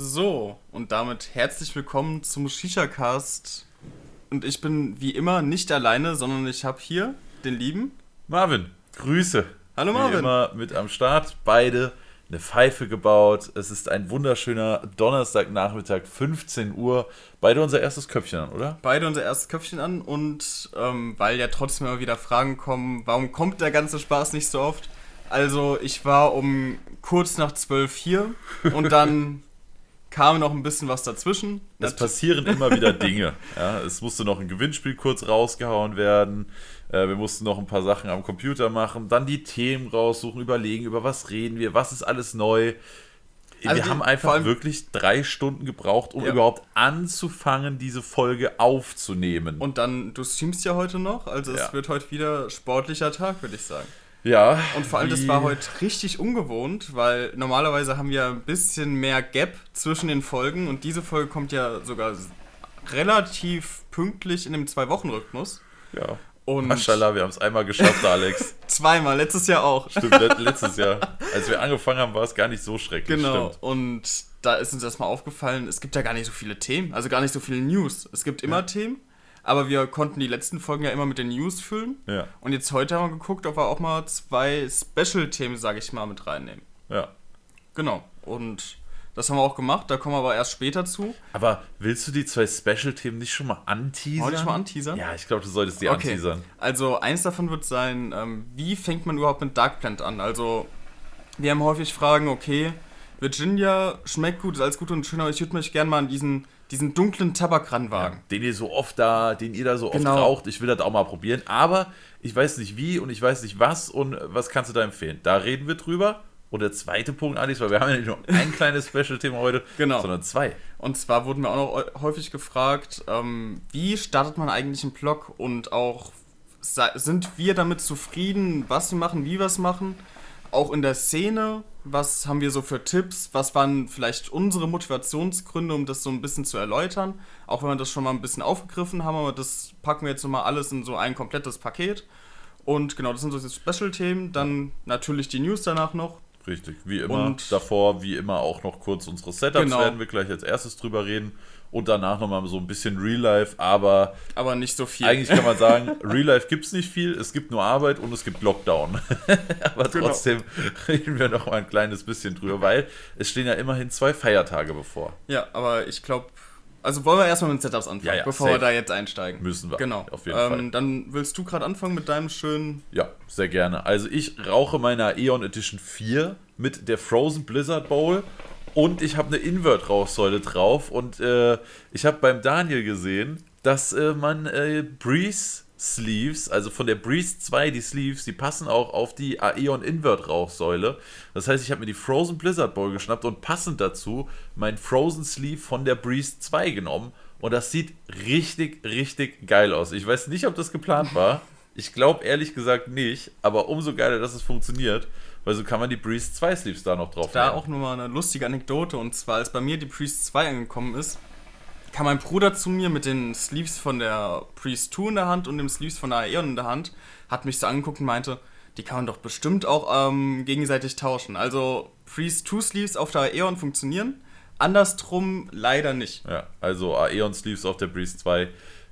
So, und damit herzlich willkommen zum Shisha-Cast. Und ich bin wie immer nicht alleine, sondern ich habe hier den lieben Marvin. Grüße. Hallo Marvin. Wie immer mit am Start. Beide eine Pfeife gebaut. Es ist ein wunderschöner Donnerstagnachmittag, 15 Uhr. Beide unser erstes Köpfchen an, oder? Beide unser erstes Köpfchen an und ähm, weil ja trotzdem immer wieder Fragen kommen, warum kommt der ganze Spaß nicht so oft? Also ich war um kurz nach zwölf hier und dann kam noch ein bisschen was dazwischen. Es passieren immer wieder Dinge. Ja, es musste noch ein Gewinnspiel kurz rausgehauen werden. Äh, wir mussten noch ein paar Sachen am Computer machen, dann die Themen raussuchen, überlegen, über was reden wir, was ist alles neu. Wir Also die- haben einfach allem- wirklich drei Stunden gebraucht, um Ja. überhaupt anzufangen, diese Folge aufzunehmen. Und dann, du streamst ja heute noch, also es Ja. wird heute wieder sportlicher Tag, würde ich sagen. Ja. Und vor allem, das war heute richtig ungewohnt, weil normalerweise haben wir ein bisschen mehr Gap zwischen den Folgen und diese Folge kommt ja sogar relativ pünktlich in dem Zwei-Wochen-Rhythmus. Ja. Und Maschallah, wir haben es einmal geschafft, Alex. zweimal, letztes Jahr auch. Stimmt, let- letztes Jahr. Als wir angefangen haben, war es gar nicht so schrecklich. Genau. Stimmt. Und da ist uns erstmal aufgefallen, es gibt ja gar nicht so viele Themen, also gar nicht so viele News. Es gibt immer Themen, aber wir konnten die letzten Folgen ja immer mit den News füllen. Ja, Und jetzt heute haben wir geguckt, ob wir auch mal zwei Special-Themen, sage ich mal, mit reinnehmen. ja. Genau. Und das haben wir auch gemacht, da kommen wir aber erst später zu. Aber willst du die zwei Special-Themen nicht schon mal anteasern? Wollte ich mal anteasern? Ja, ich glaube, du solltest die Okay. anteasern. Also eins davon wird sein, ähm, wie fängt man überhaupt mit Dark Plant an? Also wir haben häufig Fragen, okay, Virginia schmeckt gut, ist alles gut und schön, aber ich würde mich gerne mal an diesen, diesen dunklen Tabak ranwagen. Den ihr so oft da, den ihr da so oft Genau. raucht. Ich will das auch mal probieren. Aber ich weiß nicht wie und ich weiß nicht was und was kannst du da empfehlen? Da reden wir drüber. Und der zweite Punkt, Alex, weil wir haben ja nicht nur ein kleines Special-Thema heute, Genau. sondern zwei. Und zwar wurden wir auch noch häufig gefragt, ähm, wie startet man eigentlich einen Blog und auch sind wir damit zufrieden, was wir machen, wie wir es machen? Auch in der Szene, was haben wir so für Tipps? Was waren vielleicht unsere Motivationsgründe, um das so ein bisschen zu erläutern? Auch wenn wir das schon mal ein bisschen aufgegriffen haben, aber das packen wir jetzt nochmal alles in so ein komplettes Paket. Und genau, das sind so die Special-Themen. Dann natürlich die News danach noch. Richtig, wie immer. Und- davor, wie immer, auch noch kurz unsere Setups Genau. werden wir gleich als erstes drüber reden. Und danach nochmal so ein bisschen Real Life. Aber Aber nicht so viel. eigentlich kann man sagen, Real Life gibt es nicht viel. Es gibt nur Arbeit und es gibt Lockdown. aber Genau. trotzdem reden wir noch mal ein kleines bisschen drüber, weil es stehen ja immerhin zwei Feiertage bevor. Ja, aber ich glaube, also wollen wir erstmal mit den Setups anfangen, Ja, ja, bevor safe. wir da jetzt einsteigen. Müssen wir. Genau. Auf jeden ähm, Fall. Dann willst du gerade anfangen mit deinem schönen. Ja, sehr gerne. Also ich rauche meine Aeon Edition 4 mit der Frozen Blizzard Bowl und ich habe eine Invert-Rauchsäule drauf und äh, ich habe beim Daniel gesehen, dass äh, man äh, Breeze Sleeves, also von der Breeze 2, die Sleeves, die passen auch auf die Aeon Invert Rauchsäule. Das heißt, ich habe mir die Frozen Blizzard Bowl geschnappt und passend dazu mein Frozen Sleeve von der Breeze 2 genommen und das sieht richtig, richtig geil aus. Ich weiß nicht, ob das geplant war. Ich glaube ehrlich gesagt nicht, aber umso geiler, dass es funktioniert, weil so kann man die Breeze 2 Sleeves da noch drauf Da nehmen. auch nochmal eine lustige Anekdote und zwar, als bei mir die Priest 2 angekommen ist, kam mein Bruder zu mir mit den Sleeves von der Priest 2 in der Hand und dem Sleeves von der Aeon in der Hand, hat mich so angeguckt und meinte, die kann man doch bestimmt auch ähm, gegenseitig tauschen. Also Priest 2 Sleeves auf der Aeon funktionieren, andersrum leider nicht. Ja, also Aeon Sleeves auf der Breeze 2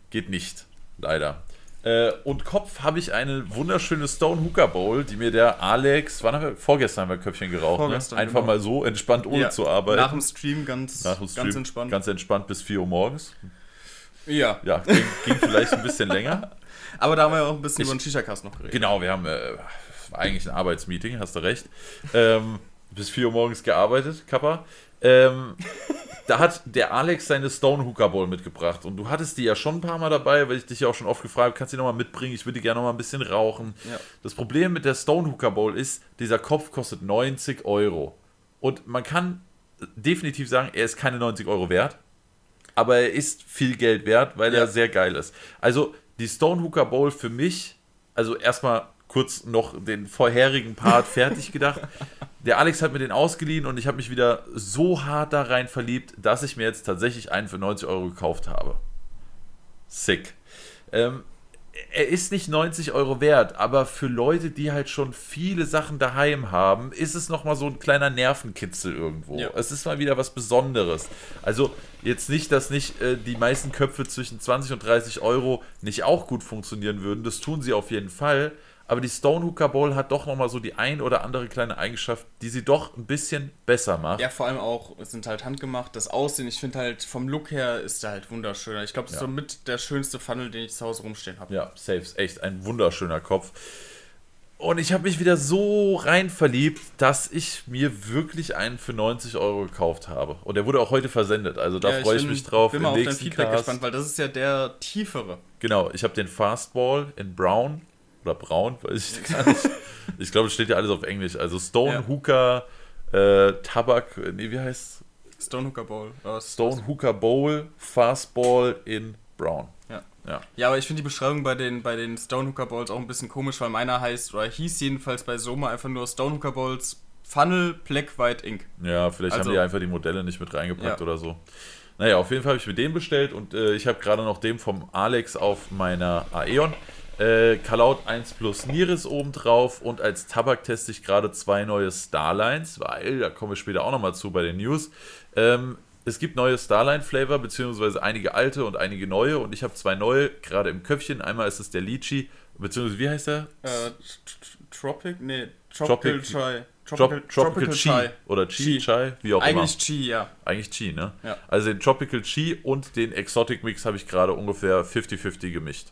geht nicht, leider. Äh, und Kopf habe ich eine wunderschöne Stone Hooker Bowl, die mir der Alex, wann haben wir, vorgestern haben wir Köpfchen geraucht, ne? einfach genau. mal so entspannt, ohne Ja, zu arbeiten. Nach dem Stream ganz, dem Stream, ganz entspannt. Ganz entspannt bis 4 Uhr morgens. ja. Ja, ging, ging vielleicht ein bisschen länger. Aber da haben wir auch ein bisschen Ich- über den Shisha-Cast noch geredet. Genau, wir haben äh, eigentlich ein Arbeitsmeeting, hast du recht. Ähm, bis 4 Uhr morgens gearbeitet, Kappa. Ähm, da hat der Alex seine Stone Hooker Bowl mitgebracht und du hattest die ja schon ein paar Mal dabei, weil ich dich ja auch schon oft gefragt habe, kannst du die nochmal mitbringen? Ich würde gerne nochmal ein bisschen rauchen. Ja. Das Problem mit der Stone Hooker Bowl ist, dieser Kopf kostet 90 Euro. Und man kann definitiv sagen, er ist keine 90 Euro wert, aber er ist viel Geld wert, weil Ja. er sehr geil ist. Also die Stone Hooker Bowl für mich, also erstmal kurz noch den vorherigen Part fertig gedacht. Der Alex hat mir den ausgeliehen und ich habe mich wieder so hart da rein verliebt, dass ich mir jetzt tatsächlich einen für 90 Euro gekauft habe. Sick. Ähm, er ist nicht 90 Euro wert, aber für Leute, die halt schon viele Sachen daheim haben, ist es nochmal so ein kleiner Nervenkitzel irgendwo. Ja. Es ist mal wieder was Besonderes. Also jetzt nicht, dass nicht äh, die meisten Köpfe zwischen 20 und 30 Euro nicht auch gut funktionieren würden. Das tun sie auf jeden Fall. Aber die Stonehooker Bowl hat doch nochmal so die ein oder andere kleine Eigenschaft, die sie doch ein bisschen besser macht. Ja, vor allem auch, es sind halt handgemacht. Das Aussehen, ich finde halt vom Look her ist der halt wunderschön. Ich glaube, das ist Ja. so mit der schönste Funnel, den ich zu Hause rumstehen habe. Ja, Saves, echt ein wunderschöner Kopf. Und ich habe mich wieder so rein verliebt, dass ich mir wirklich einen für 90 Euro gekauft habe. Und der wurde auch heute versendet. Also da Ja, freue ich, bin- mich drauf. bin im mal auf dein Feedback Cast. gespannt, weil das ist ja der tiefere. Genau, ich habe den Fastball in Brown oder Braun, weiß ich gar nicht. ich glaube, es steht ja alles auf Englisch. Also Stone Ja. Hooker, äh, Tabak, nee, wie heißt Stonehooker Bowl. Äh, Stone Hooker Bowl, Fastball in Brown. Ja. Ja. Ja, aber ich finde die Beschreibung bei den, bei den Stonehooker Bowls auch ein bisschen komisch, weil meiner heißt, oder hieß jedenfalls bei Soma einfach nur Stonehooker Bowls Funnel Black White Ink. Ja, vielleicht haben Also- die einfach die Modelle nicht mit reingepackt Ja. oder so. Naja, auf jeden Fall habe ich mir den bestellt und äh, ich habe gerade noch den vom Alex auf meiner Aeon. Äh, Kalaut 1 Plus Niris oben drauf und als Tabak teste ich gerade zwei neue Starlines, weil, da kommen wir später auch nochmal zu bei den News. Ähm, es gibt neue Starline-Flavor, beziehungsweise einige alte und einige neue und ich habe zwei neue gerade im Köpfchen. Einmal ist es der Lychee, beziehungsweise wie heißt der? Äh, Tropic? Nee, Tropical Tropic- Chai. Trop Tropical, Chi oder Chi, Chi. Chai, wie auch immer. Eigentlich Chi, ja. Eigentlich Chi, ne? Ja. Also den Tropical Chi und den Exotic Mix habe ich gerade ungefähr 50-50 gemischt.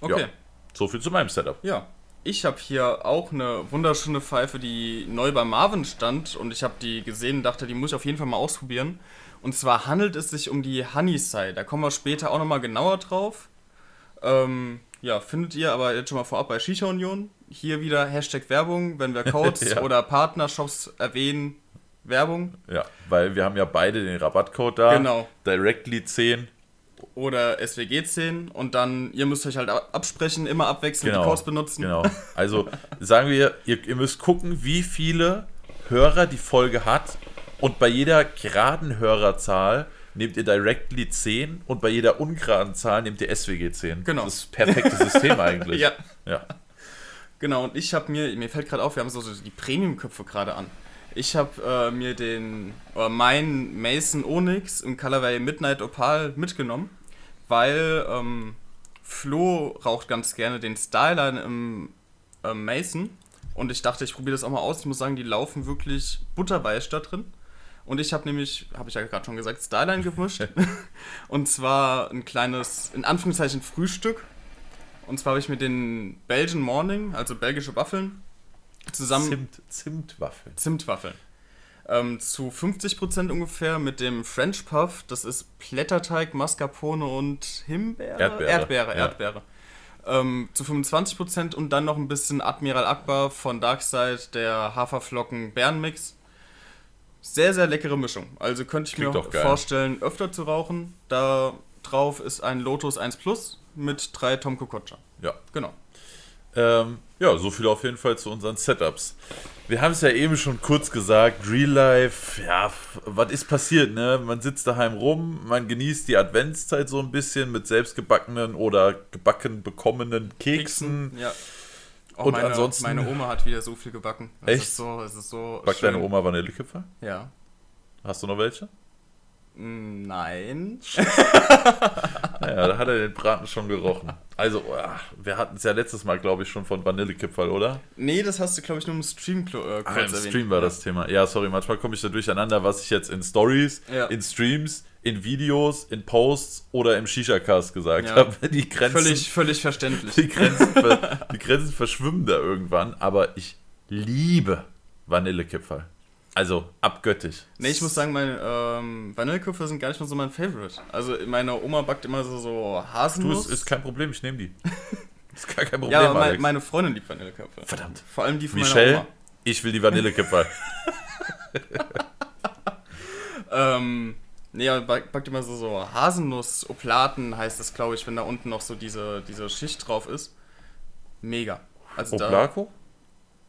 Okay. Ja. So viel zu meinem Setup. Ja. Ich habe hier auch eine wunderschöne Pfeife, die neu bei Marvin stand und ich habe die gesehen und dachte, die muss ich auf jeden Fall mal ausprobieren. Und zwar handelt es sich um die Honeyside. Da kommen wir später auch nochmal genauer drauf. Ähm, ja, findet ihr aber jetzt schon mal vorab bei Shisha Union. Hier wieder Hashtag Werbung, wenn wir Codes Ja. oder Partnershops erwähnen, Werbung. Ja, weil wir haben ja beide den Rabattcode da. Genau. Directly 10. Oder SWG 10 und dann, ihr müsst euch halt ab- absprechen, immer abwechselnd Genau. die Codes benutzen. Genau. Also sagen wir, ihr, ihr müsst gucken, wie viele Hörer die Folge hat. Und bei jeder geraden Hörerzahl nehmt ihr Directly 10 und bei jeder ungeraden Zahl nehmt ihr SWG 10. Genau. Das ist das perfekte System eigentlich. Ja. ja. Genau, und ich habe mir, mir fällt gerade auf, wir haben so, so die Premium-Köpfe gerade an. Ich habe äh, mir den, oder meinen Mason Onyx im Colorway Midnight Opal mitgenommen, weil ähm, Flo raucht ganz gerne den Styline im äh, Mason und ich dachte, ich probiere das auch mal aus. Ich muss sagen, die laufen wirklich butterweich da drin. Und ich habe nämlich, habe ich ja gerade schon gesagt, Styline gemischt. und zwar ein kleines, in Anführungszeichen, Frühstück. Und zwar habe ich mir den Belgian Morning, also belgische Waffeln, zusammen. Zimt, Zimtwaffeln. Zimtwaffeln. Ähm, zu 50% ungefähr mit dem French Puff. Das ist Blätterteig, Mascarpone und Himbeere? Erdbeere, Erdbeere, ja. Erdbeere. Ähm, zu 25% und dann noch ein bisschen Admiral Akbar von Darkside, der Haferflocken Bärenmix. Sehr, sehr leckere Mischung. Also könnte ich Klingt mir geil. vorstellen, öfter zu rauchen. Da drauf ist ein Lotus 1 Plus mit drei Tom Kokocha. Ja. Genau. Ähm, ja, so viel auf jeden Fall zu unseren Setups. Wir haben es ja eben schon kurz gesagt, Real Life, ja, was ist passiert, ne? Man sitzt daheim rum, man genießt die Adventszeit so ein bisschen mit selbstgebackenen oder gebacken bekommenen Keksen. Ja. Auch Und meine, ansonsten- meine Oma hat wieder so viel gebacken. Es Echt? Ist so, es ist so Backt schön. deine Oma Vanillekipferl? Ja. Hast du noch welche? Nein. Naja, da hat er den Braten schon gerochen. Also, wir hatten es ja letztes Mal, glaube ich, schon von Vanillekipferl, oder? Nee, das hast du, glaube ich, nur im Stream äh, Ah, im. Stream war das Thema. Ja, sorry, manchmal komme ich da durcheinander, was ich jetzt in Stories, Ja. in Streams, in Videos, in Posts oder im Shisha-Cast gesagt Ja. habe. Die Grenzen, Völlig, völlig verständlich. die, Grenzen die Grenzen verschwimmen da irgendwann, aber ich liebe Vanillekipferl. Also abgöttisch. Nee, ich muss sagen, meine ähm, Vanillekipferl sind gar nicht mal so mein Favorite. Also meine Oma backt immer so, so Du, Haselnuss. ist, ist kein Problem, ich nehme die. Ist gar kein Problem, ja, aber mein, meine Freundin liebt Vanillekipferl. Verdammt. Vor allem die von meiner Michelle, Oma. ich will die Vanillekipferl. Ähm, nee, aber back- backt immer so, so Haselnuss-Oplaten, heißt das, glaube ich, wenn da unten noch so diese, diese Schicht drauf ist. Mega. Also da. Oblako?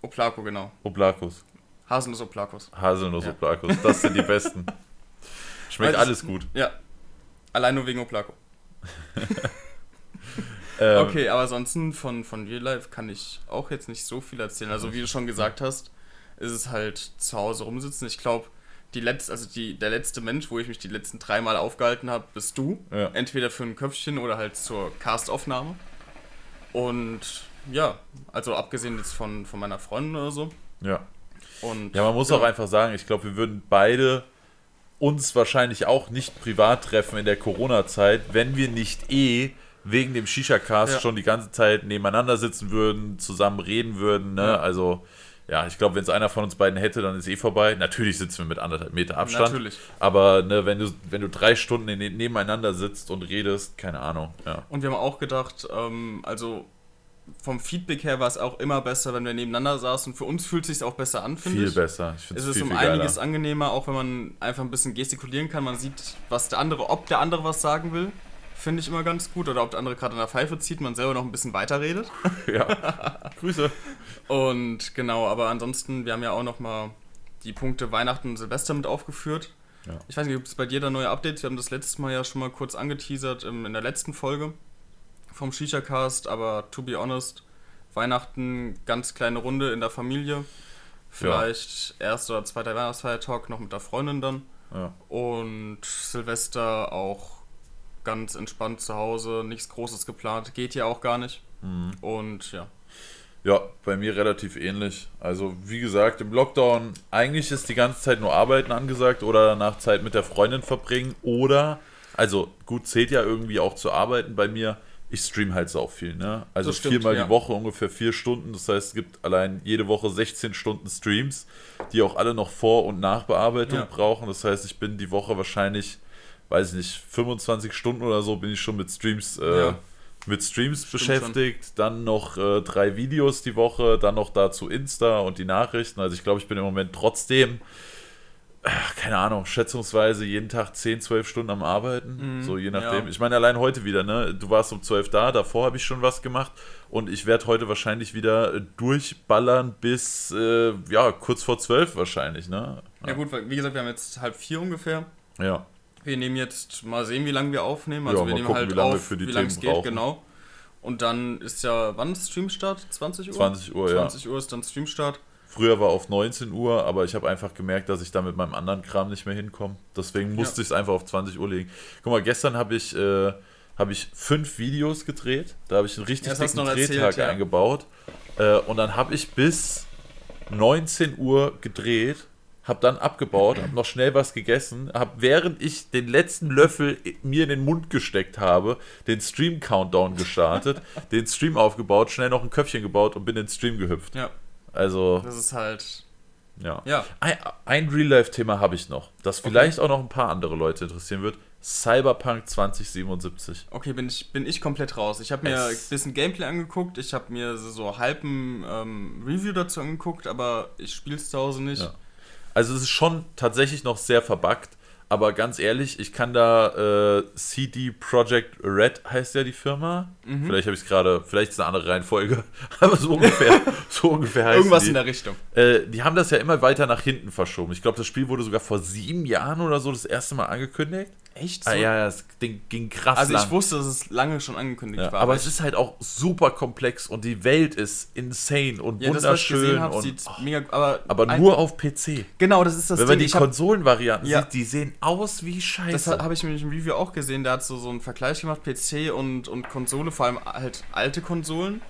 Oplako, genau. Oblakos. Haselnuss-Oplakos. Haselnuss Ja. Oblakos. Das sind die besten. Schmeckt Weil ich- alles gut. Ja. Allein nur wegen Oplako. Ähm, Okay, aber ansonsten von, von Real Life kann ich auch jetzt nicht so viel erzählen. Also wie du schon gesagt hast, ist es halt zu Hause rumsitzen. Ich glaube, die letzte, also die, der letzte Mensch, wo ich mich die letzten drei Mal aufgehalten habe, bist du. Ja. Entweder für ein Köpfchen oder halt zur Castaufnahme. Und ja, also abgesehen jetzt von, von meiner Freundin oder so. Ja. Und Ja, man muss auch einfach sagen, ich glaube, wir würden beide uns wahrscheinlich auch nicht privat treffen in der Corona-Zeit, wenn wir nicht eh wegen dem Shisha-Cast Ja. schon die ganze Zeit nebeneinander sitzen würden, zusammen reden würden. Ne? Ja. Also, ja, ich glaube, wenn es einer von uns beiden hätte, dann ist eh vorbei. Natürlich sitzen wir mit anderthalb Meter Abstand. Natürlich. Aber ne, wenn, du, wenn du drei Stunden in, nebeneinander sitzt und redest, keine Ahnung. Ja. Und wir haben auch gedacht, ähm, also vom Feedback her war es auch immer besser, wenn wir nebeneinander saßen. Für uns fühlt es sich auch besser an, finde Viel ich. besser. Ich Es ist viel, um viel einiges geiler. angenehmer, auch wenn man einfach ein bisschen gestikulieren kann. Man sieht, was der andere, ob der andere was sagen will, finde ich immer ganz gut. Oder ob der andere gerade an der Pfeife zieht, man selber noch ein bisschen weiterredet. Ja. Grüße. Und genau, aber ansonsten, wir haben ja auch noch mal die Punkte Weihnachten und Silvester mit aufgeführt. Ja. Ich weiß nicht, gibt es bei dir da neue Updates? Wir haben das letztes Mal ja schon mal kurz angeteasert ähm, in der letzten Folge vom Shisha Cast, aber to be honest, Weihnachten ganz kleine Runde in der Familie. Vielleicht erster oder zweiter Weihnachtsfeiertag noch mit der Freundin dann. Ja. Und Silvester auch ganz entspannt zu Hause, nichts Großes geplant, geht ja auch gar nicht. Mhm. Und ja, Ja, bei mir relativ ähnlich. Also wie gesagt, im Lockdown eigentlich ist die ganze Zeit nur Arbeiten angesagt oder danach Zeit mit der Freundin verbringen oder, also gut, zählt ja irgendwie auch zu arbeiten bei mir. Ich stream halt so viel, ne? Also stimmt, viermal ja. die Woche ungefähr vier Stunden. Das heißt, es gibt allein jede Woche 16 Stunden Streams, die auch alle noch Vor- und Nachbearbeitung Ja. brauchen. Das heißt, ich bin die Woche wahrscheinlich, weiß ich nicht, 25 Stunden oder so bin ich schon mit Streams äh, Ja. mit Streams Stimmt beschäftigt, dann noch äh, drei Videos die Woche, dann noch dazu Insta und die Nachrichten. Also ich glaube, ich bin im Moment trotzdem, keine Ahnung, schätzungsweise jeden Tag 10, 12 Stunden am Arbeiten. Mhm, so je nachdem. ja. Ich meine, allein heute wieder, ne? Du warst um 12 da, davor habe ich schon was gemacht und ich werde heute wahrscheinlich wieder äh, durchballern bis, äh, ja, kurz vor 12 wahrscheinlich, ne? Ja gut, weil, wie gesagt, wir haben jetzt halb vier ungefähr. Ja. Wir nehmen jetzt mal sehen, wie lange wir aufnehmen. Also Ja, wir nehmen gucken, halt wie lange auf, für die wie lange es geht, brauchen. genau. Und dann ist ja, wann ist Streamstart? 20 Uhr? 20 Uhr, ja. 20 Uhr ist dann Streamstart. Früher war auf 19 Uhr, aber ich habe einfach gemerkt, dass ich da mit meinem anderen Kram nicht mehr hinkomme. Deswegen musste Ja. ich es einfach auf 20 Uhr legen. Guck mal, gestern habe ich, äh, hab ich fünf Videos gedreht. Da habe ich einen richtig Ja, dicken erzählt, Drehtag ja. eingebaut. Äh, und dann habe ich bis 19 Uhr gedreht, habe dann abgebaut, habe noch schnell was gegessen, habe während ich den letzten Löffel mir in den Mund gesteckt habe, den Stream-Countdown gestartet, den Stream aufgebaut, schnell noch ein Köpfchen gebaut und bin in den Stream gehüpft. Ja, Also, das ist halt, ja. ja. Ein, ein Real-Life-Thema habe ich noch, das vielleicht auch noch ein paar andere Leute interessieren wird. Cyberpunk 2077. Okay, bin ich, bin ich komplett raus. Ich habe mir ein Es- bisschen Gameplay angeguckt, ich habe mir so- so halb ein ähm, Review dazu angeguckt, aber ich spiele es zu Hause nicht. Ja. Also es ist schon tatsächlich noch sehr verbuggt, aber ganz ehrlich, ich kann da äh, CD Projekt Red heißt ja die Firma. Mhm. Vielleicht habe ich es gerade, vielleicht ist es eine andere Reihenfolge, aber so ungefähr, so ungefähr heißt Irgendwas die. in der Richtung. Äh, die haben das ja immer weiter nach hinten verschoben. Ich glaube, das Spiel wurde sogar vor sieben Jahren oder so das erste Mal angekündigt. Echt? Ah, ja, ja, es ging, ging krass Also lang. ich wusste, dass es lange schon angekündigt Ja, war. aber es ist halt auch super komplex und die Welt ist insane und ja, das, was ich wunderschön. gesehen habe, und, sieht oh, mega. Aber, aber nur auf PC. Genau, das ist das Wenn man Ding. die Ich hab, Konsolenvarianten Ja. sieht, die sehen aus wie das Scheiße. habe ich nämlich im Review auch gesehen. Da hat so, so einen Vergleich gemacht, PC und, und Konsole, vor allem halt alte Konsolen.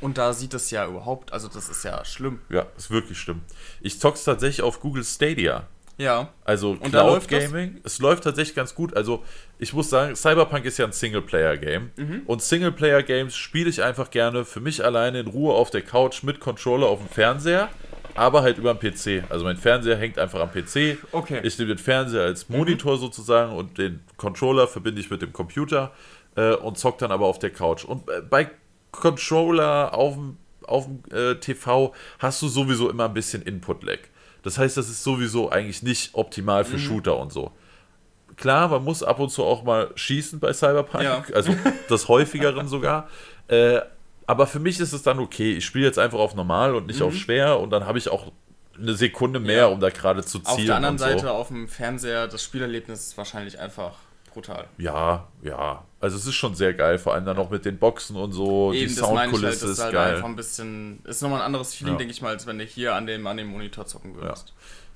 Und da sieht das ja überhaupt, also das ist ja schlimm. ja, ist wirklich schlimm. Ich zock's tatsächlich auf Google Stadia. Ja. Also Und da Cloud läuft das? Gaming. Es läuft tatsächlich ganz gut. Also ich muss sagen, Cyberpunk ist ja ein Singleplayer-Game. Mhm. Und Singleplayer-Games spiele ich einfach gerne für mich alleine in Ruhe auf der Couch mit Controller auf dem Fernseher, aber halt über den PC. Also mein Fernseher hängt einfach am PC. Okay. Ich nehme den Fernseher als Monitor sozusagen und den Controller verbinde ich mit dem Computer äh, und zock dann aber auf der Couch. Und äh, bei Controller auf dem auf dem äh, TV hast du sowieso immer ein bisschen Input-Lag. Das heißt, das ist sowieso eigentlich nicht optimal Mhm. für Shooter und so. Klar, man muss ab und zu auch mal schießen bei Cyberpunk, Ja. also das häufigeren sogar. Äh, aber für mich ist es dann okay. Ich spiele jetzt einfach auf normal und nicht auf schwer und dann habe ich auch eine Sekunde mehr, Mhm. Ja. um da gerade zu zielen. Auf der anderen und so. Seite, auf dem Fernseher, das Spielerlebnis ist wahrscheinlich einfach brutal. Ja, ja. Also es ist schon sehr geil, vor allem dann noch mit den Boxen und so. Eben, die halt, Soundkulisse das ist ist halt geil. einfach ein bisschen, ist nochmal ein anderes Feeling, Ja. denke ich mal, als wenn du hier an dem, an dem Monitor zocken würdest.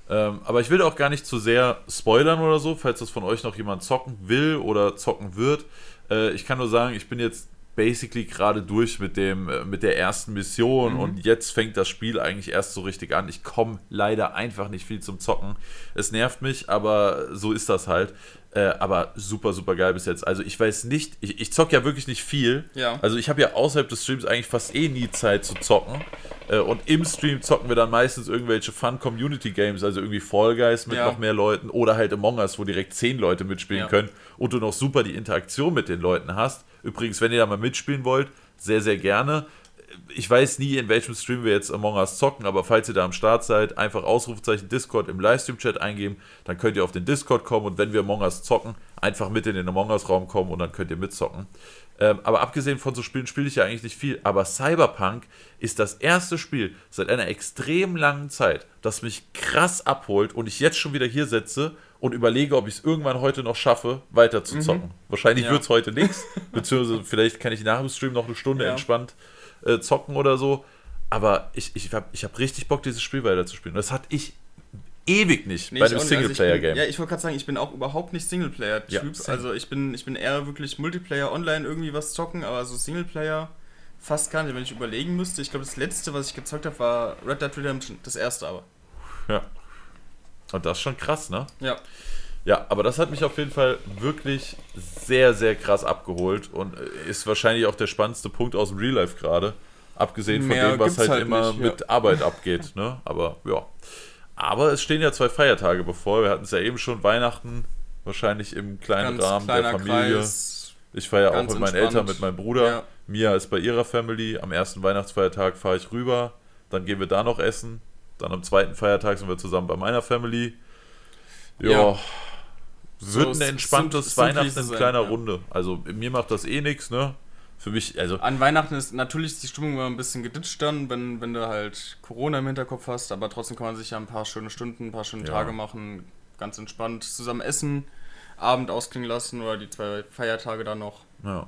Ähm, aber ich will auch gar nicht zu sehr spoilern oder so, falls das von euch noch jemand zocken will oder zocken wird. Äh, ich kann nur sagen, ich bin jetzt basically gerade durch mit dem äh, mit der ersten Mission und jetzt fängt das Spiel eigentlich erst so richtig an. Ich komme leider einfach nicht viel zum Zocken. Es nervt mich, aber so ist das halt. Äh, aber super, super geil bis jetzt. Also ich weiß nicht, ich, ich zock ja wirklich nicht viel. Ja. Also ich habe ja außerhalb des Streams eigentlich fast eh nie Zeit zu zocken. Äh, und im Stream zocken wir dann meistens irgendwelche Fun-Community-Games, also irgendwie Fall Guys mit Ja. noch mehr Leuten oder halt Among Us, wo direkt zehn Leute mitspielen Ja. können und du noch super die Interaktion mit den Leuten hast. Übrigens, wenn ihr da mal mitspielen wollt, sehr, sehr gerne. Ich weiß nie, in welchem Stream wir jetzt Among Us zocken, aber falls ihr da am Start seid, einfach Ausrufezeichen Discord im Livestream-Chat eingeben, dann könnt ihr auf den Discord kommen und wenn wir Among Us zocken, einfach mit in den Among Us-Raum kommen und dann könnt ihr mitzocken. Ähm, aber abgesehen von so Spielen spiele ich ja eigentlich nicht viel. Aber Cyberpunk ist das erste Spiel seit einer extrem langen Zeit, das mich krass abholt und ich jetzt schon wieder hier setze und überlege, ob ich es irgendwann heute noch schaffe, weiter zu zocken. Wahrscheinlich Ja. wird es heute nichts, beziehungsweise vielleicht kann ich nach dem Stream noch eine Stunde Ja. entspannt äh, zocken oder so. Aber ich, ich habe ich hab richtig Bock, dieses Spiel weiterzuspielen. Das hatte ich ewig nicht Nee, bei einem. Also Singleplayer-Game. bin- Ja, ich wollte gerade sagen, ich bin auch überhaupt nicht Singleplayer-Typ. Ja, also ich bin, ich bin eher wirklich Multiplayer online irgendwie was zocken, aber so Singleplayer fast gar nicht. Wenn ich überlegen müsste, ich glaube, das letzte, was ich gezockt habe, war Red Dead Redemption. Das erste aber. ja. Und das ist schon krass, ne? Ja. Ja, aber das hat mich auf jeden Fall wirklich sehr, sehr krass abgeholt und ist wahrscheinlich auch der spannendste Punkt aus dem Real Life gerade. Abgesehen von Mehr dem, was halt, halt immer nicht, ja. mit Arbeit abgeht. Ne? Aber ja. Aber es stehen ja zwei Feiertage bevor. Wir hatten es ja eben schon Weihnachten, wahrscheinlich im kleinen Ganz Rahmen der Familie. Kreis. Ich feiere auch mit meinen entspannt. Eltern, mit meinem Bruder. Ja. Mia ist bei ihrer Family. Am ersten Weihnachtsfeiertag fahre ich rüber. Dann gehen wir da noch essen. Dann am zweiten Feiertag sind wir zusammen bei meiner Family. Ja. Ja. Wird So ein sim- entspanntes simply Weihnachten in kleiner ja. Runde. Also mir macht das eh nichts, ne? Für mich, also An Weihnachten ist natürlich die Stimmung immer ein bisschen geditscht dann, wenn, wenn du halt Corona im Hinterkopf hast, aber trotzdem kann man sich ja ein paar schöne Stunden, ein paar schöne Ja. Tage machen, ganz entspannt zusammen essen, Abend ausklingen lassen oder die zwei Feiertage dann noch. Ja.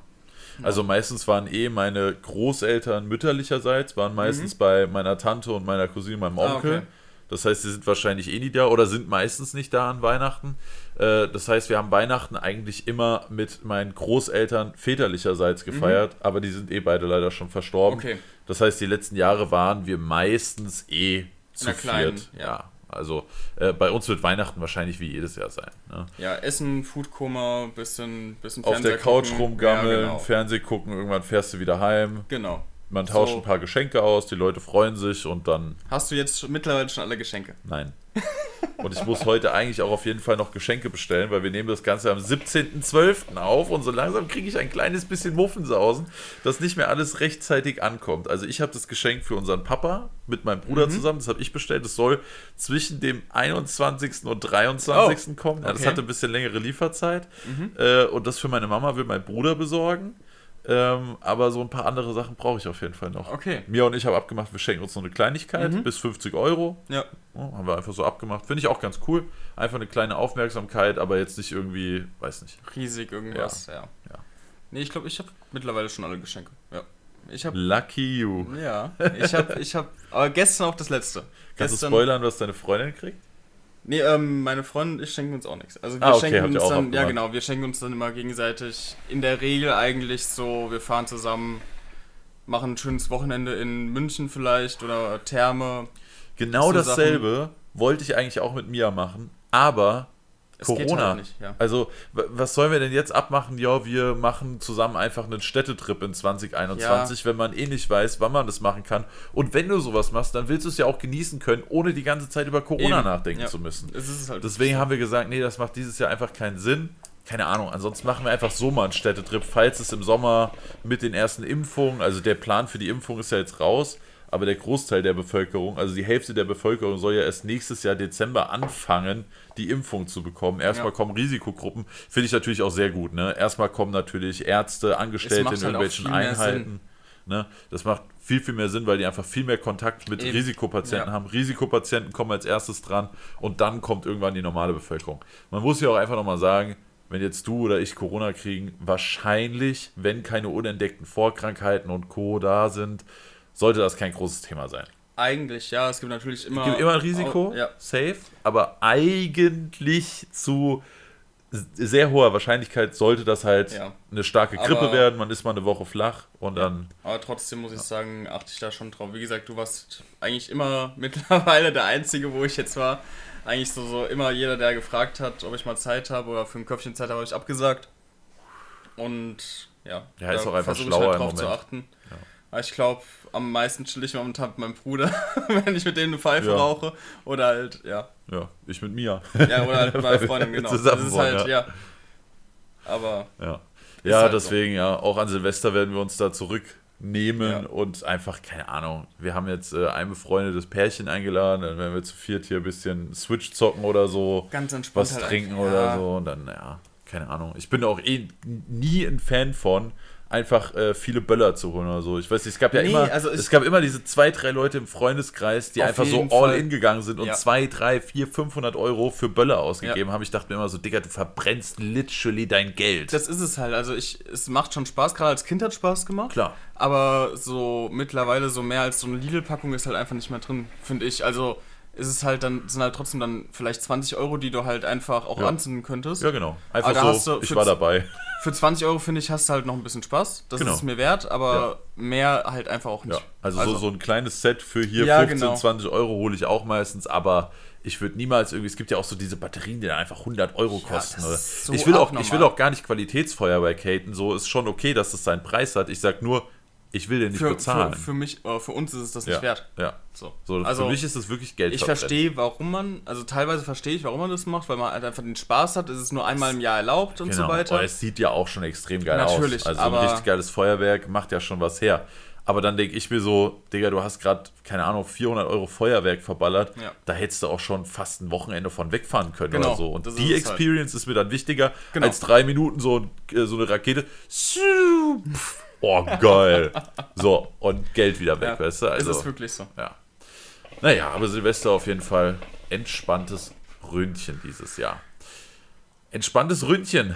Also meistens waren eh meine Großeltern mütterlicherseits, waren Mhm. meistens bei meiner Tante und meiner Cousine, meinem Ah, Onkel. okay. Das heißt, sie sind wahrscheinlich eh nie da oder sind meistens nicht da an Weihnachten. Äh, Das heißt, wir haben Weihnachten eigentlich immer mit meinen Großeltern väterlicherseits gefeiert, aber die sind eh beide leider schon verstorben. Mhm. Okay. Das heißt, die letzten Jahre waren wir meistens eh zu kleinen, viert. ja. Also äh, bei uns wird Weihnachten wahrscheinlich wie jedes Jahr sein. Ne? Ja, Essen, Foodkoma, bisschen, bisschen Auf der Fernseher Couch gucken. rumgammeln, Ja, genau. Fernseh gucken, irgendwann fährst du wieder heim. genau. Man tauscht So. ein paar Geschenke aus, die Leute freuen sich und dann Hast du jetzt schon, mittlerweile schon alle Geschenke? nein. Und ich muss heute eigentlich auch auf jeden Fall noch Geschenke bestellen, weil wir nehmen das Ganze am 17.12. auf und so langsam kriege ich ein kleines bisschen Muffensausen, dass nicht mehr alles rechtzeitig ankommt. Also ich habe das Geschenk für unseren Papa mit meinem Bruder zusammen, das habe ich bestellt. Das soll zwischen dem 21. und 23. kommen. Ja, Das okay. hatte ein bisschen längere Lieferzeit. Äh, und das für meine Mama will mein Bruder besorgen. Ähm, aber so ein paar andere Sachen brauche ich auf jeden Fall noch. Okay. Mia und ich haben abgemacht, wir schenken uns noch eine Kleinigkeit bis 50 Euro. Ja. Ja, haben wir einfach so abgemacht. Finde ich auch ganz cool. Einfach eine kleine Aufmerksamkeit, aber jetzt nicht irgendwie, weiß nicht. Riesig irgendwas, ja. Ja. Nee, ich glaube, ich habe mittlerweile schon alle Geschenke. Ja. Ich habe Lucky you. Ja, ich habe, ich habe, aber gestern auch das letzte. Kannst gestern, du spoilern, was deine Freundin kriegt? Nee, ähm, meine Freundin und ich schenken uns auch nichts. Also wir Ah, okay, schenken uns auch dann, ja genau, wir schenken uns dann immer gegenseitig. In der Regel eigentlich so, wir fahren zusammen, machen ein schönes Wochenende in München vielleicht oder Therme. Genau So dasselbe wollte ich eigentlich auch mit Mia machen, aber Corona. halt nicht, ja. Also, was sollen wir denn jetzt abmachen? Ja, wir machen zusammen einfach einen Städtetrip in 2021, wenn man eh nicht weiß, wann man das machen kann. Und wenn du sowas machst, dann willst du es ja auch genießen können, ohne die ganze Zeit über Corona Eben, nachdenken ja. zu müssen. Halt Deswegen haben wir gesagt, nee, das macht dieses Jahr einfach keinen Sinn. Keine Ahnung, ansonsten machen wir einfach so mal einen Städtetrip, falls es im Sommer mit den ersten Impfungen, also der Plan für die Impfung ist ja jetzt raus, aber der Großteil der Bevölkerung, also die Hälfte der Bevölkerung soll ja erst nächstes Jahr Dezember anfangen, die Impfung zu bekommen. Erstmal Ja. kommen Risikogruppen, finde ich natürlich auch sehr gut. Ne? Erstmal kommen natürlich Ärzte, Angestellte in halt irgendwelchen mehr Einheiten. Ne? Das macht viel, viel mehr Sinn, weil die einfach viel mehr Kontakt mit Eben. Risikopatienten Ja. haben. Risikopatienten kommen als erstes dran und dann kommt irgendwann die normale Bevölkerung. Man muss ja auch einfach nochmal sagen, wenn jetzt du oder ich Corona kriegen, wahrscheinlich, wenn keine unentdeckten Vorkrankheiten und Co. da sind, sollte das kein großes Thema sein. Eigentlich, ja. Es gibt natürlich immer. Es gibt immer ein Risiko, Oh, ja. safe, aber eigentlich zu sehr hoher Wahrscheinlichkeit sollte das halt Ja. eine starke Grippe Aber- werden. Man ist mal eine Woche flach und dann. Aber trotzdem muss ich sagen, achte ich da schon drauf. Wie gesagt, du warst eigentlich immer mittlerweile der Einzige, wo ich jetzt war. Eigentlich so, so immer jeder, der gefragt hat, ob ich mal Zeit habe oder für ein Köpfchen Zeit habe, habe ich abgesagt. Und ja, Ja, ist auch einfach versuche schlauer ich im halt drauf zu Moment. achten. Aber ich glaube, am meisten chill ich momentan mit meinem Bruder, wenn ich mit dem eine Pfeife Ja. rauche. Oder halt, ja. Ja, ich mit mir. Ja, oder halt mit meiner Freundin, genau. Zusammen das ist halt, ja. ja. Aber Ja, ja halt so. deswegen, ja, auch an Silvester werden wir uns da zurücknehmen und einfach, keine Ahnung, wir haben jetzt äh, ein befreundetes Pärchen eingeladen, dann werden wir zu viert hier ein bisschen Switch zocken oder so, ganz entspannt was halt trinken oder so und dann, ja, keine Ahnung. Ich bin auch eh nie ein Fan von, einfach äh, viele Böller zu holen oder so. Ich weiß nicht, es gab ja Nee, immer, also es gab immer diese zwei, drei Leute im Freundeskreis, die einfach so all Fall. in gegangen sind und Ja. zwei, drei, vier, 500 Euro für Böller ausgegeben haben. Ich dachte mir immer so, Digga, du verbrennst literally dein Geld. Das ist es halt. Also ich, es macht schon Spaß, gerade als Kind hat Spaß gemacht. Klar. Aber so mittlerweile so mehr als so eine Lidl-Packung ist halt einfach nicht mehr drin, finde ich. Also ist es halt dann, sind halt trotzdem dann vielleicht 20 Euro, die du halt einfach auch Ja. anzünden könntest. Ja, genau. Einfach Aber so, ich für war dabei. Für 20 Euro, finde ich, hast du halt noch ein bisschen Spaß. Das Genau. ist mir wert, aber mehr halt einfach auch nicht. Ja, also, so, so ein kleines Set für hier Ja, 15, genau. 20 Euro hole ich auch meistens, aber ich würde niemals irgendwie, es gibt ja auch so diese Batterien, die dann einfach 100 Euro Ja, kosten. das ist so ich, will auch, ich will auch gar nicht Qualitätsfeuer bei Caten, so ist schon okay, dass es seinen Preis hat. Ich sag nur, ich will den nicht Für, bezahlen. für, für mich, äh, für uns ist es das ja, nicht wert. ja. So. So, also, für mich ist es wirklich Geld ich verstehe, warum man, also teilweise verstehe ich, warum man das macht, weil man halt einfach den Spaß hat. Es ist nur einmal im Jahr erlaubt und Genau. so weiter. Aber es sieht ja auch schon extrem geil Natürlich, aus. Also aber- ein richtig geiles Feuerwerk macht ja schon was her. Aber dann denke ich mir so, Digga, du hast gerade, keine Ahnung, 400 Euro Feuerwerk verballert. Ja. Da hättest du auch schon fast ein Wochenende von wegfahren können Genau, oder so. Und das die halt. Experience ist mir dann wichtiger, Genau. als drei Minuten so, äh, so eine Rakete. Pff, Oh, geil. so, und Geld wieder weg, ja, weißt du? Also, es ist wirklich so. ja. Naja, aber Silvester auf jeden Fall entspanntes Ründchen dieses Jahr. Entspanntes Ründchen,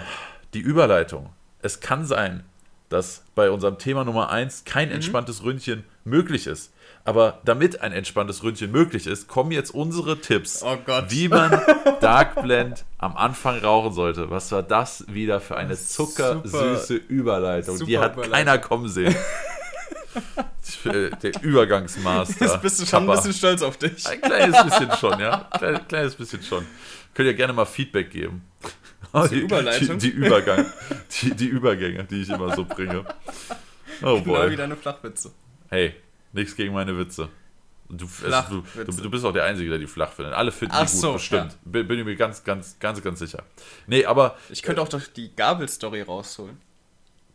die Überleitung. Es kann sein, dass bei unserem Thema Nummer 1 Mhm. kein entspanntes Ründchen möglich ist. Aber damit ein entspanntes Ründchen möglich ist, kommen jetzt unsere Tipps, Oh Gott. wie man Dark Blend am Anfang rauchen sollte. Was war das wieder für eine zuckersüße Überleitung? Die hat Überleitung. keiner kommen sehen. Der Übergangsmaster. Jetzt bist du schon ein Kappa. bisschen stolz auf dich. Ein kleines bisschen schon, ja. Kleines, kleines bisschen schon. Könnt ihr gerne mal Feedback geben. Die, Überleitung? Die, die, Übergang, die, die Übergänge, die ich immer so bringe. Oh Genau boy. wie deine Flachwitze. Hey, nichts gegen meine Witze. Du, es, du, du, Flachwitze. du bist auch der Einzige, der die flach findet. Alle finden Ach die gut, so, bestimmt. Bin, bin ich mir ganz, ganz, ganz, ganz sicher. Nee, aber Ich könnte auch doch die Gabelstory rausholen.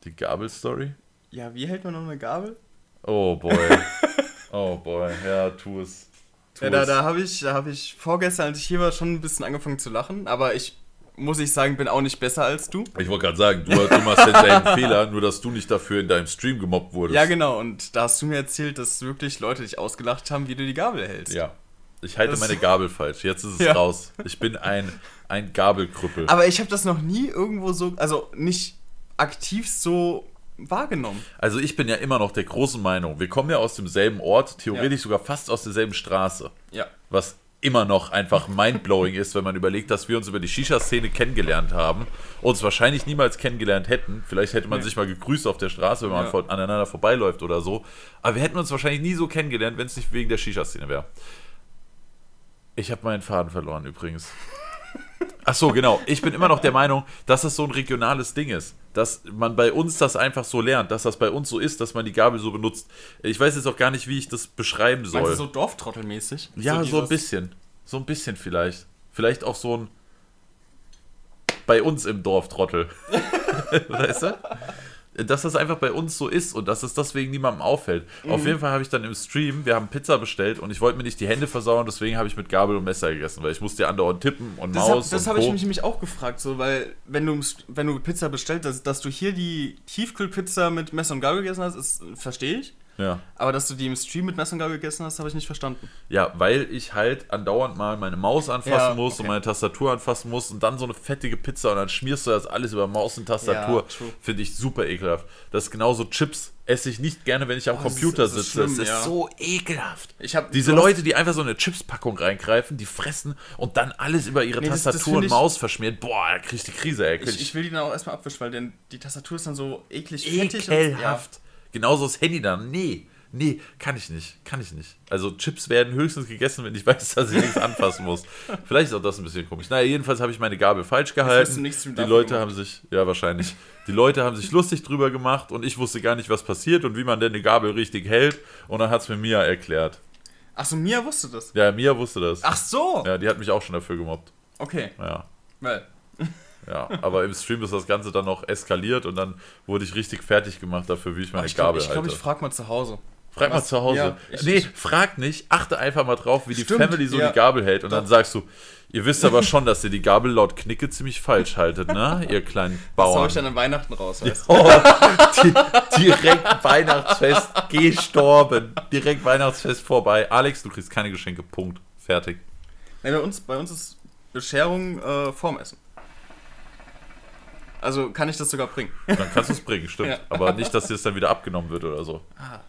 die Gabelstory? Ja, wie hält man noch eine Gabel? Oh boy. Oh boy. Ja, tu es. Tu Ja, da, da habe ich, da hab ich vorgestern, als ich hier war, schon ein bisschen angefangen zu lachen. Aber ich muss ich sagen, bin auch nicht besser als du. Ich wollte gerade sagen, du, du machst jetzt deinen Fehler, nur dass du nicht dafür in deinem Stream gemobbt wurdest. Ja, genau. Und da hast du mir erzählt, dass wirklich Leute dich ausgelacht haben, wie du die Gabel hältst. Ja. Ich halte Das- meine Gabel falsch. Jetzt ist es Ja. raus. Ich bin ein, ein Gabelkrüppel. Aber ich habe das noch nie irgendwo so, also nicht aktiv so wahrgenommen. Also ich bin ja immer noch der großen Meinung, wir kommen ja aus demselben Ort, theoretisch Ja. sogar fast aus derselben Straße. Ja. Was immer noch einfach mindblowing ist, wenn man überlegt, dass wir uns über die Shisha-Szene kennengelernt haben, uns wahrscheinlich niemals kennengelernt hätten. Vielleicht hätte man Nee. sich mal gegrüßt auf der Straße, wenn man Ja. aneinander vorbeiläuft oder so. Aber wir hätten uns wahrscheinlich nie so kennengelernt, wenn es nicht wegen der Shisha-Szene wäre. Ich habe meinen Faden verloren übrigens. Ach so, genau. Ich bin immer noch der Meinung, dass das so ein regionales Ding ist. Dass man bei uns das einfach so lernt, dass das bei uns so ist, dass man die Gabel so benutzt. Ich weiß jetzt auch gar nicht, wie ich das beschreiben soll. Du so Dorftrottelmäßig? Ja, so, ein dieses- bisschen. So ein bisschen vielleicht. Vielleicht auch so ein bei uns im Dorf Trottel. weißt du? Dass das einfach bei uns so ist und dass es deswegen niemandem auffällt. Auf Mhm. jeden Fall habe ich dann im Stream, wir haben Pizza bestellt und ich wollte mir nicht die Hände versauen, deswegen habe ich mit Gabel und Messer gegessen, weil ich musste ja andauernd tippen und Das, hab, Maus das und habe ich mich nämlich auch gefragt, so, weil wenn du, wenn du Pizza bestellst, dass, dass du hier die Tiefkühlpizza mit Messer und Gabel gegessen hast, verstehe ich. Ja. Aber dass du die im Stream mit Gabel gegessen hast, habe ich nicht verstanden. Ja, weil ich halt andauernd mal meine Maus anfassen Ja, muss okay. und meine Tastatur anfassen muss und dann so eine fettige Pizza und dann schmierst du das alles über Maus und Tastatur. Ja. Finde ich super ekelhaft. Das ist genauso Chips. Esse ich nicht gerne, wenn ich am Oh, das ist- Computer das ist sitze. schlimm, das ist ja. so ekelhaft. Diese Leute, die einfach so eine Chips-Packung reingreifen, die fressen und dann alles über ihre Nee, das- das Tastatur und Maus verschmieren. Boah, da krieg ich die Krise, ey. Ich, ich will die dann auch erstmal abwischen, weil denn die Tastatur ist dann so eklig fettig. und- Ekelhaft. Genauso das Handy dann. Nee, nee, kann ich nicht. Kann ich nicht. Also Chips werden höchstens gegessen, wenn ich weiß, dass ich nichts anfassen muss. Vielleicht ist auch das ein bisschen komisch. Naja, jedenfalls habe ich meine Gabel falsch gehalten. Die Leute haben sich, ja wahrscheinlich, die Leute haben sich lustig drüber gemacht und ich wusste gar nicht, was passiert und wie man denn eine Gabel richtig hält. Und dann hat es mir Mia erklärt. Achso, Mia wusste das. Ja, Mia wusste das. Ach so. Ja, die hat mich auch schon dafür gemobbt. Okay. Ja. Weil. Ja, aber im Stream ist das Ganze dann noch eskaliert und dann wurde ich richtig fertig gemacht dafür, wie ich meine Ich glaube, Gabel ich, glaub, halte. ich frag mal zu Hause. Frag mal Was? zu Hause. Ja, ich- nee, ich- frag nicht. Achte einfach mal drauf, wie die Stimmt, Family so ja. die Gabel hält. Und dann sagst du, ihr wisst aber schon, dass ihr die Gabel laut Knicke ziemlich falsch haltet, ne? Ihr kleinen Das hau Bauern. ich dann an Weihnachten raus, weißt du? Oh, di direkt Weihnachtsfest gestorben. Direkt Weihnachtsfest vorbei. Alex, du kriegst keine Geschenke. Punkt. Fertig. Nee, bei, uns, bei uns ist Bescherung äh, vorm Essen. Also kann ich das sogar bringen. Dann kannst du es bringen, stimmt. Ja. Aber nicht, dass dir es dann wieder abgenommen wird oder so. Ah,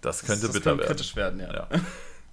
Das könnte das bitter kann werden. kritisch werden, ja. Ja.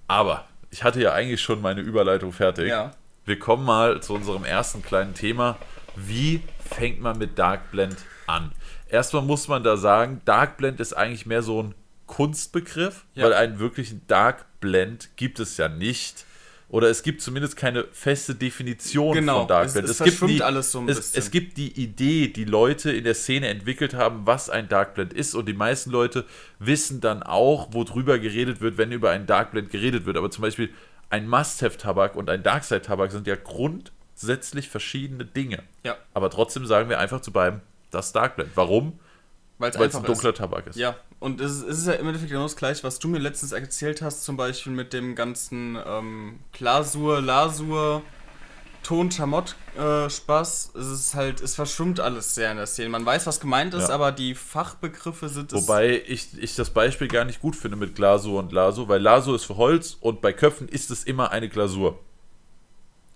Aber ich hatte ja eigentlich schon meine Überleitung fertig. Ja. Wir kommen mal zu unserem ersten kleinen Thema. Wie fängt man mit Dark Blend an? Erstmal muss man da sagen, Dark Blend ist eigentlich mehr so ein Kunstbegriff, Ja. weil einen wirklichen Dark Blend gibt es ja nicht. Oder es gibt zumindest keine feste Definition Genau, von Dark es- Blend. es gibt die, alles so ein es, bisschen. es gibt die Idee, die Leute in der Szene entwickelt haben, was ein Dark Blend ist. Und die meisten Leute wissen dann auch, worüber geredet wird, wenn über einen Dark Blend geredet wird. Aber zum Beispiel ein Must-Have-Tabak und ein Darkside-Tabak sind ja grundsätzlich verschiedene Dinge. Ja, Aber trotzdem sagen wir einfach zu beiden, das Dark Blend. Warum? Weil es ein dunkler Tabak ist. ist. Ja, und es ist, es ist ja im Endeffekt genau das gleiche, was du mir letztens erzählt hast, zum Beispiel mit dem ganzen ähm, Glasur, Lasur, Ton, Schamott äh, Spaß. Es ist halt, es verschwimmt alles sehr in der Szene. Man weiß, was gemeint ist, Ja. aber die Fachbegriffe sind es. Wobei ich, ich das Beispiel gar nicht gut finde mit Glasur und Lasur, weil Lasur ist für Holz und bei Köpfen ist es immer eine Glasur.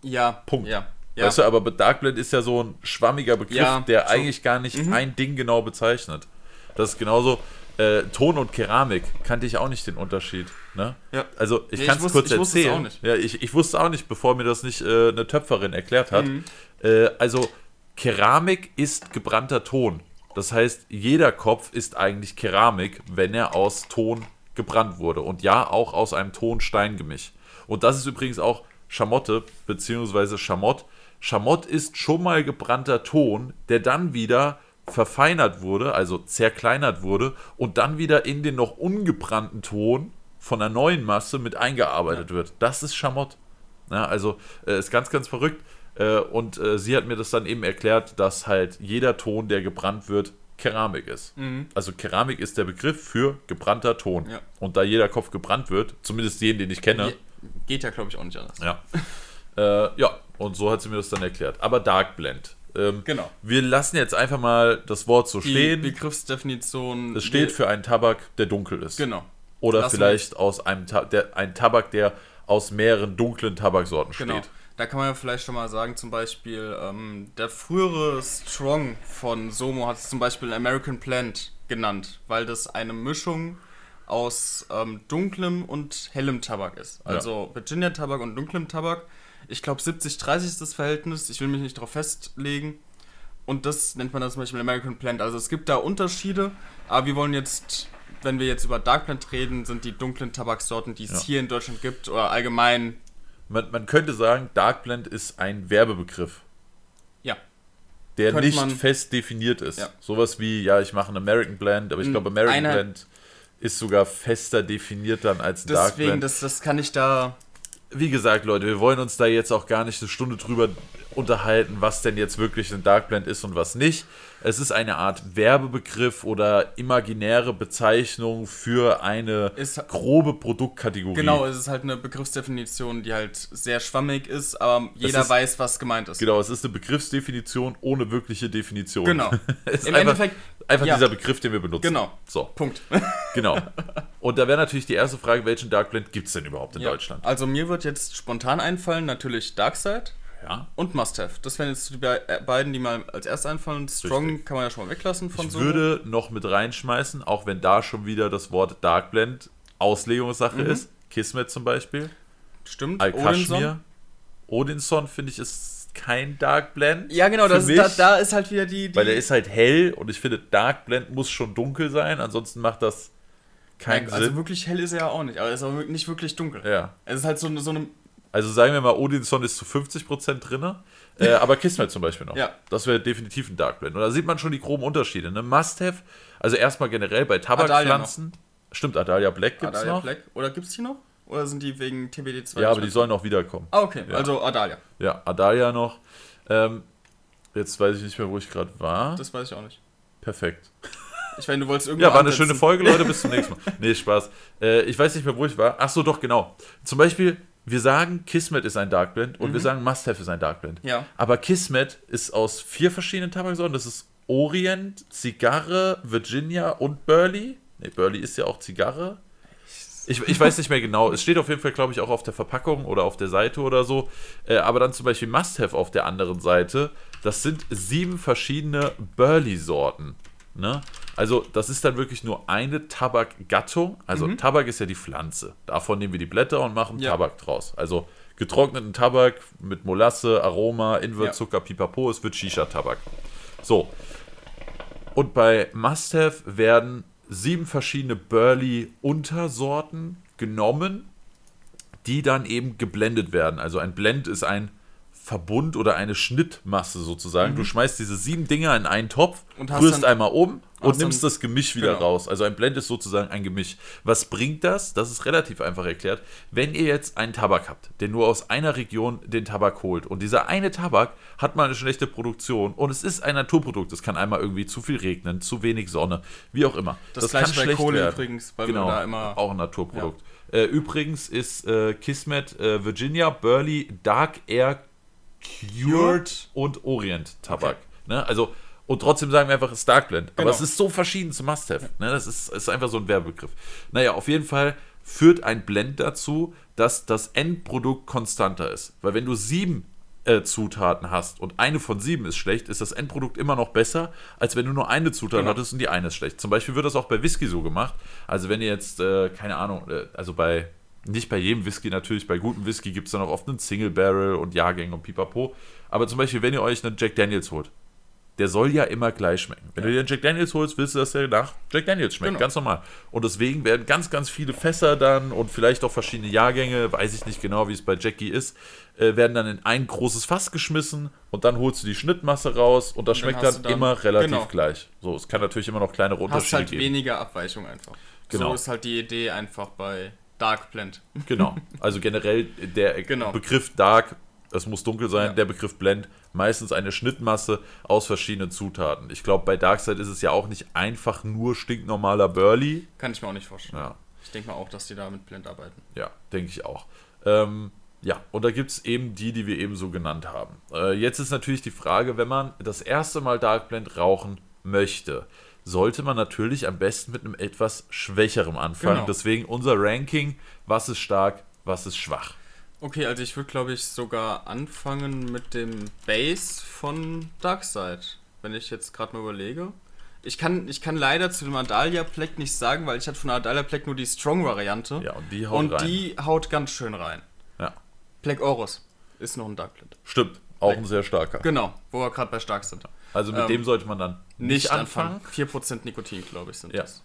Ja, Punkt. Ja, ja. Weißt du, aber Dark Blend ist ja so ein schwammiger Begriff, Ja, der true. eigentlich gar nicht Mhm. ein Ding genau bezeichnet. Das ist genauso, äh, Ton und Keramik kannte ich auch nicht den Unterschied. Ne? Ja. Also ich Nee, kann es kurz ich wusste es erzählen. auch nicht. Ja, ich, ich wusste auch nicht, bevor mir das nicht äh, eine Töpferin erklärt hat. Mhm. Äh, also Keramik ist gebrannter Ton. Das heißt, jeder Kopf ist eigentlich Keramik, wenn er aus Ton gebrannt wurde. Und ja, auch aus einem Ton-Stein-Gemisch. Und das ist übrigens auch Schamotte, beziehungsweise Schamott. Schamott ist schon mal gebrannter Ton, der dann wieder verfeinert wurde, also zerkleinert wurde und dann wieder in den noch ungebrannten Ton von einer neuen Masse mit eingearbeitet wird. Das ist Schamott. Ja, also äh, ist ganz, ganz verrückt. Äh, und äh, sie hat mir das dann eben erklärt, dass halt jeder Ton, der gebrannt wird, Keramik ist. Also Keramik ist der Begriff für gebrannter Ton. Ja. Und da jeder Kopf gebrannt wird, zumindest jeden, den ich kenne, Ge- Geht ja, glaube ich, auch nicht anders. ja. äh, ja, und so hat sie mir das dann erklärt. Aber Dark Blend. Ähm, Genau. Wir lassen jetzt einfach mal das Wort so Die stehen. Begriffsdefinition. Es steht für einen Tabak, der dunkel ist. Genau. Oder Lassen vielleicht aus einem Ta der, ein Tabak, der aus mehreren dunklen Tabaksorten Genau. steht. Da kann man ja vielleicht schon mal sagen, zum Beispiel, ähm, der frühere Strong von Somo hat es zum Beispiel American Plant genannt, weil das eine Mischung aus ähm, dunklem und hellem Tabak ist. Also Virginia Tabak und dunklem Tabak. Ich glaube 70-30 ist das Verhältnis, ich will mich nicht darauf festlegen. Und das nennt man dann zum Beispiel American Plant. Also es gibt da Unterschiede, aber wir wollen jetzt, wenn wir jetzt über Dark Plant reden, sind die dunklen Tabaksorten, die es Ja. hier in Deutschland gibt oder allgemein, Man, man könnte sagen, Dark Blend ist ein Werbebegriff, ja, der Könnte nicht man- fest definiert ist. Ja. Sowas wie, ja, ich mache einen American Blend, aber ich glaube, American Blend ist sogar fester definiert dann als Dark Deswegen, Blend. das, das kann ich da wie gesagt, Leute, wir wollen uns da jetzt auch gar nicht eine Stunde drüber unterhalten, was denn jetzt wirklich ein Dark Blend ist und was nicht. Es ist eine Art Werbebegriff oder imaginäre Bezeichnung für eine Ist- grobe Produktkategorie. Genau, es ist halt eine Begriffsdefinition, die halt sehr schwammig ist, aber jeder ist- weiß, was gemeint ist. Genau, es ist eine Begriffsdefinition ohne wirkliche Definition. Genau. Im einfach, Endeffekt- einfach ja. dieser Begriff, den wir benutzen. Genau. So, Punkt. genau. Und da wäre natürlich die erste Frage, welchen Dark Blend gibt es denn überhaupt in Ja. Deutschland? Also mir wird jetzt spontan einfallen, natürlich Darkside Ja. und Must-Have. Das wären jetzt die äh, beiden, die mal als erstes einfallen. Strong Richtig. kann man ja schon mal weglassen von Ich so. würde noch mit reinschmeißen, auch wenn da schon wieder das Wort Dark Blend Auslegungssache Mhm. ist. Kismet zum Beispiel. Stimmt. Al-Kashmir. Odinson finde ich ist kein Dark Blend. Ja, genau, das, mich, da, da ist halt wieder die. die Weil der ist halt hell und ich finde, Dark Blend muss schon dunkel sein, ansonsten macht das keinen also Sinn. wirklich hell ist er ja auch nicht, aber er ist auch nicht wirklich dunkel. Ja. Es ist halt so, eine- so eine. Also sagen wir mal, Odinson ist zu 50% drin, äh, aber Kismet zum Beispiel noch. Ja. Das wäre definitiv ein Dark Blend. Und da sieht man schon die groben Unterschiede. Ne? Must-Have, also erstmal generell bei Tabakpflanzen. Stimmt, Adalia Black gibt es Adalia noch. Black. Oder gibt's die noch? Oder sind die wegen TBD2? Ja, aber die sollen auch wiederkommen. Ah, okay. Ja. Also Adalia. Ja, Adalia noch. Ähm, jetzt weiß ich nicht mehr, wo ich gerade war. Das weiß ich auch nicht. Perfekt. Ich meine, du wolltest irgendwo Ja, war eine ansetzen. schöne Folge, Leute. Bis zum nächsten Mal. Nee, Spaß. Äh, ich weiß nicht mehr, wo ich war. Ach so, doch, genau. Zum Beispiel, wir sagen, Kismet ist ein Dark Blend und wir sagen, Must Have ist ein Dark Blend. Mhm. Ja. Aber Kismet ist aus vier verschiedenen Tabaksorten. Das ist Orient, Zigarre, Virginia und Burley. Nee, Burley ist ja auch Zigarre. Ich, ich weiß nicht mehr genau. Es steht auf jeden Fall, glaube ich, auch auf der Verpackung oder auf der Seite oder so. Äh, aber dann zum Beispiel Must Have auf der anderen Seite. Das sind sieben verschiedene Burley-Sorten. Ne? Also, das ist dann wirklich nur eine Tabakgattung. Also, Tabak ist ja die Pflanze. Davon nehmen wir die Blätter und machen Ja. Tabak draus. Also, getrockneten Tabak mit Molasse, Aroma, Invertzucker, Pipapo. Es wird Shisha-Tabak. So. Und bei Must Have werden sieben verschiedene Burley-Untersorten genommen, die dann eben geblendet werden. Also ein Blend ist ein Verbund oder eine Schnittmasse sozusagen. Du schmeißt diese sieben Dinger in einen Topf, Mhm. Und rührst dann- einmal um und nimmst dann- das Gemisch wieder Genau. raus. Also ein Blend ist sozusagen ein Gemisch. Was bringt das? Das ist relativ einfach erklärt. Wenn ihr jetzt einen Tabak habt, der nur aus einer Region den Tabak holt und dieser eine Tabak hat mal eine schlechte Produktion und es ist ein Naturprodukt, es kann einmal irgendwie zu viel regnen, zu wenig Sonne, wie auch immer. Das gleiche bei Kohle übrigens, weil wir genau, da immer- auch ein Naturprodukt. Äh, übrigens ist äh, Kismet äh, Virginia, Burley, Dark Air, Cured und Orient Tabak. Ne? Also, und trotzdem sagen wir einfach, Dark Blend. Aber Genau. es ist so verschieden zu Must-Have. Ne? Das ist, ist einfach so ein Werbegriff. Naja, auf jeden Fall führt ein Blend dazu, dass das Endprodukt konstanter ist. Weil wenn du sieben äh, Zutaten hast und eine von sieben ist schlecht, ist das Endprodukt immer noch besser, als wenn du nur eine Zutat Genau. hattest und die eine ist schlecht. Zum Beispiel wird das auch bei Whisky so gemacht. Also wenn ihr jetzt, äh, keine Ahnung, äh, also bei, nicht bei jedem Whisky natürlich, bei gutem Whisky gibt es dann auch oft einen Single Barrel und Jahrgänge und pipapo. Aber zum Beispiel, wenn ihr euch einen Jack Daniels holt, der soll ja immer gleich schmecken. Wenn du dir einen Jack Daniels holst, willst du, dass der nach Jack Daniels schmeckt. Genau. Ganz normal. Und deswegen werden ganz, ganz viele Fässer dann und vielleicht auch verschiedene Jahrgänge, weiß ich nicht genau, wie es bei Jackie ist, äh, werden dann in ein großes Fass geschmissen und dann holst du die Schnittmasse raus und das dann schmeckt hast dann, dann- immer relativ genau. gleich. So, es kann natürlich immer noch kleinere Hast Unterschiede halt geben. weniger Abweichung einfach. Genau. So ist halt die Idee einfach bei Dark Blend. Genau. Also generell der Genau. Begriff Dark, es muss dunkel sein, Ja. der Begriff Blend, meistens eine Schnittmasse aus verschiedenen Zutaten. Ich glaube, bei Darkside ist es ja auch nicht einfach nur stinknormaler Burley. Kann ich mir auch nicht vorstellen. Ja, Ich denke mal auch, dass die da mit Blend arbeiten. ja denke ich auch. Ähm, ja, und da gibt es eben die, die wir eben so genannt haben. Äh, jetzt ist natürlich die Frage, wenn man das erste Mal Dark Blend rauchen möchte, sollte man natürlich am besten mit einem etwas schwächerem anfangen. Genau. Deswegen unser Ranking, was ist stark, was ist schwach. Okay, also ich würde glaube ich sogar anfangen mit dem Bass von Darkside, wenn ich jetzt gerade mal überlege. Ich kann, ich kann leider zu dem Adalia Black nicht sagen, weil ich hatte von Adalia Black nur die Strong-Variante. Ja, und die haut Und rein. die haut ganz schön rein. Ja. Black Oros ist noch ein Dark Blend. Stimmt, auch ein sehr starker. Genau, wo wir gerade bei stark sind. Also mit Ähm, dem sollte man dann nicht, Nicht anfangen. anfangen. 4% Nikotin, glaube ich, sind Ja. das.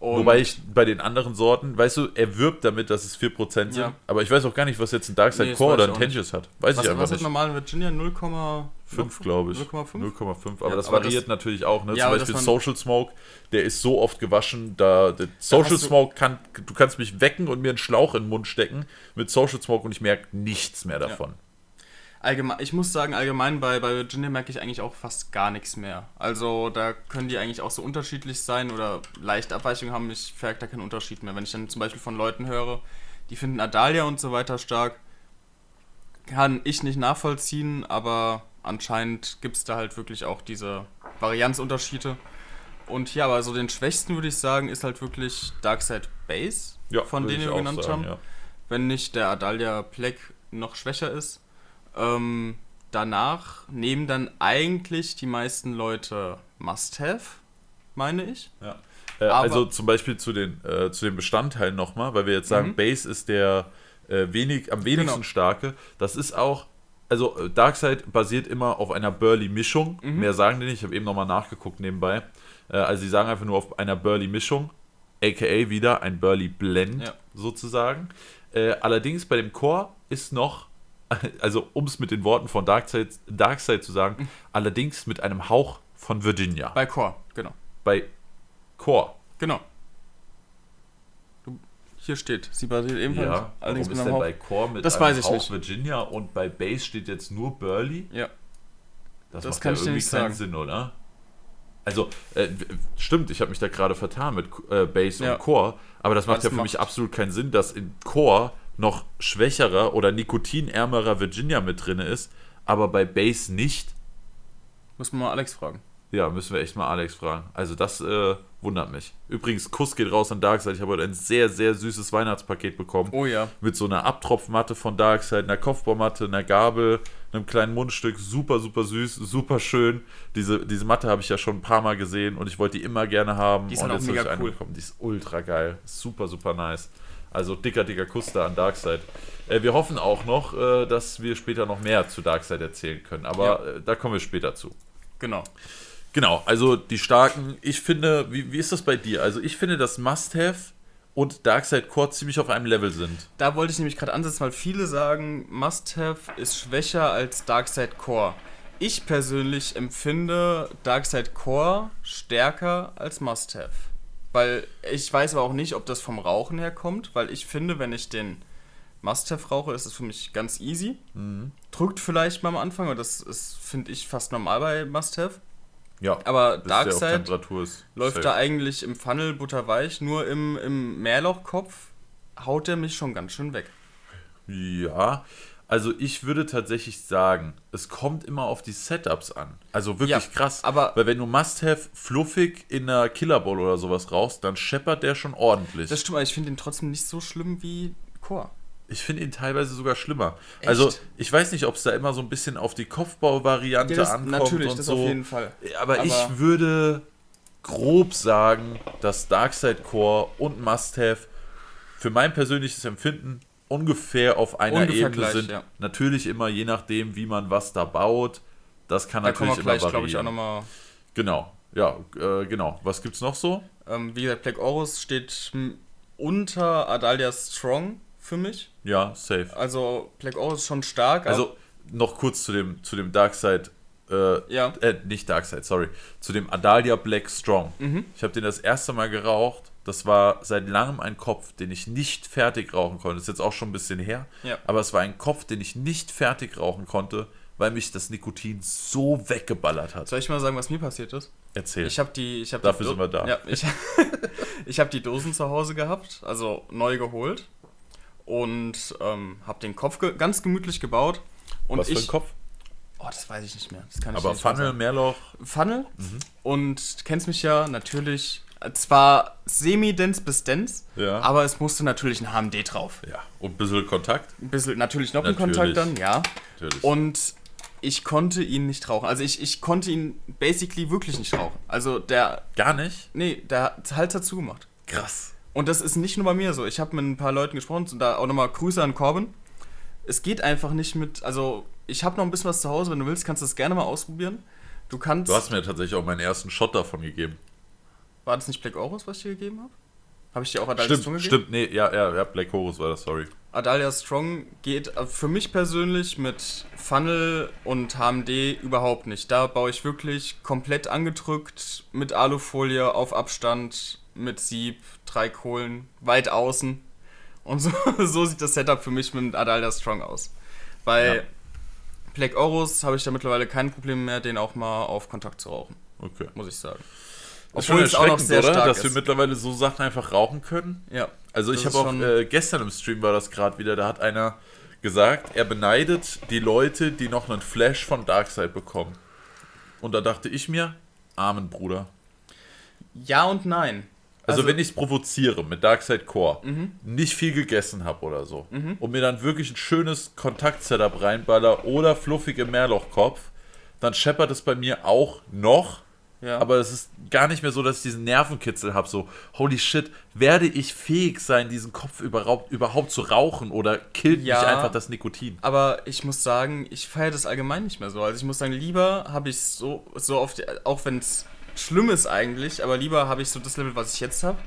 Und Wobei ich bei den anderen Sorten, weißt du, er wirbt damit, dass es 4% sind, Ja. aber ich weiß auch gar nicht, was jetzt ein Darkside Nee, Core oder ein. Tenjis hat. Weiß was, ich einfach was hat nicht. normal Virginia? 0,5 5, glaube ich. 0,5? 0,5. Aber Ja, das aber variiert das- natürlich auch. Ne? Ja, Zum Beispiel Social Smoke, der ist so oft gewaschen, da der Social Smoke kann, du kannst mich wecken und mir einen Schlauch in den Mund stecken mit Social Smoke und ich merke nichts mehr davon. Allgemein, ich muss sagen, allgemein bei, bei Virginia merke ich eigentlich auch fast gar nichts mehr. Also da können die eigentlich auch so unterschiedlich sein oder leicht Abweichungen haben. Ich merke da keinen Unterschied mehr. Wenn ich dann zum Beispiel von Leuten höre, die finden Adalia und so weiter stark, kann ich nicht nachvollziehen, aber anscheinend gibt es da halt wirklich auch diese Varianzunterschiede. Und hier aber so den schwächsten würde ich sagen, ist halt wirklich Darkseid Base, von würde denen wir genannt sagen, haben ja. wenn nicht der Adalia Black noch schwächer ist. Ähm, danach nehmen dann eigentlich die meisten Leute Must-Have, meine ich. Ja. Äh, also zum Beispiel zu den, äh, zu den Bestandteilen nochmal, weil wir jetzt sagen, Mhm. Base ist der äh, wenig, am wenigsten Genau. starke. Das ist auch, also äh, Darkseid basiert immer auf einer Burly-Mischung. Mhm. Mehr sagen die nicht, ich habe eben nochmal nachgeguckt nebenbei. Äh, also sie sagen einfach nur auf einer Burly-Mischung, aka wieder ein Burly-Blend Ja. sozusagen. Äh, allerdings bei dem Core ist noch, also um es mit den Worten von Darkseid, Darkseid zu sagen, Mhm. allerdings mit einem Hauch von Virginia. Bei Core, genau. Bei Core. Genau. Du, hier steht, sie basiert ebenfalls. Ja, allerdings warum ist denn bei Core mit Das einem weiß ich Hauch nicht. Virginia und bei Base steht jetzt nur Burley? Ja, Das, Das macht kann ja irgendwie keinen sagen. Sinn, oder? Also, äh, stimmt, ich habe mich da gerade vertan mit äh, Base Ja. und Core, aber das macht Das ja für macht- mich absolut keinen Sinn, dass in Core noch schwächerer oder nikotinärmerer Virginia mit drin ist, aber bei Base nicht. muss man mal Alex fragen. Ja, müssen wir echt mal Alex fragen. Also das äh, wundert mich. Übrigens, Kuss geht raus an Darkseid. Ich habe heute ein sehr, sehr süßes Weihnachtspaket bekommen. Oh ja. mit so einer Abtropfmatte von Darkseid, einer Kopfbaumatte, einer Gabel, einem kleinen Mundstück. Super, super süß, super schön. Diese, diese Matte habe ich ja schon ein paar Mal gesehen und ich wollte die immer gerne haben. Die ist und halt auch mega cool. Die ist ultra geil. Super, super nice. Also dicker, dicker Kuss da an Darkseid. Äh, wir hoffen auch noch, äh, dass wir später noch mehr zu Darkseid erzählen können. Aber Ja. äh, da kommen wir später zu. Genau. Genau, also die starken, ich finde, wie, wie ist das bei dir? Also ich finde, dass Must-Have und Darkseid Core ziemlich auf einem Level sind. Da wollte ich nämlich gerade ansetzen, weil viele sagen, Must-Have ist schwächer als Darkseid Core. Ich persönlich empfinde Darkseid Core stärker als Must-Have. Weil ich weiß aber auch nicht, ob das vom Rauchen her kommt, weil ich finde, wenn ich den Must-Have rauche, ist es für mich ganz easy. Drückt vielleicht mal am Anfang, aber das ist, finde ich, fast normal bei Must-Have. Ja, Aber ist. läuft safe. da eigentlich im Funnel butterweich, nur im, im Mehrlochkopf haut er mich schon ganz schön weg. Ja, also ich würde tatsächlich sagen, es kommt immer auf die Setups an. Also wirklich Ja, krass. aber- Weil wenn du Must-Have fluffig in einer Killer Bowl oder sowas rauchst, dann scheppert der schon ordentlich. Das stimmt, aber ich finde ihn trotzdem nicht so schlimm wie Core. ich finde ihn teilweise sogar schlimmer. Echt? Also ich weiß nicht, ob es da immer so ein bisschen auf die Kopfbau-Variante Ja, ankommt natürlich, und das so. auf jeden Fall. Aber, Aber- ich würde grob sagen, dass Darkseid Core und Must-Have für mein persönliches Empfinden ungefähr auf einer Ungefähr Ebene gleich, sind. ja. Natürlich immer je nachdem, wie man was da baut. Das kann Da kommen natürlich wir immer gleich, glaube ich, auch variieren. nochmal. Genau, ja, äh, genau. Was gibt's noch so? Ähm, wie gesagt, Black Orus steht unter Adalia Strong für mich. Ja, safe. Also Black Orus ist schon stark. Also noch kurz zu dem, zu dem Darkseid, äh, Ja. äh, nicht Darkseid, sorry, zu dem Adalia Black Strong. Mhm. Ich habe den das erste Mal geraucht. Das war seit langem ein Kopf, den ich nicht fertig rauchen konnte. Das ist jetzt auch schon ein bisschen her. Ja. Aber es war ein Kopf, den ich nicht fertig rauchen konnte, weil mich das Nikotin so weggeballert hat. Soll ich mal sagen, was mir passiert ist? Erzähl. Ich habe die, ich habe Dafür die sind wir da. Ja, ich, ich habe die Dosen zu Hause gehabt, also neu geholt und ähm, habe den Kopf ge ganz gemütlich gebaut. Und Was ich, für ein Kopf? Oh, das weiß ich nicht mehr. Das kann ich Aber nicht Funnel. Mehrloch. Funnel Mhm. und du kennst mich ja natürlich zwar semi-dens bis dens, Ja. aber es musste natürlich ein HMD drauf. Ja. Und ein bisschen Kontakt. Ein bisschen natürlich noch ein Natürlich. Kontakt dann, ja. Natürlich. Und ich konnte ihn nicht rauchen. Also ich, ich konnte ihn basically wirklich nicht rauchen. Also der, Gar nicht? nee, der Hals hat zugemacht. Krass. Und das ist nicht nur bei mir so. Ich habe mit ein paar Leuten gesprochen und da auch nochmal Grüße an Corbin. Es geht einfach nicht mit, also ich habe noch ein bisschen was zu Hause, wenn du willst, kannst du das gerne mal ausprobieren. Du kannst, Du hast mir tatsächlich auch meinen ersten Shot davon gegeben. War das nicht Black Orus, was ich dir gegeben habe? Habe ich dir auch Adalia Stimmt, Strong gegeben? stimmt, nee, ja, ja, ja, Black Horus war das, sorry. Adalia Strong geht äh, für mich persönlich mit Funnel und HMD überhaupt nicht. Da baue ich wirklich komplett angedrückt mit Alufolie auf Abstand, mit Sieb, drei Kohlen, weit außen. Und so, so sieht das Setup für mich mit Adalia Strong aus. Bei Ja. Black Orus habe ich da mittlerweile kein Problem mehr, den auch mal auf Kontakt zu rauchen, Okay. muss ich sagen. Ist schon Obwohl es auch noch erschreckend, sehr oder? Dass wir ist. mittlerweile so Sachen einfach rauchen können. Ja. Also Das ich habe ist auch schon- äh, gestern im Stream war das gerade wieder, da hat einer gesagt, er beneidet die Leute, die noch einen Flash von Darkseid bekommen. Und da dachte ich mir, Amen, Bruder. Ja und nein. Also, wenn ich es provoziere mit Darkseid Core, Mhm. nicht viel gegessen habe oder so und mir dann wirklich ein schönes Kontakt-Setup reinballer oder fluffige Meerlochkopf, dann scheppert es bei mir auch noch. Ja. Aber es ist gar nicht mehr so, dass ich diesen Nervenkitzel habe. So, holy shit, werde ich fähig sein, diesen Kopf überhaupt, überhaupt zu rauchen oder killt Ja. mich einfach das Nikotin? Aber ich muss sagen, ich feiere das allgemein nicht mehr so. Also ich muss sagen, lieber habe ich so, so oft, auch wenn es schlimm ist eigentlich, aber lieber habe ich so das Level, was ich jetzt habe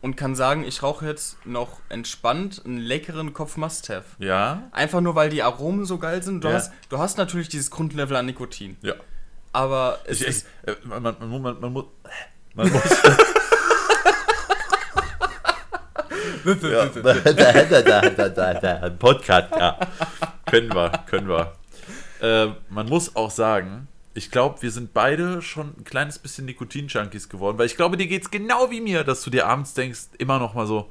und kann sagen, ich rauche jetzt noch entspannt einen leckeren Kopf Must-Have. Ja? Einfach nur, weil die Aromen so geil sind. Du, Ja. hast, du hast natürlich dieses Grundlevel an Nikotin. Ja. Aber es Ich, ich, ist. äh, man, man, man, man, man, muss- man muss. Ja, da, da, da, da, ein Podcast, ja. Können wir, können wir. Äh, man muss auch sagen, ich glaube, wir sind beide schon ein kleines bisschen Nikotin-Junkies geworden, weil ich glaube, dir geht's genau wie mir, dass du dir abends denkst, immer noch mal so,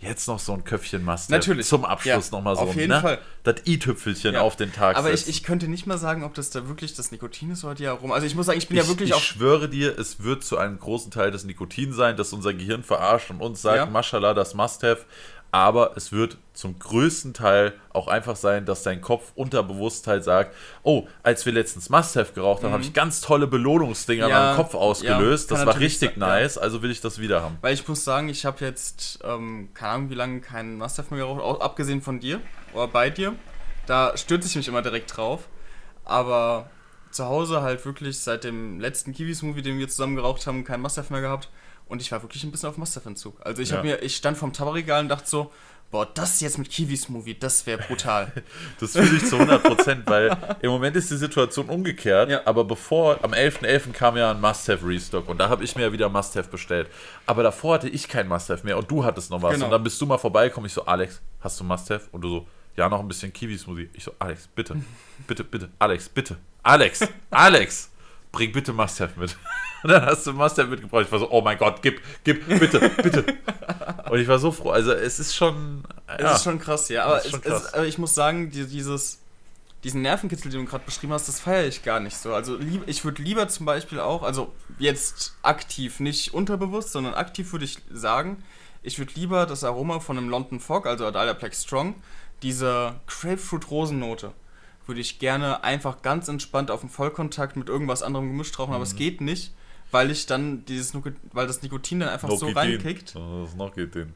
jetzt noch so ein Köpfchen machst. Natürlich. Zum Abschluss Ja, noch mal so auf ein, jeden ne? Fall. Das i-Tüpfelchen Ja. auf den Tag aber ich, ich könnte nicht mal sagen, ob das da wirklich das Nikotin ist oder die Aromen. Also ich muss sagen, ich bin ich, ja wirklich ich auch. schwöre dir, es wird zu einem großen Teil das Nikotin sein, das unser Gehirn verarscht und uns sagt, Ja. Mashallah, das Must-Have. Aber es wird zum größten Teil auch einfach sein, dass dein Kopf Unterbewusstheit sagt, oh, als wir letztens Must-Have geraucht haben, habe ich ganz tolle Belohnungsdinger in Mhm. Ja, meinem Kopf ausgelöst. ja, das war richtig sein, ja. nice, also will ich das wieder haben. Weil ich muss sagen, ich habe jetzt, ähm, keine Ahnung, wie lange keinen Must-Have mehr geraucht, auch abgesehen von dir oder bei dir. Da stürze ich mich immer direkt drauf. Aber zu Hause halt wirklich seit dem letzten Kiwis-Movie, den wir zusammen geraucht haben, kein Must-Have mehr gehabt. Und ich war wirklich ein bisschen auf Must-Have-Entzug. Also ich Ja. habe mir, ich stand vorm Tabakregal und dachte so, boah, das jetzt mit Kiwis-Movie, das wäre brutal. Das fühle ich zu 100%, weil im Moment ist die Situation umgekehrt, Ja. aber bevor, am 11.11. kam ja ein Must-Have-Restock und da habe ich mir ja wieder Must-Have bestellt. Aber davor hatte ich kein Must-Have mehr und du hattest noch was. Genau. Und dann bist du mal vorbeigekommen, ich so, Alex, hast du Must-Have? Und du so, ja, noch ein bisschen Kiwis-Smoothie. Ich so, Alex, bitte, bitte, bitte, Alex, bitte, Alex, Alex, bring bitte Must-Have mit. Und dann hast du Must-Have mitgebracht. Ich war so, oh mein Gott, gib, gib, bitte, bitte. Und ich war so froh. Also es ist schon, Es ja, ist schon krass, ja. Aber, es, krass. Es, aber ich muss sagen, die, dieses, diesen Nervenkitzel, den du gerade beschrieben hast, das feiere ich gar nicht so. Also lieb, ich würde lieber zum Beispiel auch, also jetzt aktiv, nicht unterbewusst, sondern aktiv würde ich sagen, ich würde lieber das Aroma von einem London Fog, also Adalia Black Strong, diese Grapefruit-Rosennote, würde ich gerne einfach ganz entspannt auf dem Vollkontakt mit irgendwas anderem gemischt rauchen, Mhm. aber es geht nicht, weil ich dann dieses, Nuko- weil das Nikotin dann einfach so Nokitin. reinkickt. Das ist Nokitin.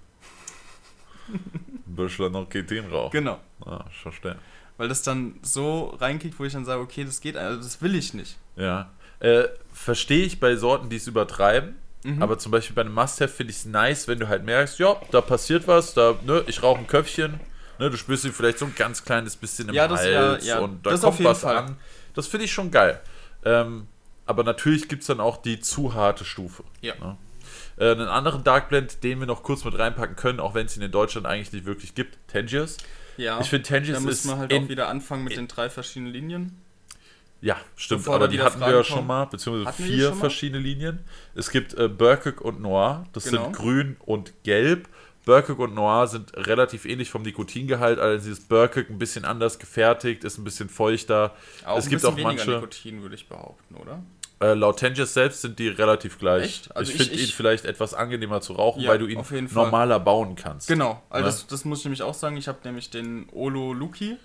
Ein bisschen Nokitin rauchen. Genau. Ah, ich verstehe. Weil das dann so reinkickt, wo ich dann sage, okay, das geht, also das will ich nicht. Ja. Äh, verstehe ich bei Sorten, die es übertreiben. Mhm. Aber zum Beispiel bei einem Must-Have finde ich es nice, wenn du halt merkst, ja, da passiert was, da, ne, ich rauche ein Köpfchen, ne, du spürst ihn vielleicht so ein ganz kleines bisschen im Ja, das- Hals ja, ja, und da das kommt was Fall. an. Das finde ich schon geil. Ähm, aber natürlich gibt es dann auch die zu harte Stufe. Ja. Ne? Äh, einen anderen Dark Blend, den wir noch kurz mit reinpacken können, auch wenn es ihn in Deutschland eigentlich nicht wirklich gibt, Tangiers. Ja. Ich finde, Tangiers da müssen wir halt in- auch wieder anfangen mit den drei verschiedenen Linien. Ja, stimmt, Bevor aber die hatten wir Fragen ja schon mal, beziehungsweise Hatten wir vier verschiedene Linien. Es gibt äh, Burkett und Noir, das Genau. sind grün und gelb. Burkett und Noir sind relativ ähnlich vom Nikotingehalt, allerdings ist Burkett ein bisschen anders gefertigt, ist ein bisschen feuchter. Auch es ein gibt bisschen auch weniger manche, Nikotin, würde ich behaupten, oder? äh, laut Tangiers selbst sind die relativ gleich. Also ich ich- finde ihn ich- vielleicht etwas angenehmer zu rauchen, Ja, weil du ihn jeden Fall. normaler bauen kannst. Genau, also Ne? das, das muss ich nämlich auch sagen. Ich habe nämlich den Ololuki,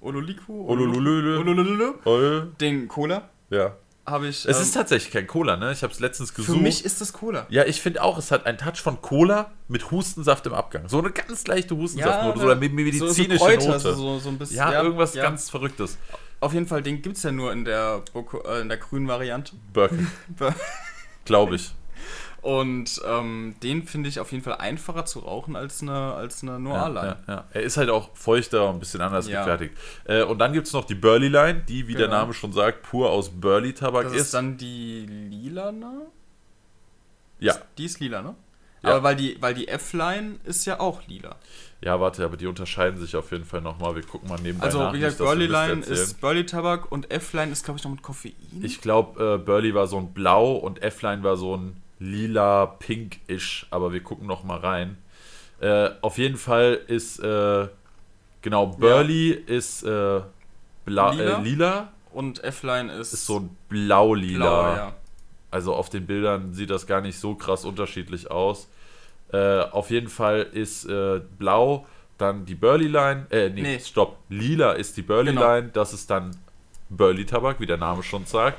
Ololiku, Ololululu. Ololululu, Oh, den Cola ja. Habe ich. Es ähm, ist tatsächlich kein Cola, ne? Ich habe es letztens gesucht. für mich ist das Cola. Ja, ich finde auch, es hat einen Touch von Cola mit Hustensaft im Abgang. So eine ganz leichte Hustensaftnote, eine me- medizinische so, so Kräuter, Note. So, so, ein bisschen. ja, irgendwas ja. ganz Verrücktes. Auf jeden Fall, den gibt es ja nur in der, äh, in der grünen Variante. Burke, glaube ich. Und ähm, den finde ich auf jeden Fall einfacher zu rauchen als eine, als eine Noir-Line. Ja, ja. Er ist halt auch feuchter und ein bisschen anders Ja. gefertigt. Äh, und dann gibt es noch die Burley Line, die, wie der Genau. Name schon sagt, pur aus Burley-Tabak Das ist. ist dann die lilane? ja. Die ist lila, ne? Ja. Aber weil die, weil die F-Line ist ja auch lila. ja, warte, aber die unterscheiden sich auf jeden Fall nochmal. Wir gucken mal nebenbei Also, nach. wie gesagt, Burley Line ist Burley Tabak und F-Line ist, glaube ich, noch mit Koffein. Ich glaube, äh, Burley war so ein Blau und F-Line war so ein lila, pink-ish, aber wir gucken noch mal rein. Äh, auf jeden Fall ist, äh, genau, Burley ist äh, bla Lila? Äh, lila, und F-Line ist, ist so ein blau-lila. blau, ja. Also auf den Bildern sieht das gar nicht so krass unterschiedlich aus. Äh, auf jeden Fall ist äh, blau dann die Burley Line. Äh, nee, Nee. stopp. Lila ist die Burley Genau. Line. Das ist dann Burley Tabak, wie der Name schon sagt.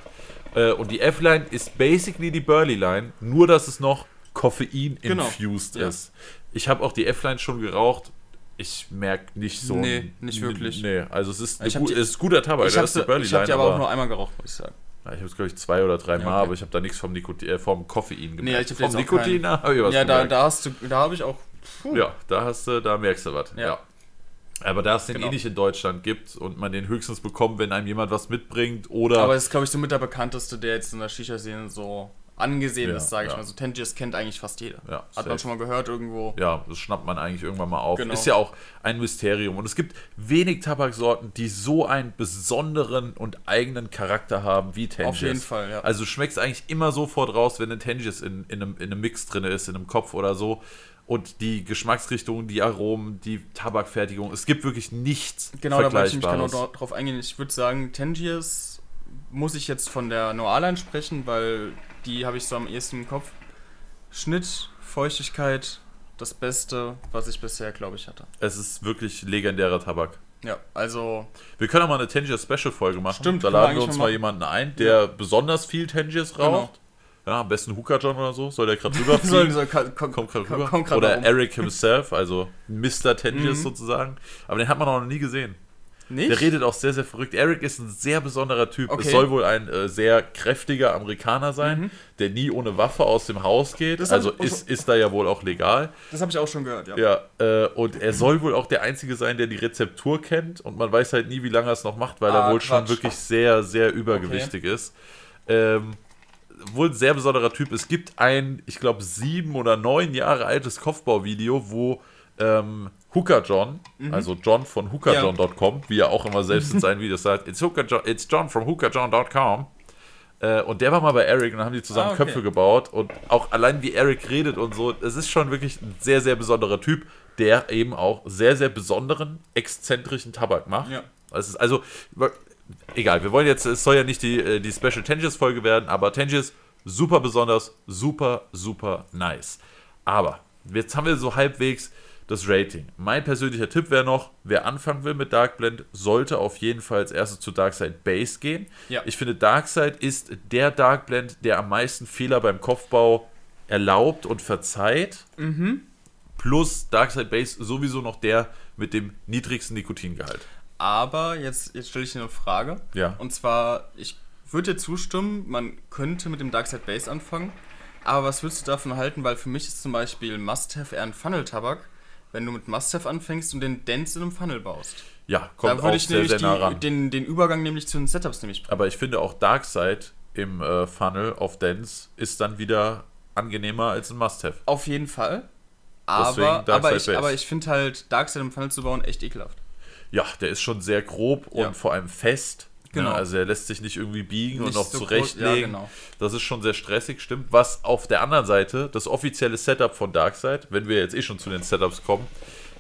Äh, und die F-Line ist basically die Burley Line, nur dass es noch Koffein-infused Genau. Ja. ist. Ich habe auch die F-Line schon geraucht. Ich merke nicht so. Nee, nicht wirklich. Nee, also es ist, hab gu- die- es ist guter Tabak. Ich das habe ist die hab die aber auch nur einmal geraucht, muss ich sagen. ja, ich habe es, glaube ich, zwei oder drei Mal, Ja, okay. aber ich habe da nichts vom, Nikotin, äh, vom Koffein gemerkt. Nee, ich vom Nikotin habe ich was Ja, da, da hast du, da habe ich auch. Puh. Ja, da hast du, da merkst du was. Ja. Aber da es den Genau. eh nicht in Deutschland gibt und man den höchstens bekommt, wenn einem jemand was mitbringt oder. Aber es ist, glaube ich, so mit der bekannteste, der jetzt in der Shisha-Szene so angesehen Ja, ist, sage ich ja. mal. So Tangiers kennt eigentlich fast jeder. Ja, Hat safe. man schon mal gehört irgendwo. ja, das schnappt man eigentlich irgendwann mal auf. Genau. Ist ja auch ein Mysterium. Und es gibt wenig Tabaksorten, die so einen besonderen und eigenen Charakter haben wie Tangiers. Auf jeden Fall, ja. Also du schmeckst eigentlich immer sofort raus, wenn ein Tangiers in, in, einem, in einem Mix drin ist, in einem Kopf oder so. Und die Geschmacksrichtungen, die Aromen, die Tabakfertigung, es gibt wirklich nichts Genau, da wollte ich mich genau drauf eingehen. Ich würde sagen, Tangiers muss ich jetzt von der Noir-Line sprechen, weil die habe ich so am ehesten im Kopf. Schnitt, Feuchtigkeit, das Beste, was ich bisher, glaube ich, hatte. Es ist wirklich legendärer Tabak. Ja, also Wir können auch mal eine Tangiers Special Folge machen. Stimmt, da laden wir uns mal jemanden ein, der besonders viel Tangiers Genau. Ja, am besten Hooker John oder so. Soll der gerade rüberfliegen? soll, soll, komm, kommt gerade komm- rüber. kommt grad Oder darum. Eric himself, also Mr. Tangiers Mhm. sozusagen. Aber den hat man auch noch nie gesehen. nicht? Der redet auch sehr, sehr verrückt. Eric ist ein sehr besonderer Typ. Okay. Es soll wohl ein äh, sehr kräftiger Amerikaner sein, der nie ohne Waffe aus dem Haus geht. Mhm. Das also ist, ist da ja wohl auch legal. Das habe ich auch schon gehört, ja. Ja, äh, und er soll wohl auch der Einzige sein, der die Rezeptur kennt und man weiß halt nie, wie lange er es noch macht, weil er Ah, wohl schon Quatsch. wirklich sehr, sehr übergewichtig ist. Ähm, wohl ein sehr besonderer Typ. Es gibt ein, ich glaube, sieben oder neun Jahre altes Kopfbauvideo, wo ähm, Hooker John, also John von hookerjohn.com, wie er auch immer selbst in seinen Videos sagt, it's, Hooker John, it's John from hookerjohn.com. Äh, und der war mal bei Eric und dann haben die zusammen Ah, okay. Köpfe gebaut und auch allein wie Eric redet und so, es ist schon wirklich ein sehr, sehr besonderer Typ, der eben auch sehr, sehr besonderen, exzentrischen Tabak macht. Ja. Es ist also, egal, wir wollen jetzt, es soll ja nicht die, äh, die Special Tangiers Folge werden, aber Tangiers super besonders, super, super nice. Aber jetzt haben wir so halbwegs das Rating. Mein persönlicher Tipp wäre noch, wer anfangen will mit Dark Blend, sollte auf jeden Fall als erstes zu Darkside Base gehen. Ja. Ich finde, Darkside ist der Dark Blend, der am meisten Fehler beim Kopfbau erlaubt und verzeiht. Plus Darkside Base sowieso noch der mit dem niedrigsten Nikotingehalt. Aber jetzt, jetzt stelle ich dir eine Frage. Ja. Und zwar, ich würde dir zustimmen, man könnte mit dem Darkside Base anfangen. Aber was würdest du davon halten? Weil für mich ist zum Beispiel Must-Have eher ein Funnel-Tabak, wenn du mit Must-Have anfängst und den Dance in einem Funnel baust. Ja, kommt da auch würde ich sehr, nämlich sehr nah die, ran. den, den Übergang nämlich zu den Setups nämlich Aber ich finde auch Darkside im äh, Funnel auf Dance ist dann wieder angenehmer als ein Must-Have. Auf jeden Fall. Deswegen Aber, Dark aber Side ich, Base. aber ich finde halt, Darkside im Funnel zu bauen echt ekelhaft. Ja, der ist schon sehr grob Ja. und vor allem fest. Genau. Ne? Also er lässt sich nicht irgendwie biegen und Nicht noch so zurechtlegen. ja, genau. Das ist schon sehr stressig, stimmt. Was auf der anderen Seite, das offizielle Setup von Darkside, wenn wir jetzt eh schon zu den Setups kommen,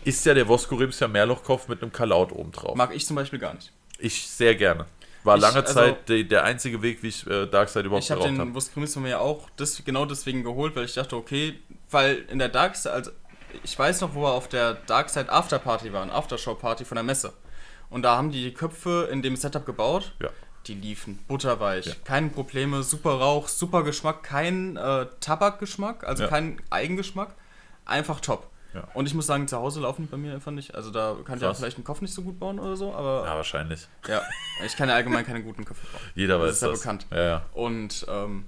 ist ja der Voskorimsia Mehrlochkopf mit einem Kalaut oben drauf. Mag ich zum Beispiel gar nicht. Ich sehr gerne. War Ich- lange also- Zeit der, der einzige Weg, wie ich äh, Darkside überhaupt Ich habe den habe. Voskrimis mir ja auch das, genau deswegen geholt, weil ich dachte, okay, weil in der Darkside, also ich weiß noch, wo wir auf der Darkside Afterparty waren, Aftershow-Party von der Messe. Und da haben die die Köpfe in dem Setup gebaut. Ja. Die liefen butterweich, Ja. keine Probleme, super Rauch, super Geschmack, kein äh, Tabakgeschmack, also Ja. kein Eigengeschmack, einfach top. Ja. Und ich muss sagen, zu Hause laufen bei mir einfach nicht. Also da kann ich ja vielleicht einen Kopf nicht so gut bauen oder so, aber Ja, wahrscheinlich. ja, ich kann ja allgemein keine guten Köpfe bauen. Jeder Das weiß ist ja das. bekannt. Ja, ja. Und ähm,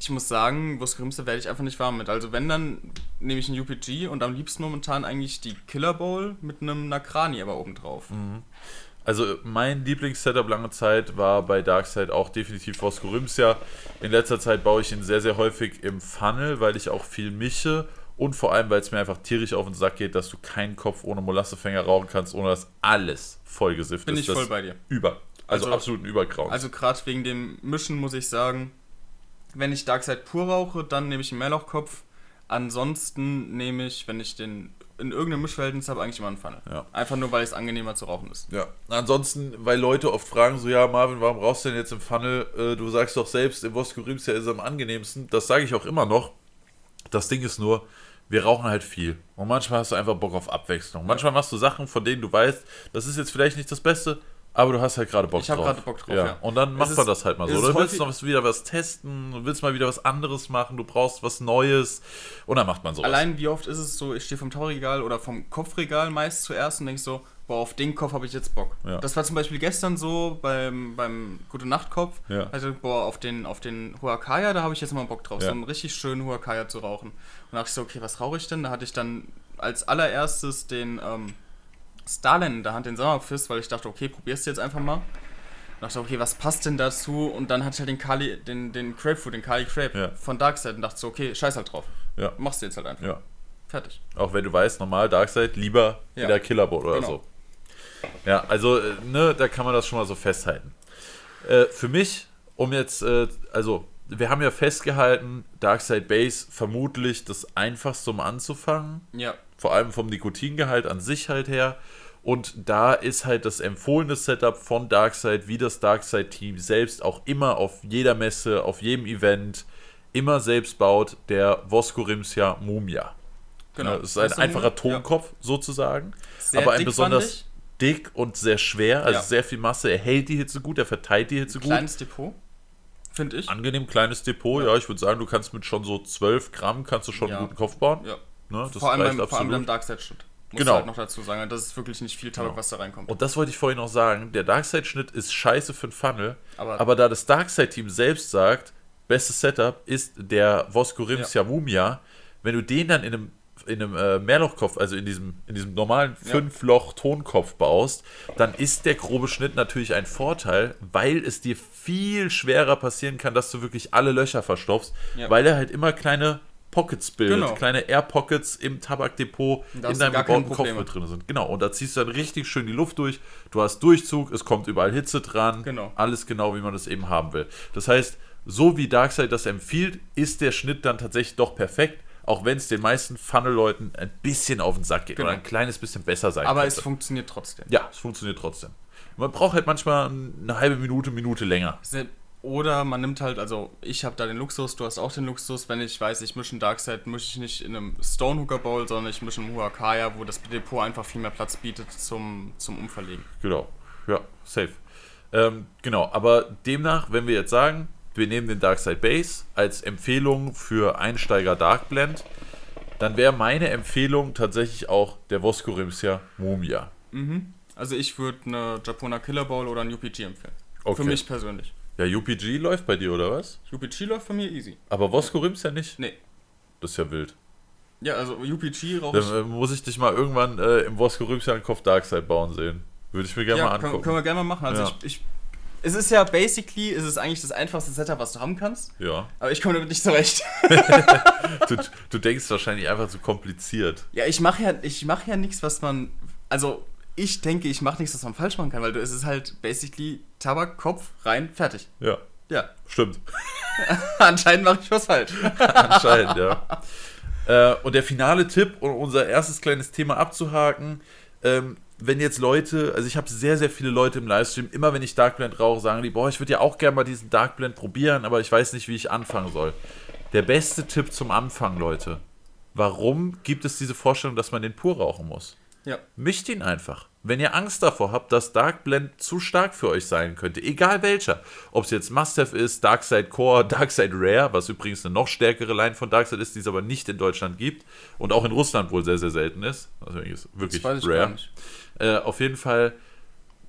Ich muss sagen, Wurstgrimste werde ich einfach nicht warm mit. Also wenn, dann nehme ich einen UPG und am liebsten momentan eigentlich die Killer Bowl mit einem Nakrani aber oben drauf. Also mein Lieblingssetup lange Zeit war bei Darkseid auch definitiv Voskorimsia. In letzter Zeit baue ich ihn sehr, sehr häufig im Funnel, weil ich auch viel mische und vor allem, weil es mir einfach tierisch auf den Sack geht, dass du keinen Kopf ohne Molassefänger rauchen kannst, ohne dass alles vollgesifft Bin ist. ich Das voll bei dir. Über. Also, Also- absoluten Überkraut. Also gerade wegen dem Mischen muss ich sagen, wenn ich Darkseid pur rauche, dann nehme ich einen Mehrlochkopf. Ansonsten nehme ich, wenn ich den in irgendeinem Mischverhältnis habe, eigentlich immer einen Funnel. Ja. Einfach nur, weil es angenehmer zu rauchen ist. Ja, ansonsten, weil Leute oft fragen, so, ja, Marvin, warum rauchst du denn jetzt im Funnel? Äh, du sagst doch selbst, im Voskorimsia ist es am angenehmsten. Das sage ich auch immer noch. Das Ding ist nur, wir rauchen halt viel. Und manchmal hast du einfach Bock auf Abwechslung. Manchmal machst du Sachen, von denen du weißt, das ist jetzt vielleicht nicht das Beste, aber du hast halt gerade Bock Ich hab drauf. gerade Bock drauf, ja. Und dann macht Es man ist- das halt mal so. ist Oder willst du noch was- wieder was testen, du willst mal wieder was anderes machen, du brauchst was Neues und dann macht man sowas. Allein wie oft ist es so, ich stehe vom Tauregal oder vom Kopfregal meist zuerst und denke so, boah, auf den Kopf habe ich jetzt Bock. Ja. Das war zum Beispiel gestern so beim, beim Gute Nacht Kopf. Ja. Also, boah, auf den, auf den Huacaya, da habe ich jetzt mal Bock drauf, Ja. so einen richtig schönen Huacaya zu rauchen. Und da dachte ich so, okay, was rauche ich denn? Da hatte ich dann als allererstes den ähm, Starland in der Hand, den Sommerfist, weil ich dachte, okay, probierst du jetzt einfach mal. Und dachte, okay, was passt denn dazu? Und dann hatte ich halt den Kali, den, den Crabfood, den Kali Crabe Ja. von Darkseid und dachte so, okay, scheiß halt drauf. Ja. Machst du jetzt halt einfach. Ja. Fertig. Auch wenn du weißt, normal Darkseid, lieber Ja. wieder Killerboard oder Genau. so. Ja, also, äh, ne, da kann man das schon mal so festhalten. Äh, für mich, um jetzt, äh, also, wir haben ja festgehalten, Darkseid Base vermutlich das einfachste, um anzufangen. Ja. Vor allem vom Nikotingehalt an sich halt her. Und da ist halt das empfohlene Setup von Darkseid, wie das Darkseid-Team selbst auch immer auf jeder Messe, auf jedem Event, immer selbst baut, der Voskorimsia Mumia. Genau. Ja, es ist ein Das einfacher ja. Tonkopf sozusagen, Sehr aber ein dickwandig. besonders dick und sehr schwer, also Ja. sehr viel Masse. Er hält die Hitze gut, er verteilt die Hitze gut. Kleines Depot, finde ich. Angenehm kleines Depot, ja. Ja. ich würde sagen, du kannst mit schon so 12 Gramm kannst du schon Ja. einen guten Kopf bauen. Ja. Ne, das vor, allem beim, vor allem absolut. beim Darkseid-Schnitt. Muss Genau. halt noch dazu sagen. Das ist wirklich nicht viel Tabak, Genau. was da reinkommt. Und das wollte ich vorhin noch sagen. Der Darkseid-Schnitt ist scheiße für einen Funnel. Aber, Aber- da das Darkseid-Team selbst sagt, bestes Setup ist der Voskorimsia Mumia, wenn du den dann in einem, in einem äh, Mehrlochkopf, also in diesem, in diesem normalen. Fünf-Loch-Tonkopf baust, dann ist der grobe Schnitt natürlich ein Vorteil, weil es dir viel schwerer passieren kann, dass du wirklich alle Löcher verstopfst, Ja. weil er halt immer kleine Pockets bildet, Genau. kleine Air-Pockets im Tabakdepot in deinem gebauten Kopf mit drin sind. Genau, und da ziehst du dann richtig schön die Luft durch. Du hast Durchzug, es kommt überall Hitze dran. Genau. Alles genau, wie man das eben haben will. Das heißt, so wie Darkseid das empfiehlt, ist der Schnitt dann tatsächlich doch perfekt, auch wenn es den meisten Funnel-Leuten ein bisschen auf den Sack geht Genau. oder ein kleines bisschen besser sein Aber könnte. es funktioniert trotzdem. ja, es funktioniert trotzdem. Man braucht halt manchmal eine halbe Minute, Minute länger. Oder man nimmt halt, also ich habe da den Luxus, du hast auch den Luxus, wenn ich weiß, ich mische einen Darkseid, mische ich nicht in einem Stonehooker Bowl, sondern ich mische einen Huacaya, wo das Depot einfach viel mehr Platz bietet zum, zum Umverlegen. Genau. Ja, safe. Ähm, genau, aber demnach, wenn wir jetzt sagen, wir nehmen den Darkseid Base als Empfehlung für Einsteiger Dark Blend, dann wäre meine Empfehlung tatsächlich auch der Voskorimsia Mumia. Also ich würde eine Japona Killer Bowl oder ein UPG empfehlen. Okay. Für mich persönlich. Ja, UPG läuft bei dir, oder was? UPG läuft für mir easy. Aber Voskorimsia nicht? Nee. Das ist ja wild. Ja, also UPG rauche. Dann äh, muss ich dich mal irgendwann äh, im Voskorimsia einen Kopf Darkseid bauen sehen. Würde ich mir gerne mal Ja, können, angucken. können wir gerne mal machen. Also Ja. ich, ich, es ist ja basically, es ist eigentlich das einfachste Setup, was du haben kannst. ja. Aber ich komme damit nicht zurecht. Du, du denkst wahrscheinlich einfach zu kompliziert. ja, ich mache ja, ich mache ja nichts, was man, also ich denke, ich mache nichts, was man falsch machen kann, weil du, es ist halt basically Tabak, Kopf, rein, fertig. Ja, Ja, stimmt. anscheinend mache ich was falsch. Anscheinend, ja. Äh, und der finale Tipp, um unser erstes kleines Thema abzuhaken, ähm, wenn jetzt Leute, also ich habe sehr, sehr viele Leute im Livestream, immer wenn ich Dark Blend rauche, sagen die, boah, ich würde ja auch gerne mal diesen Dark Blend probieren, aber ich weiß nicht, wie ich anfangen soll. Der beste Tipp zum Anfang, Leute. Warum gibt es diese Vorstellung, dass man den pur rauchen muss? Ja, Mischt ihn einfach. Wenn ihr Angst davor habt, dass Dark Blend zu stark für euch sein könnte, egal welcher, ob es jetzt Must-Have ist, Darkside Core, Darkside Rare, was übrigens eine noch stärkere Line von Darkside ist, die es aber nicht in Deutschland gibt und auch in Russland wohl sehr, sehr selten ist. Also ist wirklich rare. Äh, auf jeden Fall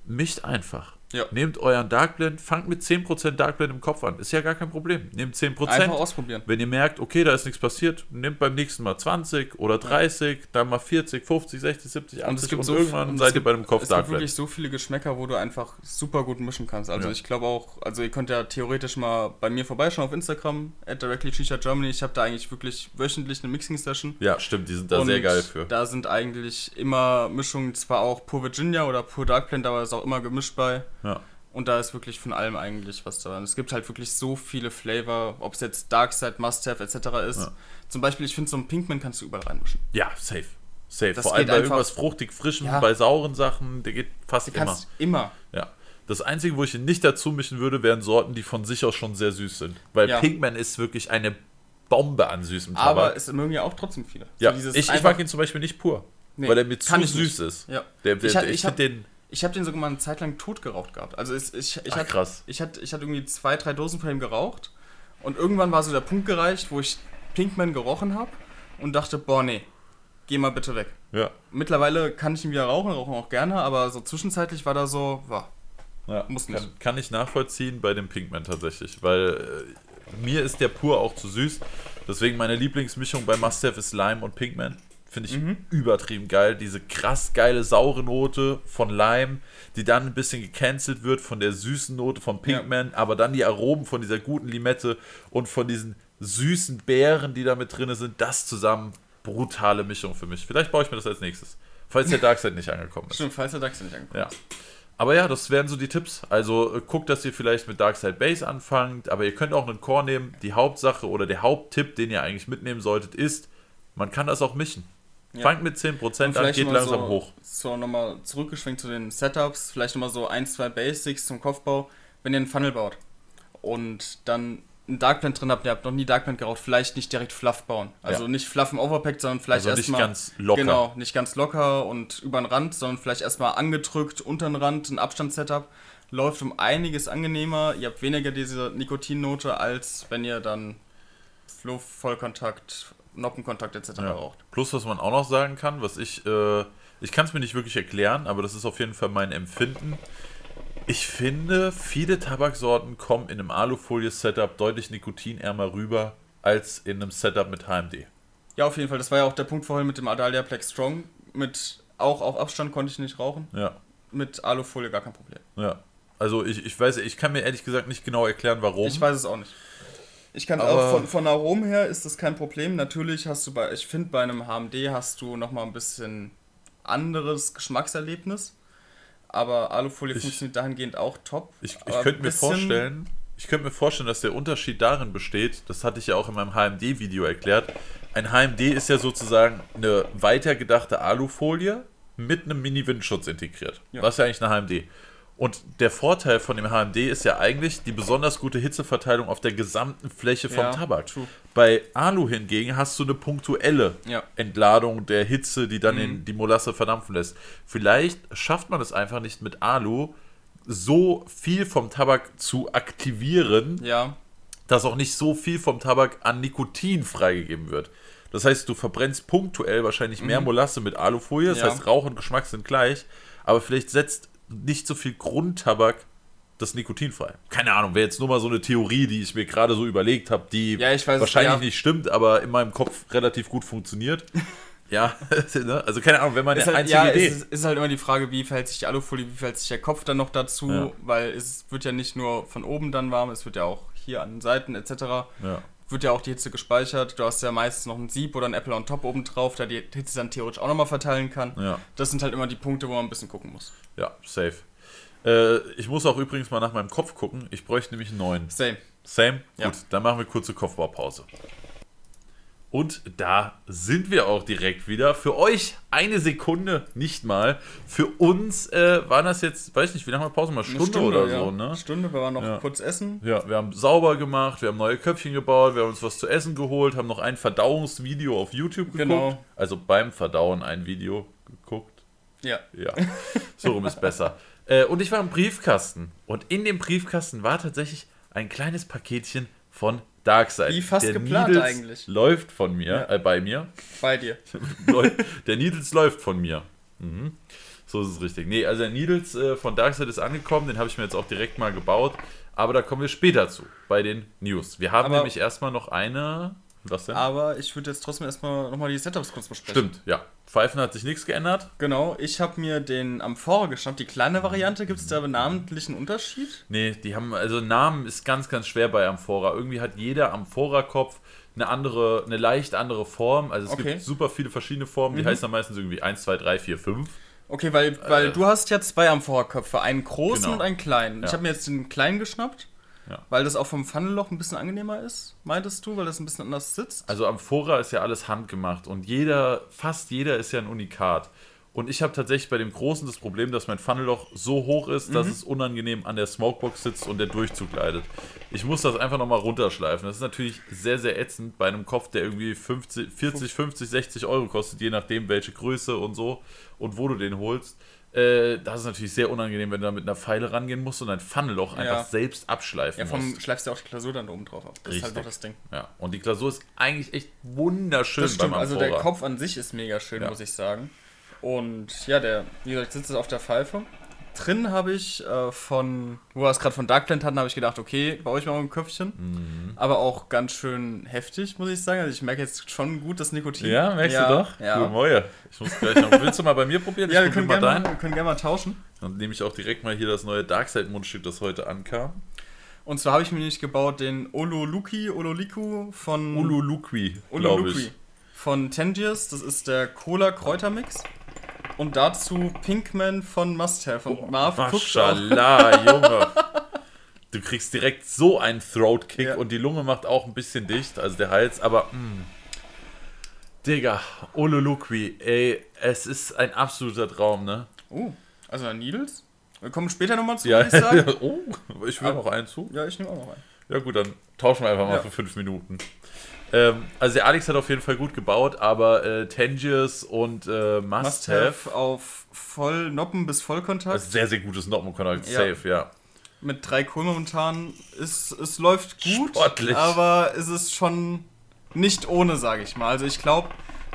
mischt einfach. Ja. Nehmt euren Darkblend, fangt mit 10% Darkblend im Kopf an. Ist ja gar kein Problem. Nehmt 10%. Einfach ausprobieren. Wenn ihr merkt, okay, da ist nichts passiert, nehmt beim nächsten Mal 20 oder 30, dann mal 40, 50, 60, 70, 80 und, so irgendwann und es seid ihr gibt- bei einem Kopf Es gibt Darkblend. wirklich so viele Geschmäcker, wo du einfach super gut mischen kannst. Also Ja. ich glaube auch, also ihr könnt ja theoretisch mal bei mir vorbeischauen auf Instagram, at directly Shisha Germany. Ich habe da eigentlich wirklich wöchentlich eine Mixing-Session. Ja, stimmt, die sind da Und sehr geil für. Da sind eigentlich immer Mischungen, zwar auch pur Virginia oder pur Dark Blend, aber ist auch immer gemischt bei. Ja. Und da ist wirklich von allem eigentlich was dran. Es gibt halt wirklich so viele Flavor, ob es jetzt Dark Side, Must Have etc. ist. Ja. Zum Beispiel, ich finde, so ein Pinkman kannst du überall reinmischen. ja, safe. Safe. Das Vor allem bei einfach- irgendwas fruchtig frischem, Ja. bei sauren Sachen, der geht fast Du immer. immer. Ja. Das Einzige, wo ich ihn nicht dazu mischen würde, wären Sorten, die von sich aus schon sehr süß sind. Weil Ja. Pinkman ist wirklich eine Bombe an süßem Tabak. Aber es mögen ja auch trotzdem viele. So ja, dieses ich, ich mag ihn zum Beispiel nicht pur. Nee, weil er mir zu süß nicht. ist. Ja. Der, der, Ich ich ich finde den. Ich habe den sogar mal eine Zeit lang tot geraucht gehabt. Also ich, ich, Ach, hatte, krass. ich, hatte, ich hatte irgendwie zwei, drei Dosen von ihm geraucht. Und irgendwann war so der Punkt gereicht, wo ich Pinkman gerochen habe und dachte, boah, nee, geh mal bitte weg. Ja. Mittlerweile kann ich ihn wieder rauchen, rauchen auch gerne, aber so zwischenzeitlich war da so, war. Ja, Muss nicht. Kann, kann ich nachvollziehen bei dem Pinkman tatsächlich, weil äh, mir ist der pur auch zu süß. Deswegen meine Lieblingsmischung bei Must Have ist Lime und Pinkman. Finde ich Mhm. übertrieben geil. Diese krass geile saure Note von Lime, die dann ein bisschen gecancelt wird von der süßen Note von Pinkman, aber dann die Aromen von dieser guten Limette und von diesen süßen Beeren, die da mit drin sind, das zusammen brutale Mischung für mich. Vielleicht baue ich mir das als nächstes, falls der Darkseid nicht angekommen ist. Stimmt, falls der DAX nicht angekommen Ja. Aber ja, das wären so die Tipps. Also äh, guckt, dass ihr vielleicht mit Darkside Base anfangt, aber ihr könnt auch einen Core nehmen. Die Hauptsache oder der Haupttipp, den ihr eigentlich mitnehmen solltet, ist, man kann das auch mischen. Ja. Fangt mit 10% Und an, geht langsam so, hoch. So nochmal zurückgeschwenkt zu den Setups, vielleicht nochmal so ein, zwei Basics zum Kopfbau. Wenn ihr einen Funnel baut und dann einen Darkblend drin habt, ihr habt noch nie Darkblend geraucht, vielleicht nicht direkt Fluff bauen. Also Ja. nicht Fluff im Overpack, sondern vielleicht Also nicht erstmal. ganz locker. Genau, nicht ganz locker und über den Rand, sondern vielleicht erstmal angedrückt unter den Rand, ein Abstandssetup. Läuft um einiges angenehmer. Ihr habt weniger diese Nikotinnote, als wenn ihr dann Fluff, Vollkontakt, Noppenkontakt etc. Ja. raucht. Plus, was man auch noch sagen kann, was ich, äh, ich kann es mir nicht wirklich erklären, aber das ist auf jeden Fall mein Empfinden. Ich finde, viele Tabaksorten kommen in einem Alufolie-Setup deutlich nikotinärmer rüber als in einem Setup mit HMD. Ja, auf jeden Fall. Das war ja auch der Punkt vorhin mit dem Adalia Black Strong. Mit auch auf Abstand konnte ich nicht rauchen. Ja, Mit Alufolie gar kein Problem. ja. Also ich, ich weiß, ich kann mir ehrlich gesagt nicht genau erklären, warum. Ich weiß es auch nicht. Ich kann Aber- auch von, von Aromen her ist das kein Problem. Natürlich hast du bei, ich finde bei einem HMD hast du nochmal ein bisschen anderes Geschmackserlebnis. Aber Alufolie Ich- funktioniert dahingehend auch top. Ich, ich könnte mir vorstellen, ich könnte mir vorstellen, dass der Unterschied darin besteht, das hatte ich ja auch in meinem HMD-Video erklärt. Ein HMD ist ja sozusagen eine weitergedachte Alufolie mit einem Mini-Windschutz integriert. Ja. Das ist ja eigentlich eine HMD. Und der Vorteil von dem HMD ist ja eigentlich die besonders gute Hitzeverteilung auf der gesamten Fläche vom Ja, Tabak. true. Bei Alu hingegen hast du eine punktuelle Ja. Entladung der Hitze, die dann Mhm. in die Molasse verdampfen lässt. Vielleicht schafft man es einfach nicht mit Alu, so viel vom Tabak zu aktivieren, Ja, dass auch nicht so viel vom Tabak an Nikotin freigegeben wird. Das heißt, du verbrennst punktuell wahrscheinlich mehr Molasse mit Alufolie, das Mhm. Heißt, Rauch und Geschmack sind gleich, aber vielleicht setzt nicht so viel Grundtabak das Nikotin frei. Keine Ahnung, wäre jetzt nur mal so eine Theorie, die ich mir gerade so überlegt habe, die Ja, weiß wahrscheinlich ja. nicht stimmt, aber in meinem Kopf relativ gut funktioniert. ja, ne? also keine Ahnung, wenn man ist eine halt, einzige ja Idee. es ist, ist halt immer die Frage, wie verhält sich die Alufolie, wie verhält sich der Kopf dann noch dazu, Ja. weil es wird ja nicht nur von oben dann warm, es wird ja auch hier an den Seiten etc. ja. Wird ja auch die Hitze gespeichert. Du hast ja meistens noch ein Sieb oder ein Apple on top oben drauf, der die Hitze dann theoretisch auch nochmal verteilen kann. Ja. Das sind halt immer die Punkte, wo man ein bisschen gucken muss. ja, safe. Äh, ich muss auch übrigens mal nach meinem Kopf gucken. Ich bräuchte nämlich einen neuen. Same. Same? Ja. Gut, dann machen wir kurze Kopfbaupause. Und da sind wir auch direkt wieder. Für euch eine Sekunde, nicht mal. Für uns äh, waren das jetzt, weiß nicht, wie lange wir Pause? Mal Stunde, oder ja. so, ne? Stunde, wir waren noch Ja. kurz essen. Ja, wir haben sauber gemacht, wir haben neue Köpfchen gebaut, wir haben uns was zu essen geholt, haben noch ein Verdauungsvideo auf YouTube geguckt. Genau. Also beim Verdauen ein Video geguckt. Ja. Ja, so rum ist besser. Äh, und ich war im Briefkasten. Und in dem Briefkasten war tatsächlich ein kleines Paketchen von Darkseid. Wie fast Der geplant Needles eigentlich. Läuft von mir, Ja. äh, bei mir. Bei dir. Der Needles läuft von mir. Mhm. So ist es richtig. Nee, also der Needles äh, von Darkseid ist angekommen, den habe ich mir jetzt auch direkt mal gebaut. Aber da kommen wir später zu, bei den News. Wir haben Aber- nämlich erstmal noch eine. Was denn? Aber ich würde jetzt trotzdem erstmal nochmal die Setups kurz besprechen. Stimmt, ja. Pfeifen hat sich nichts geändert. Genau, ich habe mir den Amphora geschnappt. Die kleine Variante, gibt es da namentlich einen Unterschied? Nee, die haben, also Namen ist ganz, ganz schwer bei Amphora. Irgendwie hat jeder Amphora-Kopf eine andere, eine leicht andere Form. Also es Okay. gibt super viele verschiedene Formen, die Mhm. heißen dann meistens irgendwie 1, 2, 3, 4, 5. Okay, weil, weil Äh. du hast ja zwei Amphora-Köpfe, einen großen Genau. und einen kleinen. Ich Ja. habe mir jetzt den kleinen geschnappt, Ja. weil das auch vom Funnelloch ein bisschen angenehmer ist, meintest du, weil das ein bisschen anders sitzt. Also Amphora ist ja alles handgemacht und jeder, fast jeder ist ja ein Unikat. Und ich habe tatsächlich bei dem Großen das Problem, dass mein Funnelloch so hoch ist, dass es unangenehm an der Smokebox sitzt und der Durchzug leidet. Ich muss das einfach nochmal runterschleifen. Das ist natürlich sehr, sehr ätzend bei einem Kopf, der irgendwie 50, 40, 50, 60 Euro kostet, je nachdem welche Größe und so und wo du den holst. Äh, das ist natürlich sehr unangenehm, wenn du da mit einer Pfeile rangehen musst und dein Funnelloch einfach Ja. selbst abschleifen Ja, musst. schleifst du ja auch die Klausur dann da oben drauf ab. Das ist halt Richtig. noch das Ding. Ja, und die Klausur ist eigentlich echt wunderschön Das stimmt, also der. Kopf an sich ist mega schön, Ja. muss ich sagen. Und ja, der, wie gesagt, sitzt auf der Pfeife. Drin habe ich äh, von, wo wir es gerade von Darkplant hatten, habe ich gedacht, okay, baue ich mal ein Köpfchen. Mhm. Aber auch ganz schön heftig, muss ich sagen. Also ich merke jetzt schon gut das Nikotin. Ja, merkst ja, du doch? Ja, Du Moje. Ich muss gleich noch. Willst du mal bei mir probieren? ja wir, Ich können probier gerne mal mal, wir können gerne mal tauschen. Dann nehme ich auch direkt mal hier das neue Darkseid-Mundstück, das heute ankam. Und zwar habe ich mir nämlich gebaut den Ololuki, Ololiku von Ululuqui, glaube Ololuki ich. von Tangiers. Das ist der Cola-Kräutermix. Und dazu Pinkman von Must Have. Und Marv guckt auch. Maschallah, Junge. Du kriegst direkt so einen Throat-Kick Ja. und die Lunge macht auch ein bisschen dicht, also der Hals, aber mh. Digga, Ululuqui, ey, es ist ein absoluter Traum, ne? Oh, also Needles? Wir kommen später nochmal zu, Ja, würde ich sagen. oh, ich will Aber- noch einen zu. Ja, ich nehme auch noch einen. Ja gut, dann tauschen wir einfach mal Ja. für fünf Minuten. Ähm, also der Alex hat auf jeden Fall gut gebaut, aber äh, Tangiers und äh, Must, Must Have, have auf Vollnoppen bis Vollkontakt. ist sehr, sehr gutes Noppenkontakt, Ja. safe, ja. mit drei Kohl momentan. Es, es läuft gut, Sportlich. aber es ist schon nicht ohne, sage ich mal. Also ich glaube,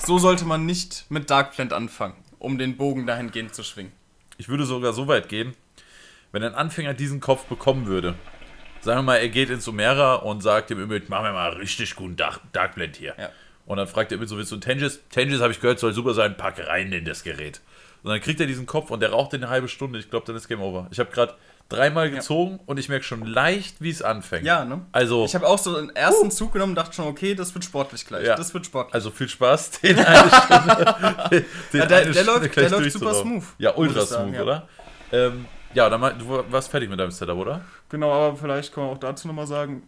so sollte man nicht mit Darkplant anfangen, um den Bogen dahingehend zu schwingen. Ich würde sogar so weit gehen, wenn ein Anfänger diesen Kopf bekommen würde, sagen wir mal, er geht ins Umera und sagt dem Ümit, mach mir mal richtig guten Dark, Darkblend hier. Ja. Und dann fragt der Ümit so, willst du einen Tangiers? Tangiers, habe ich gehört, soll super sein, pack rein in das Gerät. Und dann kriegt er diesen Kopf und der raucht in eine halbe Stunde. Ich glaube, dann ist Game Over. Ich habe gerade dreimal gezogen und ich merke schon leicht, wie es anfängt. Ja, ne? Also, Ich habe auch so den ersten Zug genommen und dachte schon, okay, das wird sportlich gleich. Ja. Das wird sportlich. also viel Spaß, den eine Stunde. Den Ja, der- eine der Stunde läuft- der läuft super smooth, Ja, ultra sagen, smooth, ja. oder? Ähm, ja, dann mal, du warst fertig mit deinem Setup, oder? Genau, aber vielleicht kann man auch dazu nochmal sagen,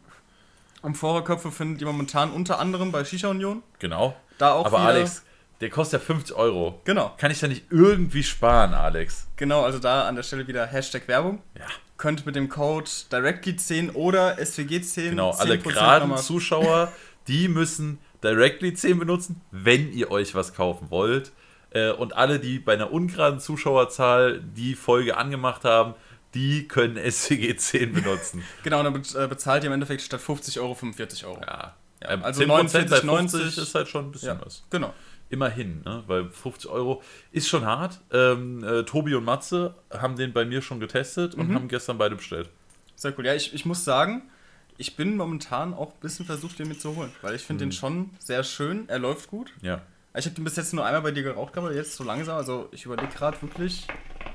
Amphora-Köpfe findet ihr momentan unter anderem bei Shisha Union. Genau. Da auch Aber Alex, der kostet ja 50 Euro. Genau, Kann ich da nicht irgendwie sparen, Alex? genau, also da an der Stelle wieder Hashtag Werbung. Ja. Könnt mit dem Code Directly10 oder SWG10 Genau, alle 10% geraden nochmal- Zuschauer, die müssen Directly 10 benutzen, wenn ihr euch was kaufen wollt. Äh, Und alle, die bei einer ungeraden Zuschauerzahl die Folge angemacht haben, die können SWG 10 benutzen. Genau, dann be- äh, bezahlt ihr im Endeffekt statt 50 Euro 45 Euro. Ja. Ja, Ähm, also 10% bei 50 90 ist halt schon ein bisschen Ja, was. genau. Immerhin, ne? weil 50 Euro ist schon hart. Ähm, äh, Tobi und Matze haben den bei mir schon getestet Mhm. und haben gestern beide bestellt. Sehr cool. Ja, ich, ich muss sagen, ich bin momentan auch ein bisschen versucht, den mir zu holen, weil ich finde Mhm. den schon sehr schön. Er läuft gut. Ja. Ich habe den bis jetzt nur einmal bei dir geraucht gehabt, aber jetzt so langsam. Also ich überlege gerade wirklich,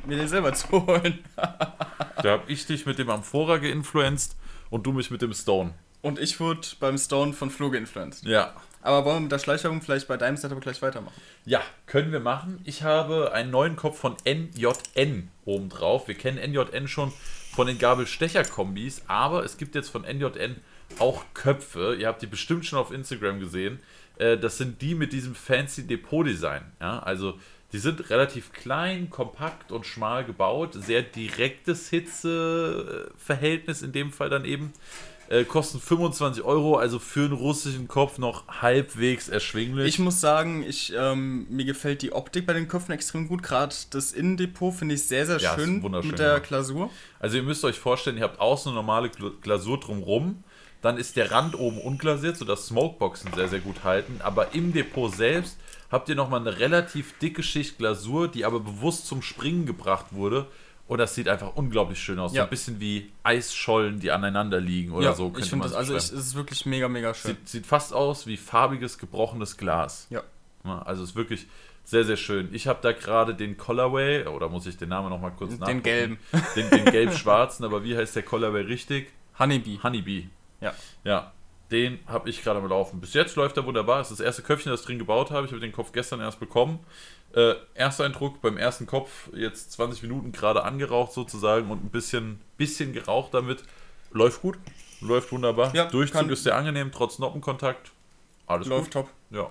mir den selber zu holen. Da habe ich dich mit dem Amphora geinfluenced und du mich mit dem Stone. Und ich wurde beim Stone von Flo geinfluenced. Ja. Aber wollen wir mit der Schleichwerbung vielleicht bei deinem Setup gleich weitermachen? Ja, können wir machen. Ich habe einen neuen Kopf von NJN oben drauf. Wir kennen NJN schon von den Gabelstecher-Kombis, aber es gibt jetzt von NJN auch Köpfe. Ihr habt die bestimmt schon auf Instagram gesehen. Äh, Das sind die mit diesem fancy Depot-Design. Ja, also die sind relativ klein, kompakt und schmal gebaut. Sehr direktes Hitzeverhältnis in dem Fall dann eben. Äh, kosten 25 Euro, also für einen russischen Kopf noch halbwegs erschwinglich. Ich muss sagen, ich, ähm, mir gefällt die Optik bei den Köpfen extrem gut. Gerade das Innendepot finde ich sehr, sehr Ja, schön wunderschön, mit der ja. Glasur. Also ihr müsst euch vorstellen, ihr habt außen eine normale Gl- Glasur drumrum, dann ist der Rand oben unglasiert, sodass Smokeboxen sehr, sehr gut halten, aber im Depot selbst habt ihr nochmal eine relativ dicke Schicht Glasur, die aber bewusst zum Springen gebracht wurde und das sieht einfach unglaublich schön aus. So Ja. ein bisschen wie Eisschollen, die aneinander liegen oder so. ich finde das, also es ist wirklich mega, mega schön. sieht, sieht fast aus wie farbiges, gebrochenes Glas. Ja. Ja, Also ist wirklich sehr, sehr schön. Ich habe da gerade den Colorway, oder muss ich den Namen nochmal kurz Den nachgucken? gelben. Den, den gelb-schwarzen, aber wie heißt der Colorway richtig? Honeybee. Honeybee. Ja. Ja, den habe ich gerade am Laufen. Bis jetzt läuft er wunderbar. Das ist das erste Köpfchen, das ich drin gebaut habe. Ich habe den Kopf gestern erst bekommen. Äh, erster Eindruck beim ersten Kopf, jetzt 20 Minuten gerade angeraucht sozusagen und ein bisschen, bisschen geraucht damit. Läuft gut, läuft wunderbar. Ja, Durchzug ist sehr angenehm, trotz Noppenkontakt. Alles Läuft gut. top. Ja.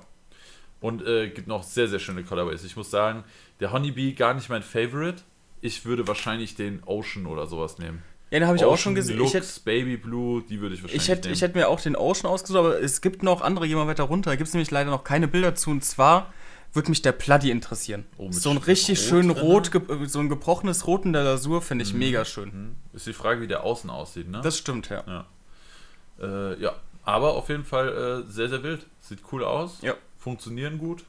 Und äh, gibt noch sehr, sehr schöne Colorways. Ich muss sagen, der Honeybee gar nicht mein Favorite. Ich würde wahrscheinlich den Ocean oder sowas nehmen. Ja, den habe ich auch Ocean schon gesehen. Lux, Ich hätte Baby Blue, die würde ich wahrscheinlich ich hätt, nehmen. ich hätt mir auch den Ocean ausgesucht, aber es gibt noch andere, gehen wir weiter runter. Da gibt es nämlich leider noch keine Bilder zu. Und zwar würde mich der Bloody interessieren. Oh, so ein Rot richtig schön rot, ge- äh, so ein gebrochenes Rot in der Lasur finde ich mega schön. Hm. Ist die Frage, wie der außen aussieht, ne? Das stimmt, ja. ja. Äh, ja, aber auf jeden Fall äh, sehr, sehr wild. Sieht cool aus. Ja. Funktionieren gut.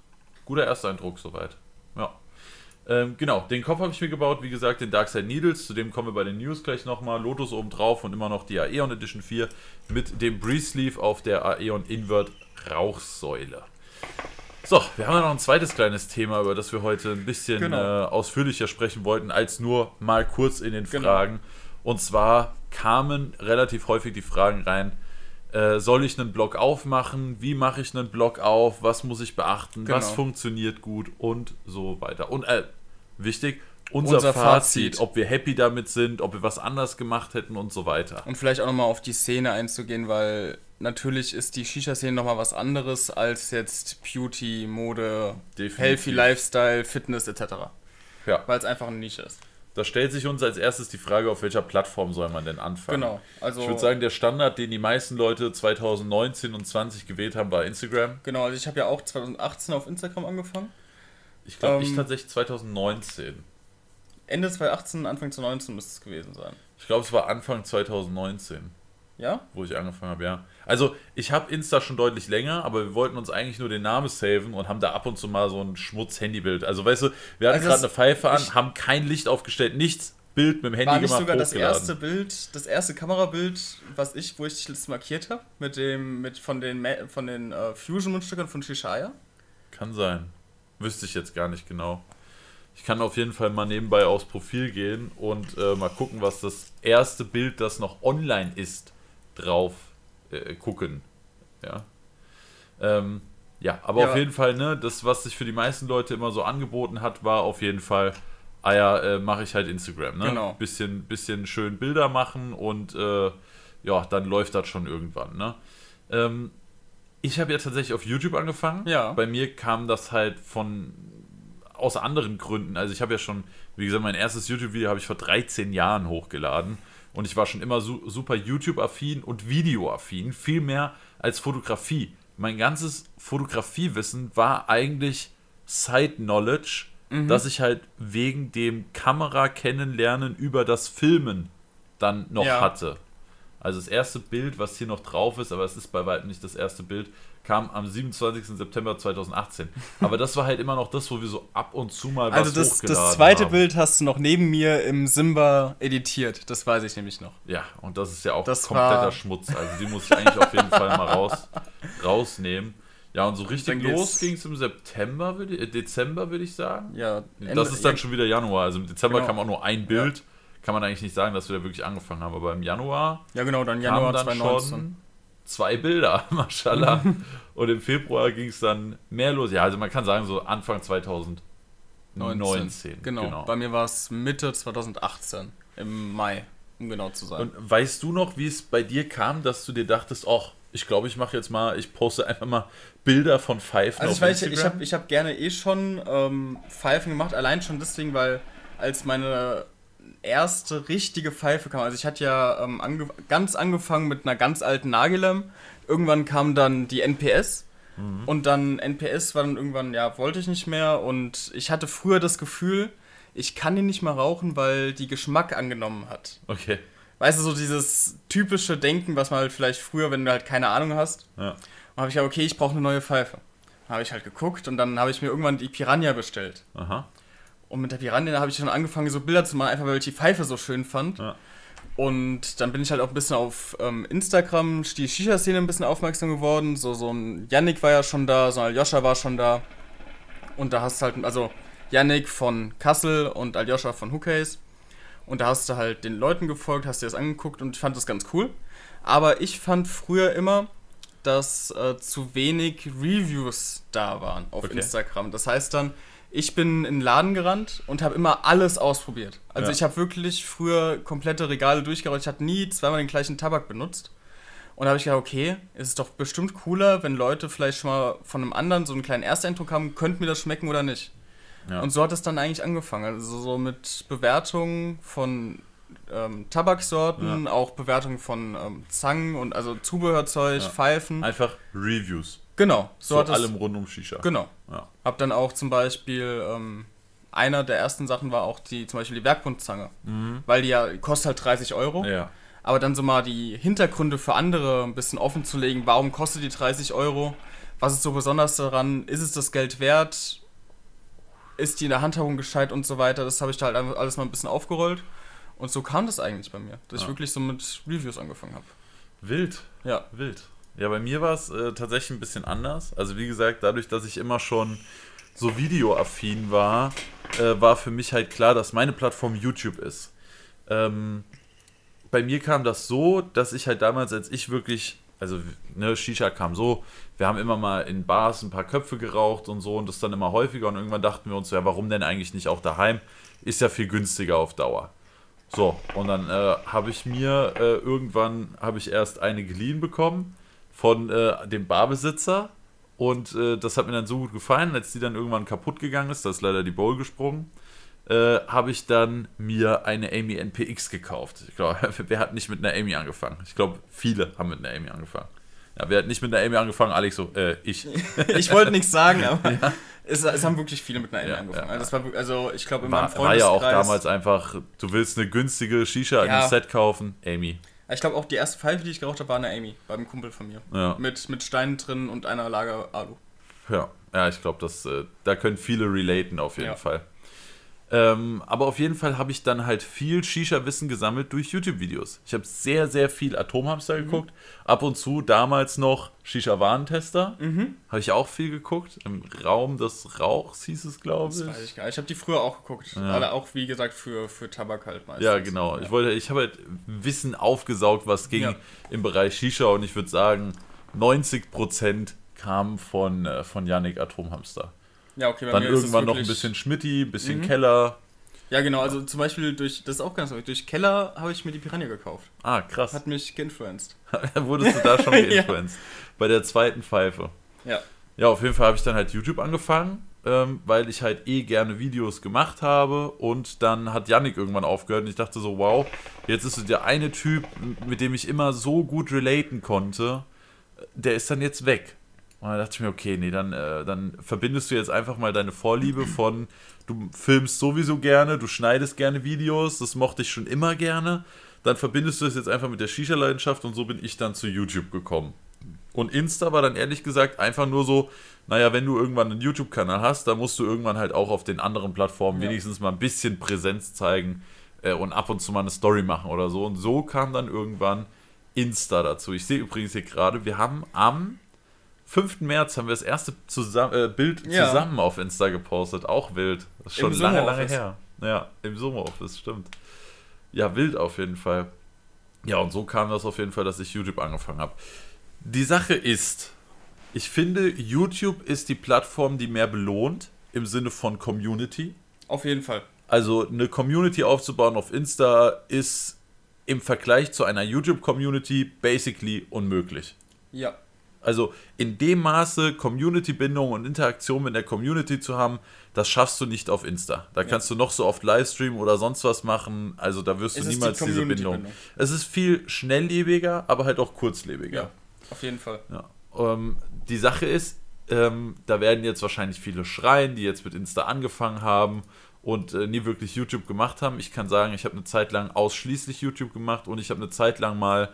Guter Ersteindruck soweit. Ja. Ähm, genau, den Kopf habe ich mir gebaut, wie gesagt, den Darkside Needles, zu dem kommen wir bei den News gleich nochmal. Lotus oben drauf und immer noch die Aeon Edition 4 mit dem Breeze Sleeve auf der Aeon Invert Rauchsäule. So, wir haben ja noch ein zweites kleines Thema, über das wir heute ein bisschen Genau. äh, ausführlicher sprechen wollten, als nur mal kurz in den Genau. Fragen. Und zwar kamen relativ häufig die Fragen rein, äh, soll ich einen Blog aufmachen? Wie mache ich einen Blog auf? Was muss ich beachten? Was Genau. funktioniert gut? Und so weiter. Und äh, wichtig, unser, Unser Fazit, Fazit. ob wir happy damit sind, ob wir was anders gemacht hätten und so weiter. Und vielleicht auch nochmal auf die Szene einzugehen, weil natürlich ist die Shisha-Szene nochmal was anderes als jetzt Beauty, Mode, Definitiv. Healthy Lifestyle, Fitness etc. Ja, Weil es einfach eine Nische ist. Da stellt sich uns als erstes die Frage, auf welcher Plattform soll man denn anfangen? Genau. Also, Ich würde sagen, der Standard, den die meisten Leute 2019 und 20 gewählt haben, war Instagram. genau, also ich habe ja auch 2018 auf Instagram angefangen. Ich glaube, ich Ähm, tatsächlich 2019. Ende 2018, Anfang 2019 müsste es gewesen sein. Ich glaube, es war Anfang 2019, Ja? wo ich angefangen habe, ja. Also, ich habe Insta schon deutlich länger, aber wir wollten uns eigentlich nur den Namen saven und haben da ab und zu mal so ein Schmutz-Handybild. Also, weißt du, wir hatten Also gerade eine Pfeife an, haben kein Licht aufgestellt, nichts, Bild mit dem Handy War nicht gemacht, sogar das erste Bild, das erste Kamerabild, was ich, wo ich das markiert habe, mit dem, mit von den, von den äh, Fusion-Mundstückern von Shishaya? Kann sein. Wüsste ich jetzt gar nicht genau. Ich kann auf jeden Fall mal nebenbei aufs Profil gehen und äh, mal gucken, was das erste Bild, das noch online ist, drauf äh, gucken. Ja. Ähm, ja, aber Ja. auf jeden Fall, ne, das, was sich für die meisten Leute immer so angeboten hat, war auf jeden Fall, ah ja, äh, mache ich halt Instagram, ne? Genau. Bisschen, bisschen schön Bilder machen und äh, ja, dann läuft das schon irgendwann, ne? Ähm, ich habe ja tatsächlich auf YouTube angefangen. Ja. Bei mir kam das halt von aus anderen Gründen. Also ich habe ja schon, wie gesagt, mein erstes YouTube-Video habe ich vor 13 Jahren hochgeladen und ich war schon immer su super YouTube-affin und Video-affin, viel mehr als Fotografie. Mein ganzes Fotografiewissen war eigentlich Side-Knowledge, dass ich halt wegen dem Kamera-Kennenlernen über das Filmen dann noch Ja. hatte. Also das erste Bild, was hier noch drauf ist, aber es ist bei weitem nicht das erste Bild, kam am 27. September 2018. Aber das war halt immer noch das, wo wir so ab und zu mal Also was das, hochgeladen das zweite haben. Bild hast du noch neben mir im Simba editiert, das weiß ich nämlich noch. Ja, und das ist ja auch Das kompletter Schmutz. Also die muss ich eigentlich auf jeden Fall mal raus, rausnehmen. Ja, und so richtig los ging es im September, würde, äh, Dezember, würde ich sagen. Ja, das ist dann schon wieder Januar. Also im Dezember Genau. kam auch nur ein Bild. Kann man eigentlich nicht sagen, dass wir da wirklich angefangen haben. Aber im Januar Ja, genau, dann Januar dann 2019. schon zwei Bilder, mashallah. und im Februar ging es dann mehr los. Ja, also man kann sagen, so Anfang 2019. Genau. Bei mir war es Mitte 2018, im Mai, um genau zu sein. Und weißt du noch, wie es bei dir kam, dass du dir dachtest, ach, ich glaube, ich mache jetzt mal, ich poste einfach mal Bilder von Pfeifen also auf ich weiß, ich Instagram? habe ich hab gerne eh schon ähm, Pfeifen gemacht, allein schon deswegen, weil als meine erste richtige Pfeife kam. Also ich hatte ja ähm, ange ganz angefangen mit einer ganz alten Nagilem. Irgendwann kam dann die NPS. Mhm. Und dann NPS war dann irgendwann, ja, wollte ich nicht mehr. Und ich hatte früher das Gefühl, ich kann den nicht mehr rauchen, weil die Geschmack angenommen hat. Okay. Weißt du, so dieses typische Denken, was man halt vielleicht früher, wenn du halt keine Ahnung hast. Ja. Und habe ich ja, okay, ich brauche eine neue Pfeife. Habe ich halt geguckt und dann habe ich mir irgendwann die Piranha bestellt. Aha. Und mit der Piranha habe ich schon angefangen, so Bilder zu machen, einfach weil ich die Pfeife so schön fand. Ja. Und dann bin ich halt auch ein bisschen auf ähm, Instagram, die Shisha-Szene ein bisschen aufmerksam geworden. So, so ein Yannick war ja schon da, so ein Aljoscha war schon da. Und da hast du halt, also Yannick von Kassel und Aljoscha von Hookcase. Und da hast du halt den Leuten gefolgt, hast dir das angeguckt und ich fand das ganz cool. Aber ich fand früher immer, dass äh, zu wenig Reviews da waren auf okay. Instagram. Das heißt dann, ich bin in den Laden gerannt und habe immer alles ausprobiert. Also ja. ich habe wirklich früher komplette Regale durchgerollt. Ich hatte nie zweimal den gleichen Tabak benutzt. Und da habe ich gedacht, okay, es ist doch bestimmt cooler, wenn Leute vielleicht schon mal von einem anderen so einen kleinen Ersteindruck haben, könnte mir das schmecken oder nicht. Ja. Und so hat es dann eigentlich angefangen. Also so mit Bewertungen von ähm, Tabaksorten, ja. auch Bewertungen von ähm, Zangen und also Zubehörzeug, ja. Pfeifen. Einfach Reviews. Genau. So Zu allem rund um Shisha. Genau. Ja. Hab dann auch zum Beispiel, ähm, einer der ersten Sachen war auch die, zum Beispiel die Werkbundzange. Mhm. Weil die ja, kostet halt 30 Euro. Ja. Aber dann so mal die Hintergründe für andere ein bisschen offen zu legen, warum kostet die 30 Euro? Was ist so besonders daran? Ist es das Geld wert? ist die in der Handhabung gescheit und so weiter. Das habe ich da halt alles mal ein bisschen aufgerollt. Und so kam das eigentlich bei mir, dass ja. ich wirklich so mit Reviews angefangen habe. Wild. Ja. Wild. Ja, bei mir war es äh, tatsächlich ein bisschen anders. Also wie gesagt, dadurch, dass ich immer schon so videoaffin war, äh, war für mich halt klar, dass meine Plattform YouTube ist. Ähm, bei mir kam das so, dass ich halt damals, als ich wirklich also ne, Shisha kam so, wir haben immer mal in Bars ein paar Köpfe geraucht und so und das dann immer häufiger und irgendwann dachten wir uns, ja, warum denn eigentlich nicht auch daheim? Ist ja viel günstiger auf Dauer. So, und dann äh, habe ich mir äh, irgendwann, habe ich erst eine geliehen bekommen von äh, dem Barbesitzer und äh, das hat mir dann so gut gefallen, als die dann irgendwann kaputt gegangen ist, da ist leider die Bowl gesprungen äh, habe ich dann mir eine Amy NPX gekauft. Ich glaube, wer hat nicht mit einer Amy angefangen? Ich glaube, viele haben mit einer Amy angefangen. Ja, wer hat nicht mit einer Amy angefangen? Alex so, äh, ich. ich wollte nichts sagen, aber ja. es, es, haben wirklich viele mit einer Amy ja, angefangen. Ja, also, war, also, ich glaube, in war, meinem Freundeskreis... War ja auch damals einfach, du willst eine günstige Shisha in einem Set kaufen, Amy. Ich glaube auch die erste Pfeife, die ich geraucht habe, war eine Amy, beim Kumpel von mir. Ja. Mit, mit Steinen drin und einer Lager Alu. Ja, ja ich glaube, äh, da können viele relaten auf jeden Fall. Ähm, aber auf jeden Fall habe ich dann halt viel Shisha-Wissen gesammelt durch YouTube-Videos. Ich habe sehr, sehr viel Atomhamster mhm. geguckt. Ab und zu damals noch Shisha-Warentester. Mhm. Habe ich auch viel geguckt. Im Raum des Rauchs hieß es, glaube ich. Das weiß ich gar nicht. Ich habe die früher auch geguckt. Ja. Aber auch, wie gesagt, für, für Tabak halt meistens. Ja, genau. Ja. Ich, wollte, ich habe halt Wissen aufgesaugt, was ging ja. im Bereich Shisha. Und ich würde sagen, 90% kam von, äh, von Yannick Atomhamster. Ja, okay, Dann irgendwann noch ein bisschen Schmitti, ein bisschen mhm. Keller. Ja, genau, also zum Beispiel durch, das ist auch ganz neu, durch Keller habe ich mir die Piranha gekauft. Ah, krass. Hat mich geinfluenced. Wurdest du da schon geinfluenced? ja. Bei der zweiten Pfeife. Ja. Ja, auf jeden Fall habe ich dann halt YouTube angefangen, ähm, weil ich halt eh gerne Videos gemacht habe und dann hat Yannick irgendwann aufgehört und ich dachte so, wow, jetzt ist so der eine Typ, mit dem ich immer so gut relaten konnte, der ist dann jetzt weg. Und dann dachte ich mir, okay, nee, dann, äh, dann verbindest du jetzt einfach mal deine Vorliebe von, du filmst sowieso gerne, du schneidest gerne Videos, das mochte ich schon immer gerne. Dann verbindest du es jetzt einfach mit der Shisha-Leidenschaft und so bin ich dann zu YouTube gekommen. Und Insta war dann ehrlich gesagt einfach nur so, naja, wenn du irgendwann einen YouTube-Kanal hast, dann musst du irgendwann halt auch auf den anderen Plattformen ja. wenigstens mal ein bisschen Präsenz zeigen äh, und ab und zu mal eine Story machen oder so. Und so kam dann irgendwann Insta dazu. Ich sehe übrigens hier gerade, wir haben am 5. März haben wir das erste zusammen, äh, Bild ja. zusammen auf Insta gepostet. Auch wild. Das ist schon Im lange, lange her. Ja, im Sommeroffice, stimmt. Ja, wild auf jeden Fall. Ja, und so kam das auf jeden Fall, dass ich YouTube angefangen habe. Die Sache ist, ich finde, YouTube ist die Plattform, die mehr belohnt im Sinne von Community. Auf jeden Fall. Also eine Community aufzubauen auf Insta ist im Vergleich zu einer YouTube-Community basically unmöglich. Ja. Also in dem Maße Community-Bindung und Interaktion mit der Community zu haben, das schaffst du nicht auf Insta. Da kannst du noch so oft Livestream oder sonst was machen. Also da wirst du Es die niemals diese Bindung. Community-Bindung. Es ist viel schnelllebiger, aber halt auch kurzlebiger. Ja, auf jeden Fall. Ja. Ähm, die Sache ist, ähm, da werden jetzt wahrscheinlich viele schreien, die jetzt mit Insta angefangen haben und äh, nie wirklich YouTube gemacht haben. Ich kann sagen, ich habe eine Zeit lang ausschließlich YouTube gemacht und ich habe eine Zeit lang mal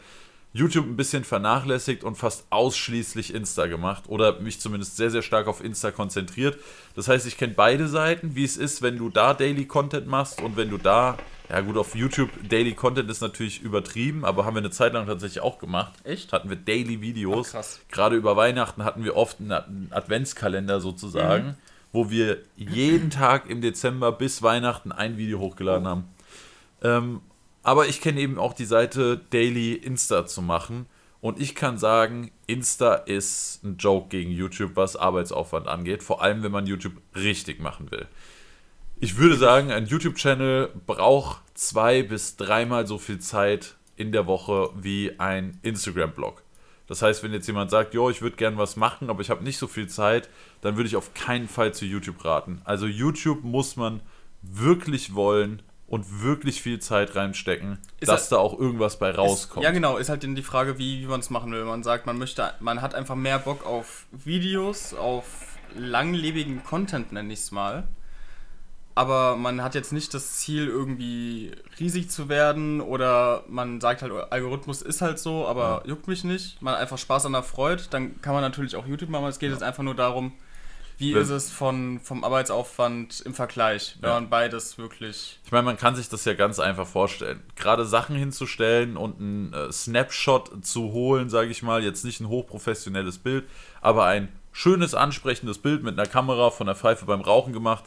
YouTube ein bisschen vernachlässigt und fast ausschließlich Insta gemacht oder mich zumindest sehr, sehr stark auf Insta konzentriert. Das heißt, ich kenne beide Seiten, wie es ist, wenn du da Daily Content machst und wenn du da, ja gut, auf YouTube Daily Content ist natürlich übertrieben, aber haben wir eine Zeit lang tatsächlich auch gemacht. Echt? Hatten wir Daily Videos. Ach, krass. Gerade über Weihnachten hatten wir oft einen Adventskalender sozusagen, Mhm. wo wir jeden Tag im Dezember bis Weihnachten ein Video hochgeladen haben. Ähm, aber ich kenne eben auch die Seite Daily Insta zu machen. Und ich kann sagen, Insta ist ein Joke gegen YouTube, was Arbeitsaufwand angeht. Vor allem, wenn man YouTube richtig machen will. Ich würde sagen, ein YouTube-Channel braucht zwei bis dreimal so viel Zeit in der Woche wie ein Instagram-Blog. Das heißt, wenn jetzt jemand sagt, jo, ich würde gern was machen, aber ich habe nicht so viel Zeit, dann würde ich auf keinen Fall zu YouTube raten. Also YouTube muss man wirklich wollen und wirklich viel Zeit reinstecken, Ist dass halt- da auch irgendwas bei rauskommt. Ist, ja, genau, ist halt dann die Frage, wie, wie man es machen will. Man sagt, man möchte, man hat einfach mehr Bock auf Videos, auf langlebigen Content, nenne ich es mal. Aber man hat jetzt nicht das Ziel, irgendwie riesig zu werden oder man sagt halt, Algorithmus ist halt so, aber juckt mich nicht. Man hat einfach Spaß an der Freude, dann kann man natürlich auch YouTube machen. Es geht jetzt einfach nur darum, wie ist es von, vom Arbeitsaufwand im Vergleich, wenn Ja. man beides wirklich. Ich meine, man kann sich das ja ganz einfach vorstellen. Gerade Sachen hinzustellen und einen äh, Snapshot zu holen, sage ich mal, jetzt nicht ein hochprofessionelles Bild, aber ein schönes, ansprechendes Bild mit einer Kamera von der Pfeife beim Rauchen gemacht,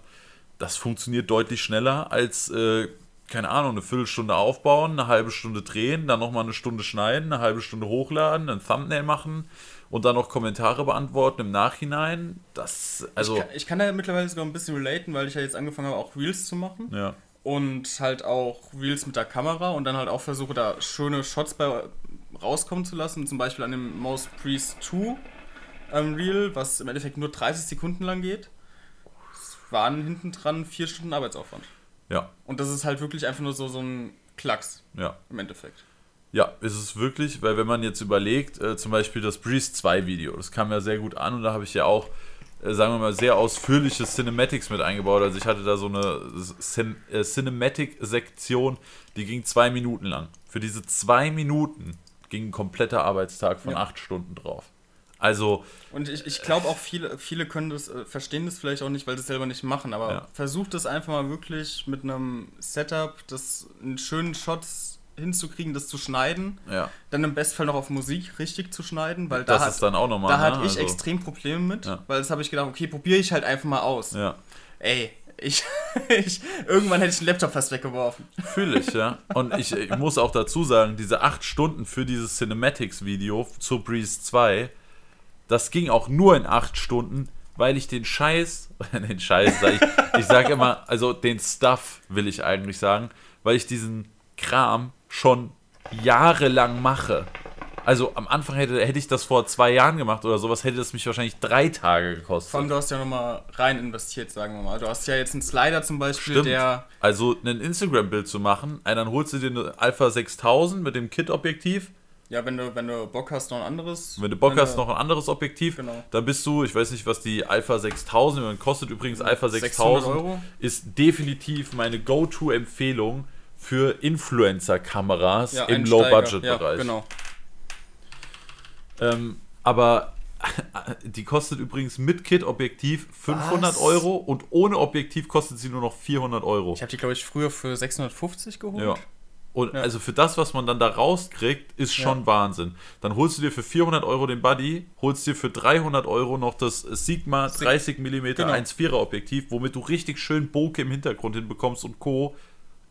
das funktioniert deutlich schneller als, äh, keine Ahnung, eine Viertelstunde aufbauen, eine halbe Stunde drehen, dann nochmal eine Stunde schneiden, eine halbe Stunde hochladen, ein Thumbnail machen und dann noch Kommentare beantworten im Nachhinein. Das, also, ich, kann, ich kann da mittlerweile sogar ein bisschen relaten, weil ich ja jetzt angefangen habe, auch Reels zu machen. ja. und halt auch Reels mit der Kamera und dann halt auch versuche, da schöne Shots bei rauskommen zu lassen. Zum Beispiel an dem Most Priest 2 ähm, Reel, was im Endeffekt nur 30 Sekunden lang geht. Es waren hinten dran vier Stunden Arbeitsaufwand. Ja, Und das ist halt wirklich einfach nur so, so ein Klacks ja. im Endeffekt. Ja, ist es wirklich, weil wenn man jetzt überlegt, äh, zum Beispiel das Breeze 2 Video, das kam ja sehr gut an und da habe ich ja auch, äh, sagen wir mal, sehr ausführliche Cinematics mit eingebaut. Also ich hatte da so eine Cin äh, Cinematic-Sektion, die ging zwei Minuten lang. Für diese zwei Minuten ging ein kompletter Arbeitstag von Ja. acht Stunden drauf. Also, Und ich, ich glaube auch viele, viele können das, äh, verstehen das vielleicht auch nicht, weil sie es selber nicht machen, aber Ja. versucht das einfach mal wirklich mit einem Setup, das einen schönen Shots hinzukriegen, das zu schneiden. ja, Dann im Bestfall noch auf Musik richtig zu schneiden, weil das da, ist hat, dann auch nochmal. da ne? hatte ich also, extrem Probleme mit, Ja. weil das habe ich gedacht, okay, probiere ich halt einfach mal aus. Ja, Ey, ich, ich, irgendwann hätte ich den Laptop fast weggeworfen. fühle ich, ja. Und ich, ich muss auch dazu sagen, diese acht Stunden für dieses Cinematics-Video zu Breeze 2, das ging auch nur in acht Stunden, weil ich den Scheiß, den Scheiß, sag ich, ich sage immer, also den Stuff will ich eigentlich sagen, weil ich diesen Kram schon jahrelang mache. Also am Anfang hätte, hätte ich das vor zwei Jahren gemacht oder sowas, hätte das mich wahrscheinlich drei Tage gekostet. Vor allem, du hast ja nochmal rein investiert, sagen wir mal. Du hast ja jetzt einen Slider zum Beispiel, Stimmt. der. Also ein Instagram-Bild zu machen, dann holst du dir eine Alpha 6000 mit dem Kit-Objektiv, Ja, wenn du, wenn du Bock hast, noch ein anderes. Wenn du Bock wenn hast, noch ein anderes Objektiv, Genau. dann bist du, ich weiß nicht, was die Alpha 6000 und kostet übrigens Alpha 600 6000 Euro. ist definitiv meine Go-To-Empfehlung für Influencer-Kameras Ja, im. Low-Budget-Bereich. Ja, genau. ähm, aber die kostet übrigens mit Kit-Objektiv 500 Was? Euro und ohne Objektiv kostet sie nur noch 400 Euro. Ich habe die, glaube ich, früher für 650 geholt. Ja. Und Ja. also für das, was man dann da rauskriegt, ist schon Ja. Wahnsinn. Dann holst du dir für 400 Euro den Buddy, holst dir für 300 Euro noch das Sigma Sig- 30 mm Genau. 1,4er Objektiv, womit du richtig schön Bokeh im Hintergrund hinbekommst und Co.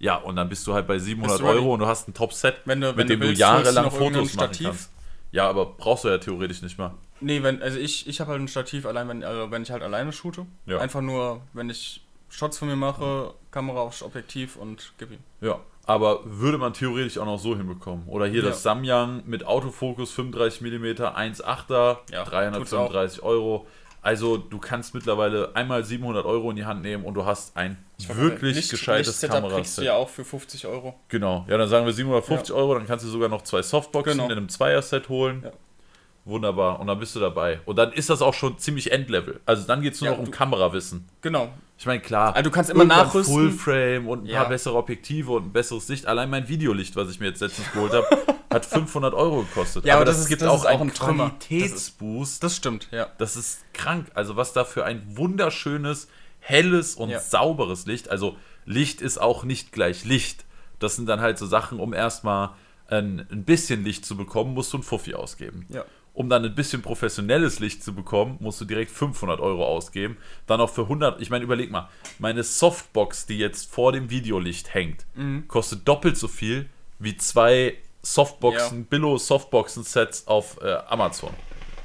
Ja, und dann bist du halt bei 700 Bist du ready. Euro und du hast ein Top-Set, Wenn du- mit wenn du dem du, willst, du jahrelang irgendein Fotos machen Stativ. kannst. Ja, aber brauchst du ja theoretisch nicht mal. Nee, wenn, also ich, ich habe halt ein Stativ, allein wenn, also wenn ich halt alleine shoote. Ja. Einfach nur, wenn ich Shots von mir mache, Kamera aufs Objektiv und gib ihm. Ja, Aber würde man theoretisch auch noch so hinbekommen. Oder hier Ja. das Samyang mit Autofokus 35 mm, 1,8er, Ja, 335 Euro. Also du kannst mittlerweile einmal 700 Euro in die Hand nehmen und du hast ein wirklich Licht- gescheites Lichtsetup kriegst du Kameraset. ja auch für 50 Euro. Genau, ja, dann sagen wir 750 Euro, dann kannst du sogar noch zwei Softboxen Genau. in einem Zweier-Set holen. Ja. Wunderbar, und dann bist du dabei. Und dann ist das auch schon ziemlich Endlevel. Also dann geht es nur Ja, noch um du- Kamerawissen. Genau. Ich meine, klar. Also du kannst immer nachrüsten. Fullframe und ein Ja. paar bessere Objektive und ein besseres Licht. Allein mein Videolicht, was ich mir jetzt letztens geholt habe, hat 500 Euro gekostet. Ja, aber aber das, das ist- gibt das auch ist auch einen ein. Qualitätsboost. Das stimmt, ja. Das ist krank. Also was da für ein wunderschönes, helles und Ja. sauberes Licht. Also Licht ist auch nicht gleich Licht. Das sind dann halt so Sachen, um erstmal ein, ein bisschen Licht zu bekommen, musst du ein Fuffi ausgeben. Ja. Um dann ein bisschen professionelles Licht zu bekommen, musst du direkt 500 Euro ausgeben. Dann auch für 100. Ich meine, überleg mal, meine Softbox, die jetzt vor dem Videolicht hängt, Mhm. kostet doppelt so viel wie zwei Softboxen, Ja. Billo-Softboxen-Sets auf äh, Amazon.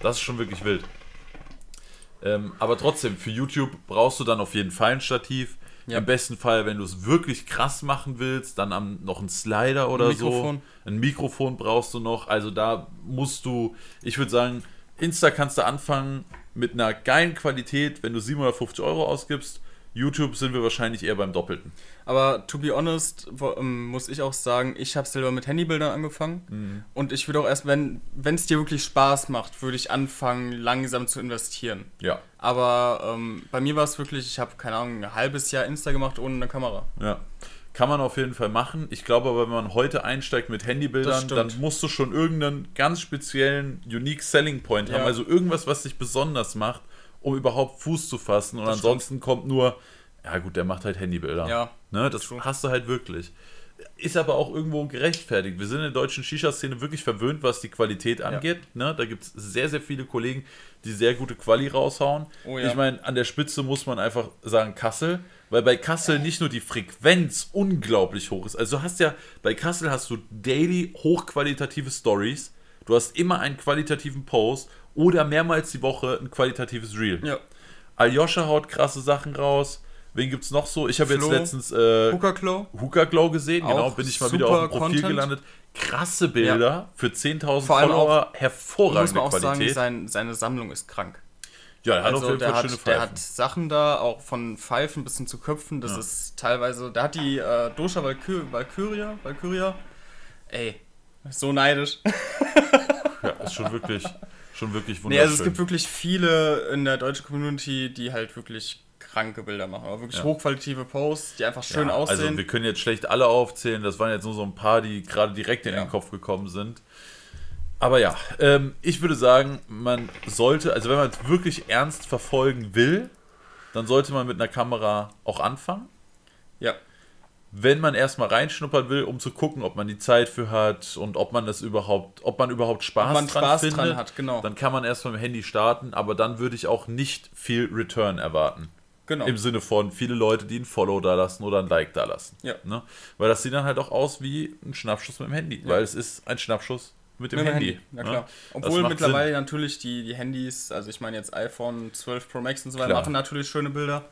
Das ist schon wirklich wild. Ähm, aber trotzdem, für YouTube brauchst du dann auf jeden Fall ein Stativ. Ja. Im besten Fall, wenn du es wirklich krass machen willst, dann am, noch einen Slider oder Mikrofon. so. Ein Mikrofon brauchst du noch. Also da musst du, ich würde sagen, Insta kannst du anfangen mit einer geilen Qualität, wenn du 750 Euro ausgibst. YouTube sind wir wahrscheinlich eher beim Doppelten. Aber to be honest, ähm, muss ich auch sagen, ich habe selber mit Handybildern angefangen. Mhm. Und ich würde auch erst, wenn es dir wirklich Spaß macht, würde ich anfangen, langsam zu investieren. Ja. Aber ähm, bei mir war es wirklich, ich habe, keine Ahnung, ein halbes Jahr Insta gemacht ohne eine Kamera. Ja. Kann man auf jeden Fall machen. Ich glaube aber, wenn man heute einsteigt mit Handybildern, dann musst du schon irgendeinen ganz speziellen Unique Selling Point haben. Ja. Also irgendwas, was dich besonders macht, um überhaupt Fuß zu fassen. Und Das ansonsten kommt nur, ja gut, der macht halt Handybilder. Ja, Ne, das true. hast du halt wirklich. Ist aber auch irgendwo gerechtfertigt. Wir sind in der deutschen Shisha-Szene wirklich verwöhnt, was die Qualität angeht. Ne? Da gibt es sehr, sehr viele Kollegen, die sehr gute Quali raushauen. Oh ja. Ich meine, an der Spitze muss man einfach sagen Kassel, weil bei Kassel nicht nur die Frequenz unglaublich hoch ist. Also du hast ja, bei Kassel hast du daily hochqualitative Stories. Du hast immer einen qualitativen Post oder mehrmals die Woche ein qualitatives Reel. Ja. Aljoscha haut krasse Sachen raus. Wen gibt's noch so? Ich habe jetzt letztens äh, Hooker Claw. Hookah Glow gesehen, Auch genau, bin ich mal wieder auf dem Profil Content. gelandet. Krasse Bilder für 10.000 Vor allem Follower, Muss hervorragende man auch sagen, Qualität. sein, seine Sammlung ist krank. ja, er hat auf Also jeden der Fall schöne hat, der Pfeifen. hat Sachen da, auch von Pfeifen bis hin zu Köpfen. Das Ja. ist teilweise. Der hat die äh, Dosha Valkyr Valkyria, Valkyria. Ey, so neidisch. ja, ist schon wirklich, schon wirklich Nee, wunderschön. also es gibt wirklich viele in der deutschen Community, die halt wirklich kranke Bilder machen. Aber wirklich Ja. hochqualitative Posts, die einfach schön ja, aussehen. Also wir können jetzt schlecht alle aufzählen, das waren jetzt nur so ein paar, die gerade direkt in Ja. den Kopf gekommen sind. Aber ja, ähm, ich würde sagen, man sollte, also wenn man es wirklich ernst verfolgen will, dann sollte man mit einer Kamera auch anfangen. ja. Wenn man erstmal reinschnuppern will, um zu gucken, ob man die Zeit für hat und ob man das überhaupt, ob man überhaupt Spaß, Ob man dran Spaß findet, dran hat, genau. dann kann man erstmal mit dem Handy starten, aber dann würde ich auch nicht viel Return erwarten. Genau. Im Sinne von viele Leute, die ein Follow da lassen oder ein Like da lassen. Ja. Ne? Weil das sieht dann halt auch aus wie ein Schnappschuss mit dem Handy. Weil es ist ein Schnappschuss mit dem Mit dem Handy. Na ne? klar. Das Obwohl mittlerweile natürlich die, die Handys, also ich meine jetzt iPhone 12 Pro Max und so weiter, machen natürlich schöne Bilder.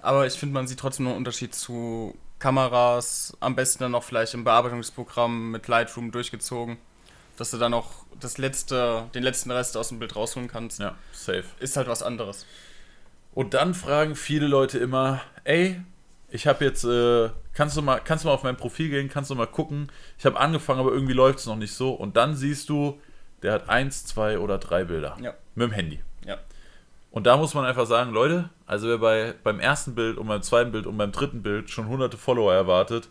Aber ich finde, man sieht trotzdem noch einen Unterschied zu Kameras. Am besten dann noch vielleicht im Bearbeitungsprogramm mit Lightroom durchgezogen. Dass du dann noch das letzte, den letzten Rest aus dem Bild rausholen kannst. Ja, safe. Ist halt was anderes. Und dann fragen viele Leute immer, ey, ich habe jetzt, äh, kannst du mal, kannst du mal auf mein Profil gehen, kannst du mal gucken. Ich habe angefangen, aber irgendwie läuft es noch nicht so. Und dann siehst du, der hat eins, zwei oder drei Bilder Ja. mit dem Handy. Ja. Und da muss man einfach sagen, Leute, also wer bei, beim ersten Bild und beim zweiten Bild und beim dritten Bild schon hunderte Follower erwartet,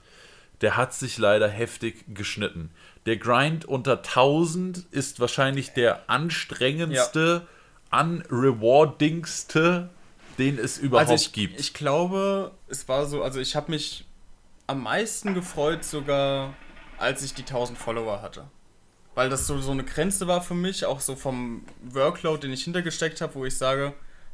der hat sich leider heftig geschnitten. Der Grind unter 1000 ist wahrscheinlich der anstrengendste, unrewardingste, den es überhaupt Also ich, gibt. ich glaube, es war so, also ich habe mich am meisten gefreut sogar, als ich die 1000 Follower hatte. Weil das so, so eine Grenze war für mich, auch so vom Workload, den ich hintergesteckt habe, wo ich sage,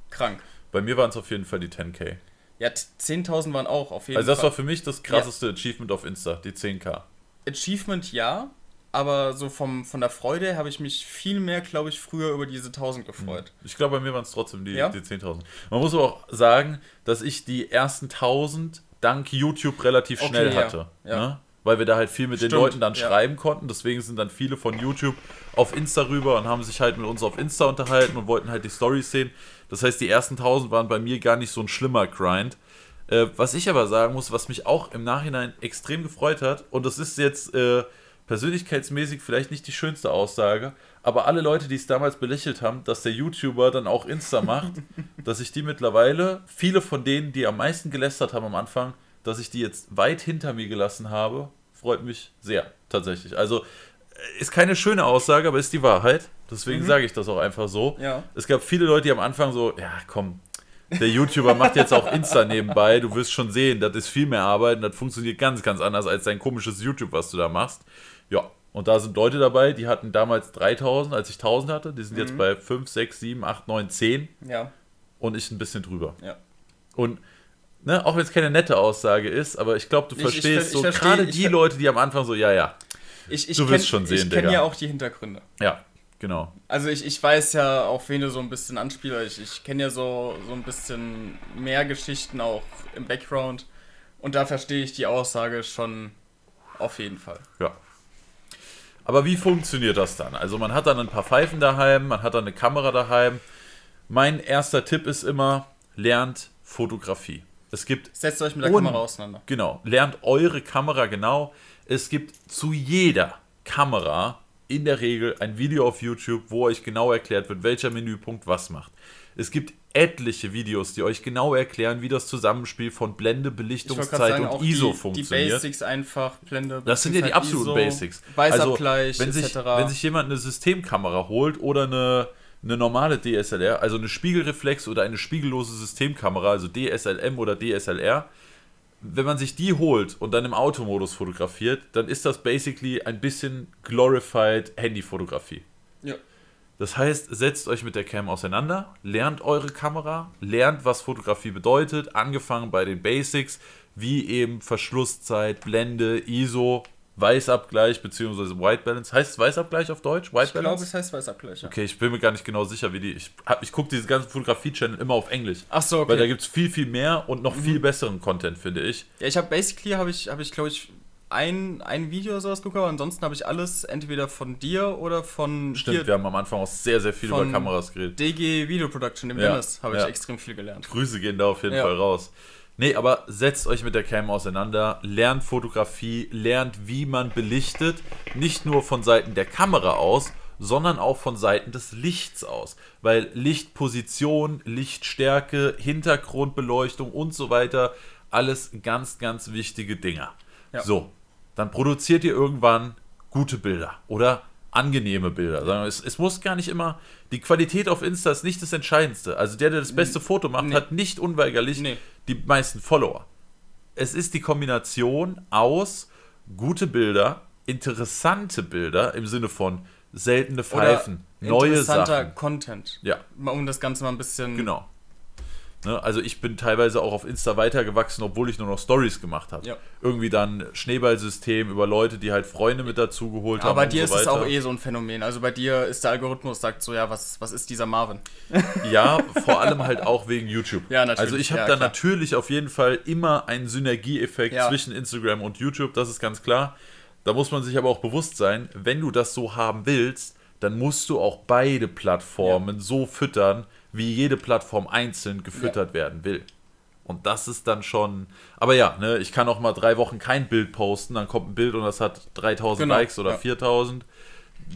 krank. Bei mir waren es auf jeden Fall die 10k. Ja, t- 10.000 waren auch auf jeden Also das Fall. war für mich das krasseste Achievement auf Insta, die 10k. Achievement ja, aber so vom, von der Freude habe ich mich viel mehr, glaube ich, früher über diese 1000 gefreut. Ich glaube, bei mir waren es trotzdem die, Ja? die 10.000. Man muss aber auch sagen, dass ich die ersten 1000 dank YouTube relativ Okay, schnell ja. hatte. Ja. Ne? Weil wir da halt viel mit Stimmt, den Leuten dann ja. schreiben konnten. Deswegen sind dann viele von YouTube auf Insta rüber und haben sich halt mit uns auf Insta unterhalten und wollten halt die Stories sehen. Das heißt, die ersten 1000 waren bei mir gar nicht so ein schlimmer Grind. Äh, was ich aber sagen muss, was mich auch im Nachhinein extrem gefreut hat, und das ist jetzt äh, persönlichkeitsmäßig vielleicht nicht die schönste Aussage, aber alle Leute, die es damals belächelt haben, dass der YouTuber dann auch Insta macht, dass ich die mittlerweile, viele von denen, die am meisten gelästert haben am Anfang, dass ich die jetzt weit hinter mir gelassen habe, freut mich sehr, tatsächlich. Also äh, ist keine schöne Aussage, aber ist die Wahrheit. Deswegen sage ich das auch einfach so. Ja. Es gab viele Leute, die am Anfang so, ja komm, der YouTuber macht jetzt auch Insta nebenbei, du wirst schon sehen, das ist viel mehr Arbeit und das funktioniert ganz, ganz anders als dein komisches YouTube, was du da machst. Ja, und da sind Leute dabei, die hatten damals 3000, als ich 1000 hatte, die sind jetzt bei 5, 6, 7, 8, 9, 10 Ja. und ich ein bisschen drüber. Ja. Und ne, auch wenn es keine nette Aussage ist, aber ich glaube, du Ich- ich verstehst ver- ich so gerade ich die Leute, die am Anfang so, ja, ja, Ich, ich Du wirst schon sehen, Ich kenne ja auch die Hintergründe. ja, genau. Also ich, ich weiß ja, auf wen du so ein bisschen anspielst. Ich, ich kenne ja so, so ein bisschen mehr Geschichten auch im Background. Und da verstehe ich die Aussage schon auf jeden Fall. Ja. Aber wie funktioniert das dann? Also man hat dann ein paar Pfeifen daheim, man hat dann eine Kamera daheim. Mein erster Tipp ist immer, lernt Fotografie. Es gibt Setzt euch mit der Kamera auseinander. Genau, lernt eure Kamera genau. Es gibt zu jeder Kamera in der Regel ein Video auf YouTube, wo euch genau erklärt wird, welcher Menüpunkt was macht. Es gibt etliche Videos, die euch genau erklären, wie das Zusammenspiel von Blende, Belichtungszeit sagen, und ISO die, die funktioniert. Basics einfach, Blende. Das sind ja die absoluten ISO, Basics. Weißabgleich, also, wenn sich, etc. wenn sich jemand eine Systemkamera holt oder eine, eine normale DSLR, also eine Spiegelreflex oder eine spiegellose Systemkamera, also DSLM oder DSLR, wenn man sich die holt und dann im Automodus fotografiert, dann ist das basically ein bisschen glorified Handyfotografie. ja. Das heißt, setzt euch mit der Cam auseinander, lernt eure Kamera, lernt, was Fotografie bedeutet, angefangen bei den Basics, wie eben Verschlusszeit, Blende, ISO, Weißabgleich bzw. White Balance. Heißt es Weißabgleich auf Deutsch? White Ich glaube, Balance? es heißt Weißabgleich. Ja. Okay, ich bin mir gar nicht genau sicher, wie die. Ich, hab- ich gucke diese ganzen Fotografie-Channel immer auf Englisch. Ach so, Weil da okay. gibt es viel, viel mehr und noch viel besseren Content, finde ich. Ja, ich habe basically, habe ich, habe ich glaube ich, ein, ein Video oder sowas geguckt, aber ansonsten habe ich alles entweder von dir oder von Stimmt, hier, wir haben am Anfang auch sehr, sehr viel über Kameras geredet. DG Video Production, dem Ja, Dennis, habe ich ja. extrem viel gelernt. Grüße gehen da auf jeden. Fall raus. Nee, aber setzt euch mit der Cam auseinander, lernt Fotografie, lernt, wie man belichtet, nicht nur von Seiten der Kamera aus, sondern auch von Seiten des Lichts aus. Weil Lichtposition, Lichtstärke, Hintergrundbeleuchtung und so weiter, alles ganz, ganz wichtige Dinger. Ja. So, dann produziert ihr irgendwann gute Bilder oder angenehme Bilder. Es, es muss gar nicht immer, die Qualität auf Insta ist nicht das Entscheidendste. Also der, der das beste Foto macht, Nee. hat nicht unweigerlich Nee. Die meisten Follower. Es ist die Kombination aus gute Bilder, interessante Bilder im Sinne von seltene Pfeifen, neue interessanter Sachen. Content. Ja, Um das Ganze mal ein bisschen. genau. Ne, also ich bin teilweise auch auf Insta weitergewachsen, obwohl ich nur noch Stories gemacht habe. Ja. Irgendwie dann Schneeballsystem über Leute, die halt Freunde mit dazu geholt haben. Aber bei dir so ist es auch eh so ein Phänomen. Also bei dir ist der Algorithmus sagt so, ja, was, was ist dieser Marvin? Ja, vor allem halt auch wegen YouTube. Ja, natürlich. Also ich habe Ja, da natürlich auf jeden Fall immer einen Synergieeffekt Ja. zwischen Instagram und YouTube, das ist ganz klar. Da muss man sich aber auch bewusst sein, wenn du das so haben willst, dann musst du auch beide Plattformen so füttern, wie jede Plattform einzeln gefüttert werden will. Und das ist dann schon. Aber ja, ne, ich kann auch mal drei Wochen kein Bild posten, dann kommt ein Bild und das hat 3000 Genau, Likes oder ja. 4000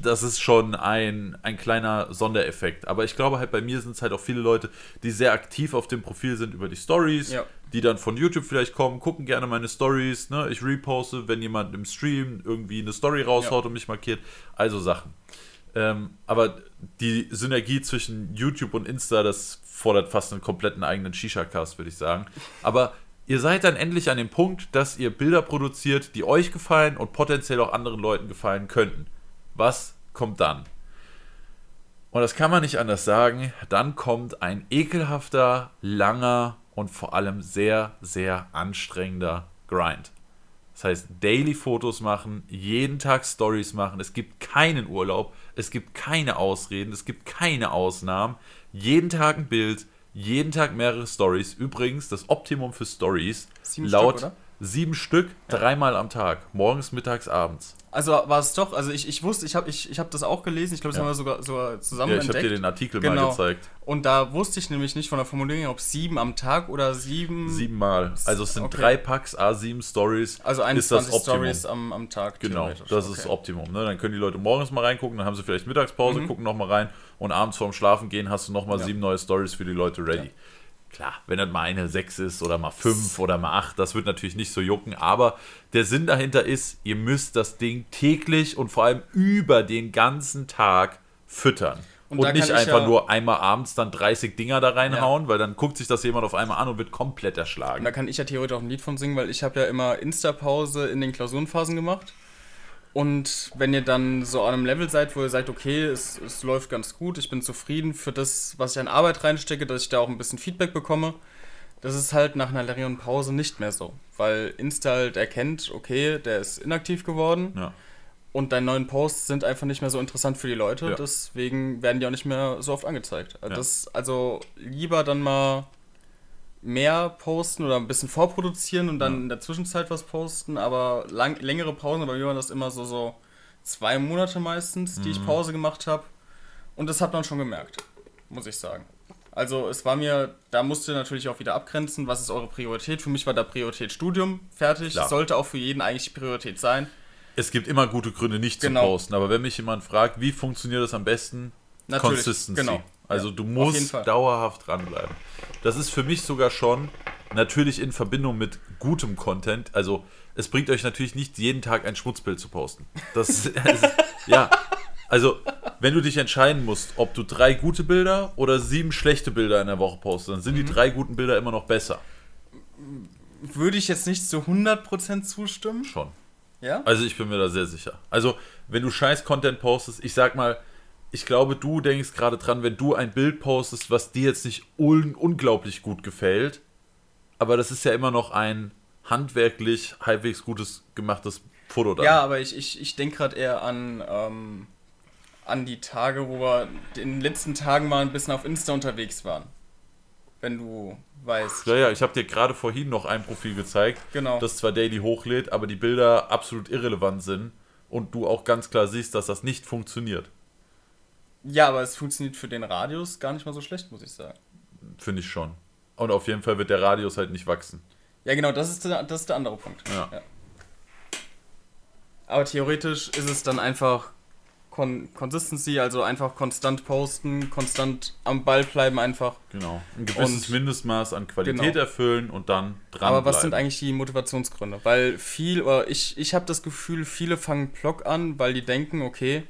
das ist schon ein, ein kleiner Sondereffekt. Aber ich glaube halt, bei mir sind es halt auch viele Leute, die sehr aktiv auf dem Profil sind über die Stories, Ja. die dann von YouTube vielleicht kommen, gucken gerne meine Stories. Ne? Ich reposte, wenn jemand im Stream irgendwie eine Story raushaut Ja. und mich markiert. Also Sachen. Ähm, aber die Synergie zwischen YouTube und Insta, das fordert fast einen kompletten eigenen Shisha-Cast, würde ich sagen. Aber ihr seid dann endlich an dem Punkt, dass ihr Bilder produziert, die euch gefallen und potenziell auch anderen Leuten gefallen könnten. Was kommt dann? Und das kann man nicht anders sagen. Dann kommt ein ekelhafter, langer und vor allem sehr, sehr anstrengender Grind. Das heißt, Daily Fotos machen, jeden Tag Stories machen. Es gibt keinen Urlaub, es gibt keine Ausreden, es gibt keine Ausnahmen. Jeden Tag ein Bild, jeden Tag mehrere Stories. Übrigens, das Optimum für Stories Sieben laut Stück? Sieben Stück, dreimal am Tag. Morgens, mittags, abends. Also war es doch, also ich, ich wusste, ich habe ich, ich hab das auch gelesen, ich glaube, das Ja. haben wir sogar, sogar zusammen Ja, ich habe dir den Artikel mal Genau. gezeigt. Und da wusste ich nämlich nicht von der Formulierung, ob sieben am Tag oder sieben. Siebenmal. Also es sind Okay. drei Packs, A7 Stories. Also ist das 21. Stories am, am Tag. Genau, das Okay. ist das Optimum. Ne? Dann können die Leute morgens mal reingucken, dann haben sie vielleicht Mittagspause, Mhm. gucken nochmal rein und abends vorm Schlafen gehen hast du nochmal Ja. sieben neue Stories für die Leute ready. Klar, wenn das mal eine 6 ist oder mal 5 oder mal 8, das wird natürlich nicht so jucken, aber der Sinn dahinter ist, ihr müsst das Ding täglich und vor allem über den ganzen Tag füttern. Und Und, nicht einfach ja- nur einmal abends dann 30 Dinger da reinhauen, weil dann guckt sich das jemand auf einmal an und wird komplett erschlagen. Und da kann ich ja theoretisch auch ein Lied von singen, weil ich habe ja immer Insta-Pause in den Klausurenphasen gemacht. Und wenn ihr dann so an einem Level seid, wo ihr sagt, okay, es, es läuft ganz gut, ich bin zufrieden für das, was ich an Arbeit reinstecke, dass ich da auch ein bisschen Feedback bekomme, das ist halt nach einer längeren Pause nicht mehr so. Weil Insta halt erkennt, okay, der ist inaktiv geworden Ja. und deine neuen Posts sind einfach nicht mehr so interessant für die Leute, Ja. deswegen werden die auch nicht mehr so oft angezeigt. Ja. das, also lieber dann mal mehr posten oder ein bisschen vorproduzieren und dann Ja. in der Zwischenzeit was posten, aber lang, längere Pausen, bei mir waren das immer so, so zwei Monate meistens, die ich Mhm. Pause gemacht habe. Und das hat man schon gemerkt, muss ich sagen. Also es war mir, da musst ihr natürlich auch wieder abgrenzen, was ist eure Priorität. Für mich war da Priorität Studium, fertig. Klar. Sollte auch für jeden eigentlich die Priorität sein. Es gibt immer gute Gründe, nicht Genau. zu posten, aber wenn mich jemand fragt, wie funktioniert das am besten? Natürlich, Consistency. genau. Also Ja, du musst dauerhaft dranbleiben. Das ist für mich sogar schon natürlich in Verbindung mit gutem Content. Also es bringt euch natürlich nicht jeden Tag ein Schmutzbild zu posten. Das, ist- ja, also wenn du dich entscheiden musst, ob du drei gute Bilder oder sieben schlechte Bilder in der Woche postest, dann sind die Mhm. drei guten Bilder immer noch besser. Würde ich jetzt nicht zu 100% zustimmen. Schon. Ja? Also ich bin mir da sehr sicher. Also wenn du scheiß Content postest, ich sag mal, ich glaube, du denkst gerade dran, wenn du ein Bild postest, was dir jetzt nicht un unglaublich gut gefällt, aber das ist ja immer noch ein handwerklich halbwegs gutes gemachtes Foto dann. Ja, aber ich, ich, ich denke gerade eher an, ähm, an die Tage, wo wir in den letzten Tagen mal ein bisschen auf Insta unterwegs waren. Wenn du weißt. ja, ja ich habe dir gerade vorhin noch ein Profil gezeigt, Genau. das zwar daily hochlädt, aber die Bilder absolut irrelevant sind und du auch ganz klar siehst, dass das nicht funktioniert. Ja, aber es funktioniert für den Radius gar nicht mal so schlecht, muss ich sagen. Finde ich schon. Und auf jeden Fall wird der Radius halt nicht wachsen. Ja, genau, das ist der, das ist der andere Punkt. Ja. Aber theoretisch ist es dann einfach Con Consistency, also einfach konstant posten, konstant am Ball bleiben einfach. Genau. Ein gewisses Und- Mindestmaß an Qualität Genau. erfüllen und dann dran Aber was sind eigentlich die Motivationsgründe? Weil viel, oder ich, ich habe das Gefühl, viele fangen Blog an, weil die denken, okay,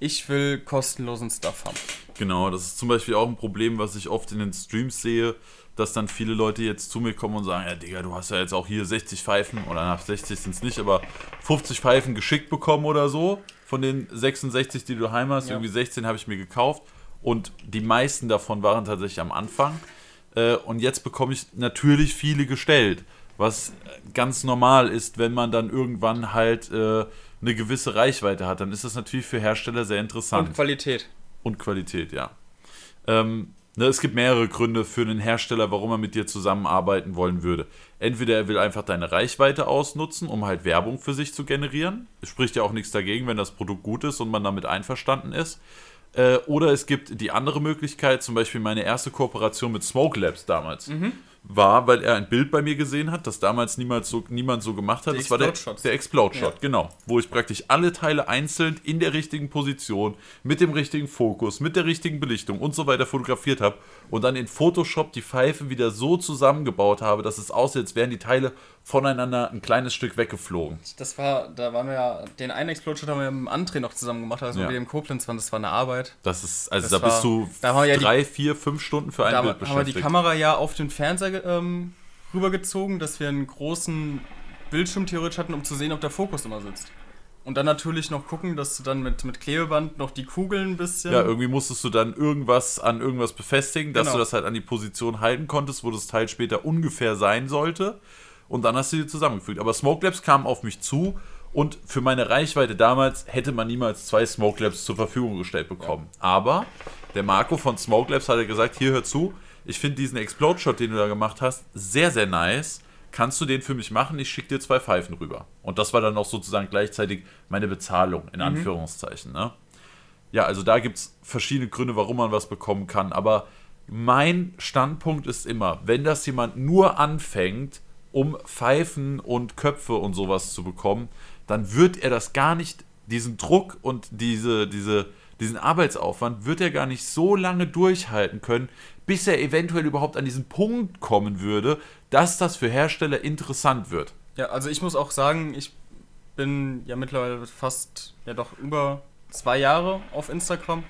ich will kostenlosen Stuff haben. Genau, das ist zum Beispiel auch ein Problem, was ich oft in den Streams sehe, dass dann viele Leute jetzt zu mir kommen und sagen, ja Digga, du hast ja jetzt auch hier 60 Pfeifen, oder nach 60 sind es nicht, aber 50 Pfeifen geschickt bekommen oder so, von den 66, die du daheim hast, Ja. irgendwie 16 habe ich mir gekauft und die meisten davon waren tatsächlich am Anfang äh, und jetzt bekomme ich natürlich viele gestellt, was ganz normal ist, wenn man dann irgendwann halt äh, eine gewisse Reichweite hat, dann ist das natürlich für Hersteller sehr interessant. Und Qualität. Und Qualität, ja. Ähm, ne, es gibt mehrere Gründe für einen Hersteller, warum er mit dir zusammenarbeiten wollen würde. Entweder er will einfach deine Reichweite ausnutzen, um halt Werbung für sich zu generieren. Es spricht ja auch nichts dagegen, wenn das Produkt gut ist und man damit einverstanden ist. Äh, oder es gibt die andere Möglichkeit, zum Beispiel meine erste Kooperation mit Smoke Labs damals. Mhm. War, weil er ein Bild bei mir gesehen hat, das damals niemals so, niemand so gemacht hat. Die das war der, der Explode Shot, Ja. genau. Wo ich praktisch alle Teile einzeln in der richtigen Position, mit dem richtigen Fokus, mit der richtigen Belichtung und so weiter fotografiert habe und dann in Photoshop die Pfeifen wieder so zusammengebaut habe, dass es aussieht, als wären die Teile voneinander ein kleines Stück weggeflogen. Das war, da waren wir ja, den einen Explode-Shot haben wir mit dem André noch zusammen gemacht, also Ja. mit dem Koblenz waren, das war eine Arbeit. Das ist, also Das da bist war- du da haben wir ja die- drei, vier, fünf Stunden für ein Da Bild haben wir beschäftigt. die Kamera ja auf den Fernseher ähm, rübergezogen, dass wir einen großen Bildschirm theoretisch hatten, um zu sehen, ob der Fokus immer sitzt. Und dann natürlich noch gucken, dass du dann mit, mit Klebeband noch die Kugeln ein bisschen. Ja, irgendwie musstest du dann irgendwas an irgendwas befestigen, dass Genau. du das halt an die Position halten konntest, wo das Teil später ungefähr sein sollte. Und dann hast du die zusammengefügt. Aber Smoke Labs kamen auf mich zu und für meine Reichweite damals hätte man niemals zwei Smoke Labs zur Verfügung gestellt bekommen. Aber der Marco von Smoke Labs hat ja gesagt, hier hör zu, ich finde diesen Explode Shot, den du da gemacht hast, sehr, sehr nice. kannst du den für mich machen? Ich schicke dir zwei Pfeifen rüber. Und das war dann auch sozusagen gleichzeitig meine Bezahlung, in Anführungszeichen. Ne? Ja, also da gibt es verschiedene Gründe, warum man was bekommen kann. Aber mein Standpunkt ist immer, wenn das jemand nur anfängt, um Pfeifen und Köpfe und sowas zu bekommen, dann wird er das gar nicht, diesen Druck und diese, diese, diesen Arbeitsaufwand, wird er gar nicht so lange durchhalten können, bis er eventuell überhaupt an diesen Punkt kommen würde, dass das für Hersteller interessant wird. Ja, also ich muss auch sagen, ich bin ja mittlerweile fast, ja doch über zwei Jahre auf Instagram,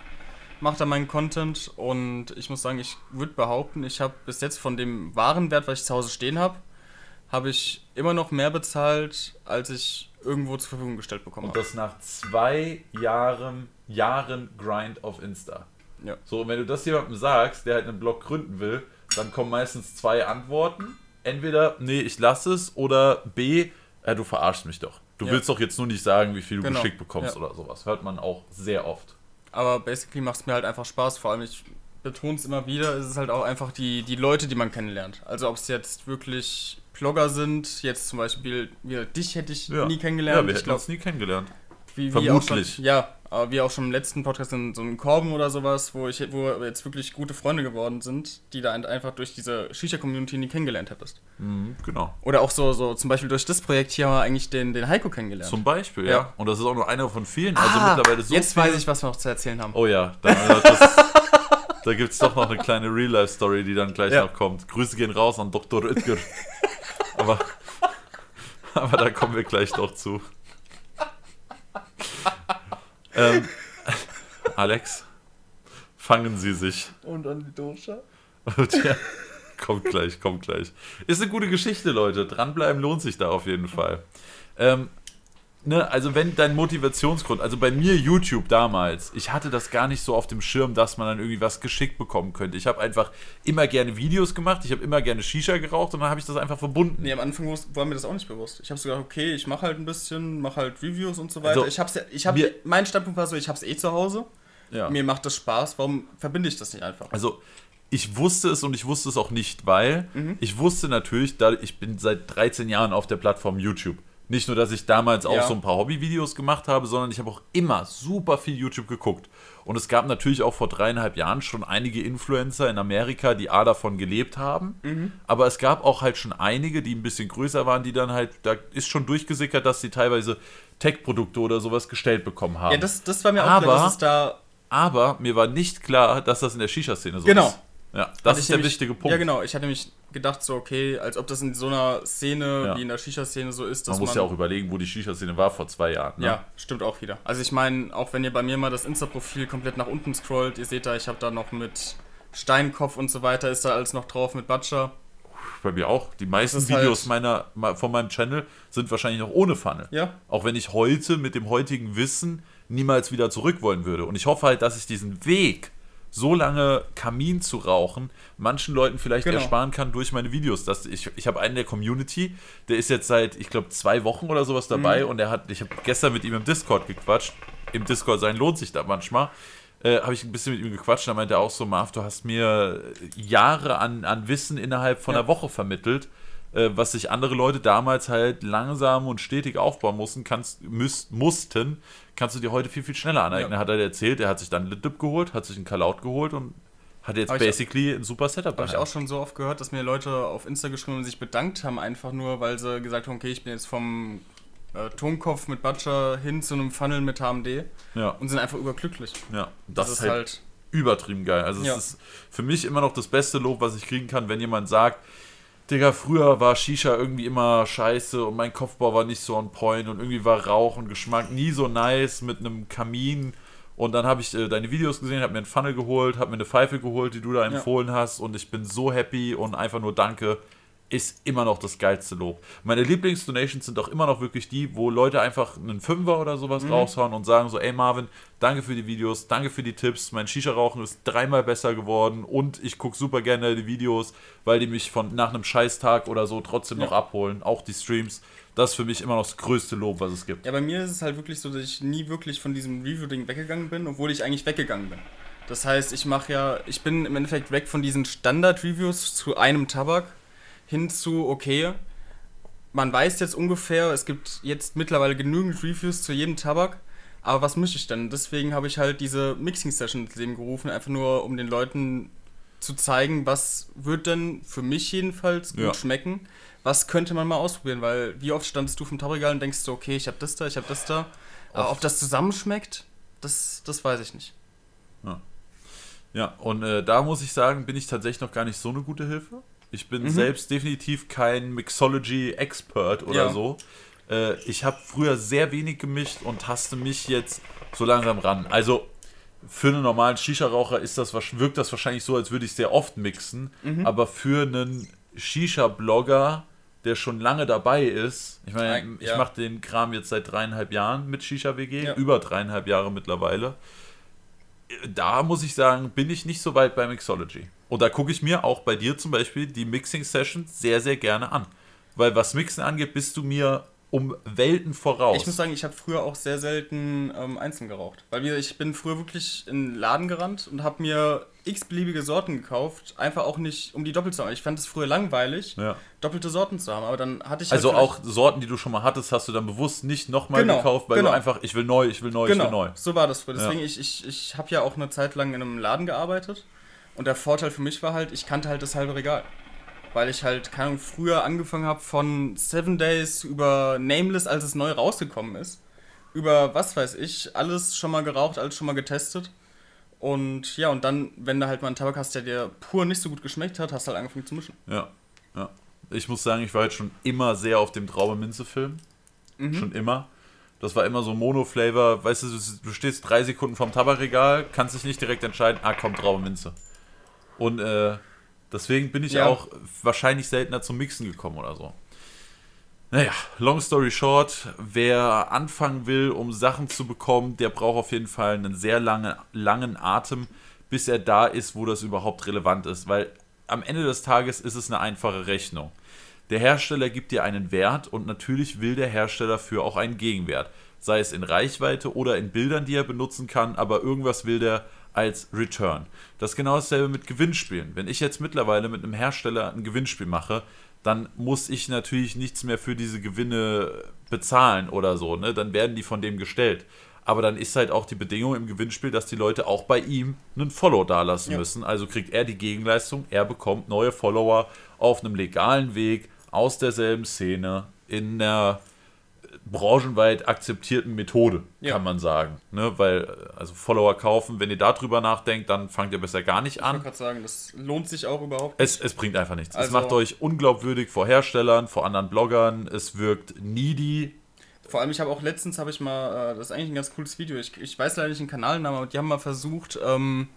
mache da meinen Content und ich muss sagen, ich würde behaupten, ich habe bis jetzt von dem Warenwert, was ich zu Hause stehen habe, habe ich immer noch mehr bezahlt, als ich irgendwo zur Verfügung gestellt bekommen Und habe. das nach zwei Jahren, Jahren Grind auf Insta. Ja. So, und wenn du das jemandem sagst, der halt einen Blog gründen will, dann kommen meistens zwei Antworten. Entweder, nee, ich lasse es, oder B, äh, du verarschst mich doch. Du Ja. willst doch jetzt nur nicht sagen, wie viel du Genau. geschickt bekommst Ja. oder sowas. Hört man auch sehr oft. Aber basically macht es mir halt einfach Spaß. Vor allem, ich betone es immer wieder, es ist halt auch einfach die, die Leute, die man kennenlernt. Also ob es jetzt wirklich Blogger sind, jetzt zum Beispiel, wie, dich hätte ich nie kennengelernt. Ja, wir ich glaube, uns nie kennengelernt. wie, wie vermutlich. schon, ja, aber wie auch schon im letzten Podcast in so einem Korben oder sowas, wo ich wo wir jetzt wirklich gute Freunde geworden sind, die da einfach durch diese Shisha-Community nie kennengelernt hättest. Mhm, genau. Oder auch so, so zum Beispiel durch das Projekt hier haben wir eigentlich den, den Heiko kennengelernt. Zum Beispiel, ja. Ja. Und das ist auch nur einer von vielen. Also Ah, mittlerweile so jetzt viele- weiß ich, was wir noch zu erzählen haben. Oh ja, dann, äh, das, da gibt es doch noch eine kleine Real-Life-Story, die dann gleich Ja. noch kommt. Grüße gehen raus an Dr. Oetker. aber, aber da kommen wir gleich noch zu. ähm, Alex, fangen Sie sich. Und an die Dosha? Ja, kommt gleich, kommt gleich. Ist eine gute Geschichte, Leute. Dranbleiben lohnt sich da auf jeden Fall. Ähm, ne, also wenn dein Motivationsgrund, also bei mir YouTube damals, ich hatte das gar nicht so auf dem Schirm, dass man dann irgendwie was geschickt bekommen könnte. Ich habe einfach immer gerne Videos gemacht, ich habe immer gerne Shisha geraucht und dann habe ich das einfach verbunden. Nee, am Anfang war mir das auch nicht bewusst. Ich habe so gedacht, okay, ich mache halt ein bisschen, mache halt Reviews und so weiter. Also, ich hab's ich hab, mir- mein Standpunkt war so, ich hab's eh zu Hause. Ja. Mir macht das Spaß, warum verbinde ich das nicht einfach? Also ich wusste es und ich wusste es auch nicht, weil ich wusste natürlich, da ich bin seit 13 Jahren auf der Plattform YouTube. Nicht nur, dass ich damals auch Ja. so ein paar Hobbyvideos gemacht habe, sondern ich habe auch immer super viel YouTube geguckt. Und es gab natürlich auch vor dreieinhalb Jahren schon einige Influencer in Amerika, die A davon gelebt haben. Aber es gab auch halt schon einige, die ein bisschen größer waren, die dann halt, da ist schon durchgesickert, dass sie teilweise Tech-Produkte oder sowas gestellt bekommen haben. Ja, das, das war mir auch Aber- klar, dass es da Aber mir war nicht klar, dass das in der Shisha-Szene so Genau. ist. Ja, das ist der nämlich- wichtige Punkt. Ja, genau. Ich hatte nämlich gedacht, so, okay, als ob das in so einer Szene, Ja. wie in der Shisha-Szene so ist, dass Man man. muss ja auch überlegen, wo die Shisha-Szene war vor zwei Jahren. Ne? Ja, stimmt auch wieder. Also ich meine, auch wenn ihr bei mir mal das Insta-Profil komplett nach unten scrollt, ihr seht da, ich habe da noch mit Steinkopf und so weiter, ist da alles noch drauf mit Butcher. Bei mir auch. Die meisten Videos halt- meiner, von meinem Channel sind wahrscheinlich noch ohne Funnel. Ja. Auch wenn ich heute mit dem heutigen Wissen niemals wieder zurück wollen würde. Und ich hoffe halt, dass ich diesen Weg, so lange Kamin zu rauchen, manchen Leuten vielleicht Genau. ersparen kann durch meine Videos. Dass ich ich habe einen der Community, der ist jetzt seit, ich glaube, zwei Wochen oder sowas dabei Mhm. und er hat, ich habe gestern mit ihm im Discord gequatscht. Im Discord sein lohnt sich da manchmal. Äh, habe ich ein bisschen mit ihm gequatscht, da meinte er auch so, Marv, du hast mir Jahre an, an Wissen innerhalb von Ja. einer Woche vermittelt, äh, was sich andere Leute damals halt langsam und stetig aufbauen mussten, kannst, müß, mussten, kannst du dir heute viel, viel schneller aneignen. Ja. Hat er erzählt, er hat sich dann Litdip geholt, hat sich einen Kalaut geholt und hat jetzt Hab ich- basically ein super Setup Habe ich auch schon so oft gehört, dass mir Leute auf Insta geschrieben und sich bedankt haben, einfach nur, weil sie gesagt haben, okay, ich bin jetzt vom äh, Tonkopf mit Butcher hin zu einem Funnel mit HMD Ja, und sind einfach überglücklich. ja. Das, Das, ist halt, übertrieben geil. Also Ja. es ist für mich immer noch das beste Lob, was ich kriegen kann, wenn jemand sagt, Digga, früher war Shisha irgendwie immer scheiße und mein Kopfbau war nicht so on point und irgendwie war Rauch und Geschmack nie so nice mit einem Kamin. Und dann habe ich äh, deine Videos gesehen, habe mir einen Funnel geholt, habe mir eine Pfeife geholt, die du da empfohlen hast und ich bin so happy und einfach nur danke. Ist immer noch das geilste Lob. Meine Lieblingsdonations sind auch immer noch wirklich die, wo Leute einfach einen Fünfer oder sowas Mhm. raushauen und sagen so, ey Marvin, danke für die Videos, danke für die Tipps, mein Shisha-Rauchen ist dreimal besser geworden und ich gucke super gerne die Videos, weil die mich von nach einem Scheißtag oder so trotzdem noch Ja. abholen, auch die Streams. Das ist für mich immer noch das größte Lob, was es gibt. Ja, bei mir ist es halt wirklich so, dass ich nie wirklich von diesem Review-Ding weggegangen bin, obwohl ich eigentlich weggegangen bin. Das heißt, ich mache ja, ich bin im Endeffekt weg von diesen Standard-Reviews zu einem Tabak hin zu, okay, man weiß jetzt ungefähr, es gibt jetzt mittlerweile genügend Reviews zu jedem Tabak, aber was mische ich denn? Deswegen habe ich halt diese Mixing-Session ins Leben gerufen, einfach nur um den Leuten zu zeigen, was wird denn für mich jedenfalls gut Ja. schmecken. Was könnte man mal ausprobieren? Weil wie oft standest du vom Tabakregal und denkst so, okay, ich habe das da, ich habe das da. Aber Oft. ob das zusammenschmeckt, das, das weiß ich nicht. Ja, und äh, da muss ich sagen, bin ich tatsächlich noch gar nicht so eine gute Hilfe. Ich bin Mhm. selbst definitiv kein Mixology-Expert oder Ja. so. Äh, ich habe früher sehr wenig gemischt und taste mich jetzt so langsam ran. Also für einen normalen Shisha-Raucher ist das, wirkt das wahrscheinlich so, als würde ich sehr oft mixen. Mhm. Aber für einen Shisha-Blogger, der schon lange dabei ist, ich meine, ich ja. mache den Kram jetzt seit dreieinhalb Jahren mit Shisha-WG, Ja. über dreieinhalb Jahre mittlerweile da muss ich sagen, bin ich nicht so weit bei Mixology. Und da gucke ich mir auch bei dir zum Beispiel die Mixing-Sessions sehr, sehr gerne an. Weil was Mixen angeht, bist du mir um Welten voraus. Ich muss sagen, ich habe früher auch sehr selten ähm, einzeln geraucht. Weil ich bin früher wirklich in den Laden gerannt und habe mir x-beliebige Sorten gekauft. Einfach auch nicht, um die doppelt zu haben. Ich fand es früher langweilig, ja. doppelte Sorten zu haben. Aber dann hatte ich Also halt auch Sorten, die du schon mal hattest, hast du dann bewusst nicht nochmal Genau, gekauft, weil genau. du einfach, ich will neu, ich will neu, genau, ich will neu. so war das früher. Ja. Deswegen, ich, ich, ich habe ja auch eine Zeit lang in einem Laden gearbeitet. Und der Vorteil für mich war halt, ich kannte halt das halbe Regal. Weil ich halt, keine Ahnung, früher angefangen habe von Seven Days über Nameless, als es neu rausgekommen ist. Über was weiß ich, alles schon mal geraucht, alles schon mal getestet. Und ja, und dann, wenn du halt mal einen Tabak hast, der dir pur nicht so gut geschmeckt hat, hast du halt angefangen zu mischen. Ja, ja. Ich muss sagen, ich war halt schon immer sehr auf dem Traube-Minze-Film. Mhm. Schon immer. Das war immer so Mono-Flavor. Weißt du, du- stehst drei Sekunden vom Tabakregal, kannst dich nicht direkt entscheiden, ah, komm, Traube-Minze. Und äh, deswegen bin ich Ja. auch wahrscheinlich seltener zum Mixen gekommen oder so. Naja, long story short, wer anfangen will, um Sachen zu bekommen, der braucht auf jeden Fall einen sehr lange, langen Atem, bis er da ist, wo das überhaupt relevant ist. Weil am Ende des Tages ist es eine einfache Rechnung. Der Hersteller gibt dir einen Wert und natürlich will der Hersteller für auch einen Gegenwert. Sei es in Reichweite oder in Bildern, die er benutzen kann, aber irgendwas will der als Return. Das ist genau dasselbe mit Gewinnspielen. Wenn ich jetzt mittlerweile mit einem Hersteller ein Gewinnspiel mache, dann muss ich natürlich nichts mehr für diese Gewinne bezahlen oder so. Ne? Dann werden die von dem gestellt. Aber dann ist halt auch die Bedingung im Gewinnspiel, dass die Leute auch bei ihm einen Follow dalassen Ja. müssen. Also kriegt er die Gegenleistung, er bekommt neue Follower auf einem legalen Weg aus derselben Szene in der branchenweit akzeptierten Methode, Ja. kann man sagen. Ne? Weil, also Follower kaufen, wenn ihr darüber nachdenkt, dann fangt ihr besser gar nicht Ich wollte an. gerade sagen, das lohnt sich auch überhaupt. Es, es bringt einfach nichts. es Also- macht euch unglaubwürdig vor Herstellern, vor anderen Bloggern. Es wirkt needy. Vor allem, ich habe auch letztens, habe ich mal, äh, das ist eigentlich ein ganz cooles Video, ich, ich weiß leider nicht den Kanalnamen, aber die haben mal versucht, ähm,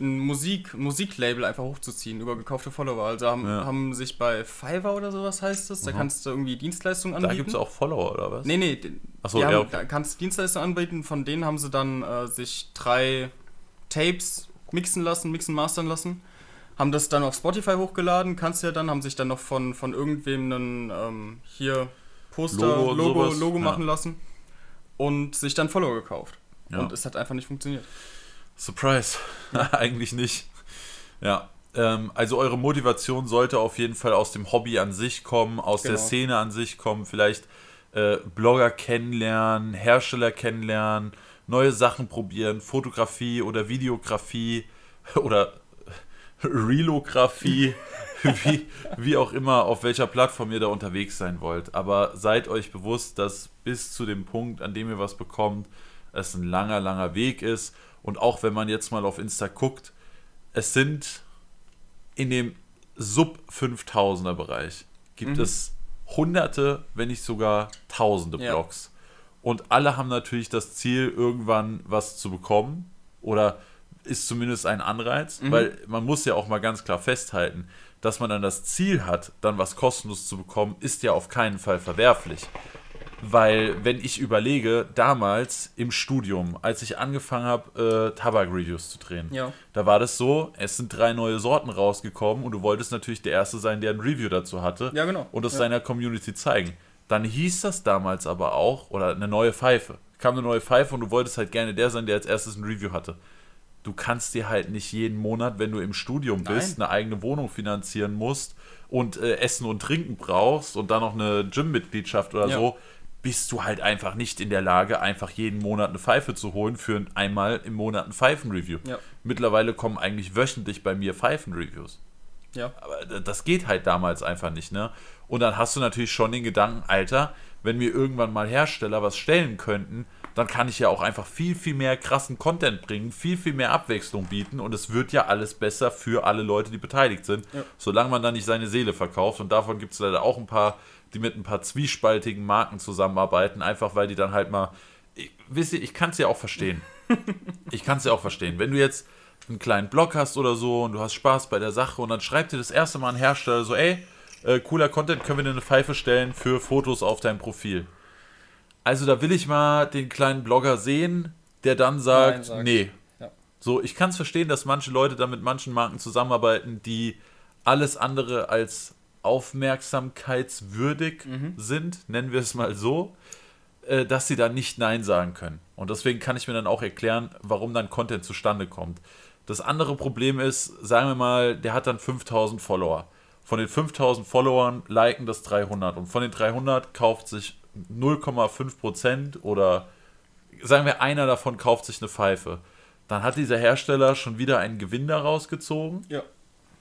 ein Musik, Musiklabel einfach hochzuziehen über gekaufte Follower. Also haben, Ja. haben sich bei Fiverr oder sowas heißt es, da Aha. kannst du irgendwie Dienstleistungen Da anbieten. gibt es auch Follower, oder was? Nee, nee, die, Ach so, die ja, okay. da kannst du Dienstleistungen anbieten, von denen haben sie dann äh, sich drei Tapes mixen lassen, mixen, mastern lassen. Haben das dann auf Spotify hochgeladen, kannst du ja dann, haben sich dann noch von, von irgendwem einen ähm, hier Poster, Logo Logo, Logo, sowas, ja. machen lassen und sich dann Follower gekauft. Ja. Und es hat einfach nicht funktioniert. Surprise. Eigentlich nicht. Ja. Ähm, also eure Motivation sollte auf jeden Fall aus dem Hobby an sich kommen, aus der Genau. Szene an sich kommen, vielleicht äh, Blogger kennenlernen, Hersteller kennenlernen, neue Sachen probieren, Fotografie oder Videografie oder Relografie, wie, wie auch immer, auf welcher Plattform ihr da unterwegs sein wollt. Aber seid euch bewusst, dass bis zu dem Punkt, an dem ihr was bekommt, es ein langer, langer Weg ist. Und auch wenn man jetzt mal auf Insta guckt, es sind in dem Sub 5000er Bereich gibt Mhm. es hunderte, wenn nicht sogar tausende Ja. Blogs. Und alle haben natürlich das Ziel, irgendwann was zu bekommen. Oder ist zumindest ein Anreiz, Mhm. weil man muss ja auch mal ganz klar festhalten, dass man dann das Ziel hat, dann was kostenlos zu bekommen, ist ja auf keinen Fall verwerflich. Weil, wenn ich überlege, damals im Studium, als ich angefangen habe, äh, Tabak-Reviews zu drehen, Ja. da war das so, es sind drei neue Sorten rausgekommen und du wolltest natürlich der Erste sein, der ein Review dazu hatte Ja, genau. und es Ja. seiner Community zeigen. Dann hieß das damals aber auch, oder eine neue Pfeife. Kam eine neue Pfeife und du wolltest halt gerne der sein, der als erstes ein Review hatte. du kannst dir halt nicht jeden Monat, wenn du im Studium bist, Nein. eine eigene Wohnung finanzieren musst und äh, Essen und Trinken brauchst und dann noch eine Gym-Mitgliedschaft oder Ja. so, bist du halt einfach nicht in der Lage, einfach jeden Monat eine Pfeife zu holen für ein- einmal im Monat ein Pfeifenreview. Ja. Mittlerweile kommen eigentlich wöchentlich bei mir Pfeifenreviews. Ja. Aber das geht halt damals einfach nicht, ne? Und dann hast du natürlich schon den Gedanken, Alter, wenn mir irgendwann mal Hersteller was stellen könnten, dann kann ich ja auch einfach viel, viel mehr krassen Content bringen, viel, viel mehr Abwechslung bieten und es wird ja alles besser für alle Leute, die beteiligt sind, Ja. solange man dann nicht seine Seele verkauft. Und davon gibt es leider auch ein paar, die mit ein paar zwiespaltigen Marken zusammenarbeiten, einfach weil die dann halt mal. Ich, wisst ihr, ich kann es ja auch verstehen. ich kann es ja auch verstehen. Wenn du jetzt einen kleinen Blog hast oder so und du hast Spaß bei der Sache und dann schreibt dir das erste Mal ein Hersteller so, ey, äh, cooler Content, können wir dir eine Pfeife stellen für Fotos auf dein Profil. Also da will ich mal den kleinen Blogger sehen, der dann sagt, Nein sagt. nee. Ja. So, ich kann es verstehen, dass manche Leute da mit manchen Marken zusammenarbeiten, die alles andere als aufmerksamkeitswürdig Mhm. sind, nennen wir es mal so, äh, dass sie da nicht Nein sagen können. Und deswegen kann ich mir dann auch erklären, warum dann Content zustande kommt. Das andere Problem ist, sagen wir mal, der hat dann 5000 Follower. Von den 5000 Followern liken das 300 und von den 300 kauft sich 0,5% oder sagen wir, einer davon kauft sich eine Pfeife. Dann hat dieser Hersteller schon wieder einen Gewinn daraus gezogen. Ja.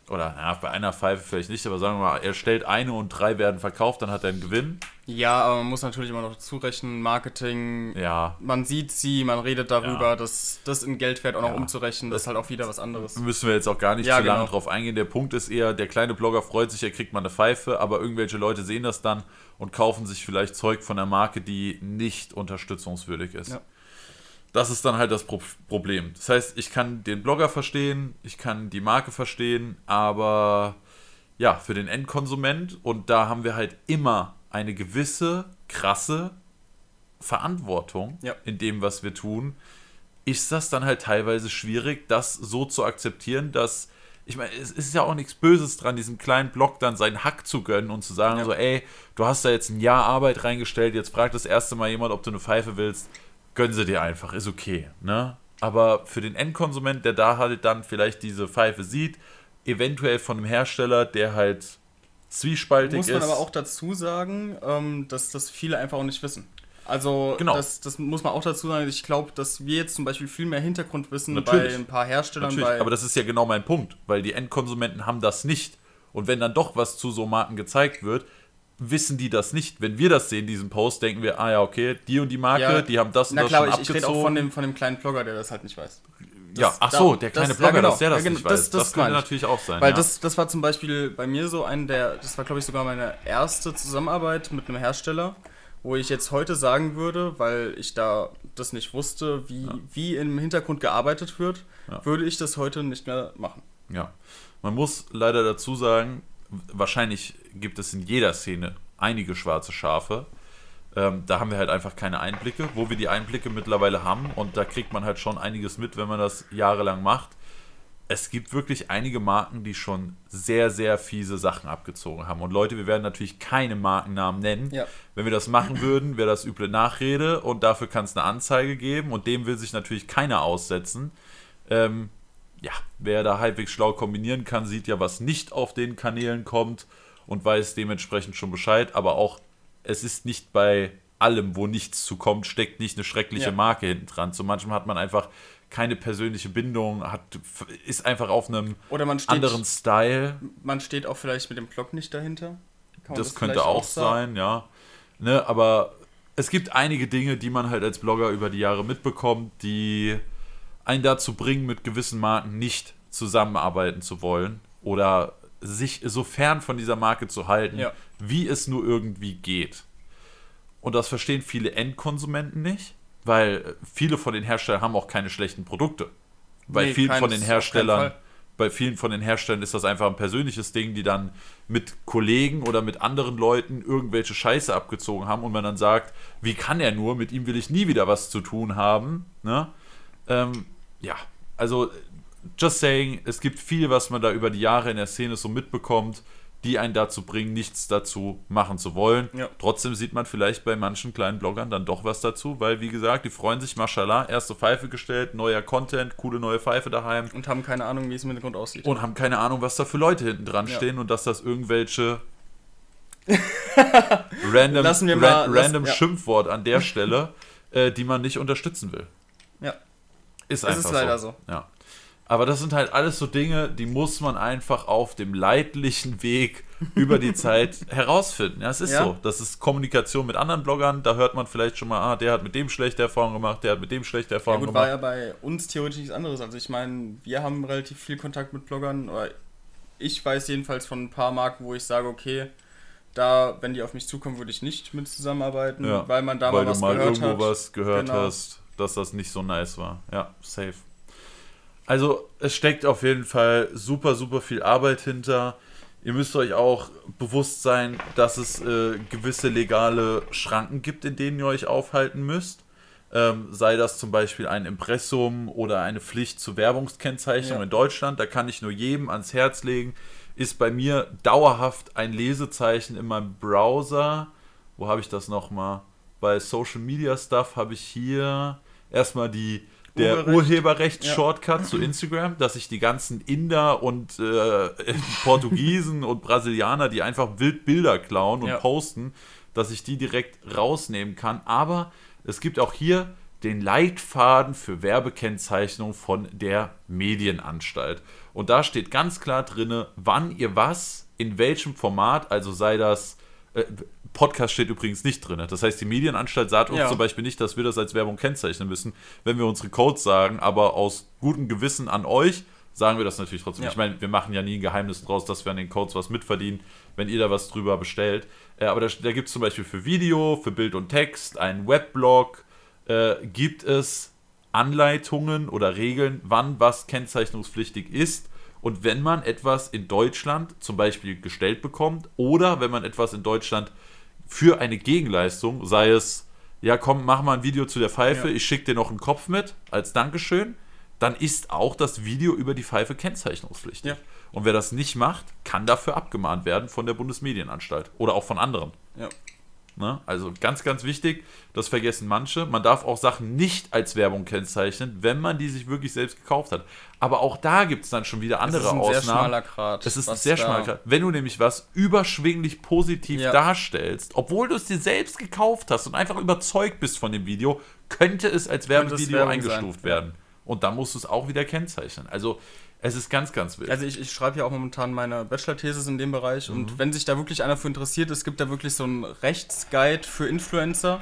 Oder ja, bei einer Pfeife vielleicht nicht, aber sagen wir mal, er stellt eine und drei werden verkauft, dann hat er einen Gewinn. Ja, aber man muss natürlich immer noch zurechnen, Marketing, Ja, man sieht sie, man redet darüber, Ja. das, das in Geldwert auch noch Ja. umzurechnen, das ist halt auch wieder was anderes. müssen wir jetzt auch gar nicht Ja, zu lange genau. drauf eingehen. Der Punkt ist eher, der kleine Blogger freut sich, er kriegt mal eine Pfeife, aber irgendwelche Leute sehen das dann und kaufen sich vielleicht Zeug von der Marke, die nicht unterstützungswürdig ist. Das ist dann halt das Pro Problem. Das heißt, ich kann den Blogger verstehen, ich kann die Marke verstehen, aber ja, für den Endkonsument und da haben wir halt immer eine gewisse krasse Verantwortung Ja. in dem, was wir tun, ist das dann halt teilweise schwierig, das so zu akzeptieren, dass ich meine, es ist ja auch nichts Böses dran, diesem kleinen Blog dann seinen Hack zu gönnen und zu sagen, Ja. so, ey, du hast da jetzt ein Jahr Arbeit reingestellt, jetzt fragt das erste Mal jemand, ob du eine Pfeife willst, gönn sie dir einfach, ist okay, ne? Aber für den Endkonsument, der da halt dann vielleicht diese Pfeife sieht, eventuell von einem Hersteller, der halt zwiespaltig Muss man ist. aber auch dazu sagen, ähm, dass das viele einfach auch nicht wissen. Also, Genau. das, das muss man auch dazu sagen. Ich glaube, dass wir jetzt zum Beispiel viel mehr Hintergrundwissen Natürlich. bei ein paar Herstellern, Natürlich, aber das ist ja genau mein Punkt, weil die Endkonsumenten haben das nicht. Und wenn dann doch was zu so Marken gezeigt wird, wissen die das nicht. Wenn wir das sehen, diesen Post, denken wir, ah ja, okay, die und die Marke, Ja. die haben das und Na das klar, schon ich, ich rede auch abgezogen. von dem, von dem kleinen Blogger, der das halt nicht weiß. ja, Das- ach so, der kleine das- Blogger, ja, genau. dass der das Ja, genau, nicht weiß. das- Das, könnte natürlich auch sein. Weil ja. das, das war zum Beispiel bei mir so ein der, das war glaube ich sogar meine erste Zusammenarbeit mit einem Hersteller, wo ich jetzt heute sagen würde, weil ich da das nicht wusste, wie, wie im Hintergrund gearbeitet wird, Ja. würde ich das heute nicht mehr machen. Ja, man muss leider dazu sagen, wahrscheinlich gibt es in jeder Szene einige schwarze Schafe. Ähm, da haben wir halt einfach keine Einblicke, wo wir die Einblicke mittlerweile haben und da kriegt man halt schon einiges mit, wenn man das jahrelang macht. Es gibt wirklich einige Marken, die schon sehr, sehr fiese Sachen abgezogen haben. Und Leute, wir werden natürlich keine Markennamen nennen. Ja. Wenn wir das machen würden, wäre das üble Nachrede und dafür kann es eine Anzeige geben und dem will sich natürlich keiner aussetzen. Ähm, ja, wer da halbwegs schlau kombinieren kann, sieht ja, was nicht auf den Kanälen kommt und weiß dementsprechend schon Bescheid. Aber auch, es ist nicht bei allem, wo nichts zu kommt, steckt nicht eine schreckliche Ja. Marke hinten dran. Zu manchem hat man einfach keine persönliche Bindung, hat, ist einfach auf einem Oder man steht, anderen Style. man steht auch vielleicht mit dem Blog nicht dahinter. Man Das, könnte auch sagen? sein, ja. Ne, aber es gibt einige Dinge, die man halt als Blogger über die Jahre mitbekommt, die einen dazu bringen, mit gewissen Marken nicht zusammenarbeiten zu wollen oder sich so fern von dieser Marke zu halten, Ja. wie es nur irgendwie geht. Und das verstehen viele Endkonsumenten nicht, weil viele von den Herstellern haben auch keine schlechten Produkte. Bei Nee, vielen von den Herstellern bei vielen von den Herstellern ist das einfach ein persönliches Ding, die dann mit Kollegen oder mit anderen Leuten irgendwelche Scheiße abgezogen haben und man dann sagt, wie kann er nur, mit ihm will ich nie wieder was zu tun haben. Ne? Ähm, ja, also just saying, es gibt viel, was man da über die Jahre in der Szene so mitbekommt, die einen dazu bringen, nichts dazu machen zu wollen. Ja. Trotzdem sieht man vielleicht bei manchen kleinen Bloggern dann doch was dazu, weil, wie gesagt, die freuen sich, mashallah, erste Pfeife gestellt, neuer Content, coole neue Pfeife daheim Und haben keine Ahnung, wie es im Hintergrund aussieht. und haben keine Ahnung, was da für Leute hinten dran Ja. stehen und dass das irgendwelche random, wir ran- mal- lass- random ja. Schimpfwort an der Stelle, äh, die man nicht unterstützen will. ja. Ist Es einfach ist leider so. Ja. Aber das sind halt alles so Dinge, die muss man einfach auf dem leidlichen Weg über die Zeit herausfinden. Ja, es ist Ja. so. Das ist Kommunikation mit anderen Bloggern. Da hört man vielleicht schon mal, ah, der hat mit dem schlechte Erfahrungen gemacht, der hat mit dem schlechte Ja Erfahrungen gut, war gemacht. ja bei uns theoretisch nichts anderes. Also ich meine, wir haben relativ viel Kontakt mit Bloggern. Oder ich weiß jedenfalls von ein paar Marken, wo ich sage, okay, da, wenn die auf mich zukommen, würde ich nicht mit zusammenarbeiten, Ja, weil man da weil mal was du mal gehört irgendwo hat. was gehört Genau. hast, dass das nicht so nice war. Ja, safe. Also es steckt auf jeden Fall super, super viel Arbeit hinter. Ihr müsst euch auch bewusst sein, dass es äh, gewisse legale Schranken gibt, in denen ihr euch aufhalten müsst. Ähm, sei das zum Beispiel ein Impressum oder eine Pflicht zur Werbungskennzeichnung Ja. in Deutschland. Da kann ich nur jedem ans Herz legen. Ist bei mir dauerhaft ein Lesezeichen in meinem Browser. Wo habe ich das nochmal? Bei Social Media Stuff habe ich hier erstmal die der Urheberrecht. Urheberrecht-Shortcut zu Instagram, dass ich die ganzen Inder und äh, Portugiesen und Brasilianer, die einfach wild Bilder klauen und Ja. posten, dass ich die direkt rausnehmen kann. Aber es gibt auch hier den Leitfaden für Werbekennzeichnung von der Medienanstalt. Und da steht ganz klar drin, wann ihr was, in welchem Format, also sei das Podcast steht übrigens nicht drin. Das heißt, die Medienanstalt sagt uns Ja. zum Beispiel nicht, dass wir das als Werbung kennzeichnen müssen, wenn wir unsere Codes sagen, aber aus gutem Gewissen an euch sagen wir das natürlich trotzdem. Ja. Ich meine, wir machen ja nie ein Geheimnis draus, dass wir an den Codes was mitverdienen, wenn ihr da was drüber bestellt. Äh, aber da, da gibt es zum Beispiel für Video, für Bild und Text, einen Weblog, äh, gibt es Anleitungen oder Regeln, wann was kennzeichnungspflichtig ist. Und wenn man etwas in Deutschland zum Beispiel gestellt bekommt oder wenn man etwas in Deutschland für eine Gegenleistung, sei es, ja komm, mach mal ein Video zu der Pfeife, Ja. ich schicke dir noch einen Kopf mit als Dankeschön, dann ist auch das Video über die Pfeife kennzeichnungspflichtig. Ja. Und wer das nicht macht, kann dafür abgemahnt werden von der Bundesmedienanstalt oder auch von anderen. Ja. Ne? Also ganz, ganz wichtig, das vergessen manche. Man darf auch Sachen nicht als Werbung kennzeichnen, wenn man die sich wirklich selbst gekauft hat. Aber auch da gibt es dann schon wieder andere das ist ein Ausnahmen. sehr schmaler Grat. Es ist ein sehr da- schmaler Grad. Wenn du nämlich was überschwinglich positiv Ja. darstellst, obwohl du es dir selbst gekauft hast und einfach überzeugt bist von dem Video, könnte es als Werbevideo eingestuft sein, werden. Und dann musst du es auch wieder kennzeichnen. Also es ist ganz, ganz wild. Also ich, ich schreibe ja auch momentan meine Bachelor-Thesis in dem Bereich Mhm. und wenn sich da wirklich einer für interessiert, es gibt da wirklich so einen Rechtsguide für Influencer.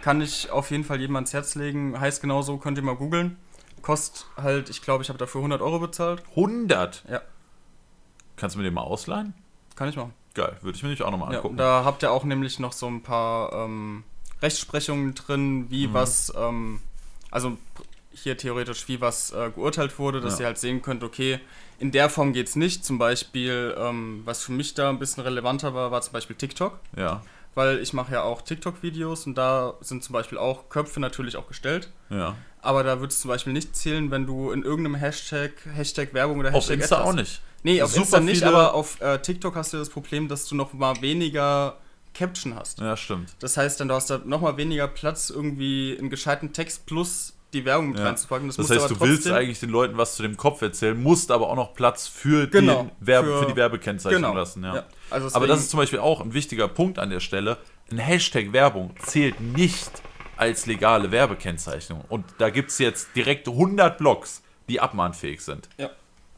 Kann ich auf jeden Fall jedem ans Herz legen. Heißt genauso, könnt ihr mal googeln. Kostet halt, ich glaube, ich habe dafür 100 Euro bezahlt. 100. Ja. Kannst du mir den mal ausleihen? Kann ich machen. Geil, würde ich mir nicht auch nochmal Ja, angucken. da habt ihr auch nämlich noch so ein paar ähm, Rechtsprechungen drin, wie Mhm. was, ähm, also hier theoretisch, wie was äh, geurteilt wurde, dass Ja. ihr halt sehen könnt, okay, in der Form geht es nicht. Zum Beispiel, ähm, was für mich da ein bisschen relevanter war, war zum Beispiel TikTok. ja, Weil ich mache ja auch TikTok-Videos und da sind zum Beispiel auch Köpfe natürlich auch gestellt. ja. Aber da würde es zum Beispiel nicht zählen, wenn du in irgendeinem Hashtag, Hashtag Werbung oder Auf Hashtag Insta etwas- auch nicht. Nee, auf Super Insta nicht, aber auf äh, TikTok hast du das Problem, dass du noch mal weniger Caption hast. Ja, stimmt. Das heißt, dann du hast da noch mal weniger Platz, irgendwie einen gescheiten Text plus die Werbung mit Ja. reinzupacken. Das, Das heißt, aber du willst eigentlich den Leuten was zu dem Kopf erzählen, musst aber auch noch Platz für, Genau, den Werbe, für, für- die Werbekennzeichnung genau. lassen. Ja. Ja. Also aber das ist zum Beispiel auch ein wichtiger Punkt an der Stelle. Ein Hashtag Werbung zählt nicht als legale Werbekennzeichnung. Und da gibt es jetzt direkt 100 Blogs, die abmahnfähig sind. Ja.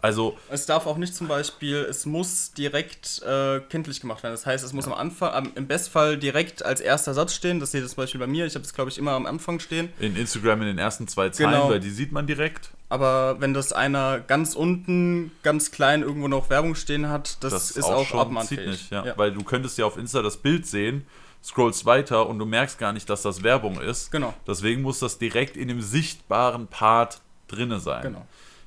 Also, Es darf auch nicht zum Beispiel, es muss direkt äh, kenntlich gemacht werden. Das heißt, es muss am Anfang, am, im Bestfall direkt als erster Satz stehen. Das seht ihr zum Beispiel bei mir. Ich habe es, glaube ich, immer am Anfang stehen. in Instagram in den ersten zwei Zeilen, Genau. weil die sieht man direkt. Aber wenn das einer ganz unten, ganz klein irgendwo noch Werbung stehen hat, das, ist auch, schon abmahnfähig. nicht, ja. Ja. Weil du könntest ja auf Insta das Bild sehen, scrollst weiter und du merkst gar nicht, dass das Werbung ist. Genau. Deswegen muss das direkt in dem sichtbaren Part drinne sein. Genau.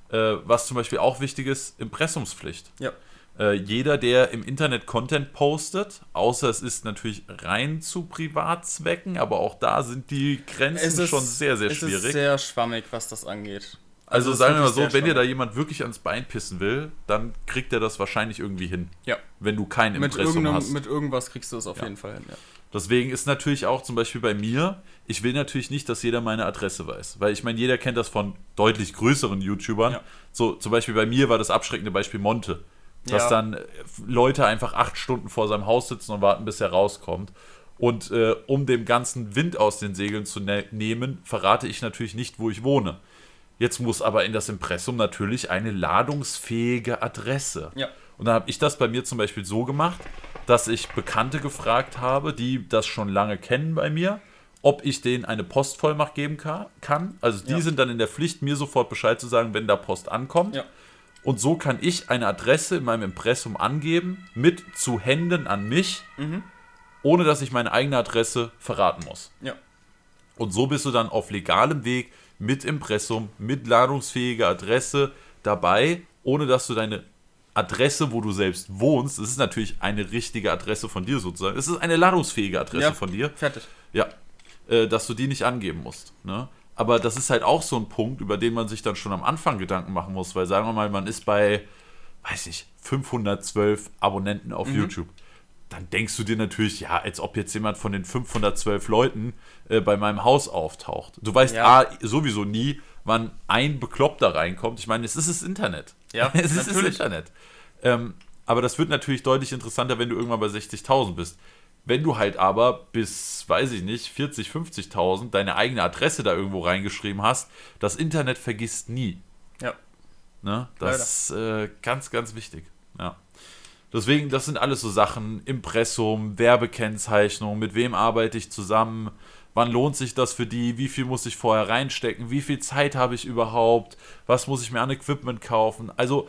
Äh, was zum Beispiel auch wichtig ist, Impressumspflicht. Ja. Äh, jeder, der im Internet Content postet, außer es ist natürlich rein zu Privatzwecken, aber auch da sind die Grenzen schon sehr, sehr es schwierig. ist sehr schwammig, was das angeht. Also, Also das sagen wir mal so, wenn dir da jemand wirklich ans Bein pissen will, dann kriegt er das wahrscheinlich irgendwie hin. Ja. Wenn du kein Impressum hast. mit irgendwas kriegst du es auf Ja. jeden Fall hin, ja. Deswegen ist natürlich auch zum Beispiel bei mir, ich will natürlich nicht, dass jeder meine Adresse weiß. Weil ich meine, jeder kennt das von deutlich größeren YouTubern. Ja. So, zum Beispiel bei mir war das abschreckende Beispiel Monte. Dass Ja. dann äh, Leute einfach acht Stunden vor seinem Haus sitzen und warten, bis er rauskommt. Und äh, um dem ganzen Wind aus den Segeln zu ne nehmen, verrate ich natürlich nicht, wo ich wohne. Jetzt muss aber in das Impressum natürlich eine ladungsfähige Adresse. Ja. Und dann habe ich das bei mir zum Beispiel so gemacht, dass ich Bekannte gefragt habe, die das schon lange kennen bei mir, ob ich denen eine Postvollmacht geben ka- kann. Also die Ja. sind dann in der Pflicht, mir sofort Bescheid zu sagen, wenn da Post ankommt. Ja. Und so kann ich eine Adresse in meinem Impressum angeben, mit zu Händen an mich, Mhm. ohne dass ich meine eigene Adresse verraten muss. Ja. Und so bist du dann auf legalem Weg mit Impressum, mit ladungsfähiger Adresse dabei, ohne dass du deine Adresse, wo du selbst wohnst, es ist natürlich eine richtige Adresse von dir sozusagen, es ist eine ladungsfähige Adresse Ja. von dir, Fertig. ja, äh, dass du die nicht angeben musst. Ne? Aber das ist halt auch so ein Punkt, über den man sich dann schon am Anfang Gedanken machen muss, weil sagen wir mal, man ist bei, weiß ich, 512 Abonnenten auf YouTube. Dann denkst du dir natürlich, ja, als ob jetzt jemand von den 512 Leuten äh, bei meinem Haus auftaucht. Du weißt Ja. A, sowieso nie, wann ein Bekloppter reinkommt. Ich meine, es ist das Internet. Ja, es ist das natürlich. Internet. Ähm, aber das wird natürlich deutlich interessanter, wenn du irgendwann bei 60.000 bist. Wenn du halt aber bis, weiß ich nicht, 40, 50.000 deine eigene Adresse da irgendwo reingeschrieben hast, das Internet vergisst nie. Ja. Ne? Das ist äh, ganz, ganz wichtig. Ja. Deswegen, das sind alles so Sachen, Impressum, Werbekennzeichnung, mit wem arbeite ich zusammen, wann lohnt sich das für die, wie viel muss ich vorher reinstecken, wie viel Zeit habe ich überhaupt, was muss ich mir an Equipment kaufen. Also,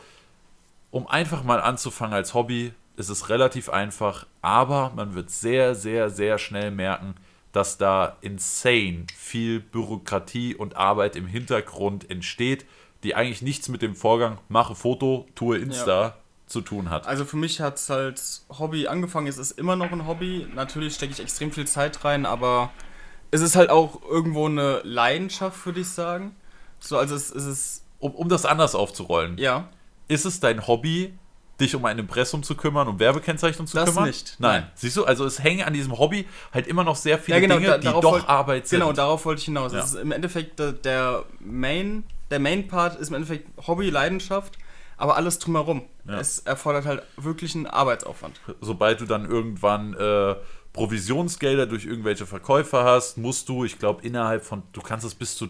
um einfach mal anzufangen als Hobby, ist es relativ einfach, aber man wird sehr, sehr, sehr schnell merken, dass da insane viel Bürokratie und Arbeit im Hintergrund entsteht, die eigentlich nichts mit dem Vorgang mache Foto, tue Insta zu tun hat. Also für mich hat es halt Hobby angefangen, es ist immer noch ein Hobby. Natürlich stecke ich extrem viel Zeit rein, aber es ist halt auch irgendwo eine Leidenschaft, würde ich sagen. So, also es, es ist, Um, um das anders aufzurollen, ja, ist es dein Hobby, dich um ein Impressum zu kümmern, um Werbekennzeichnung zu Das kümmern? nicht, Nein. nein. Siehst du, also es hängen an diesem Hobby halt immer noch sehr viele ja genau, Dinge, da, die doch wollt- Arbeit sind. Genau, darauf wollte ich hinaus. Ja. Es ist im Endeffekt der, der Main, der Main-Part ist im Endeffekt Hobby, Leidenschaft, aber alles drumherum. Ja. Es erfordert halt wirklich einen Arbeitsaufwand. sobald du dann irgendwann äh, Provisionsgelder durch irgendwelche Verkäufer hast, musst du, ich glaube, innerhalb von, du kannst es bis zu,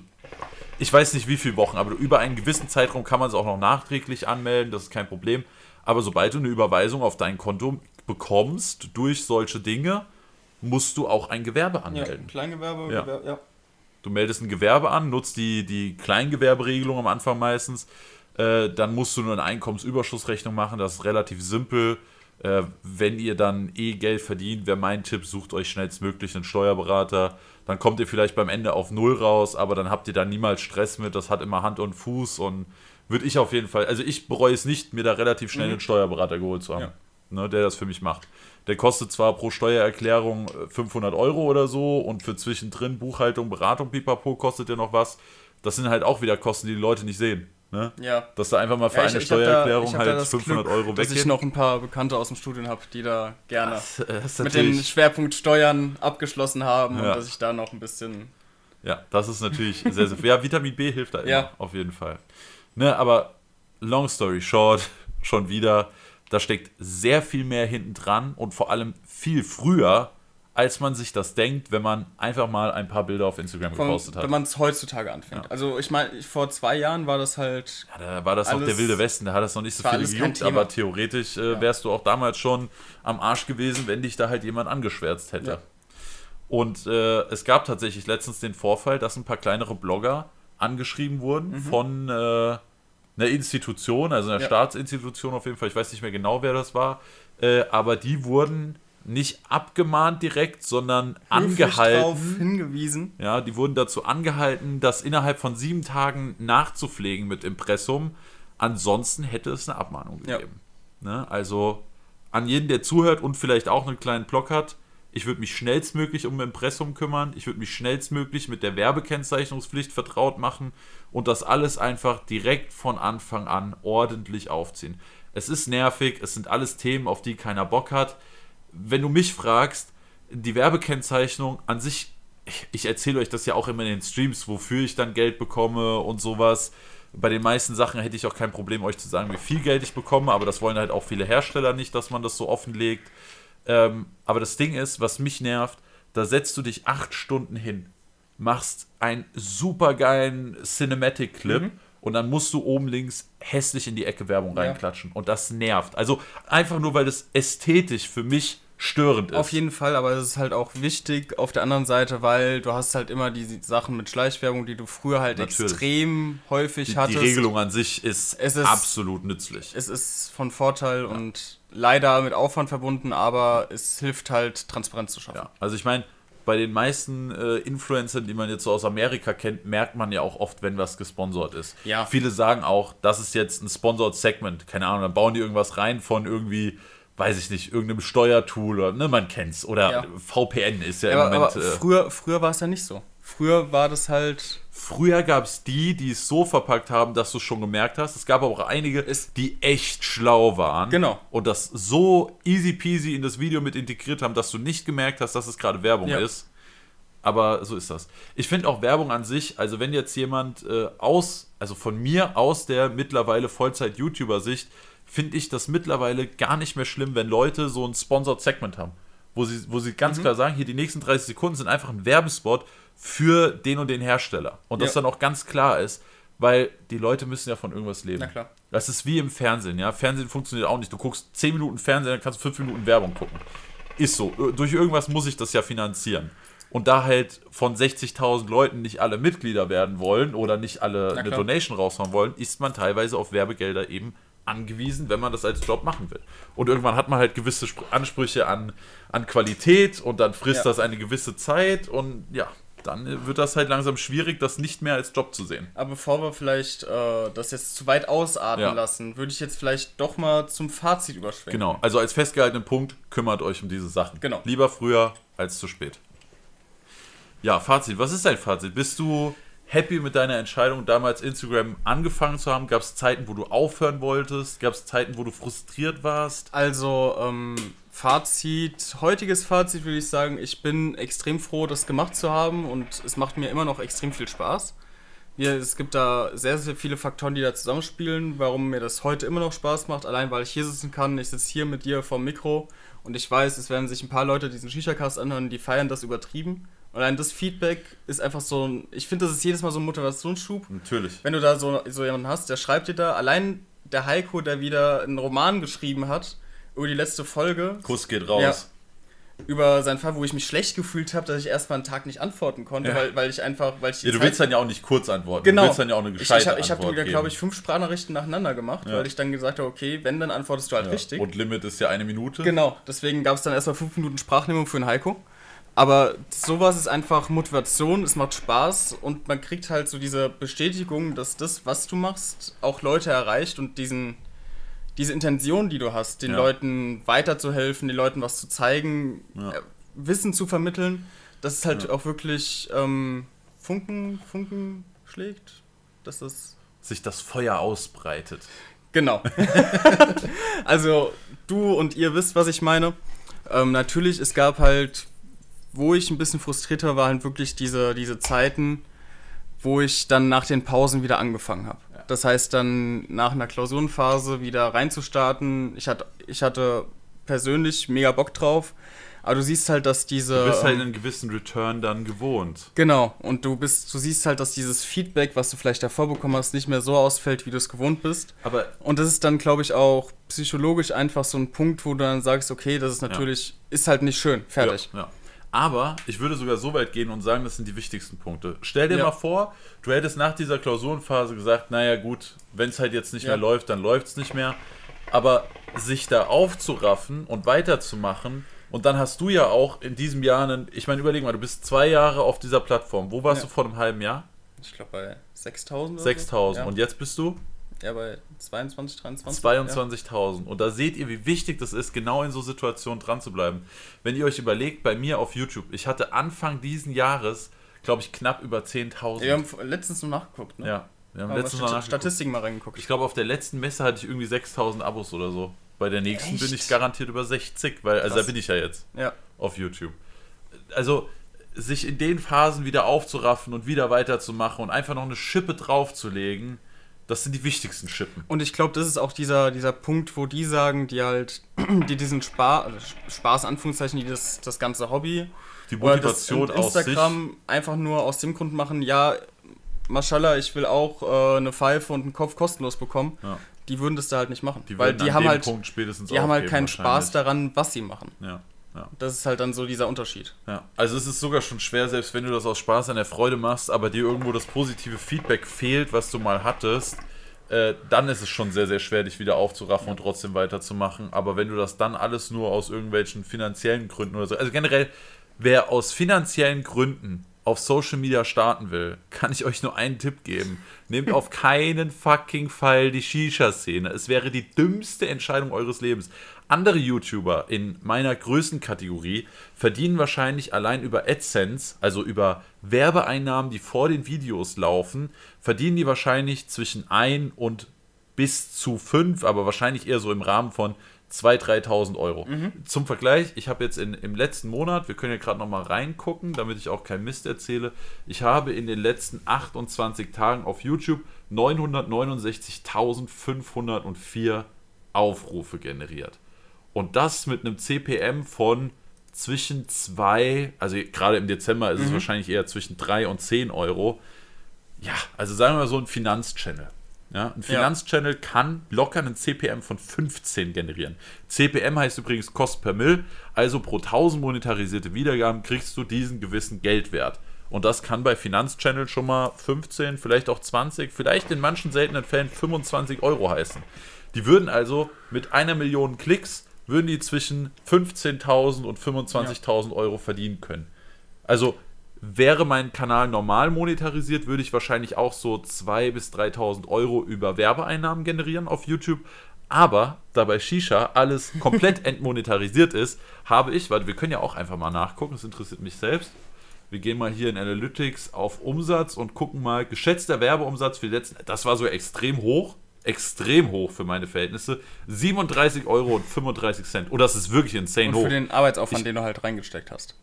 ich weiß nicht wie viele Wochen, aber über einen gewissen Zeitraum kann man es auch noch nachträglich anmelden, das ist kein Problem. Aber sobald du eine Überweisung auf dein Konto bekommst durch solche Dinge, musst du auch ein Gewerbe anmelden. Kleingewerbe, Ja. Gewerbe, ja. Du meldest ein Gewerbe an, nutzt die, die Kleingewerberegelung am Anfang meistens. Äh, dann musst du nur eine Einkommensüberschussrechnung machen. Das ist relativ simpel. Äh, wenn ihr dann eh Geld verdient, wäre mein Tipp, sucht euch schnellstmöglich einen Steuerberater. Dann kommt ihr vielleicht beim Ende auf Null raus, aber dann habt ihr da niemals Stress mit. Das hat immer Hand und Fuß und würde ich auf jeden Fall, also ich bereue es nicht, mir da relativ schnell einen Steuerberater geholt zu haben, Ja. ne, der das für mich macht. Der kostet zwar pro Steuererklärung äh, 500 Euro oder so und für zwischendrin Buchhaltung, Beratung, pipapo kostet der noch was. Das sind halt auch wieder Kosten, die die Leute nicht sehen. Ne? Ja. Dass da einfach mal für Ja, ich- eine ich Steuererklärung da halt das 500 Glück, Euro Dass ich noch ein paar Bekannte aus dem Studium habe, die da gerne Das, das ist mit dem natürlich, Schwerpunkt Steuern abgeschlossen haben Ja. und dass ich da noch ein bisschen. ja, das ist natürlich sehr, sehr. Ja, Vitamin B hilft da immer, Ja. auf jeden Fall. Ne, aber long story short, schon wieder, da steckt sehr viel mehr hinten dran und vor allem viel früher, als man sich das denkt, wenn man einfach mal ein paar Bilder auf Instagram Von, gepostet hat. wenn man es heutzutage anfängt. Ja. Also ich meine, vor zwei Jahren war das halt. Ja, da war das noch Alles- der wilde Westen, da hat das noch nicht so viel gejuckt, aber theoretisch äh, wärst du auch damals schon am Arsch gewesen, wenn dich da halt jemand angeschwärzt hätte. Und äh, es gab tatsächlich letztens den Vorfall, dass ein paar kleinere Blogger angeschrieben wurden Mhm. von äh, einer Institution, also einer. Staatsinstitution auf jeden Fall, ich weiß nicht mehr genau, wer das war, äh, aber die wurden nicht abgemahnt direkt, sondern angehalten. drauf hingewiesen. Ja, die wurden dazu angehalten, das innerhalb von sieben Tagen nachzupflegen mit Impressum. Ansonsten hätte es eine Abmahnung Ja. gegeben. Ne? Also an jeden, der zuhört und vielleicht auch einen kleinen Block hat, Ich würde mich schnellstmöglich um Impressum kümmern. Ich würde mich schnellstmöglich mit der Werbekennzeichnungspflicht vertraut machen und das alles einfach direkt von Anfang an ordentlich aufziehen. Es ist nervig, es sind alles Themen, auf die keiner Bock hat. Wenn du mich fragst, die Werbekennzeichnung an sich, ich, ich erzähle euch das ja auch immer in den Streams, wofür ich dann Geld bekomme und sowas. Bei den meisten Sachen hätte ich auch kein Problem, euch zu sagen, wie viel Geld ich bekomme, aber das wollen halt auch viele Hersteller nicht, dass man das so offenlegt. Ähm, aber das Ding ist, was mich nervt, da setzt du dich acht Stunden hin, machst einen supergeilen Cinematic-Clip mhm. Und dann musst du oben links hässlich in die Ecke Werbung ja. reinklatschen. Und das nervt. Also einfach nur, weil das ästhetisch für mich störend ist. Auf jeden Fall, aber es ist halt auch wichtig auf der anderen Seite, weil du hast halt immer die Sachen mit Schleichwerbung, die du früher halt Natürlich. extrem häufig die, hattest. Die Regelung an sich ist, ist, absolut nützlich. Es ist von Vorteil ja. und leider mit Aufwand verbunden, aber es hilft halt, Transparenz zu schaffen. Ja, also ich meine, bei den meisten äh, Influencern, die man jetzt so aus Amerika kennt, merkt man ja auch oft, wenn was gesponsert ist. Ja. Viele sagen auch, das ist jetzt ein Sponsored Segment. Keine Ahnung, dann bauen die irgendwas rein von irgendwie weiß ich nicht, irgendeinem Steuertool oder, ne, man kennt's. Oder ja. VPN ist ja, ja im Moment. Aber äh, früher, früher war es ja nicht so. Früher war das halt. Früher gab es die, die es so verpackt haben, dass du es schon gemerkt hast. Es gab aber auch einige, die echt schlau waren. Genau. Und das so easy peasy in das Video mit integriert haben, dass du nicht gemerkt hast, dass es gerade Werbung ja. ist. Aber so ist das. Ich finde auch Werbung an sich, also wenn jetzt jemand äh, aus, also von mir aus der mittlerweile Vollzeit-YouTuber-Sicht, finde ich das mittlerweile gar nicht mehr schlimm, wenn Leute so ein Sponsored Segment haben. Wo sie, wo sie ganz mhm. klar sagen, hier die nächsten 30 Sekunden sind einfach ein Werbespot für den und den Hersteller. Und das ja. dann auch ganz klar ist, weil die Leute müssen ja von irgendwas leben. Na klar. Das ist wie im Fernsehen, ja. Fernsehen funktioniert auch nicht. Du guckst 10 Minuten Fernsehen, dann kannst du 5 Minuten Werbung gucken. Ist so. Durch irgendwas muss ich das ja finanzieren. Und da halt von 60.000 Leuten nicht alle Mitglieder werden wollen oder nicht alle eine Donation raushauen wollen, ist man teilweise auf Werbegelder eben angewiesen, wenn man das als Job machen will. Und irgendwann hat man halt gewisse Ansprüche an, an Qualität und dann frisst ja. das eine gewisse Zeit und ja, dann wird das halt langsam schwierig, das nicht mehr als Job zu sehen. Aber bevor wir vielleicht äh, das jetzt zu weit ausarten ja. lassen, würde ich jetzt vielleicht doch mal zum Fazit überschwenken. Genau, also als festgehaltenen Punkt, kümmert euch um diese Sachen. Genau. Lieber früher als zu spät. Ja, Fazit. Was ist dein Fazit? Bist du happy mit deiner Entscheidung, damals Instagram angefangen zu haben? Gab es Zeiten, wo du aufhören wolltest? Gab es Zeiten, wo du frustriert warst? Also, ähm, Fazit, heutiges Fazit würde ich sagen, ich bin extrem froh, das gemacht zu haben und es macht mir immer noch extrem viel Spaß. Ja, es gibt da sehr, sehr viele Faktoren, die da zusammenspielen, warum mir das heute immer noch Spaß macht. Allein, weil ich hier sitzen kann. Ich sitze hier mit dir vorm Mikro und ich weiß, es werden sich ein paar Leute diesen Shisha-Cast anhören, die feiern das übertrieben. Allein das Feedback ist einfach so ein. Ich finde, das ist jedes Mal so ein Motivationsschub. Natürlich. Wenn du da so, so jemanden hast, der schreibt dir da. Allein der Heiko, der wieder einen Roman geschrieben hat über die letzte Folge. Kuss geht raus. Ja, über seinen Fall, wo ich mich schlecht gefühlt habe, dass ich erstmal einen Tag nicht antworten konnte, ja. weil, weil ich einfach, weil ich ja, du willst dann ja auch nicht kurz antworten. Genau. Du willst dann ja auch eine gescheite Ich, ich habe hab glaube ich, fünf Sprachnachrichten nacheinander gemacht, ja. weil ich dann gesagt habe, okay, wenn, dann antwortest du halt richtig. Und Limit ist ja eine Minute. Genau, deswegen gab es dann erstmal fünf Minuten Sprachnehmung für den Heiko. Aber sowas ist einfach Motivation, es macht Spaß und man kriegt halt so diese Bestätigung, dass das, was du machst, auch Leute erreicht und diesen, diese Intention, die du hast, den ja. Leuten weiterzuhelfen, den Leuten was zu zeigen, ja. Äh, Wissen zu vermitteln, dass es halt ja. auch wirklich ähm, Funken, Funken schlägt, dass das sich das Feuer ausbreitet. Genau. also du und ihr wisst, was ich meine. Ähm, natürlich, es gab halt wo ich ein bisschen frustrierter war, halt wirklich diese, diese Zeiten, wo ich dann nach den Pausen wieder angefangen habe. Ja. Das heißt, dann nach einer Klausurenphase wieder reinzustarten. Ich hatte, ich hatte persönlich mega Bock drauf. Aber du siehst halt, dass diese. Du bist halt einen gewissen Return dann gewohnt. Genau. Und du bist, du siehst halt, dass dieses Feedback, was du vielleicht davor bekommen hast, nicht mehr so ausfällt, wie du es gewohnt bist. Aber und das ist dann, glaube ich, auch psychologisch einfach so ein Punkt, wo du dann sagst, okay, das ist natürlich, ja. ist halt nicht schön. Fertig. Ja, ja. Aber ich würde sogar so weit gehen und sagen, das sind die wichtigsten Punkte. Stell dir ja. mal vor, du hättest nach dieser Klausurenphase gesagt, naja gut, wenn es halt jetzt nicht ja. mehr läuft, dann läuft es nicht mehr. Aber sich da aufzuraffen und weiterzumachen, und dann hast du ja auch in diesem Jahr einen, ich meine, überleg mal, du bist zwei Jahre auf dieser Plattform. Wo warst ja. du vor einem halben Jahr? Ich glaube bei 6000. 6000. Und jetzt bist du? Ja, bei 22, 23. 22.000. Und da seht ihr, wie wichtig das ist, genau in so Situationen dran zu bleiben. Wenn ihr euch überlegt, bei mir auf YouTube, ich hatte Anfang diesen Jahres, glaube ich, knapp über 10.000. Ja, wir haben letztens noch nachgeguckt, ne? Ja, wir haben Aber letztens nachgeguckt. Statistiken mal reingeguckt. Ich glaube, auf der letzten Messe hatte ich irgendwie 6000 Abos oder so. Bei der nächsten bin Echt? ich garantiert über 60, weil, also da bin ich ja jetzt ja. auf YouTube. Also, sich in den Phasen wieder aufzuraffen und wieder weiterzumachen und einfach noch eine Schippe draufzulegen, das sind die wichtigsten Schippen. Und ich glaube, das ist auch dieser, dieser Punkt, wo die sagen, die halt, die diesen Spaß, also Spaß, Anführungszeichen, die das, das ganze Hobby Die oder das Motivation aus sich. Instagram einfach nur aus dem Grund machen, ja, Maschallah, ich will auch äh, eine Pfeife und einen Kopf kostenlos bekommen. Ja. Die würden das da halt nicht machen. Die weil würden die haben halt, die haben halt keinen Spaß daran, was sie machen. Ja, ja. Das ist halt dann so dieser Unterschied. Ja, also es ist sogar schon schwer, selbst wenn du das aus Spaß an der Freude machst, aber dir irgendwo das positive Feedback fehlt, was du mal hattest, äh, dann ist es schon sehr, sehr schwer, dich wieder aufzuraffen und trotzdem weiterzumachen. Aber wenn du das dann alles nur aus irgendwelchen finanziellen Gründen oder so, also generell, wer aus finanziellen Gründen auf Social Media starten will, kann ich euch nur einen Tipp geben. Nehmt auf keinen fucking Fall die Shisha-Szene. Es wäre die dümmste Entscheidung eures Lebens. Andere YouTuber in meiner Größenkategorie verdienen wahrscheinlich allein über AdSense, also über Werbeeinnahmen, die vor den Videos laufen, verdienen die wahrscheinlich zwischen 1 und bis zu 5, aber wahrscheinlich eher so im Rahmen von 2.000, 3.000 Euro. Zum Vergleich, ich habe jetzt in, im letzten Monat, wir können ja gerade nochmal reingucken, damit ich auch keinen Mist erzähle, ich habe in den letzten 28 Tagen auf YouTube 969.504 Aufrufe generiert. Und das mit einem CPM von zwischen 2, also gerade im Dezember ist es wahrscheinlich eher zwischen 3 und 10 Euro. Ja, also sagen wir mal so ein Finanzchannel. Ja, ein Finanzchannel kann locker einen CPM von 15 generieren. CPM heißt übrigens Cost per Mill, also pro 1000 monetarisierte Wiedergaben kriegst du diesen gewissen Geldwert. Und das kann bei Finanzchannel schon mal 15, vielleicht auch 20, vielleicht in manchen seltenen Fällen 25 Euro heißen. Die würden also mit einer Million Klicks, würden die zwischen 15.000 und 25.000 Euro verdienen können. Also wäre mein Kanal normal monetarisiert, würde ich wahrscheinlich auch so 2.000 bis 3.000 Euro über Werbeeinnahmen generieren auf YouTube. Aber da bei Shisha alles komplett entmonetarisiert ist, habe ich, weil wir können ja auch einfach mal nachgucken, das interessiert mich selbst. Wir gehen mal hier in Analytics auf Umsatz und gucken mal, geschätzter Werbeumsatz für die letzten, das war so extrem hoch, extrem hoch für meine Verhältnisse, 37,35 Euro. Und das ist wirklich insane Und hoch. für den Arbeitsaufwand, den du halt reingesteckt hast.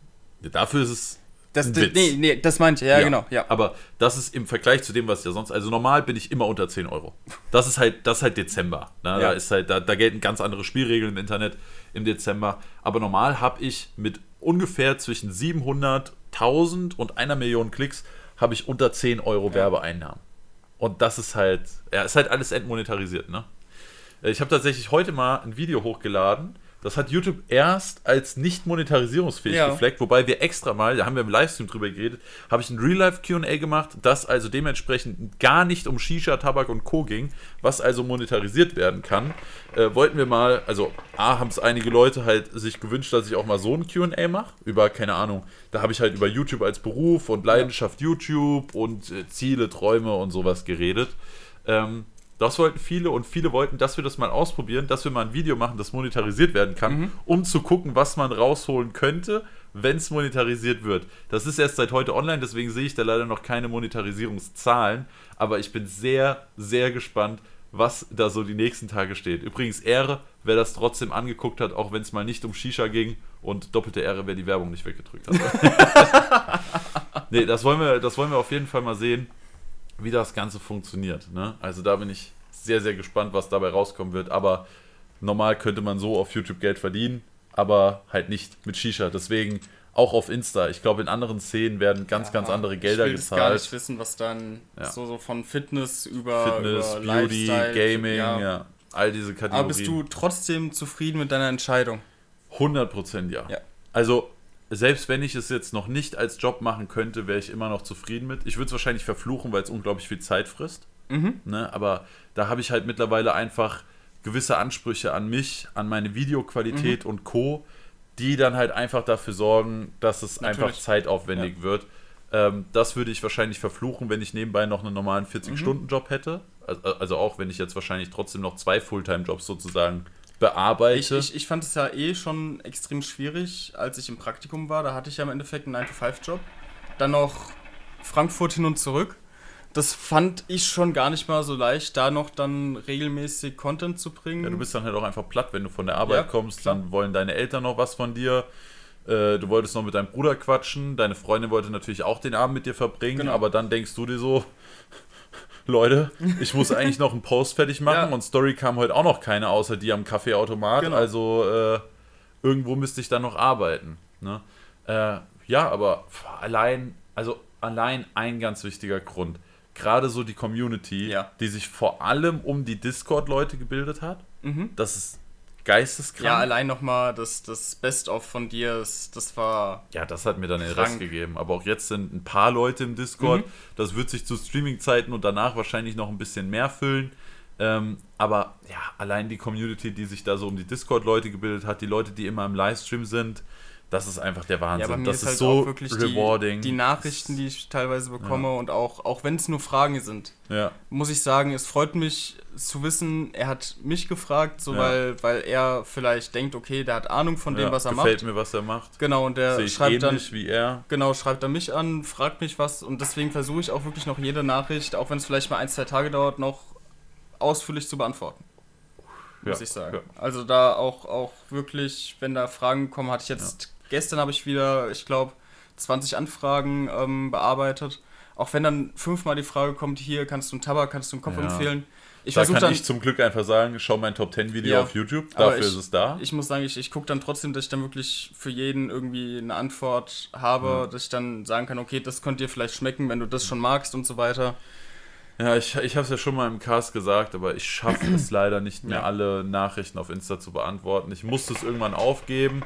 Dafür ist es Das, Witz. nee, nee, das meinte ich, ja, genau. Ja. Aber das ist im Vergleich zu dem, was ja sonst. Also normal bin ich immer unter 10 Euro. Das ist halt, das ist halt Dezember. Ne? Da, Ja. ist halt, da, da gelten ganz andere Spielregeln im Internet im Dezember. Aber normal habe ich mit ungefähr zwischen 700.000 und einer Million Klicks habe ich unter 10 Euro Werbeeinnahmen. Und das ist halt, ja, ist halt alles entmonetarisiert, ne? Ich habe tatsächlich heute mal ein Video hochgeladen. Das hat YouTube erst als nicht monetarisierungsfähig Ja. gefleckt, wobei wir extra mal, da haben wir im Livestream drüber geredet, habe ich ein Real-Life QA gemacht, das also dementsprechend gar nicht um Shisha, Tabak und Co. ging, was also monetarisiert werden kann. Äh, wollten wir mal, also A, haben es einige Leute halt sich gewünscht, dass ich auch mal so ein QA mache, über, keine Ahnung, da habe ich halt über YouTube als Beruf und Leidenschaft YouTube und äh, Ziele, Träume und sowas geredet. Ähm, das wollten viele und viele wollten, dass wir das mal ausprobieren, dass wir mal ein Video machen, das monetarisiert werden kann, um zu gucken, was man rausholen könnte, wenn es monetarisiert wird. Das ist erst seit heute online, deswegen sehe ich da leider noch keine Monetarisierungszahlen, aber ich bin sehr, sehr gespannt, was da so die nächsten Tage steht. Übrigens Ehre, wer das trotzdem angeguckt hat, auch wenn es mal nicht um Shisha ging und doppelte Ehre, wer die Werbung nicht weggedrückt hat. nee, das wollen, wir, das wollen wir auf jeden Fall mal sehen wie das Ganze funktioniert. Ne? Also da bin ich sehr, sehr gespannt, was dabei rauskommen wird. Aber normal könnte man so auf YouTube Geld verdienen, aber halt nicht mit Shisha. Deswegen auch auf Insta. Ich glaube, in anderen Szenen werden ganz, ganz andere Gelder ich will jetzt gar nicht gezahlt. wissen, was dann Ja. so, so von Fitness über, Fitness, über Beauty, Lifestyle, Gaming, ja. ja. all diese Kategorien. Aber bist du trotzdem zufrieden mit deiner Entscheidung? 100% ja. Ja. Also, selbst wenn ich es jetzt noch nicht als Job machen könnte, wäre ich immer noch zufrieden mit. Ich würde es wahrscheinlich verfluchen, weil es unglaublich viel Zeit frisst. Mhm. Ne? Aber da habe ich halt mittlerweile einfach gewisse Ansprüche an mich, an meine Videoqualität Mhm. und Co., die dann halt einfach dafür sorgen, dass es einfach Natürlich. zeitaufwendig wird. Ähm, das würde ich wahrscheinlich verfluchen, wenn ich nebenbei noch einen normalen Mhm. 40-Stunden-Job hätte. Also auch wenn ich jetzt wahrscheinlich trotzdem noch zwei Fulltime-Jobs sozusagen bearbeite. Ich, ich, ich fand es ja eh schon extrem schwierig, als ich im Praktikum war. Da hatte ich ja im Endeffekt einen 9-to-5-Job. Dann noch Frankfurt hin und zurück. Das fand ich schon gar nicht mal so leicht, da noch dann regelmäßig Content zu bringen. Ja, du bist dann halt auch einfach platt, wenn du von der Arbeit Ja, kommst, klar. dann wollen deine Eltern noch was von dir. Äh, Du wolltest noch mit deinem Bruder quatschen, deine Freundin wollte natürlich auch den Abend mit dir verbringen, Genau. aber dann denkst du dir so, Leute, ich muss eigentlich noch einen Post fertig machen Ja. und Story kam heute auch noch keine, außer die am Kaffeeautomat. Genau. Also äh, irgendwo müsste ich dann noch arbeiten. Ne? Äh, ja, aber allein, also allein ein ganz wichtiger Grund. Gerade so die Community, Ja. die sich vor allem um die Discord-Leute gebildet hat. Das ist geisteskrank. ja, allein nochmal das, das Best-of von dir, das, das war. Ja, das hat mir dann den. Rest gegeben. Aber auch jetzt sind ein paar Leute im Discord. Mhm. Das wird sich zu Streaming-Zeiten und danach wahrscheinlich noch ein bisschen mehr füllen. Ähm, aber ja, allein die Community, die sich da so um die Discord-Leute gebildet hat, die Leute, die immer im Livestream sind, das ist einfach der Ja, Wahnsinn. bei mir das ist ist, halt so auch wirklich rewarding. die, die Nachrichten, die ich teilweise bekomme und auch, auch wenn es nur Fragen sind, ja, muss ich sagen, es freut mich zu wissen, er hat mich gefragt, so Ja. weil, weil er vielleicht denkt, okay, der hat Ahnung von dem, ja, was er gefällt macht. mir, was er macht. Genau, und der schreibt dann, wie er. genau, schreibt er mich an, fragt mich was und deswegen versuche ich auch wirklich noch jede Nachricht, auch wenn es vielleicht mal ein, zwei Tage dauert, noch ausführlich zu beantworten. Muss Ja, ich sagen. ja. Also da auch, auch wirklich, wenn da Fragen kommen, hatte ich jetzt, gestern habe ich wieder, ich glaube, 20 Anfragen ähm, bearbeitet. Auch wenn dann fünfmal die Frage kommt, hier kannst du einen Tabak, kannst du einen Kopf Ja. empfehlen. Ich da kann dann, ich zum Glück einfach sagen, schau mein Top 10 Video Ja, auf YouTube, dafür ich- ist es da. ich muss sagen, ich, ich gucke dann trotzdem, dass ich dann wirklich für jeden irgendwie eine Antwort habe, dass ich dann sagen kann, okay, das könnte dir vielleicht schmecken, wenn du das schon magst und so weiter. Ja, ich, ich habe es ja schon mal im Cast gesagt, aber ich schaffe es leider nicht mehr, Ja. alle Nachrichten auf Insta zu beantworten. Ich musste es irgendwann aufgeben.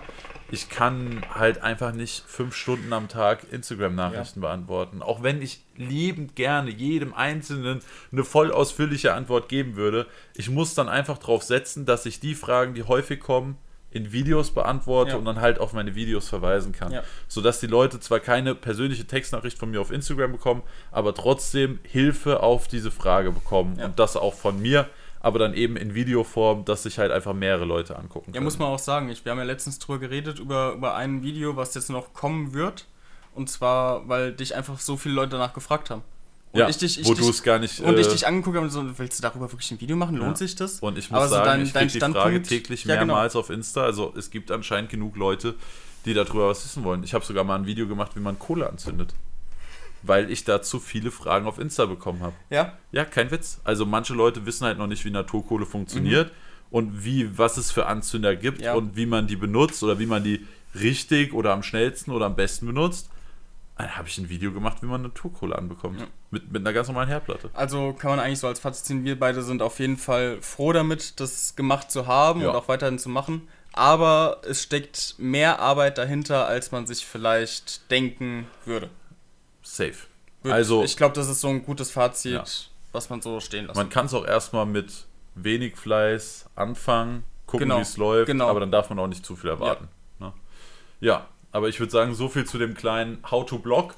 Ich kann halt einfach nicht fünf Stunden am Tag Instagram-Nachrichten beantworten. Auch wenn ich liebend gerne jedem Einzelnen eine voll ausführliche Antwort geben würde. Ich muss dann einfach drauf setzen, dass ich die Fragen, die häufig kommen, in Videos beantworte Ja. und dann halt auf meine Videos verweisen kann. Ja. Sodass die Leute zwar keine persönliche Textnachricht von mir auf Instagram bekommen, aber trotzdem Hilfe auf diese Frage bekommen. Ja. Und das auch von mir, aber dann eben in Videoform, dass sich halt einfach mehrere Leute angucken Ja, können. muss man auch sagen. Ich, wir haben ja letztens drüber geredet, über, über ein Video, was jetzt noch kommen wird. Und zwar, weil dich einfach so viele Leute danach gefragt haben. Und ja, ich dich, ich wo du es gar nicht... und ich äh, dich angeguckt habe und so, willst du darüber wirklich ein Video machen? Lohnt Ja. sich das? Und ich muss Aber so sagen, dein- ich kriege die Frage täglich Ja, genau. mehrmals auf Insta. Also es gibt anscheinend genug Leute, die darüber was wissen wollen. Ich habe sogar mal ein Video gemacht, wie man Kohle anzündet. Weil ich da zu viele Fragen auf Insta bekommen habe. Ja. Ja, kein Witz. Also manche Leute wissen halt noch nicht, wie Naturkohle funktioniert und wie, was es für Anzünder gibt Mhm. Ja. und wie man die benutzt oder wie man die richtig oder am schnellsten oder am besten benutzt. Dann habe ich ein Video gemacht, wie man Naturkohle anbekommt. Ja. Mit, mit einer ganz normalen Herdplatte. Also kann man eigentlich so als Fazit ziehen, wir beide sind auf jeden Fall froh damit, das gemacht zu haben Ja. und auch weiterhin zu machen. Aber es steckt mehr Arbeit dahinter, als man sich vielleicht denken würde. Safe. Würde- Also ich glaube, das ist so ein gutes Fazit, Ja. was man so stehen lässt. man kann es auch erstmal mit wenig Fleiß anfangen, gucken, Genau, wie es läuft, genau. aber dann darf man auch nicht zu viel erwarten. Ne? Ja, aber ich würde sagen, so viel zu dem kleinen How-to-Blog.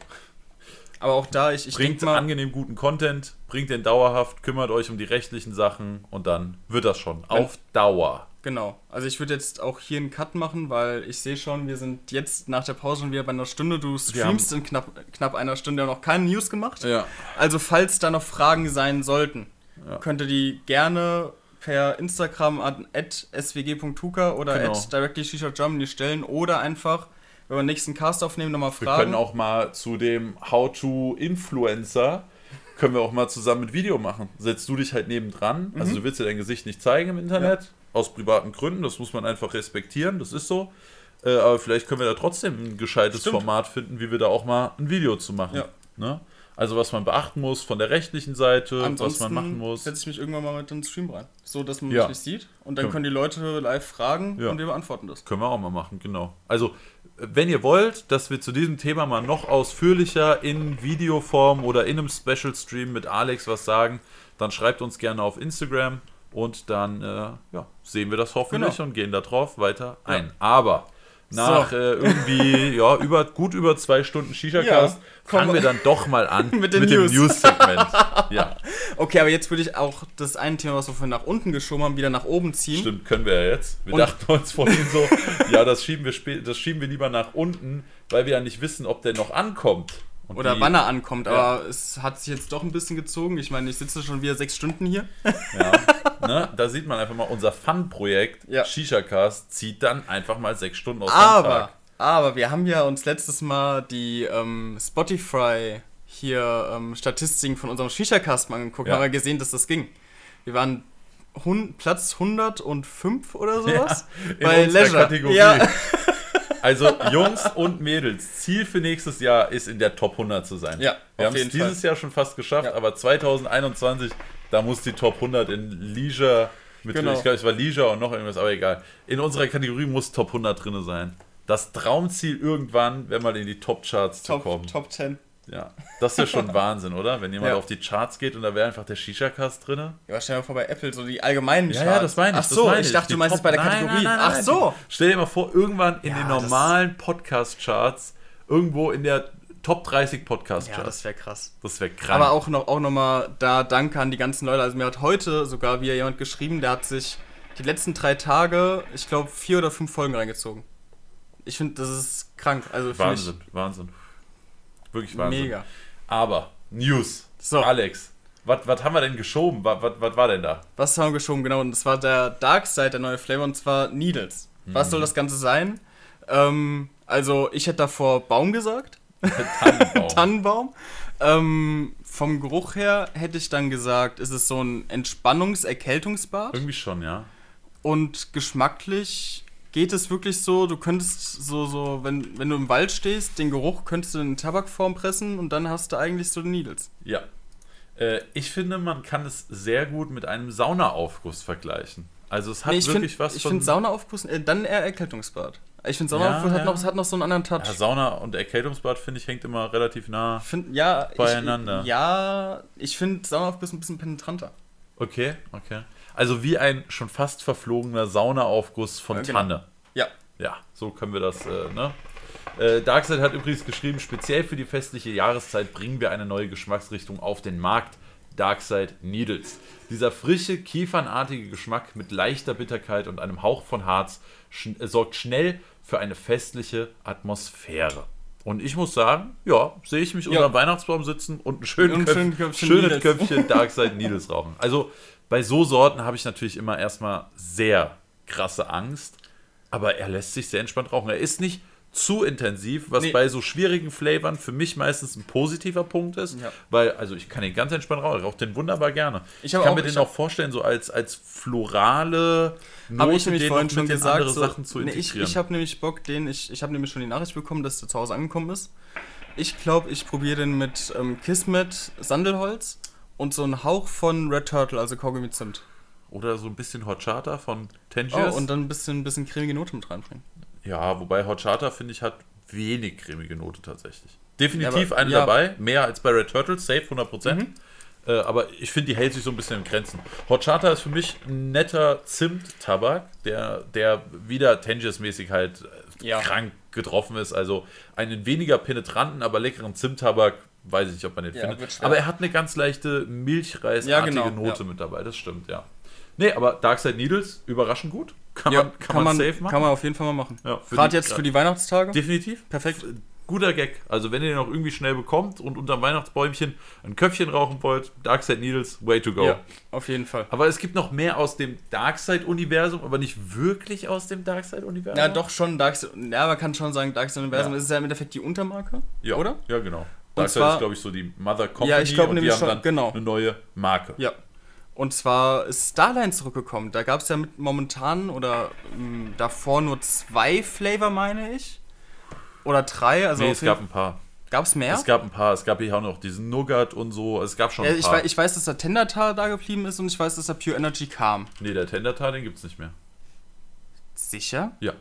Aber auch da, ich, ich bringt mal, angenehm guten Content, bringt den dauerhaft, kümmert euch um die rechtlichen Sachen und dann wird das schon. Auf Dauer. genau. Also ich würde jetzt auch hier einen Cut machen, weil ich sehe schon, wir sind jetzt nach der Pause schon wieder bei einer Stunde. Du streamst in knapp, knapp einer Stunde und noch keine News gemacht. Ja. Also falls da noch Fragen sein sollten, Ja. könnt ihr die gerne per Instagram an swg.tuka oder Genau. at directly stellen oder einfach, wenn wir den nächsten Cast aufnehmen, nochmal Wir fragen. können auch mal zu dem How-to-Influencer können wir auch mal zusammen mit Video machen. Setzt du dich halt nebendran. Mhm. Also du willst ja dein Gesicht nicht zeigen im Internet. Aus privaten Gründen. Das muss man einfach respektieren. Das ist so. Äh, aber vielleicht können wir da trotzdem ein gescheites Stimmt. Format finden, wie wir da auch mal ein Video zu machen. Ja. Ne? Also was man beachten muss von der rechtlichen Seite, was Ansonsten man machen muss. setze ich mich irgendwann mal mit ins Stream rein. So, dass man Ja. mich nicht sieht. Und dann Ja. können die Leute live fragen Ja. und wir beantworten das. Können wir auch mal machen, genau. Also, wenn ihr wollt, dass wir zu diesem Thema mal noch ausführlicher in Videoform oder in einem Special Stream mit Alex was sagen, dann schreibt uns gerne auf Instagram und dann äh, ja, sehen wir das hoffentlich Genau. und gehen darauf weiter Ja. ein. Aber nach So. äh, irgendwie, ja, über, gut über zwei Stunden Shisha-Cast, Ja, fangen wir dann doch mal an Mit dem News. News-Segment. ja, Okay, aber jetzt würde ich auch das eine Thema, was wir vorhin nach unten geschoben haben, wieder nach oben ziehen. stimmt, können wir ja jetzt. Wir Und- dachten uns vorhin so, ja, das schieben, wir das schieben wir lieber nach unten, weil wir ja nicht wissen, ob der noch ankommt. Und Oder die- wann er ankommt, Ja. aber es hat sich jetzt doch ein bisschen gezogen. Ich meine, ich sitze schon wieder sechs Stunden hier. Ja, ne? Da sieht man einfach mal, unser Fun-Projekt Ja. Shisha-Cast zieht dann einfach mal sechs Stunden aus dem Aber, Tag. aber wir haben ja uns letztes Mal die ähm, Spotify hier ähm, Statistiken von unserem Shisha-Cast mal angeguckt Ja. haben wir gesehen, dass das ging. Wir waren hun Platz 105 oder sowas. in unserer Kategorie. Ja, Also Jungs und Mädels, Ziel für nächstes Jahr ist in der Top 100 zu sein. Ja, wir haben es dieses Fall. Jahr schon fast geschafft, Ja. aber 2021, da muss die Top 100 in Leisure, mit, Genau. ich glaube es war Leisure und noch irgendwas, aber egal. In unserer Kategorie muss Top 100 drin sein. Das Traumziel irgendwann, wenn mal in die Top Charts zu kommen. Top, Top 10. Ja, das ist ja schon Wahnsinn, oder? Wenn jemand Ja. auf die Charts geht und da wäre einfach der Shisha-Cast drin. Ja, stell dir mal vor bei Apple, so die allgemeinen Ja, Charts. ja, das meine ich. Ach so, meine ich dachte, Die du meinst Top- es bei der Kategorie. Nein, nein, Ach nein. so. Stell dir mal vor, irgendwann in Ja, den normalen Podcast-Charts, irgendwo in der Top 30 Podcast-Charts. Ja, das wäre krass. das wäre krank. Aber auch noch, auch noch mal da Danke an die ganzen Leute. Also mir hat heute sogar wieder jemand geschrieben, der hat sich die letzten drei Tage, ich glaube, vier oder fünf Folgen reingezogen. Ich finde, das ist krank. Also Wahnsinn, Wahnsinn. Wirklich ich Wahnsinn. mega. Aber, News. So. Alex, was haben wir denn geschoben? Was war denn da? Was haben wir geschoben? Genau, und das war der Dark Side, der neue Flavor, und zwar Needles. Was soll das Ganze sein? Ähm, also, ich hätte davor Baum gesagt. Tannenbaum. Tannenbaum. Ähm, vom Geruch her hätte ich dann gesagt, ist es so ein Entspannungs-Erkältungsbad. Irgendwie schon, ja. Und geschmacklich geht es wirklich so, du könntest so, so, wenn, wenn du im Wald stehst, den Geruch könntest du in Tabakform pressen und dann hast du eigentlich so Needles. Ja. Äh, ich finde, man kann es sehr gut mit einem Saunaaufguss vergleichen. Also es hat Nee, ich wirklich finde was ich von... find Saunaaufguss, äh, dann eher Erkältungsbad. Ich finde Saunaaufguss Ja, hat, ja. noch, hat noch so einen anderen Touch. ja, Sauna und Erkältungsbad, finde ich, hängt immer relativ nah. Find, ja, Beieinander. Ich, ja, ich finde Saunaaufguss ein bisschen penetranter. Okay, okay. Also wie ein schon fast verflogener Saunaaufguss von Ja, genau. Tanne. Ja. Ja, so können wir das, äh, ne? Äh, Darkseid hat übrigens geschrieben, speziell für die festliche Jahreszeit bringen wir eine neue Geschmacksrichtung auf den Markt. Darkside Needles. Dieser frische, kiefernartige Geschmack mit leichter Bitterkeit und einem Hauch von Harz schn äh, sorgt schnell für eine festliche Atmosphäre. Und ich muss sagen, ja, sehe ich mich unter dem Weihnachtsbaum sitzen und ein schönes Köpf Köpfchen schönes. Köpfchen Darkside Needles rauchen. Also bei so Sorten habe ich natürlich immer erstmal sehr krasse Angst, aber er lässt sich sehr entspannt rauchen. Er ist nicht zu intensiv, was Nee. bei so schwierigen Flavoren für mich meistens ein positiver Punkt ist, Ja. weil also ich kann den ganz entspannt rauchen, ich rauche den wunderbar gerne. Ich Ich, kann auch- mir den ich auch vorstellen so als als florale Note, Habe ich nämlich den vorhin schon gesagt, andere so, Sachen zu nee, ich, integrieren. ich habe nämlich Bock, den, ich, ich habe nämlich schon die Nachricht bekommen, dass der zu Hause angekommen ist. Ich glaube, ich probiere den mit ähm, Kismet Sandelholz und so ein Hauch von Red Turtle, also Kaugummi Zimt. Oder so ein bisschen Hot Charter von Oh, Tangiers. und dann ein bisschen, ein bisschen cremige Note mit reinbringen. Ja, wobei Hot Charter, finde ich, hat wenig cremige Note tatsächlich. Definitiv Ja, aber- eine ja. dabei, mehr als bei Red Turtles, safe 100%. Mhm. Äh, aber ich finde, die hält sich so ein bisschen in Grenzen. Hot Charter ist für mich ein netter Zimt-Tabak, der, der wieder Tangiers-mäßig halt äh, Ja. krank getroffen ist. Also einen weniger penetranten, aber leckeren Zimt-Tabak, weiß ich nicht, ob man den Ja, findet. Aber er hat eine ganz leichte Milchreisartige genau, Note mit dabei, das stimmt, ja. Nee, aber Darkside Needles, überraschend gut. Kann, Ja, man, kann, man safe machen. Kann man auf jeden Fall mal machen. Ja, Gerade jetzt für die Weihnachtstage. Definitiv. Perfekt. Guter Gag. Also wenn ihr den noch irgendwie schnell bekommt und unterm Weihnachtsbäumchen ein Köpfchen rauchen wollt, Darkside Needles, way to go. Ja, auf jeden Fall. Aber es gibt noch mehr aus dem Darkside-Universum, aber nicht wirklich aus dem Darkside-Universum. Ja, doch schon Dark Ja, man kann schon sagen, Dark Side Universum Ja. ist ja im Endeffekt die Untermarke, Ja, oder? Ja, genau. Darkside ist, glaube ich, so die Mother Company Ja, ich glaub und die nämlich haben schon- dann genau. eine neue Marke. Ja. Und zwar ist Starline zurückgekommen. Da gab es ja mit momentan oder ähm, davor nur zwei Flavor, meine ich. Oder drei. Also nee, es gab ein paar. Gab's mehr? Es gab ein paar. Es gab hier auch noch diesen Nougat und so. Es gab schon ja, ein ich, paar. weiß, ich weiß, dass der Tendertar da geblieben ist und ich weiß, dass der Pure Energy kam. nee, der Tendertar, den gibt es nicht mehr. Sicher? Ja.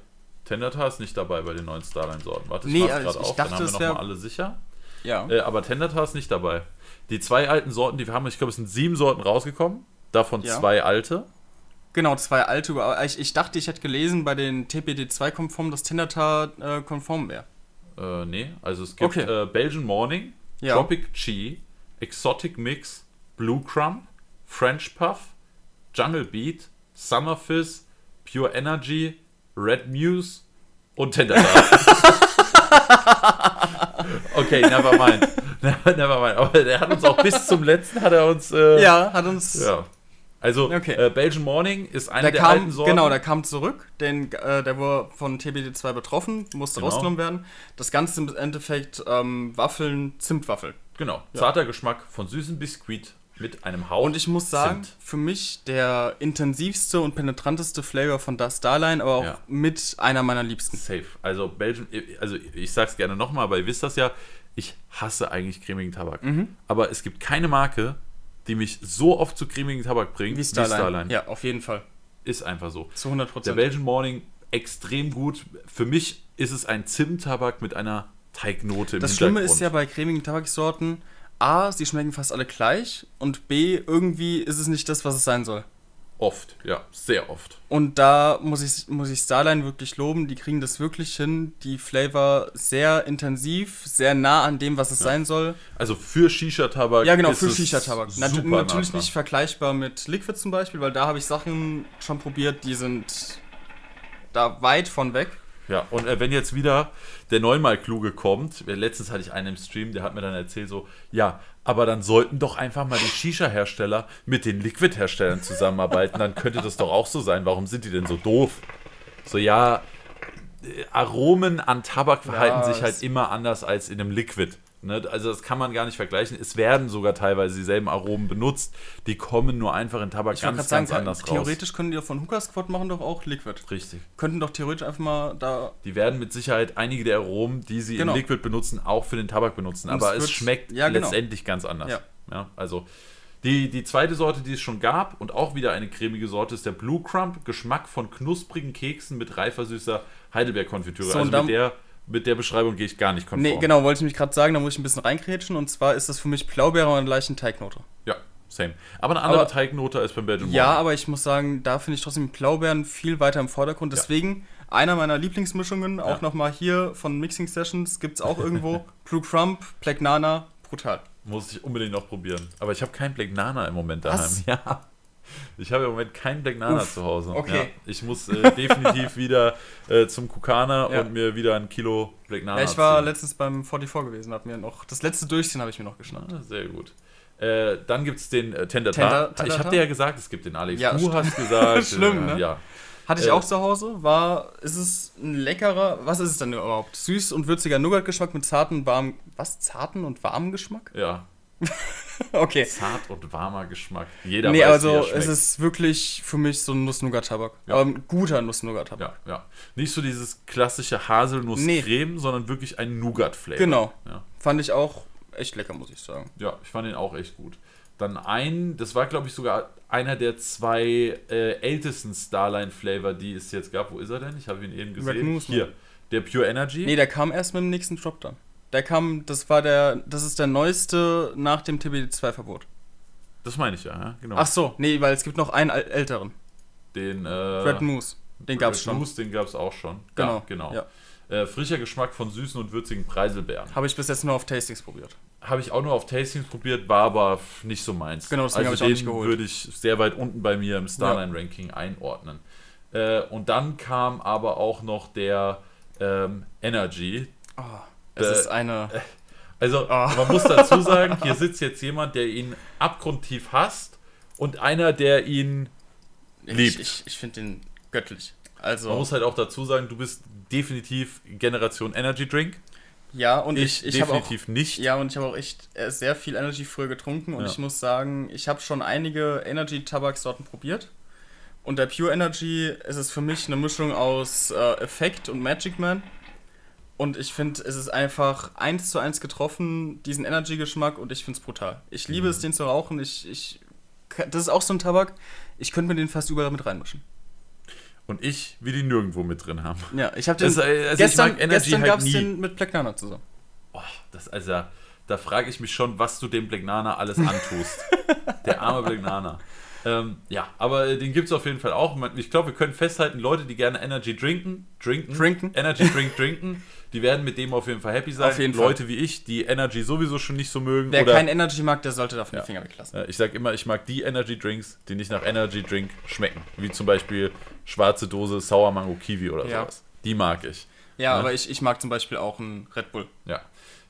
Tendertar ist nicht dabei bei den neuen Starline-Sorten. Warte, ich Nee, also gerade ich auf, dachte, dann haben wir es noch wär- mal alle sicher. Ja. Äh, aber Tendertar ist nicht dabei. Die zwei alten Sorten, die wir haben, ich glaube, es sind sieben Sorten rausgekommen. Davon Ja. zwei alte. Genau, ja alte, aber ich, ich dachte, ich hätte gelesen, bei den TPD2-konformen, dass Tindata äh, konform wäre. Äh, nee, also es gibt Okay. äh, Belgian Morning, Ja. Tropic Chi, Exotic Mix, Blue Crumb, French Puff, Jungle Beat, Summer Fizz, Pure Energy, Red Muse und Tendata. okay, never mind. Never, mind. Aber der hat uns auch bis zum letzten hat er uns. Äh, Ja, hat uns. ja. Also Okay. äh, Belgian Morning ist eine Der der, kam, alten Sorten. genau, der kam zurück, den, äh, der wurde von TBD2 betroffen, musste Genau. rausgenommen werden. Das Ganze im Endeffekt ähm, Waffeln, Zimtwaffel. genau. Zarter Geschmack von süßen Biskuit mit einem Hauch. Und ich muss sagen, Zimt. für mich der intensivste und penetranteste Flavor von Das Starline, aber auch Ja. mit einer meiner liebsten. Safe. Also Belgian, also ich sag's gerne nochmal, aber ihr wisst das ja, ich hasse eigentlich cremigen Tabak. Mhm. Aber es gibt keine Marke, die mich so oft zu cremigen Tabak bringt Wie Starline. Ja, auf jeden Fall. Ist einfach so. Zu 100% Der Prozent. Belgian Morning extrem gut. Für mich ist es ein Zimttabak mit einer Teignote im Das Schlimme ist ja bei cremigen Tabaksorten, A, sie schmecken fast alle gleich und B, irgendwie ist es nicht das, was es sein soll. Oft, ja, sehr oft. Und da muss ich, muss ich Starline wirklich loben, die kriegen das wirklich hin, die Flavor sehr intensiv, sehr nah an dem, was es sein soll. Also für Shisha-Tabak. Ja, genau, für Shisha-Tabak. Nat natürlich nah nicht vergleichbar mit Liquid zum Beispiel, weil da habe ich Sachen schon probiert, die sind da weit von weg. Ja, und äh, wenn jetzt wieder der neunmal Kluge kommt, letztens hatte ich einen im Stream, der hat mir dann erzählt so, ja, aber dann sollten doch einfach mal die Shisha-Hersteller mit den Liquid-Herstellern zusammenarbeiten, dann könnte das doch auch so sein. Warum sind die denn so doof? So, ja, äh, Aromen an Tabak verhalten Ja, sich halt immer anders als in einem Liquid. Ne? Also das kann man gar nicht vergleichen. Es werden sogar teilweise dieselben Aromen benutzt, die kommen nur einfach in Tabak Ich ganz, ganz sagen, anders raus. theoretisch können die von Hookah Squad machen doch auch Liquid. Richtig. Könnten doch theoretisch einfach mal da. Die werden mit Sicherheit einige der Aromen, die sie Genau. in Liquid benutzen, auch für den Tabak benutzen. Und Aber es wird- schmeckt ja, genau. letztendlich ganz anders. Ja. Ja, also die, die zweite Sorte, die es schon gab und auch wieder eine cremige Sorte, ist der Blue Crumb. Geschmack von knusprigen Keksen mit reifer süßer Heidelbeerkonfitüre. So, also mit der, mit der Beschreibung gehe ich gar nicht konform. Nee, genau, wollte ich mich gerade sagen, da muss ich ein bisschen reinkrätschen. Und zwar ist das für mich Blaubeere und eine leichte Teignote. Ja, same. Aber eine andere Aber- Teignote als beim Belgian Ja, Morning. aber ich muss sagen, da finde ich trotzdem Blaubeeren viel weiter im Vordergrund. Deswegen einer meiner Lieblingsmischungen, auch Ja. nochmal hier von Mixing Sessions, gibt es auch irgendwo. Blue Crumb, Black Nana, brutal. Muss ich unbedingt noch probieren. Aber ich habe kein Black Nana im Moment Was? daheim. Ja. Ich habe im Moment kein Black Nana Uff, zu Hause. okay. Ja. Ich muss äh, definitiv wieder äh, zum Kukana Ja. und mir wieder ein Kilo Black Nana Ja, ich war ziehen. letztens beim 44 gewesen, hab mir noch das letzte Durchziehen habe ich mir noch geschnappt. Ah, Sehr gut. Äh, dann gibt es den äh, Tart. Ich habe dir ja gesagt, es gibt den Alex. Ja, du hast gesagt. Schlimm, äh, ne? Ja. Hatte ich Äh, auch zu Hause. War, ist es ein leckerer, was ist es denn überhaupt? Süß und würziger Nougat-Geschmack mit zarten, warmen, was? Zarten und warmen Geschmack? ja, Okay. zart und warmer Geschmack. Jeder nee, weiß, also es ist wirklich für mich so ein Nuss-Nougat-Tabak. Ja. Aber ein guter Nuss-Nougat-Tabak. Ja, ja. Nicht so dieses klassische Haselnuss-Creme, sondern wirklich ein Nougat-Flavor. Genau. Ja. Fand ich auch echt lecker, muss ich sagen. Ja, ich fand den auch echt gut. Dann ein, das war glaube ich sogar einer der zwei äh, ältesten Starline-Flavor, die es jetzt gab. Wo ist er denn? Ich habe ihn eben gesehen. Moose, Hier, ne? der Pure Energy. Nee, der kam erst mit dem nächsten Drop dann. Der kam, das war der, das ist der neueste nach dem TBD2-Verbot. Das meine ich ja, ja genau. Ach so, nee, weil es gibt noch einen äl- älteren. den äh, Red Moose. Den gab's Red schon. Moose, den gab es auch schon. Genau. Ja, genau. Ja. Äh, frischer Geschmack von süßen und würzigen Preiselbeeren. Habe ich bis jetzt nur auf Tastings probiert. Habe ich auch nur auf Tastings probiert, war aber nicht so meins. Genau, deswegen also habe ich auch den nicht geholt. würde ich sehr weit unten bei mir im Starline-Ranking einordnen. Äh, und dann kam aber auch noch der ähm, Energy. Oh, es Äh, ist eine. Also Ah. man muss dazu sagen, hier sitzt jetzt jemand, der ihn abgrundtief hasst und einer, der ihn liebt. Ich, ich, ich finde den göttlich. Also, Man muss halt auch dazu sagen, du bist definitiv Generation Energy Drink. ja, und Ich, ich, ich habe auch. definitiv nicht. Ja, und ich habe auch echt äh, sehr viel Energy früher getrunken und Ja. ich muss sagen, ich habe schon einige Energy-Tabaksorten probiert. Und der Pure Energy ist es für mich eine Mischung aus äh, Effekt und Magic Man. Und ich finde, es ist einfach eins zu eins getroffen, diesen Energy-Geschmack, und ich finde es brutal. Ich liebe Mhm. es, den zu rauchen. Ich, ich, das ist auch so ein Tabak, ich könnte mir den fast überall mit reinmischen. Und ich will die nirgendwo mit drin haben. Ja, ich habe den. Das, also ich gestern Energy gestern halt gab es den mit Black Nana zusammen. Oh, das, also, da frage ich mich schon, was du dem Black Nana alles antust. Der arme Black Nana. Ähm, ja, aber äh, den gibt es auf jeden Fall auch. Ich glaube, wir können festhalten, Leute, die gerne Energy trinken, trinken, Trinken. Energy Drink trinken, die werden mit dem auf jeden Fall happy sein. Auf jeden Fall. Leute wie ich, die Energy sowieso schon nicht so mögen. Wer oder, kein Energy mag, der sollte davon die Finger weglassen. äh, ich sag immer, ich mag die Energy Drinks, die nicht nach Energy Drink schmecken. Wie zum Beispiel schwarze Dose Sour Mango Kiwi oder Ja. sowas. Die mag ich. Ja, Ne? aber ich, ich mag zum Beispiel auch einen Red Bull. Ja.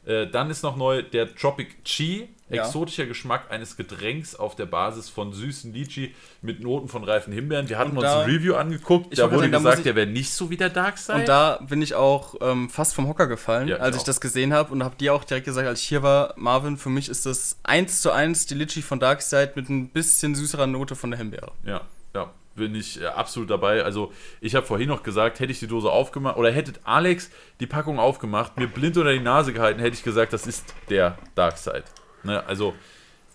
Äh, dann ist noch neu der Tropic Chi, Ja. exotischer Geschmack eines Getränks auf der Basis von süßen Litchi mit Noten von reifen Himbeeren. Wir hatten Und uns da- ein Review angeguckt, Ich da wurde sagen, da gesagt, ich- der wäre nicht so wie der Dark Side. Und da bin ich auch ähm, fast vom Hocker gefallen, Ja, als ich auch. das gesehen habe und habe dir auch direkt gesagt, als ich hier war, Marvin, für mich ist das eins zu eins die Litchi von Darkside mit ein bisschen süßerer Note von der Himbeere. Ja, ja, bin ich äh, absolut dabei. Also, ich habe vorhin noch gesagt, hätte ich die Dose aufgemacht oder hättet Alex die Packung aufgemacht, mir blind unter die Nase gehalten, hätte ich gesagt, das ist der Dark Side. Ne, also,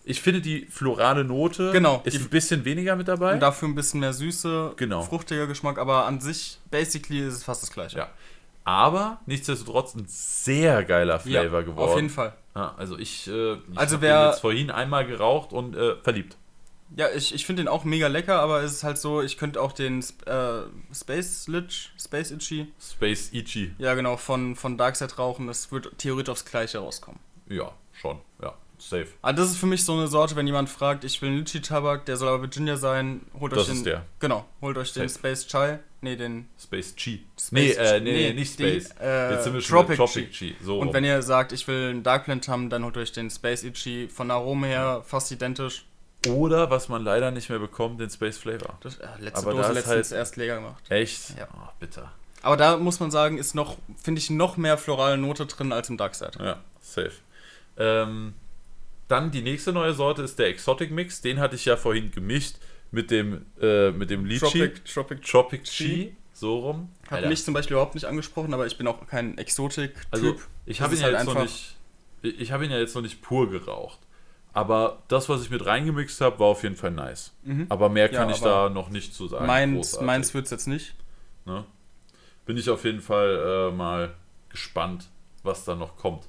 ich finde die florale Note Genau, ist ein bisschen weniger mit dabei. Und dafür ein bisschen mehr Süße, Genau. fruchtiger Geschmack, aber an sich, basically, ist es fast das gleiche. Ja. Aber nichtsdestotrotz ein sehr geiler Flavor geworden. Auf jeden Fall. Ja, also ich, äh, ich Also hab wer- den jetzt vorhin einmal geraucht und äh, verliebt. Ja, ich, ich finde den auch mega lecker, aber es ist halt so, ich könnte auch den äh, Space Lich, Space Itchy, Space Ichi. ja genau, von, von Darkseid rauchen, das wird theoretisch aufs gleiche rauskommen. Ja, schon. Ja, safe. Aber das ist für mich so eine Sorte, wenn jemand fragt, ich will einen Litchi-Tabak, der soll aber Virginia sein, holt Das euch den. ist der. Genau, holt euch den Safe. Space Chai. Nee, den Space Chi. Space nee, äh, nee, nee, nicht die, Space. äh, Jetzt sind wir schon Tropic Tropic Chi. So Und rum. wenn ihr sagt, ich will einen Dark Blend haben, dann holt euch den Space Itchy. Von Aroma her fast identisch. Oder, was man leider nicht mehr bekommt, den Space Flavor. Das, äh, letzte Aber Dose ist letztens halt- erst leer gemacht. Echt? Ja. Oh, bitter. Aber da muss man sagen, ist noch, finde ich, noch mehr florale Note drin als im Darkside. Ja, safe. Ähm, dann die nächste neue Sorte ist der Exotic Mix. Den hatte ich ja vorhin gemischt mit dem, äh, mit dem Litchi. Tropic, Tropic Tropic Chi. So rum. hat Alter. mich zum Beispiel überhaupt nicht angesprochen, aber ich bin auch kein Exotik-Typ. Also, ich habe ihn ja halt jetzt noch einfach- nicht. Ich habe ihn ja jetzt noch nicht pur geraucht. Aber das, was ich mit reingemixt habe, war auf jeden Fall nice. Aber mehr Mhm. Ja, kann ich da noch nicht zu sagen. Meins, Großartig. meins wird es jetzt nicht. Ne? Bin ich auf jeden Fall äh, mal gespannt, was da noch kommt.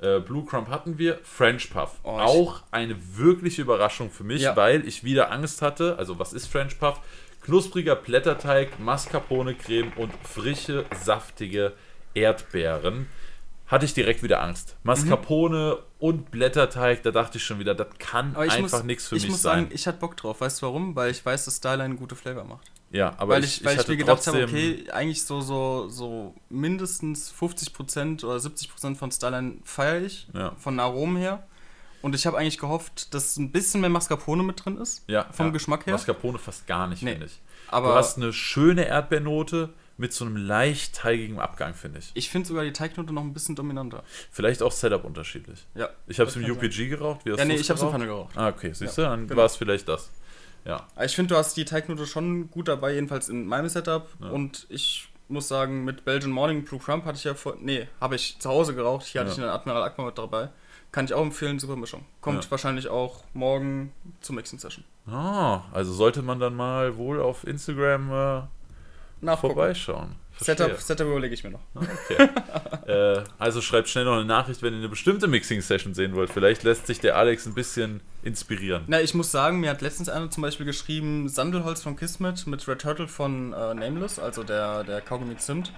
Äh, Blue Crumb hatten wir, French Puff. Oh, Auch eine wirkliche Überraschung für mich, Ja. weil ich wieder Angst hatte. Also, was ist French Puff? Knuspriger Blätterteig, Mascarpone-Creme und frische, saftige Erdbeeren. Hatte ich direkt wieder Angst. Mascarpone und Blätterteig, da dachte ich schon wieder, das kann ich einfach muss, nichts für ich mich muss sein. sagen, ich hatte Bock drauf. Weißt du warum? Weil ich weiß, dass Starline gute Flavor macht. ja, aber weil ich, ich, weil ich, hatte mir gedacht habe, okay, eigentlich so, so, so mindestens 50% oder 70% von Starline feiere ich. Ja. Von Aromen her. Und ich habe eigentlich gehofft, dass ein bisschen mehr Mascarpone mit drin ist. ja, vom ja. Geschmack her. Mascarpone fast gar nicht, Nee. finde ich. Aber du hast eine schöne Erdbeernote mit so einem leicht teigigen Abgang, finde ich. ich finde sogar die Teignote noch ein bisschen dominanter. Vielleicht auch Setup unterschiedlich. Ja. Ich habe es im UPG geraucht. Wie hast Ja, nee, ich habe es im? Pfanne geraucht. Ah, okay, siehst du, Ja, dann genau. war es vielleicht das. Ja, ich finde, du hast die Teignote schon gut dabei, jedenfalls in meinem Setup. Ja. Und ich muss sagen, mit Belgian Morning Blue Crumb hatte ich ja vor. Nee, habe ich zu Hause geraucht. Hier hatte Ja. ich eine Admiral Akbar mit dabei. Kann ich auch empfehlen, super Mischung. Kommt Ja. wahrscheinlich auch morgen zur Mixing Session. ah, also sollte man dann mal wohl auf Instagram äh, Nachgucken. vorbeischauen. Verstehe. Setup, Setup überlege ich mir noch. Okay. äh, also schreibt schnell noch eine Nachricht, wenn ihr eine bestimmte Mixing-Session sehen wollt. Vielleicht lässt sich der Alex ein bisschen inspirieren. Na, ich muss sagen, mir hat letztens einer zum Beispiel geschrieben, Sandelholz von Kismet mit Red Turtle von äh, Nameless, also der, der Kaugummi Zimt.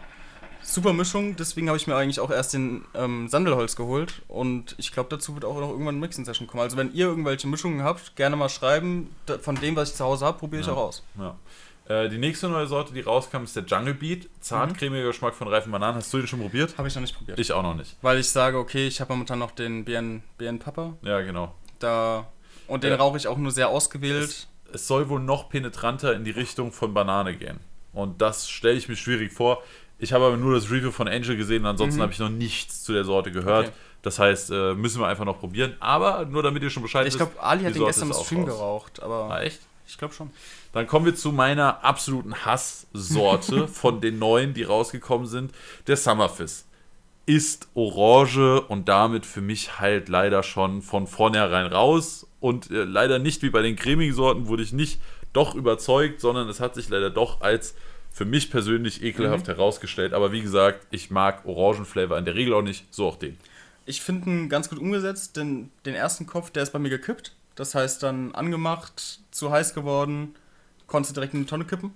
Super Mischung, deswegen habe ich mir eigentlich auch erst den ähm, Sandelholz geholt und ich glaube, dazu wird auch noch irgendwann eine Mixing-Session kommen. Also wenn ihr irgendwelche Mischungen habt, gerne mal schreiben. Von dem, was ich zu Hause habe, probiere ich Ja. auch aus. Ja. Äh, die nächste neue Sorte, die rauskam, ist der Jungle Beat. Zart, cremiger Geschmack von reifen Bananen. Hast du den schon probiert? Habe ich noch nicht probiert. Ich auch noch nicht. Weil ich sage, okay, ich habe momentan noch den BN, BN Papa Ja, genau. da und den Ja. rauche ich auch nur sehr ausgewählt. Es soll wohl noch penetranter in die Richtung von Banane gehen. Und das stelle ich mir schwierig vor. Ich habe aber nur das Review von Angel gesehen ansonsten Mhm. habe ich noch nichts zu der Sorte gehört. Okay. Das heißt, äh, müssen wir einfach noch probieren. Aber nur damit ihr schon Bescheid Ich wisst. glaube, Ali hat den Sorte gestern im Stream geraucht, aber Ah, echt? ich glaube schon. Dann kommen wir zu meiner absoluten Hasssorte von den neuen, die rausgekommen sind. Der Summerfizz. Ist Orange und damit für mich halt leider schon von vornherein raus. Und äh, leider nicht wie bei den cremigen Sorten wurde ich nicht doch überzeugt, sondern es hat sich leider doch als für mich persönlich ekelhaft herausgestellt. Aber wie gesagt, ich mag Orangenflavor in der Regel auch nicht, so auch den. Ich finde ihn ganz gut umgesetzt, denn den ersten Kopf, der ist bei mir gekippt. Das heißt dann angemacht, zu heiß geworden, konntest du direkt in die Tonne kippen.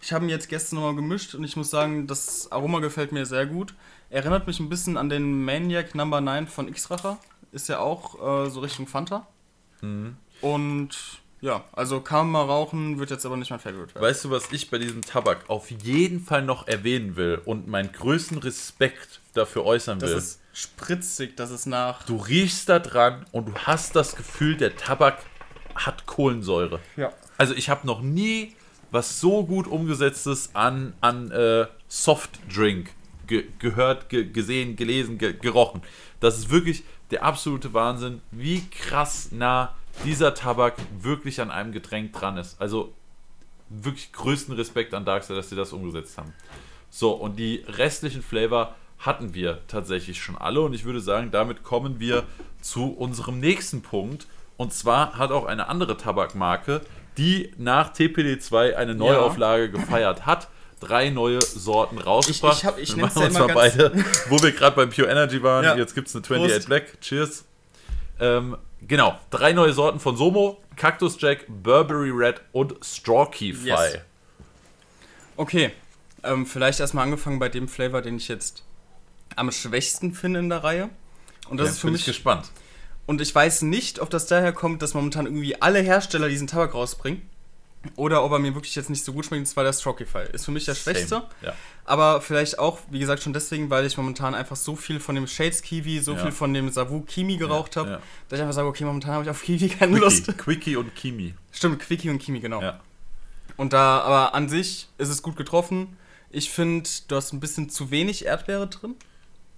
Ich habe ihn jetzt gestern nochmal gemischt und ich muss sagen, das Aroma gefällt mir sehr gut. Erinnert mich ein bisschen an den Maniac Number 9 von X-Racher. Ist ja auch äh, so Richtung Fanta. Mhm. Und ja, also kann man mal rauchen, wird jetzt aber nicht mein Favorite werden. Weißt du, was ich bei diesem Tabak auf jeden Fall noch erwähnen will und meinen größten Respekt dafür äußern Das will? ist spritzig, das ist nach. Du riechst da dran und du hast das Gefühl, der Tabak hat Kohlensäure. Ja. Also ich habe noch nie was so gut umgesetztes an, an äh, Softdrink ge gehört, ge gesehen, gelesen, ge gerochen. Das ist wirklich der absolute Wahnsinn, wie krass nah dieser Tabak wirklich an einem Getränk dran ist. Also wirklich größten Respekt an Darkseid, dass sie das umgesetzt haben. So, und die restlichen Flavor hatten wir tatsächlich schon alle. Und ich würde sagen, damit kommen wir zu unserem nächsten Punkt. Und zwar hat auch eine andere Tabakmarke, die nach TPD2 eine Neuauflage gefeiert hat, drei neue Sorten rausgebracht. Ich- ich hab- ich wir machen ja uns mal beide, wo wir gerade beim Pure Energy waren. Ja. Jetzt gibt es eine 28 Prost. Black. Cheers. Ähm, genau, drei neue Sorten von Somo: Cactus Jack, Burberry Red und Straw Key Fi. Yes. Okay, ähm, vielleicht erstmal angefangen bei dem Flavor, den ich jetzt am schwächsten finde in der Reihe. Und das Jetzt ist für bin mich. ich gespannt. Und ich weiß nicht, ob das daher kommt, dass momentan irgendwie alle Hersteller diesen Tabak rausbringen. Oder ob er mir wirklich jetzt nicht so gut schmeckt, und zwar der Strokify. Ist für mich der schwächste. Ja. Aber vielleicht auch, wie gesagt, schon deswegen, weil ich momentan einfach so viel von dem Shades Kiwi, so Ja. viel von dem Savu Kimi geraucht habe, ja. dass ich einfach sage, okay, momentan habe ich auf Kiwi keine Lust. Quickie, Quickie und Kimi. Stimmt, Quickie und Kimi, genau. Und da, aber an sich ist es gut getroffen. Ich finde, du hast ein bisschen zu wenig Erdbeere drin.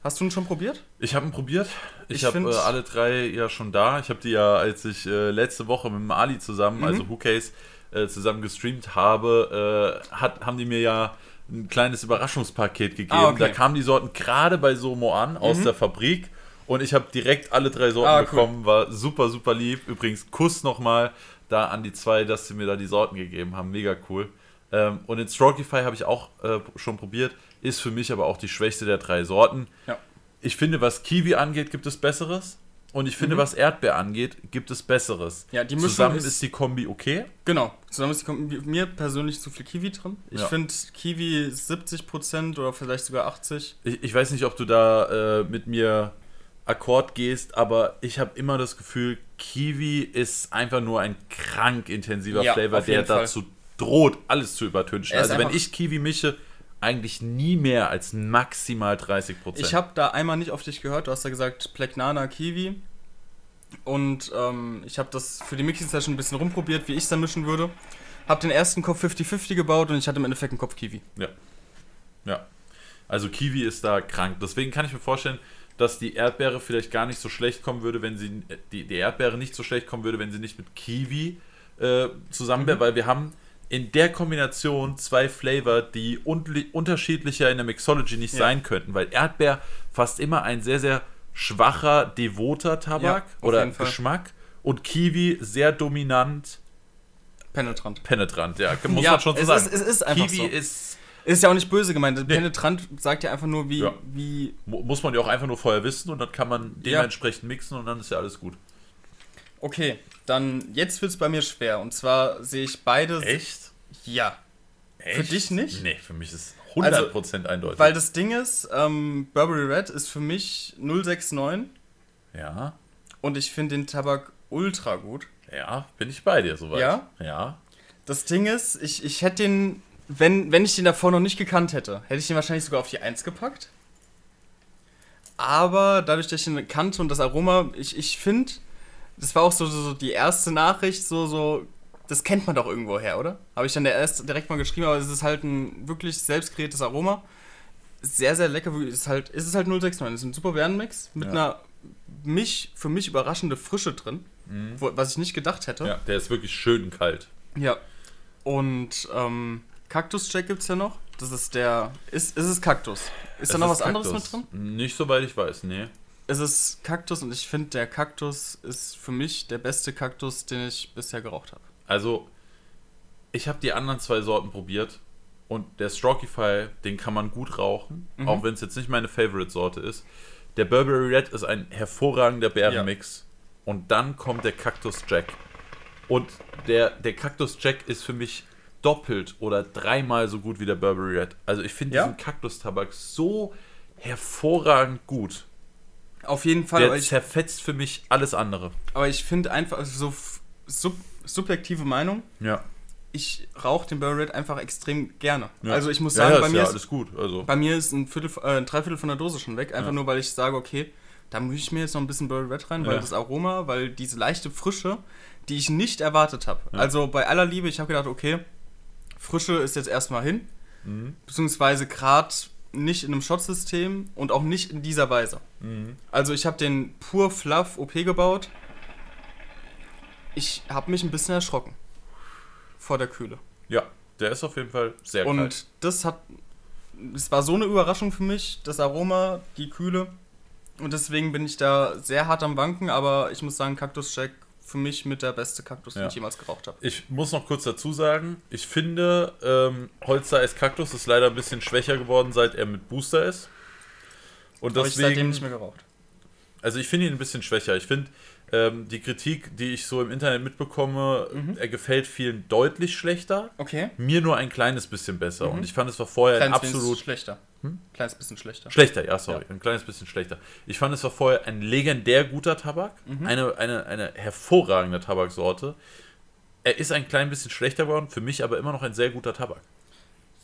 Hast du ihn schon probiert? Ich habe ihn probiert. Ich, Ich habe äh, alle drei ja schon da. Ich habe die ja, als ich äh, letzte Woche mit dem Ali zusammen, Mhm. also Who Case, äh, zusammen gestreamt habe, äh, hat, haben die mir ja ein kleines Überraschungspaket gegeben. Ah, okay. Da kamen die Sorten gerade bei Somo an, aus der Fabrik. Und ich habe direkt alle drei Sorten Ah, cool. bekommen. War super, super lieb. Übrigens, Kuss nochmal da an die zwei, dass sie mir da die Sorten gegeben haben. Mega cool. Ähm, und den Strokify habe ich auch äh, schon probiert. Ist für mich aber auch die schwächste der drei Sorten. Ja. Ich finde, was Kiwi angeht, gibt es Besseres. Und ich finde, was Erdbeer angeht, gibt es Besseres. Mhm. Ja, die Mischung Zusammen ist- ist, die Kombi okay. Genau. Zusammen ist die- mir persönlich zu viel Kiwi drin. Ich Ja. finde Kiwi 70% oder vielleicht sogar 80%. Ich, ich weiß nicht, ob du da äh, mit mir Akkord gehst, aber ich habe immer das Gefühl, Kiwi ist einfach nur ein krank intensiver Ja, Flavor, der Fall. dazu droht, alles zu übertünchen. Er Also wenn ich Kiwi mische, eigentlich nie mehr als maximal 30%. Ich habe da einmal nicht auf dich gehört. Du hast ja gesagt Pleknana Kiwi. Und ähm, ich habe das für die Mixing Session ein bisschen rumprobiert, wie ich es dann mischen würde. Habe den ersten Kopf 50-50 gebaut und ich hatte im Endeffekt einen Kopf Kiwi. Ja. Ja. Also Kiwi ist da krank. Deswegen kann ich mir vorstellen, dass die Erdbeere vielleicht gar nicht so schlecht kommen würde, wenn sie die, die Erdbeere nicht so schlecht kommen würde, wenn sie nicht mit Kiwi äh, zusammen wäre, weil wir haben in der Kombination zwei Flavor, die un unterschiedlicher in der Mixology nicht Ja. sein könnten, weil Erdbeer fast immer ein sehr, sehr schwacher, devoter Tabak Ja, oder. Geschmack und Kiwi sehr dominant Penetrant. penetrant, ja, muss Ja, man schon so es sagen. ist- es ist einfach Kiwi so. ist Ist ja auch nicht böse gemeint. Penetrant sagt ja einfach nur, wie, wie. Mu- Muss man ja auch einfach nur vorher wissen und dann kann man dementsprechend mixen und dann ist ja alles gut. Okay, dann jetzt wird es bei mir schwer. Und zwar sehe ich beide. Echt? Ja. Für dich nicht? Nee, für mich ist 100% eindeutig. Weil das Ding ist, ähm, Burberry Red ist für mich 069 ja, und ich finde den Tabak ultra gut. ja, bin ich bei dir soweit. Ja? Ja. Das Ding ist, ich, ich hätte den, wenn, wenn ich den davor noch nicht gekannt hätte, hätte ich den wahrscheinlich sogar auf die 1 gepackt. Aber dadurch, dass ich ihn kannte und das Aroma, ich, ich finde, das war auch so, so, so die erste Nachricht, so, so, das kennt man doch irgendwo her, oder? Habe ich dann der erst direkt mal geschrieben, aber es ist halt ein wirklich selbst kreiertes Aroma. Sehr, sehr lecker, ist halt, ist es halt 069. Es ist ein super Bärenmix mit Ja. einer mich, für mich überraschende Frische drin, wo, was ich nicht gedacht hätte. ja, der ist wirklich schön kalt. Ja. Und ähm, Cactus Jack gibt's ja noch. Das ist der. Ist, ist es Kaktus? Ist da Es noch was anderes Kaktus. mit drin? Nicht soweit ich weiß, nee. Es ist Kaktus und ich finde, der Kaktus ist für mich der beste Kaktus, den ich bisher geraucht habe. Also, ich habe die anderen zwei Sorten probiert und der Strokify, den kann man gut rauchen, Mhm. auch wenn es jetzt nicht meine Favorite-Sorte ist. Der Burberry Red ist ein hervorragender Bärenmix und dann kommt der Cactus Jack. Und der, der Cactus Jack ist für mich doppelt oder dreimal so gut wie der Burberry Red. Also ich finde Ja? diesen Cactus-Tabak so hervorragend gut. Auf jeden Fall, Der ich, zerfetzt für mich alles andere. aber ich finde einfach, also so sub, subjektive Meinung, Ja. ich rauche den Burberry Red einfach extrem gerne. ja. Also ich muss sagen, ja, bei mir ist alles gut. Also. Bei mir ist ein, Viertel, äh, ein Dreiviertel von der Dose schon weg, einfach nur weil ich sage, okay, da muss ich mir jetzt noch ein bisschen Burberry Red rein, weil das Aroma, weil diese leichte Frische, die ich nicht erwartet habe. Also bei aller Liebe, ich habe gedacht, okay, Frische ist jetzt erstmal hin, Mhm. beziehungsweise gerade nicht in einem Shot-System und auch nicht in dieser Weise. Mhm. Also ich habe den Pur Fluff OP gebaut. Ich habe mich ein bisschen erschrocken vor der Kühle. Ja, der ist auf jeden Fall sehr Und kalt. das hat. Es war so eine Überraschung für mich, das Aroma, die Kühle. Und deswegen bin ich da sehr hart am Wanken, aber ich muss sagen, Cactus Jack für mich mit der beste Kaktus, den Ja. ich jemals geraucht habe. Ich muss noch kurz dazu sagen, ich finde, ähm, Holzer als Kaktus ist leider ein bisschen schwächer geworden, seit er mit Booster ist. Und Habe ich seitdem deswegen, nicht mehr geraucht. also ich finde ihn ein bisschen schwächer. Ich finde, ähm, die Kritik, die ich so im Internet mitbekomme, Mhm. er gefällt vielen deutlich schlechter. Okay. Mir nur ein kleines bisschen besser. Mhm. Und ich fand, es war vorher ein Kleines absolut schlechter. Kleines bisschen schlechter. Schlechter, ja, sorry. Ein kleines bisschen schlechter. Ich fand, es war vorher ein legendär guter Tabak. Mhm. Eine, eine, eine hervorragende Tabaksorte. Er ist ein klein bisschen schlechter geworden, für mich aber immer noch ein sehr guter Tabak.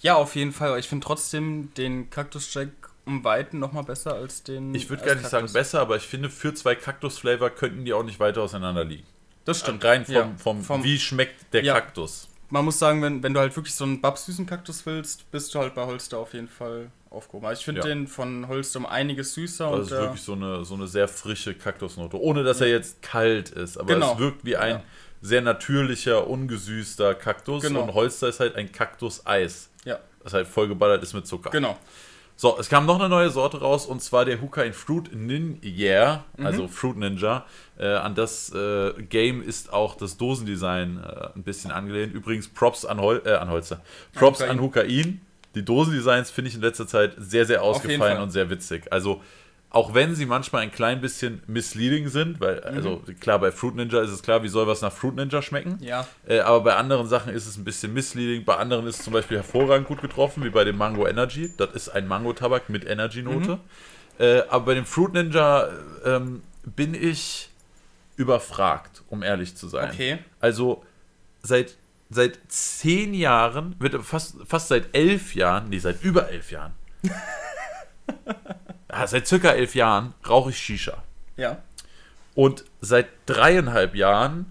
Ja, auf jeden Fall. Ich finde trotzdem den Cactus Jack um Weiten nochmal besser als den. Ich würde gar nicht sagen Kaktus. besser, aber ich finde, für zwei Kaktus-Flavor könnten die auch nicht weiter auseinander liegen. Das stimmt. Rein vom, Ja, vom, vom- wie schmeckt der Ja. Kaktus. Man muss sagen, wenn, wenn du halt wirklich so einen babsüßen Kaktus willst, bist du halt bei Holster auf jeden Fall aufgehoben. Also ich finde Ja. den von Holster um einiges süßer Das und ist wirklich so eine, so eine sehr frische Kaktusnote. Ohne dass er jetzt kalt ist. Aber Genau. es wirkt wie ein Ja. sehr natürlicher, ungesüßter Kaktus. Genau. Und Holster ist halt ein Kaktus-Eis. ja, Das halt vollgeballert ist mit Zucker. genau. So, es kam noch eine neue Sorte raus und zwar der Hookah in Fruit Ninja, Mhm. also Fruit Ninja. Äh, an das äh, Game ist auch das Dosendesign äh, ein bisschen angelehnt. Übrigens Props an, Hol äh, an Holzer. Props Hukain. an Hukain. Die Dosendesigns finde ich in letzter Zeit sehr, sehr ausgefallen Fall. und sehr witzig. Also auch wenn sie manchmal ein klein bisschen misleading sind, weil, Mhm. also klar, bei Fruit Ninja ist es klar, wie soll was nach Fruit Ninja schmecken. Ja, Äh, aber bei anderen Sachen ist es ein bisschen misleading. Bei anderen ist es zum Beispiel hervorragend gut getroffen, wie bei dem Mango Energy. Das ist ein Mango-Tabak mit Energy-Note. Äh, aber bei dem Fruit Ninja ähm, bin ich überfragt, um ehrlich zu sein. okay. Also seit, seit zehn Jahren, wird fast, fast seit elf Jahren, nee, seit über elf Jahren. ja, seit circa elf Jahren rauche ich Shisha. Ja. Und seit dreieinhalb Jahren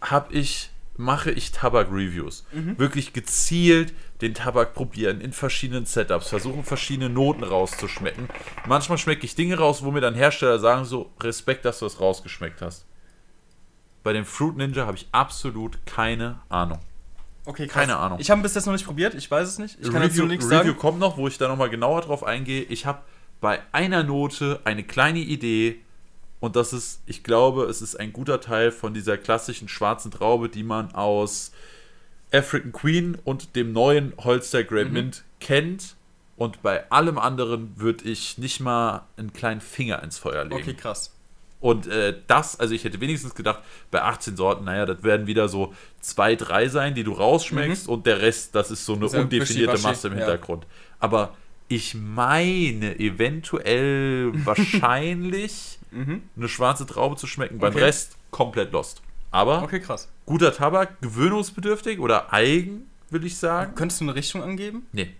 habe ich, mache ich Tabak-Reviews. Wirklich gezielt den Tabak probieren in verschiedenen Setups, versuchen verschiedene Noten rauszuschmecken. Manchmal schmecke ich Dinge raus, wo mir dann Hersteller sagen, so Respekt, dass du das rausgeschmeckt hast. Bei dem Fruit Ninja habe ich absolut keine Ahnung. Okay, krass. Keine Ahnung. Ich habe bis jetzt noch nicht probiert, ich weiß es nicht. Ich kann Review, nichts Review sagen. kommt noch, wo ich da nochmal genauer drauf eingehe. Ich habe bei einer Note eine kleine Idee und das ist, ich glaube, es ist ein guter Teil von dieser klassischen schwarzen Traube, die man aus African Queen und dem neuen Holster Grey Mhm. Mint kennt. Und bei allem anderen würde ich nicht mal einen kleinen Finger ins Feuer legen. Okay, krass. Und äh, das, also ich hätte wenigstens gedacht, bei 18 Sorten, naja, das werden wieder so zwei, drei sein, die du rausschmeckst und der Rest, das ist so eine Mhm. Ist ja undefinierte Masse im ja. Hintergrund. Aber ich meine, eventuell, wahrscheinlich eine schwarze Traube zu schmecken. Beim Okay. Rest komplett lost. Aber Okay, krass. guter Tabak, gewöhnungsbedürftig oder eigen, will ich sagen. Könntest du eine Richtung angeben? Nee.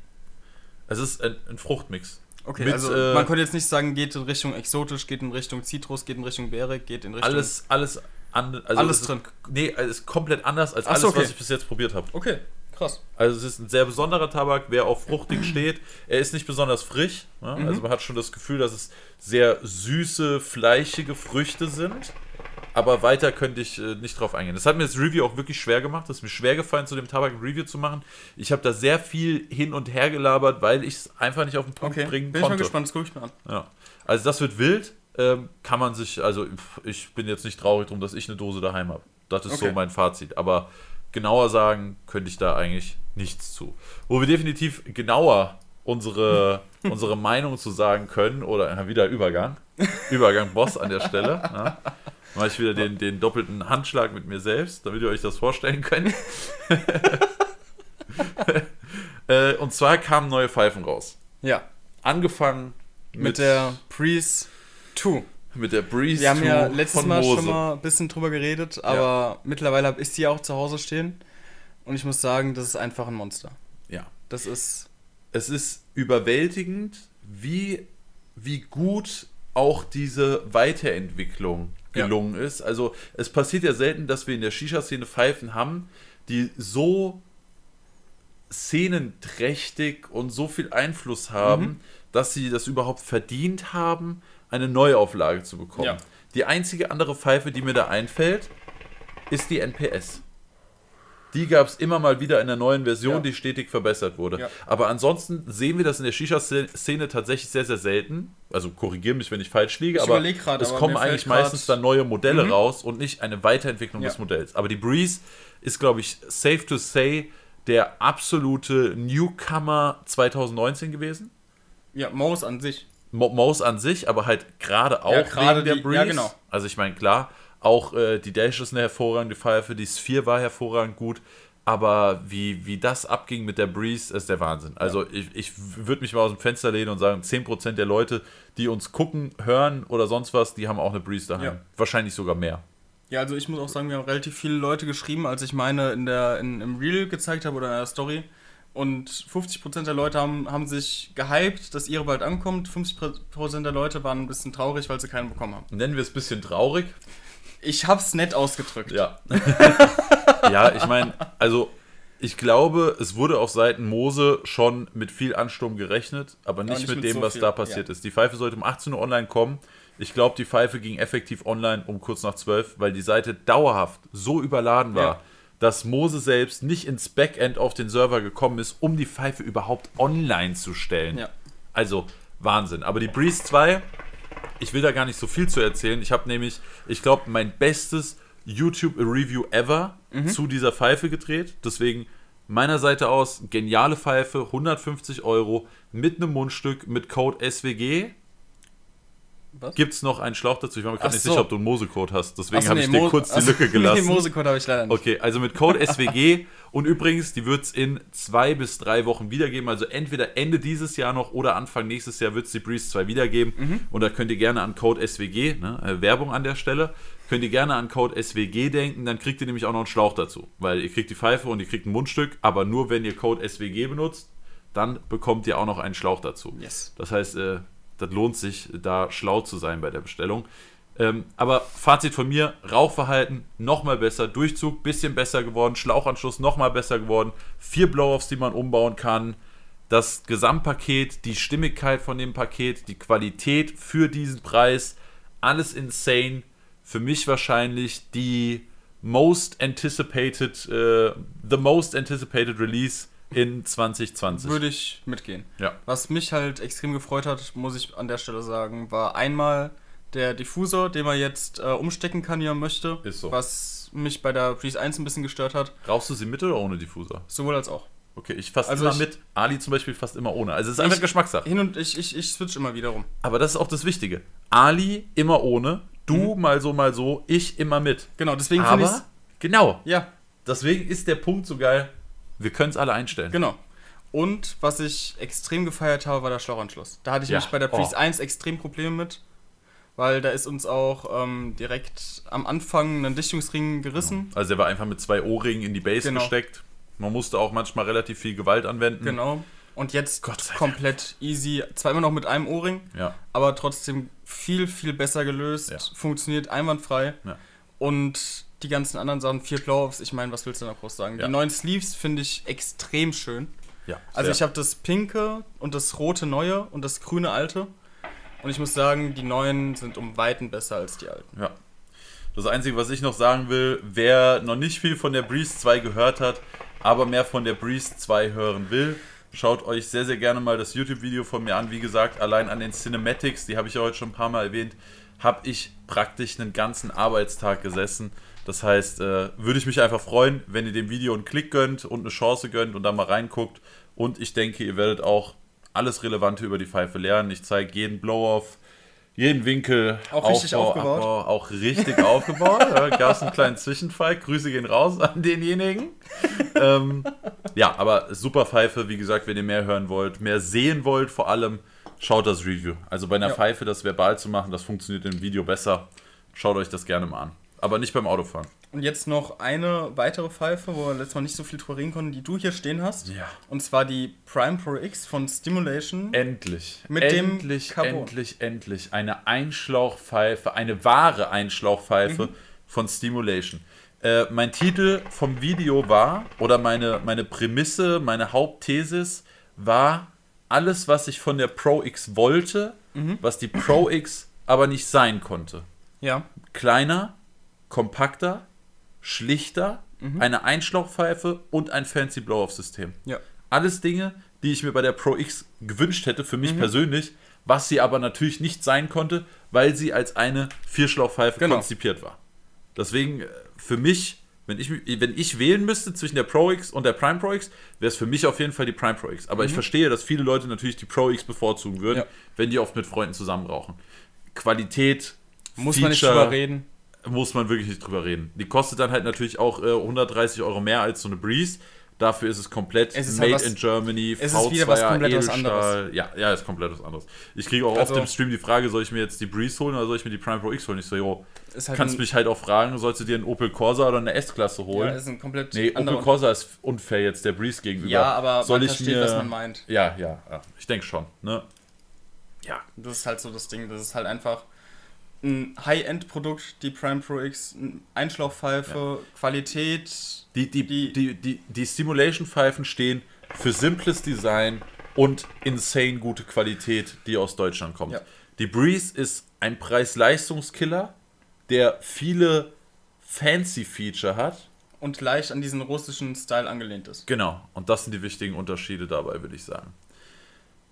Es ist ein, ein Fruchtmix. Okay, Mit, also äh, man könnte jetzt nicht sagen, geht in Richtung exotisch, geht in Richtung Zitrus, geht in Richtung Beere, geht in Richtung. Alles, alles, an, also Alles es ist, drin. Nee, es ist komplett anders als Ach alles, so, okay. was ich bis jetzt probiert habe. Okay, krass. Also es ist ein sehr besonderer Tabak, wer auf fruchtig steht. Er ist nicht besonders frisch. Ne? Mhm. Also man hat schon das Gefühl, dass es sehr süße, fleischige Früchte sind. Aber weiter könnte ich äh, nicht drauf eingehen. Das hat mir das Review auch wirklich schwer gemacht. Es ist mir schwer gefallen, zu dem Tabak ein Review zu machen. Ich habe da sehr viel hin und her gelabert, weil ich es einfach nicht auf den Punkt Okay, bringen bin ich mal konnte. gespannt, das gucke ich mir an. Ja. Also das wird wild. Ähm, kann man sich, also ich bin jetzt nicht traurig drum, dass ich eine Dose daheim habe. Das ist so Okay. mein Fazit. Aber genauer sagen könnte ich da eigentlich nichts zu. Wo wir definitiv genauer unsere, unsere Meinung zu sagen können, oder wieder Übergang. Übergang Boss an der Stelle. Ja. Mache ich wieder den, den doppelten Handschlag mit mir selbst, damit ihr euch das vorstellen könnt. äh, und zwar kamen neue Pfeifen raus. Ja. Angefangen Mit, mit, der Breeze 2. mit der Breeze Wir haben ja 2 letztes Mal Mose. schon mal ein bisschen drüber geredet, aber mittlerweile habe ich sie auch zu Hause stehen. Und ich muss sagen, das ist einfach ein Monster. Ja. Das ist. es ist überwältigend, wie, wie gut auch diese Weiterentwicklung Ja. gelungen ist. Also es passiert ja selten, dass wir in der Shisha-Szene Pfeifen haben, die so szenenträchtig und so viel Einfluss haben, Mhm. dass sie das überhaupt verdient haben, eine Neuauflage zu bekommen. Ja. Die einzige andere Pfeife, die mir da einfällt, ist die NPS. Die gab es immer mal wieder in der neuen Version, Ja. die stetig verbessert wurde. Ja. Aber ansonsten sehen wir das in der Shisha-Szene tatsächlich sehr, sehr selten. Also korrigiere mich, wenn ich falsch liege, Ich aber grad, es aber kommen eigentlich meistens dann neue Modelle Mhm. raus und nicht eine Weiterentwicklung Ja. des Modells. Aber die Breeze ist, glaube ich, safe to say, der absolute Newcomer 2019 gewesen. Ja, Maus an sich. Mo- Mose an sich, aber halt gerade auch Ja, gerade wegen der die- Breeze. ja, genau. Also ich meine, klar, auch äh, die Dash ist eine hervorragende Pfeife, die Sphere war hervorragend gut, aber wie, wie das abging mit der Breeze, ist der Wahnsinn. Also ich, ich würde mich mal aus dem Fenster lehnen und sagen, 10% der Leute, die uns gucken, hören oder sonst was, die haben auch eine Breeze daheim. Ja. Wahrscheinlich sogar mehr. Ja, also ich muss auch sagen, wir haben relativ viele Leute geschrieben, als ich meine in der, in, im Reel gezeigt habe oder in der Story. Und 50% der Leute haben, haben sich gehypt, dass ihre bald ankommt. 50% der Leute waren ein bisschen traurig, weil sie keinen bekommen haben. Nennen wir es ein bisschen traurig. Ich hab's nett ausgedrückt. Ja. ja, ich meine, also ich glaube, es wurde auf Seiten Mose schon mit viel Ansturm gerechnet, aber nicht, nicht mit, mit dem, so was viel, da passiert ja. ist. Die Pfeife sollte um 18 Uhr online kommen. Ich glaube, die Pfeife ging effektiv online um kurz nach 12, weil die Seite dauerhaft so überladen war, Ja. dass Mose selbst nicht ins Backend auf den Server gekommen ist, um die Pfeife überhaupt online zu stellen. Ja. Also Wahnsinn. Aber die Breeze 2, ich will da gar nicht so viel zu erzählen. Ich habe nämlich, ich glaube, mein bestes YouTube-Review ever zu dieser Pfeife gedreht. Deswegen meiner Seite aus, geniale Pfeife, 150 Euro mit einem Mundstück mit Code SWG. Was? Gibt es noch einen Schlauch dazu? Ich war mir gerade nicht so. sicher, ob du einen Mosecode hast. Deswegen Achso, habe nee, ich dir Mo- kurz die Lücke gelassen. Nee, Mosecode habe ich leider nicht. Okay, also mit Code SWG und übrigens, die wird es in zwei bis drei Wochen wiedergeben. Also entweder Ende dieses Jahr noch oder Anfang nächstes Jahr wird es die Breeze 2 wiedergeben. Mhm. Und da könnt ihr gerne an Code SWG, ne, äh, Werbung an der Stelle, könnt ihr gerne an Code SWG denken, dann kriegt ihr nämlich auch noch einen Schlauch dazu. Weil ihr kriegt die Pfeife und ihr kriegt ein Mundstück, aber nur wenn ihr Code SWG benutzt, dann bekommt ihr auch noch einen Schlauch dazu. Yes. Das heißt, äh, das lohnt sich, da schlau zu sein bei der Bestellung. Ähm, aber Fazit von mir: Rauchverhalten nochmal besser, Durchzug bisschen besser geworden, Schlauchanschluss nochmal besser geworden, vier Blow-Offs, die man umbauen kann, das Gesamtpaket, die Stimmigkeit von dem Paket, die Qualität für diesen Preis, alles insane. Für mich wahrscheinlich die most anticipated, äh, the most anticipated Release in 2020. Würde ich mitgehen. Ja. Was mich halt extrem gefreut hat, muss ich an der Stelle sagen, war einmal der Diffusor, den man jetzt äh, umstecken kann, wie man möchte. Ist so. Was mich bei der Breeze 1 ein bisschen gestört hat. Rauchst du sie mit oder ohne Diffusor? Sowohl als auch. Okay, ich fast Also immer ich- mit. Ali zum Beispiel fast immer ohne. Also es ist einfach Ich- Geschmackssache. Hin und ich, ich, ich switch immer wieder rum. Aber das ist auch das Wichtige. Ali immer ohne, du Mhm. mal so, mal so, ich immer mit. Genau, deswegen finde ich Aber, genau, Ja, deswegen ist der Punkt so geil, wir können es alle einstellen. genau. Und was ich extrem gefeiert habe, war der Schlauchanschluss. Da hatte ich Ja. mich bei der Breeze Oh. 1 extrem Probleme mit, weil da ist uns auch ähm, direkt am Anfang ein Dichtungsring gerissen. Also er war einfach mit zwei Ohrringen in die Base Genau. gesteckt. Man musste auch manchmal relativ viel Gewalt anwenden. Genau. Und jetzt komplett easy. Zwar immer noch mit einem Ohrring, Ja. aber trotzdem viel, viel besser gelöst. Ja. Funktioniert einwandfrei. Und die ganzen anderen Sachen, vier Blow-Offs, ich meine, was willst du da groß sagen? Ja. Die neuen Sleeves finde ich extrem schön. ja Also sehr. ich habe das pinke und das rote neue und das grüne alte. Und ich muss sagen, die neuen sind um Weiten besser als die alten. Ja. Das Einzige, was ich noch sagen will, wer noch nicht viel von der Breeze 2 gehört hat, aber mehr von der Breeze 2 hören will, schaut euch sehr, sehr gerne mal das YouTube-Video von mir an. Wie gesagt, allein an den Cinematics, die habe ich ja heute schon ein paar Mal erwähnt, habe ich praktisch einen ganzen Arbeitstag gesessen. Das heißt, äh, würde ich mich einfach freuen, wenn ihr dem Video einen Klick gönnt und eine Chance gönnt und da mal reinguckt. Und ich denke, ihr werdet auch alles Relevante über die Pfeife lernen. Ich zeige jeden Blow-Off, jeden Winkel Auch richtig aufgebaut. Abbau, auch richtig aufgebaut. Da gab es einen kleinen Zwischenfall. Grüße gehen raus an denjenigen. ähm, ja, aber super Pfeife. Wie gesagt, wenn ihr mehr hören wollt, mehr sehen wollt, vor allem schaut das Review. Also bei einer Ja. Pfeife das verbal zu machen, das funktioniert im Video besser. Schaut euch das gerne mal an. Aber nicht beim Autofahren. Und jetzt noch eine weitere Pfeife, wo wir letztes Mal nicht so viel drüber reden konnten, die du hier stehen hast. Ja. Und zwar die Prime Pro X von Stimulation. Endlich. Mit dem endlich, Carbon. endlich, endlich. Eine Einschlauchpfeife, eine wahre Einschlauchpfeife Mhm. von Stimulation. Äh, mein Titel vom Video war, oder meine, meine Prämisse, meine Hauptthesis war, alles, was ich von der Pro X wollte, Mhm. was die Pro X aber nicht sein konnte. Ja. Kleiner, kompakter, schlichter, Mhm. eine Einschlauchpfeife und ein fancy Blow-Off-System. Ja. Alles Dinge, die ich mir bei der Pro X gewünscht hätte, für Mhm. mich persönlich, was sie aber natürlich nicht sein konnte, weil sie als eine Vierschlauchpfeife Genau. konzipiert war. Deswegen äh, für mich, wenn ich, wenn ich wählen müsste zwischen der Pro X und der Prime Pro X, wäre es für mich auf jeden Fall die Prime Pro X. Aber ich verstehe, dass viele Leute natürlich die Pro X bevorzugen würden, Mhm. Ja. wenn die oft mit Freunden zusammen rauchen. Qualität, Muss man nicht Feature, drüber reden. Muss man wirklich nicht drüber reden. Die kostet dann halt natürlich auch äh, 130 Euro mehr als so eine Breeze. Dafür ist es komplett Es ist made halt was- in Germany, es ist wieder was komplett was anderes. Ja, ja, ist komplett was anderes. Ich kriege auch Also- oft im Stream die Frage, soll ich mir jetzt die Breeze holen oder soll ich mir die Prime Pro X holen? Ich so, jo, halt kannst mich halt auch fragen, sollst du dir einen Opel Corsa oder eine S-Klasse ja, holen? ist ein komplett nee, Opel. Corsa ist unfair jetzt der Breeze gegenüber. Ja, aber soll man ich versteht, mir, was man meint. Ja, ja, ja, ich denke schon, ne? Ja, Das ist halt so das Ding. Das ist halt einfach ein High-End-Produkt, die Prime Pro X, ein Einschlauchpfeife, Qualität. Die, die, Die- die, die, die Stimulation-Pfeifen stehen für simples Design und insane gute Qualität, die aus Deutschland kommt. Ja. Die Breeze ist ein Preis-Leistungskiller, der viele fancy Feature hat. und leicht an diesen russischen Style angelehnt ist. Genau, und das sind die wichtigen Unterschiede dabei, würde ich sagen.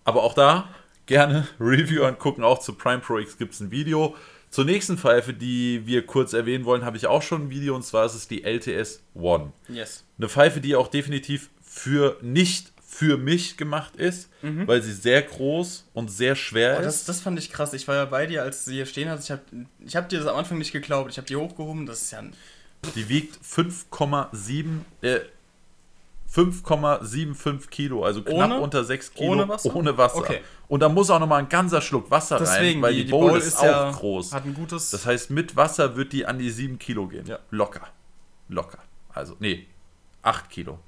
Aber auch da gerne Review angucken. Auch zu Prime Pro X gibt es ein Video. Zur nächsten Pfeife, die wir kurz erwähnen wollen, habe ich auch schon ein Video und zwar ist es die LTS One. Yes. Eine Pfeife, die auch definitiv für nicht für mich gemacht ist, weil sie sehr groß und sehr schwer Mhm. Oh, das, ist. das fand ich krass. Ich war ja bei dir, als du hier stehen hast. Ich habe ich hab dir das am Anfang nicht geglaubt. Ich habe die hochgehoben. Das ist ja ein. Die wiegt 5,7 äh, 5,75 Kilo, also knapp Ohne? unter 6 Kilo Ohne Wasser? Ohne Wasser. Okay. Und da muss auch noch mal ein ganzer Schluck Wasser Deswegen, rein, weil die, Bowl, ist, auch ja, groß. Hat ein gutes. Das heißt, mit Wasser wird die an die 7 Kilo gehen. Ja. Locker. Locker. Also, nee, 8 Kilo.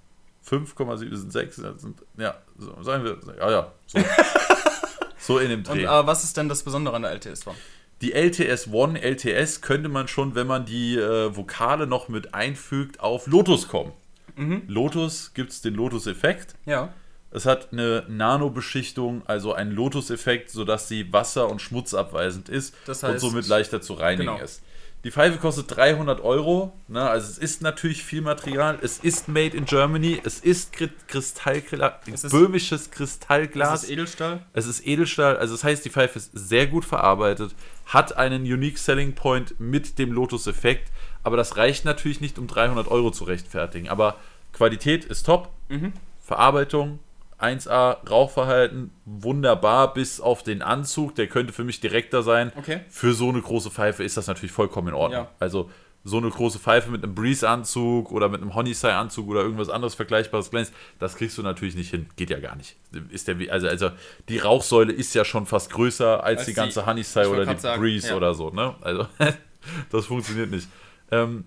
5,7 sind 6, das sind, ja, so, sagen wir, ja, ja, so. so in dem und, Dreh. aber was ist denn das Besondere an der LTS One? Die LTS One, LTS könnte man schon, wenn man die äh, Vokale noch mit einfügt, auf Lotus kommen. Mhm. Lotus gibt es den Lotus-Effekt. Ja. Es hat eine Nanobeschichtung, also einen Lotus-Effekt, sodass sie wasser- und schmutzabweisend ist Das und heißt- somit leichter zu reinigen Genau. ist. Die Pfeife kostet 300 Euro. Ne? Also es ist natürlich viel Material. Es ist made in Germany. Es ist Kri- Kristallglas, Es ist- böhmisches Kristallglas. ist Edelstahl. Es ist Edelstahl, also das heißt, die Pfeife ist sehr gut verarbeitet, hat einen Unique Selling Point mit dem Lotus-Effekt, aber das reicht natürlich nicht, um 300 Euro zu rechtfertigen. Aber Qualität ist top, Mhm. Verarbeitung 1A, Rauchverhalten wunderbar, bis auf den Anzug, der könnte für mich direkter sein. Okay. Für so eine große Pfeife ist das natürlich vollkommen in Ordnung. Ja. Also so eine große Pfeife mit einem Breeze-Anzug oder mit einem Honeysai-Anzug oder irgendwas anderes Vergleichbares Kleines, das kriegst du natürlich nicht hin. Geht ja gar nicht. Ist der, also, also die Rauchsäule ist ja schon fast größer als, Als die ganze Honeysai oder die sagen, Breeze ja. oder so. Ne? Also das funktioniert nicht. Ähm,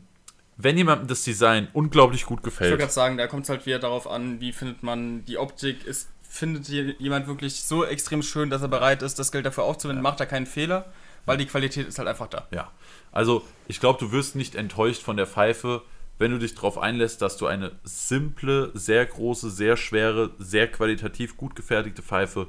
wenn jemandem das Design unglaublich gut Ich wollte gefällt, gerade sagen, da kommt es halt wieder darauf an, wie findet man die Optik. Ist, findet jemand wirklich so extrem schön, dass er bereit ist, das Geld dafür aufzuwenden, macht er keinen Fehler, weil die Qualität ist halt einfach da. Ja, also ich glaube, du wirst nicht enttäuscht von der Pfeife, wenn du dich darauf einlässt, dass du eine simple, sehr große, sehr schwere, sehr qualitativ gut gefertigte Pfeife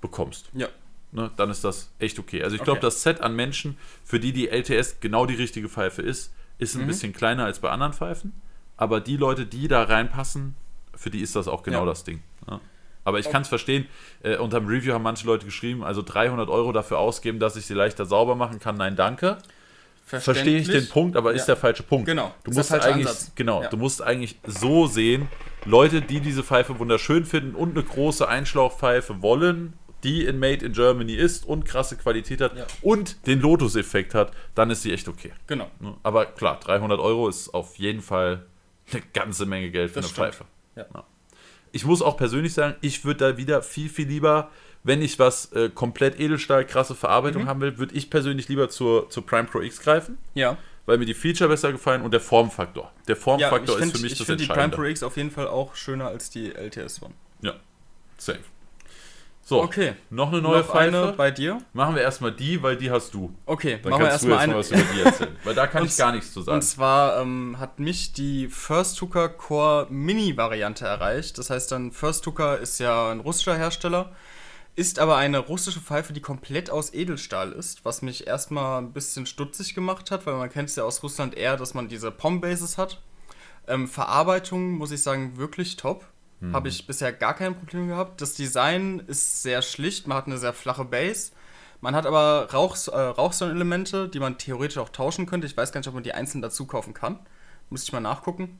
bekommst. Ja. Ne, dann ist das echt okay. Also ich Okay. glaube, das Set an Menschen, für die die LTS genau die richtige Pfeife ist, ist ein Mhm. bisschen kleiner als bei anderen Pfeifen. Aber die Leute, die da reinpassen, für die ist das auch genau Ja. das Ding. Ja. Aber ich kann es verstehen, äh, unterm Review haben manche Leute geschrieben, also 300 Euro dafür ausgeben, dass ich sie leichter sauber machen kann. Nein, danke. Verstehe ich den Punkt, aber ist Ja. der falsche Punkt. Genau, Du ist musst eigentlich, Ansatz. genau, Ja. du musst eigentlich so sehen, Leute, die diese Pfeife wunderschön finden und eine große Einschlauchpfeife wollen, die in Made in Germany ist und krasse Qualität hat Ja. und den Lotus-Effekt hat, dann ist sie echt okay. Genau. Ne? Aber klar, 300 Euro ist auf jeden Fall eine ganze Menge Geld für Das eine stimmt. Pfeife. Ja. Ich muss auch persönlich sagen, ich würde da wieder viel, viel lieber, wenn ich was äh, komplett Edelstahl, krasse Verarbeitung Mhm. haben will, würde ich persönlich lieber zur, zur Prime Pro X greifen, Ja. weil mir die Feature besser gefallen und der Formfaktor. Der Ja, Formfaktor ich ist finde für mich ich das find die Prime. Pro X auf jeden Fall auch schöner als die LTS One. Ja, safe. So, Okay. noch eine neue Noch eine Pfeife. bei dir? Machen wir erstmal die, weil die hast du. Okay, Dann machen wir kannst du erstmal jetzt eine. mal was über die erzählen. Weil da kann Und ich gar nichts zu sagen. Und zwar ähm, hat mich die First Hooker Core Mini Variante erreicht. Das heißt dann, First Hooker ist ja ein russischer Hersteller, ist aber eine russische Pfeife, die komplett aus Edelstahl ist, was mich erstmal ein bisschen stutzig gemacht hat, weil man kennt es ja aus Russland eher, dass man diese POM-Bases hat. Ähm, Verarbeitung, muss ich sagen, wirklich top. Habe ich bisher gar kein Problem gehabt. Das Design ist sehr schlicht, man hat eine sehr flache Base. Man hat aber Rauch, äh, Rauchsäulenelemente, die man theoretisch auch tauschen könnte. Ich weiß gar nicht, ob man die einzeln dazu kaufen kann. Muss ich mal nachgucken.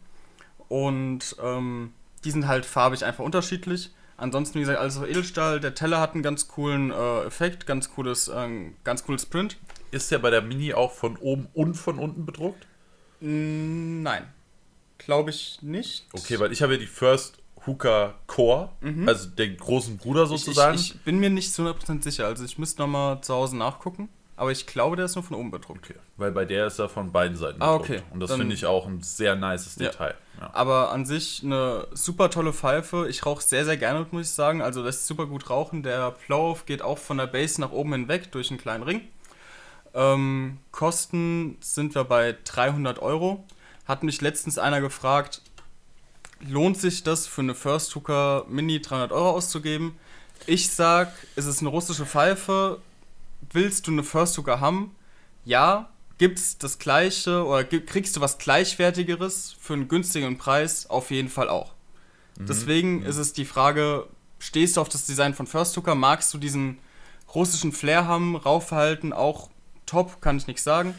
Und ähm, die sind halt farbig einfach unterschiedlich. Ansonsten, wie gesagt, alles auf Edelstahl. Der Teller hat einen ganz coolen äh, Effekt, ganz cooles, äh, ganz cooles Print. Ist der bei der Mini auch von oben und von unten bedruckt? Mm, nein, glaube ich nicht. Okay, weil ich habe ja die First Hooker Core, also den großen Bruder Mhm. ich, sozusagen. ich, ich bin mir nicht zu 100% sicher. Also ich müsste nochmal zu Hause nachgucken. Aber ich glaube, der ist nur von oben bedruckt. okay, weil bei der ist er von beiden Seiten Ah, bedruckt. okay. Und das finde ich auch ein sehr nices Ja. Detail. Ja. Aber an sich eine super tolle Pfeife. Ich rauche sehr, sehr gerne, muss ich sagen. Also lässt super gut rauchen. Der Flow geht auch von der Base nach oben hinweg durch einen kleinen Ring. Ähm, Kosten sind wir bei 300 Euro. Hat mich letztens einer gefragt, lohnt sich das für eine First Hooker Mini 300 Euro auszugeben? Ich sag, es ist eine russische Pfeife. Willst du eine First Hooker haben? Ja. Gibt's das gleiche oder kriegst du was gleichwertigeres für einen günstigen Preis? Auf jeden Fall auch. Deswegen ist es die Frage, stehst du auf das Design von First Hooker? Magst du diesen russischen Flair haben? Raufverhalten auch top, kann ich nichts sagen.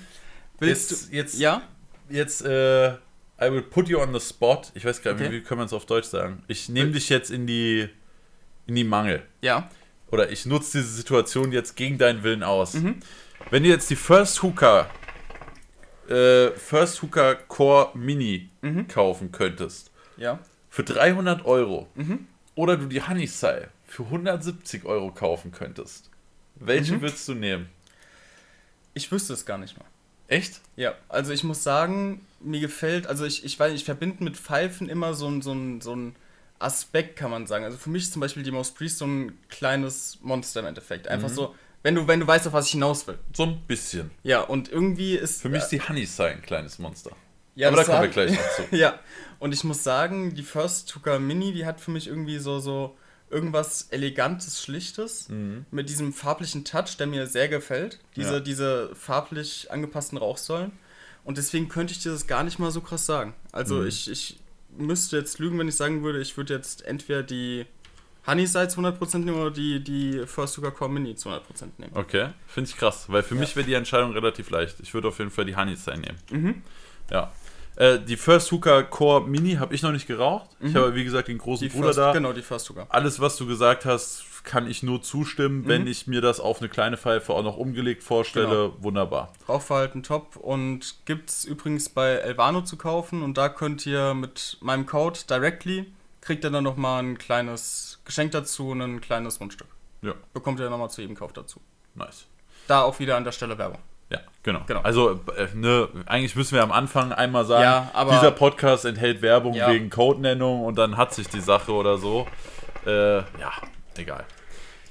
Willst Jetzt- du jetzt- ja? Jetzt, äh, I will put you on the spot. Ich weiß gar nicht, Okay. wie kann man es auf Deutsch sagen. Ich nehme dich jetzt in die, in die Mangel. Ja. Oder ich nutze diese Situation jetzt gegen deinen Willen aus. Mhm. Wenn du jetzt die First Hooker, äh, First Hooker Core Mini Mhm. kaufen könntest, Ja. für 300 Euro, Mhm. oder du die Honeysai für 170 Euro kaufen könntest, welche Mhm. würdest du nehmen? Ich wüsste es gar nicht mal. Echt? Ja, also ich muss sagen, mir gefällt, also ich, ich weiß, ich verbinde mit Pfeifen immer so ein, so ein, so ein Aspekt, kann man sagen. Also für mich ist zum Beispiel die Mouse Priest so ein kleines Monster im Endeffekt. Einfach Mhm. so, wenn du, wenn du weißt, auf was ich hinaus will. So ein bisschen. Ja, und irgendwie ist. Für mich ist die Honeysai ein kleines Monster. ja, Aber da kommen wir gleich noch zu. ja, und ich muss sagen, die First Hooker Mini, die hat für mich irgendwie so, so irgendwas Elegantes, Schlichtes Mhm. mit diesem farblichen Touch, der mir sehr gefällt. Diese, Ja. diese farblich angepassten Rauchsäulen. Und deswegen könnte ich dir das gar nicht mal so krass sagen. Also Mhm. ich, ich müsste jetzt lügen, wenn ich sagen würde, ich würde jetzt entweder die Honeyside zu 100% nehmen oder die, die First Hooker Core Mini zu 100% nehmen. Okay, finde ich krass, weil für Ja. mich wäre die Entscheidung relativ leicht. Ich würde auf jeden Fall die Honeysai nehmen. Mhm. Ja. Äh, die First Hooker Core Mini habe ich noch nicht geraucht. Ich Mhm. habe, wie gesagt, den großen Die Bruder First, da. Genau, die First Hooker. Alles, was du gesagt hast, kann ich nur zustimmen. Wenn Mhm. ich mir das auf eine kleine Pfeife auch noch umgelegt vorstelle, Genau. wunderbar. Rauchverhalten top und gibt's übrigens bei Elvano zu kaufen und da könnt ihr mit meinem Code directly kriegt ihr dann nochmal ein kleines Geschenk dazu und ein kleines Mundstück. Ja, Bekommt ihr nochmal zu jedem Kauf dazu. nice. Da auch wieder an der Stelle Werbung. Ja, genau. Genau. Also, äh, ne, eigentlich müssen wir am Anfang einmal sagen, Ja, aber- dieser Podcast enthält Werbung Ja. wegen Codenennung und dann hat sich die Sache oder so. Äh, ja, egal.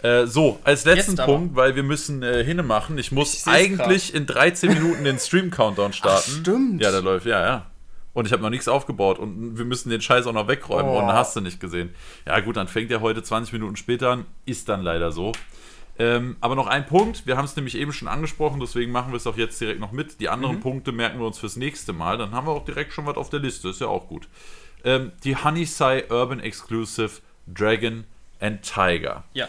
Äh, so, als letzten Jetzt aber. Punkt, weil wir müssen äh, hinne machen. Ich muss Ich eigentlich in 13 Minuten den Stream-Countdown starten. stimmt. Ja, der läuft, ja, ja. Und ich habe noch nichts aufgebaut und wir müssen den Scheiß auch noch wegräumen Oh. und hast du nicht gesehen. Ja, gut, dann fängt er heute 20 Minuten später an. Ist dann leider so. Ähm, aber noch ein Punkt, wir haben es nämlich eben schon angesprochen, deswegen machen wir es auch jetzt direkt noch mit. Die anderen Punkte merken wir uns fürs nächste Mal, dann haben wir auch direkt schon was auf der Liste, ist ja auch gut. Ähm, die Honeysai Urban Exclusive Dragon and Tiger. Ja.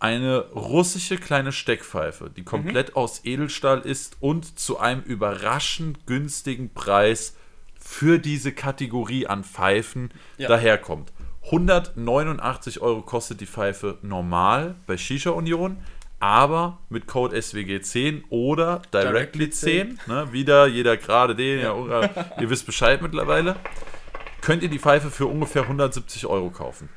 Eine russische kleine Steckpfeife, die komplett aus Edelstahl ist und zu einem überraschend günstigen Preis für diese Kategorie an Pfeifen Ja. daherkommt. 189 Euro kostet die Pfeife normal bei Shisha Union, aber mit Code SWG10 oder Directly 10, ne, wieder jeder gerade den, ja, oder, ihr wisst Bescheid mittlerweile, könnt ihr die Pfeife für ungefähr 170 Euro kaufen.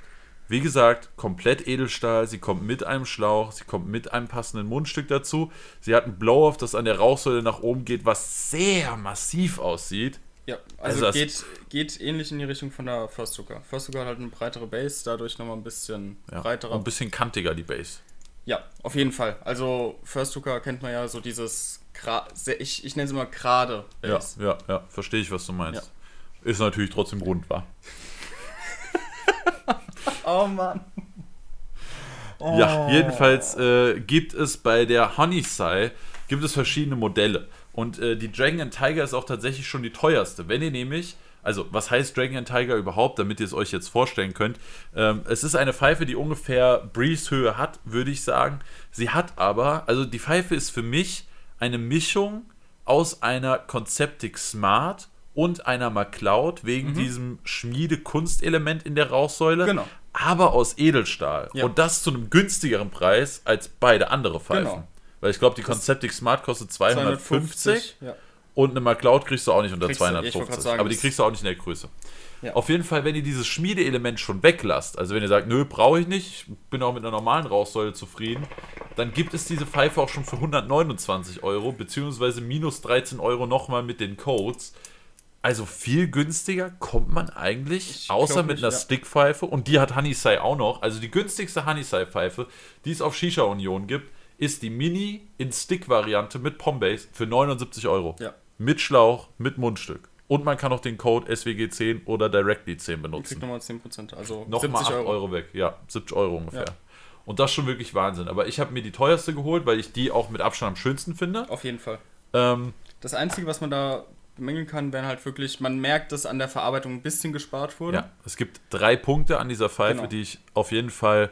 Wie gesagt, komplett Edelstahl. Sie kommt mit einem Schlauch, sie kommt mit einem passenden Mundstück dazu. Sie hat ein Blow-Off, das an der Rauchsäule nach oben geht, was sehr massiv aussieht. Ja, also, Also geht, geht ähnlich in die Richtung von der First Hooker. First Hooker hat halt eine breitere Base, dadurch nochmal ein bisschen Ja, breiterer. ein bisschen kantiger die Base. Ja, auf jeden Fall. Also First Hooker kennt man ja so dieses, gra- ich, ich nenne es immer gerade Ja, ja, ja, verstehe ich, was du meinst. Ist natürlich trotzdem rund, war. Oh Mann. Ja, jedenfalls äh, gibt es bei der Honeysai gibt es verschiedene Modelle. Und äh, die Dragon and Tiger ist auch tatsächlich schon die teuerste. Wenn ihr nämlich, also was heißt Dragon and Tiger überhaupt, damit ihr es euch jetzt vorstellen könnt? Ähm, es ist eine Pfeife, die ungefähr Breeze-Höhe hat, würde ich sagen. Sie hat aber, also die Pfeife ist für mich eine Mischung aus einer Conceptic Smart und einer MacLeod wegen diesem Schmiede-Kunstelement in der Rauchsäule Genau. aber aus Edelstahl. Ja. Und das zu einem günstigeren Preis als beide andere Pfeifen. Genau. Weil ich glaube, die Conceptic Smart kostet 250 Ja. und eine MacLeod kriegst du auch nicht unter Kriegst du- ich wollte 250. grad sagen, aber die kriegst du auch nicht in der Größe. Ja. Auf jeden Fall, wenn ihr dieses Schmiedeelement schon weglasst, also wenn ihr sagt, nö, brauche ich nicht, ich bin auch mit einer normalen Rauchsäule zufrieden, dann gibt es diese Pfeife auch schon für 129 Euro, beziehungsweise minus 13 Euro nochmal mit den Codes. Also viel günstiger kommt man eigentlich, Ich außer mit nicht, einer ja. Stickpfeife. Und die hat Honeysai auch noch. Also die günstigste Honeysai-Pfeife, die es auf Shisha Union gibt, ist die Mini in Stick-Variante mit Pombase für 79 Euro. Ja. Mit Schlauch, mit Mundstück. Und man kann auch den Code SWG10 oder Directly 10 Kriegt benutzen. nochmal 10%. Also Nochmal 70 8 Euro. Euro. weg. Ja, 70 Euro ungefähr. Ja. Und das ist schon wirklich Wahnsinn. Aber ich habe mir die teuerste geholt, weil ich die auch mit Abstand am schönsten finde. Auf jeden Fall. Ähm, Das Einzige, was man da bemängeln kann, wären halt wirklich, man merkt, dass an der Verarbeitung ein bisschen gespart wurde. Ja, es gibt drei Punkte an dieser Pfeife, Genau. die ich auf jeden Fall.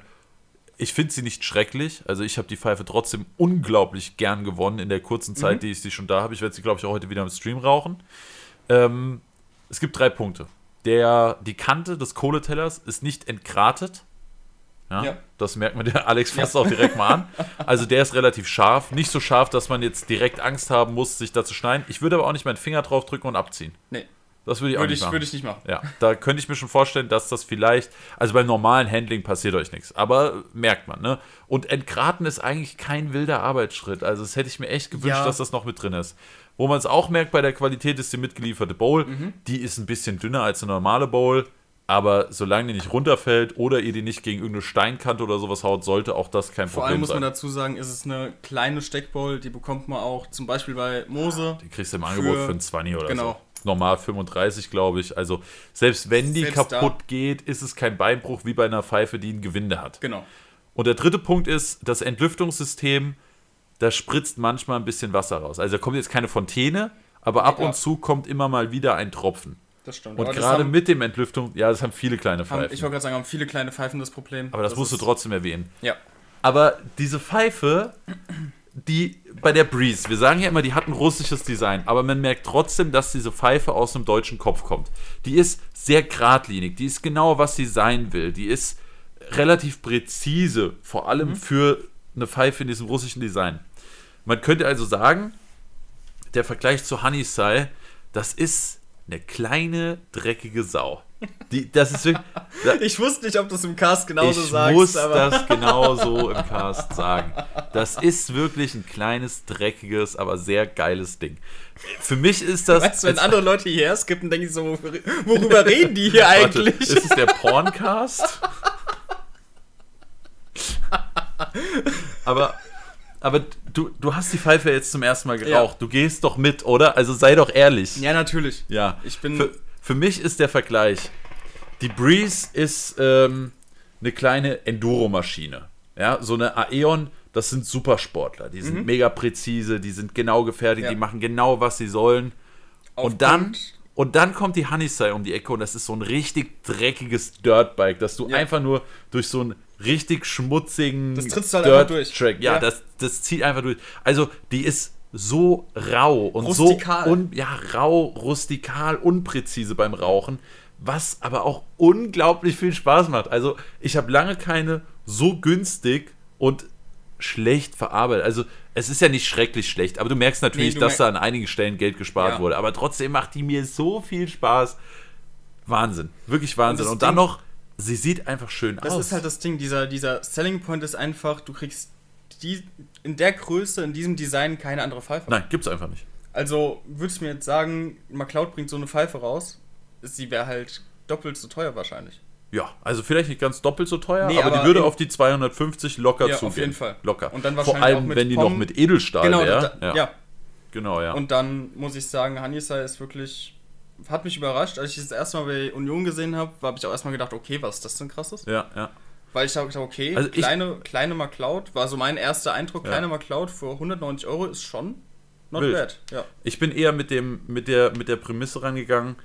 Ich finde sie nicht schrecklich. Also ich habe die Pfeife trotzdem unglaublich gern gewonnen in der kurzen Zeit, Mhm. die ich sie schon da habe. Ich werde sie, glaube ich, auch heute wieder im Stream rauchen. Ähm, es gibt drei Punkte. Der, die Kante des Kohletellers ist nicht entgratet. Ja, Ja. Das merkt man der Alex fast Ja. auch direkt mal an. Also der ist relativ scharf. Nicht so scharf, dass man jetzt direkt Angst haben muss, sich da zu schneiden. Ich würde aber auch nicht meinen Finger drauf drücken und abziehen. Nee, Das würde ich auch würde nicht ich, machen. würde ich nicht machen. Ja, da könnte ich mir schon vorstellen, dass das vielleicht, also beim normalen Handling passiert euch nichts, aber merkt man, ne? Und entgraten ist eigentlich kein wilder Arbeitsschritt. Also das hätte ich mir echt gewünscht, Ja. dass das noch mit drin ist. Wo man es auch merkt bei der Qualität ist die mitgelieferte Bowl. Mhm. Die ist ein bisschen dünner als eine normale Bowl, aber solange die nicht runterfällt oder ihr die nicht gegen irgendeine Steinkante oder sowas haut, sollte auch das kein Vor Problem allem muss man sein. dazu sagen, ist es eine kleine Steckbowl, die bekommt man auch zum Beispiel bei Mose. Die kriegst du im Angebot für- für einen 20 oder genau. so. Normal 35, glaube ich. Also selbst wenn die Selbst kaputt da. geht, ist es kein Beinbruch wie bei einer Pfeife, die ein Gewinde hat. Genau. Und der dritte Punkt ist, das Entlüftungssystem, da spritzt manchmal ein bisschen Wasser raus. Also da kommt jetzt keine Fontäne, aber ab Ja. und zu kommt immer mal wieder ein Tropfen. Das stimmt. Und Aber das gerade haben- mit dem Entlüftung, ja, das haben viele kleine haben, Pfeifen. ich wollte gerade sagen, haben viele kleine Pfeifen das Problem. aber das, musst du trotzdem erwähnen. Ja. Aber diese Pfeife, die bei der Breeze, wir sagen ja immer, die hat ein russisches Design, aber man merkt trotzdem, dass diese Pfeife aus einem deutschen Kopf kommt. Die ist sehr geradlinig, die ist genau, was sie sein will. Die ist relativ präzise, vor allem für eine Pfeife in diesem russischen Design. Man könnte also sagen, der Vergleich zu Honeysai, das ist eine kleine, dreckige Sau. Die, das ist wirklich, da, Ich wusste nicht, ob du es im Cast genauso ich sagst, muss aber das genau so im Cast sagen. Das ist wirklich ein kleines, dreckiges, aber sehr geiles Ding. Für mich ist das. weißt du, wenn andere Leute hierher skippen, denke ich so, worü- worüber reden die hier Warte, eigentlich? ist es der Porncast? aber aber du, du hast die Pfeife jetzt zum ersten Mal geraucht. Du gehst doch mit, oder? Also sei doch ehrlich. ja, natürlich. Ja, Ich bin- Für, für mich ist der Vergleich: Die Breeze ist ähm, eine kleine Enduro-Maschine. Ja, so eine Aeon, das sind Supersportler. Die sind mega präzise, die sind genau gefertigt, Mhm. Ja. die machen genau, was sie sollen. Auf Und dann, Punkt. und dann kommt die Honeysai um die Ecke und das ist so ein richtig dreckiges Dirtbike, dass du Ja. einfach nur durch so einen richtig schmutzigen Das trittst halt einfach durch. Track, ja, Ja. Das, das zieht einfach durch. Also die ist so rau und Rustikal. so un, ja, rau, rustikal, unpräzise beim Rauchen. was aber auch unglaublich viel Spaß macht. Also ich habe lange keine so günstig und schlecht verarbeitet. Also es ist ja nicht schrecklich schlecht, aber du merkst natürlich, Nee, du dass da mer- an einigen Stellen Geld gespart Ja. wurde. Aber trotzdem macht die mir so viel Spaß. Wahnsinn, wirklich Wahnsinn. das Und, dann Ding- noch, sie sieht einfach schön Das aus. ist halt das Ding, dieser, dieser Selling Point ist einfach, du kriegst die, in der Größe, in diesem Design keine andere Pfeife. Nein, gibt's einfach nicht. Also würdest du mir jetzt sagen, McCloud bringt so eine Pfeife raus, sie wäre halt doppelt so teuer wahrscheinlich. Ja, also vielleicht nicht ganz doppelt so teuer, Nee, aber, die aber würde in- auf die 250 locker Ja, auf zugehen. jeden Fall. Locker. Und dann Vor wahrscheinlich allem, auch mit wenn die noch Pom- mit Edelstahl Genau, wäre. ja. ja. Genau, ja. Und dann muss ich sagen, Hanisa ist wirklich, hat mich überrascht. Als ich das erste Mal bei Union gesehen habe, habe ich auch erstmal gedacht, okay, was ist das denn krasses? ja, ja. Weil ich habe gedacht, okay, Also ich- kleine, kleine McCloud, war so mein erster Eindruck, Ja. kleine McCloud für 190 Euro ist schon not Wild. bad. Ja. Ich bin eher mit, dem, mit, der, mit der Prämisse rangegangen,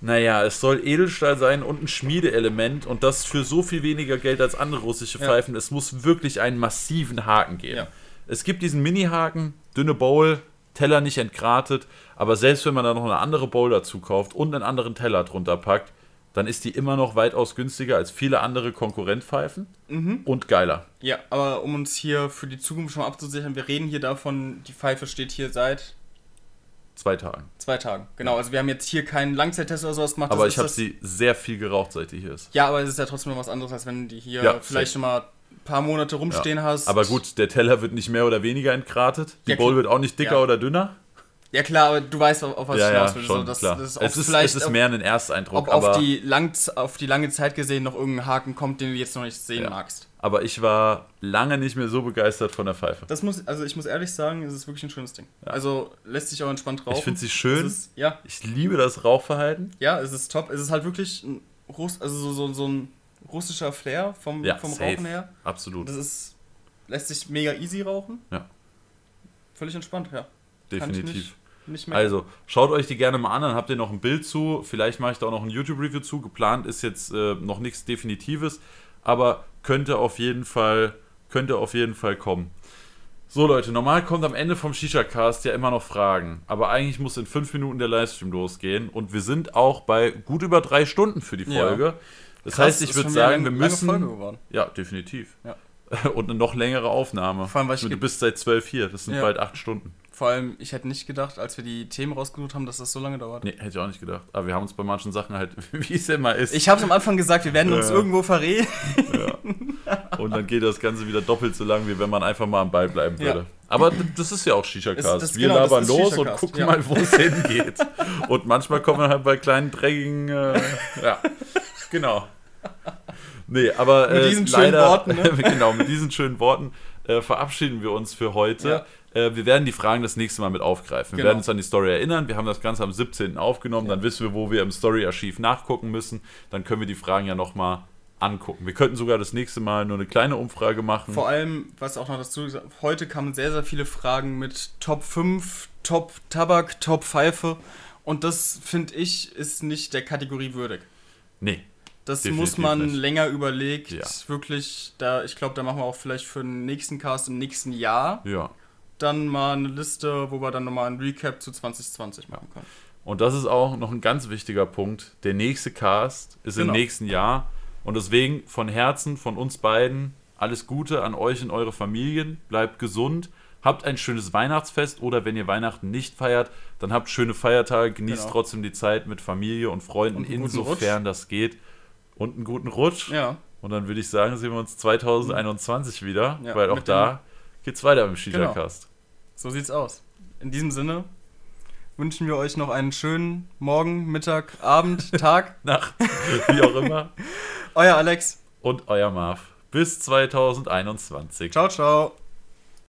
naja, es soll Edelstahl sein und ein Schmiedeelement und das für so viel weniger Geld als andere russische Ja. Pfeifen. Es muss wirklich einen massiven Haken geben. Ja. Es gibt diesen Mini-Haken, dünne Bowl, Teller nicht entgratet, aber selbst wenn man da noch eine andere Bowl dazu kauft und einen anderen Teller drunter packt, dann ist die immer noch weitaus günstiger als viele andere Konkurrentpfeifen Mhm. und geiler. Ja, aber um uns hier für die Zukunft schon mal abzusichern, wir reden hier davon, die Pfeife steht hier seit Zwei Tagen. zwei Tagen. Genau, also wir haben jetzt hier keinen Langzeittest oder sowas gemacht. Aber das ich habe sie sehr viel geraucht, seit die hier ist. Ja, aber es ist ja trotzdem noch was anderes, als wenn die hier Ja, vielleicht schon mal paar Monate rumstehen Ja. hast. Aber gut, der Teller wird nicht mehr oder weniger entgratet. Die Ja, Bowl wird auch nicht dicker Ja. oder dünner. Ja klar, aber du weißt, auf was ja, ich hinaus will. schon, so, das. Das ist, es, ist, vielleicht, es ist mehr ein Ersteindruck, ob auf aber, die, lang, auf die lange Zeit gesehen noch irgendein Haken kommt, den du jetzt noch nicht sehen magst. aber ich war lange nicht mehr so begeistert von der Pfeife. Das muss, also ich muss ehrlich sagen, es ist wirklich ein schönes Ding. Also lässt sich auch entspannt rauchen. Ich finde sie schön. Ist, ja, Ich liebe das Rauchverhalten. ja, es ist top. Es ist halt wirklich ein, also so, so, so ein russischer Flair vom, Ja, vom safe. Rauchen her. Absolut. Das ist, lässt sich mega easy rauchen. Ja. Völlig entspannt, ja. Kann ich Definitiv. nicht, nicht mehr. Also, schaut euch die gerne mal an, dann habt ihr noch ein Bild zu. Vielleicht mache ich da auch noch ein YouTube-Review zu. Geplant ist jetzt äh, noch nichts Definitives, aber könnte auf jeden Fall, könnte auf jeden Fall kommen. So Leute, normal kommt am Ende vom Shisha-Cast ja immer noch Fragen, aber eigentlich muss in fünf Minuten der Livestream losgehen und wir sind auch bei gut über drei Stunden für die Ja. Das Krass, heißt, ich würde sagen, wir müssen... Folge geworden. Ja, definitiv. Ja. Und eine noch längere Aufnahme. Vor allem, weil ich du bist seit zwölf hier, das sind Ja. bald acht Stunden. Vor allem, ich hätte nicht gedacht, als wir die Themen rausgesucht haben, dass das so lange dauert. Nee, hätte ich auch nicht gedacht. Aber wir haben uns bei manchen Sachen halt, wie es immer ist. Ich habe es am Anfang gesagt, wir werden uns Ja. irgendwo verreden. Und dann geht das Ganze wieder doppelt so lang, wie wenn man einfach mal am Ball bleiben Ja. würde. Aber d- das ist ja auch Shisha-Cast. Wir genau, labern los und gucken ja. mal, wo es hingeht. Und manchmal kommen wir halt bei kleinen, dreckigen. Äh, ja, genau. Nee, aber Mit äh, diesen schönen leider, Worten, ne? genau, mit diesen schönen Worten äh, verabschieden wir uns für heute. Äh, wir werden die Fragen das nächste Mal mit aufgreifen. Wir Genau. werden uns an die Story erinnern. Wir haben das Ganze am 17. aufgenommen. Dann wissen wir, wo wir im Story-Archiv nachgucken müssen. Dann können wir die Fragen ja nochmal angucken. Wir könnten sogar das nächste Mal nur eine kleine Umfrage machen. Vor allem, was auch noch dazu gesagt heute kamen sehr, sehr viele Fragen mit Top 5, Top Tabak, Top Pfeife. Und das, finde ich, ist nicht der Kategorie würdig. Nee, Das Definitiv muss man nicht. länger überlegt. Ja. Wirklich, da, ich glaube, da machen wir auch vielleicht für den nächsten Cast im nächsten Jahr ja. dann mal eine Liste, wo wir dann nochmal ein Recap zu 2020 machen können. Und das ist auch noch ein ganz wichtiger Punkt. Der nächste Cast ist im Genau. nächsten Jahr. Und deswegen von Herzen, von uns beiden, alles Gute an euch und eure Familien. Bleibt gesund. Habt ein schönes Weihnachtsfest oder wenn ihr Weihnachten nicht feiert, dann habt schöne Feiertage, genießt Genau. trotzdem die Zeit mit Familie und Freunden, Und insofern das geht. Und einen guten Rutsch. Ja, Und dann würde ich sagen, sehen wir uns 2021 wieder, Ja, weil auch mit da geht's weiter im Shisha-Cast. so sieht's aus. In diesem Sinne wünschen wir euch noch einen schönen Morgen, Mittag, Abend, Tag. Nacht, wie auch immer. Euer Alex. Und euer Marv. Bis 2021. Ciao, ciao.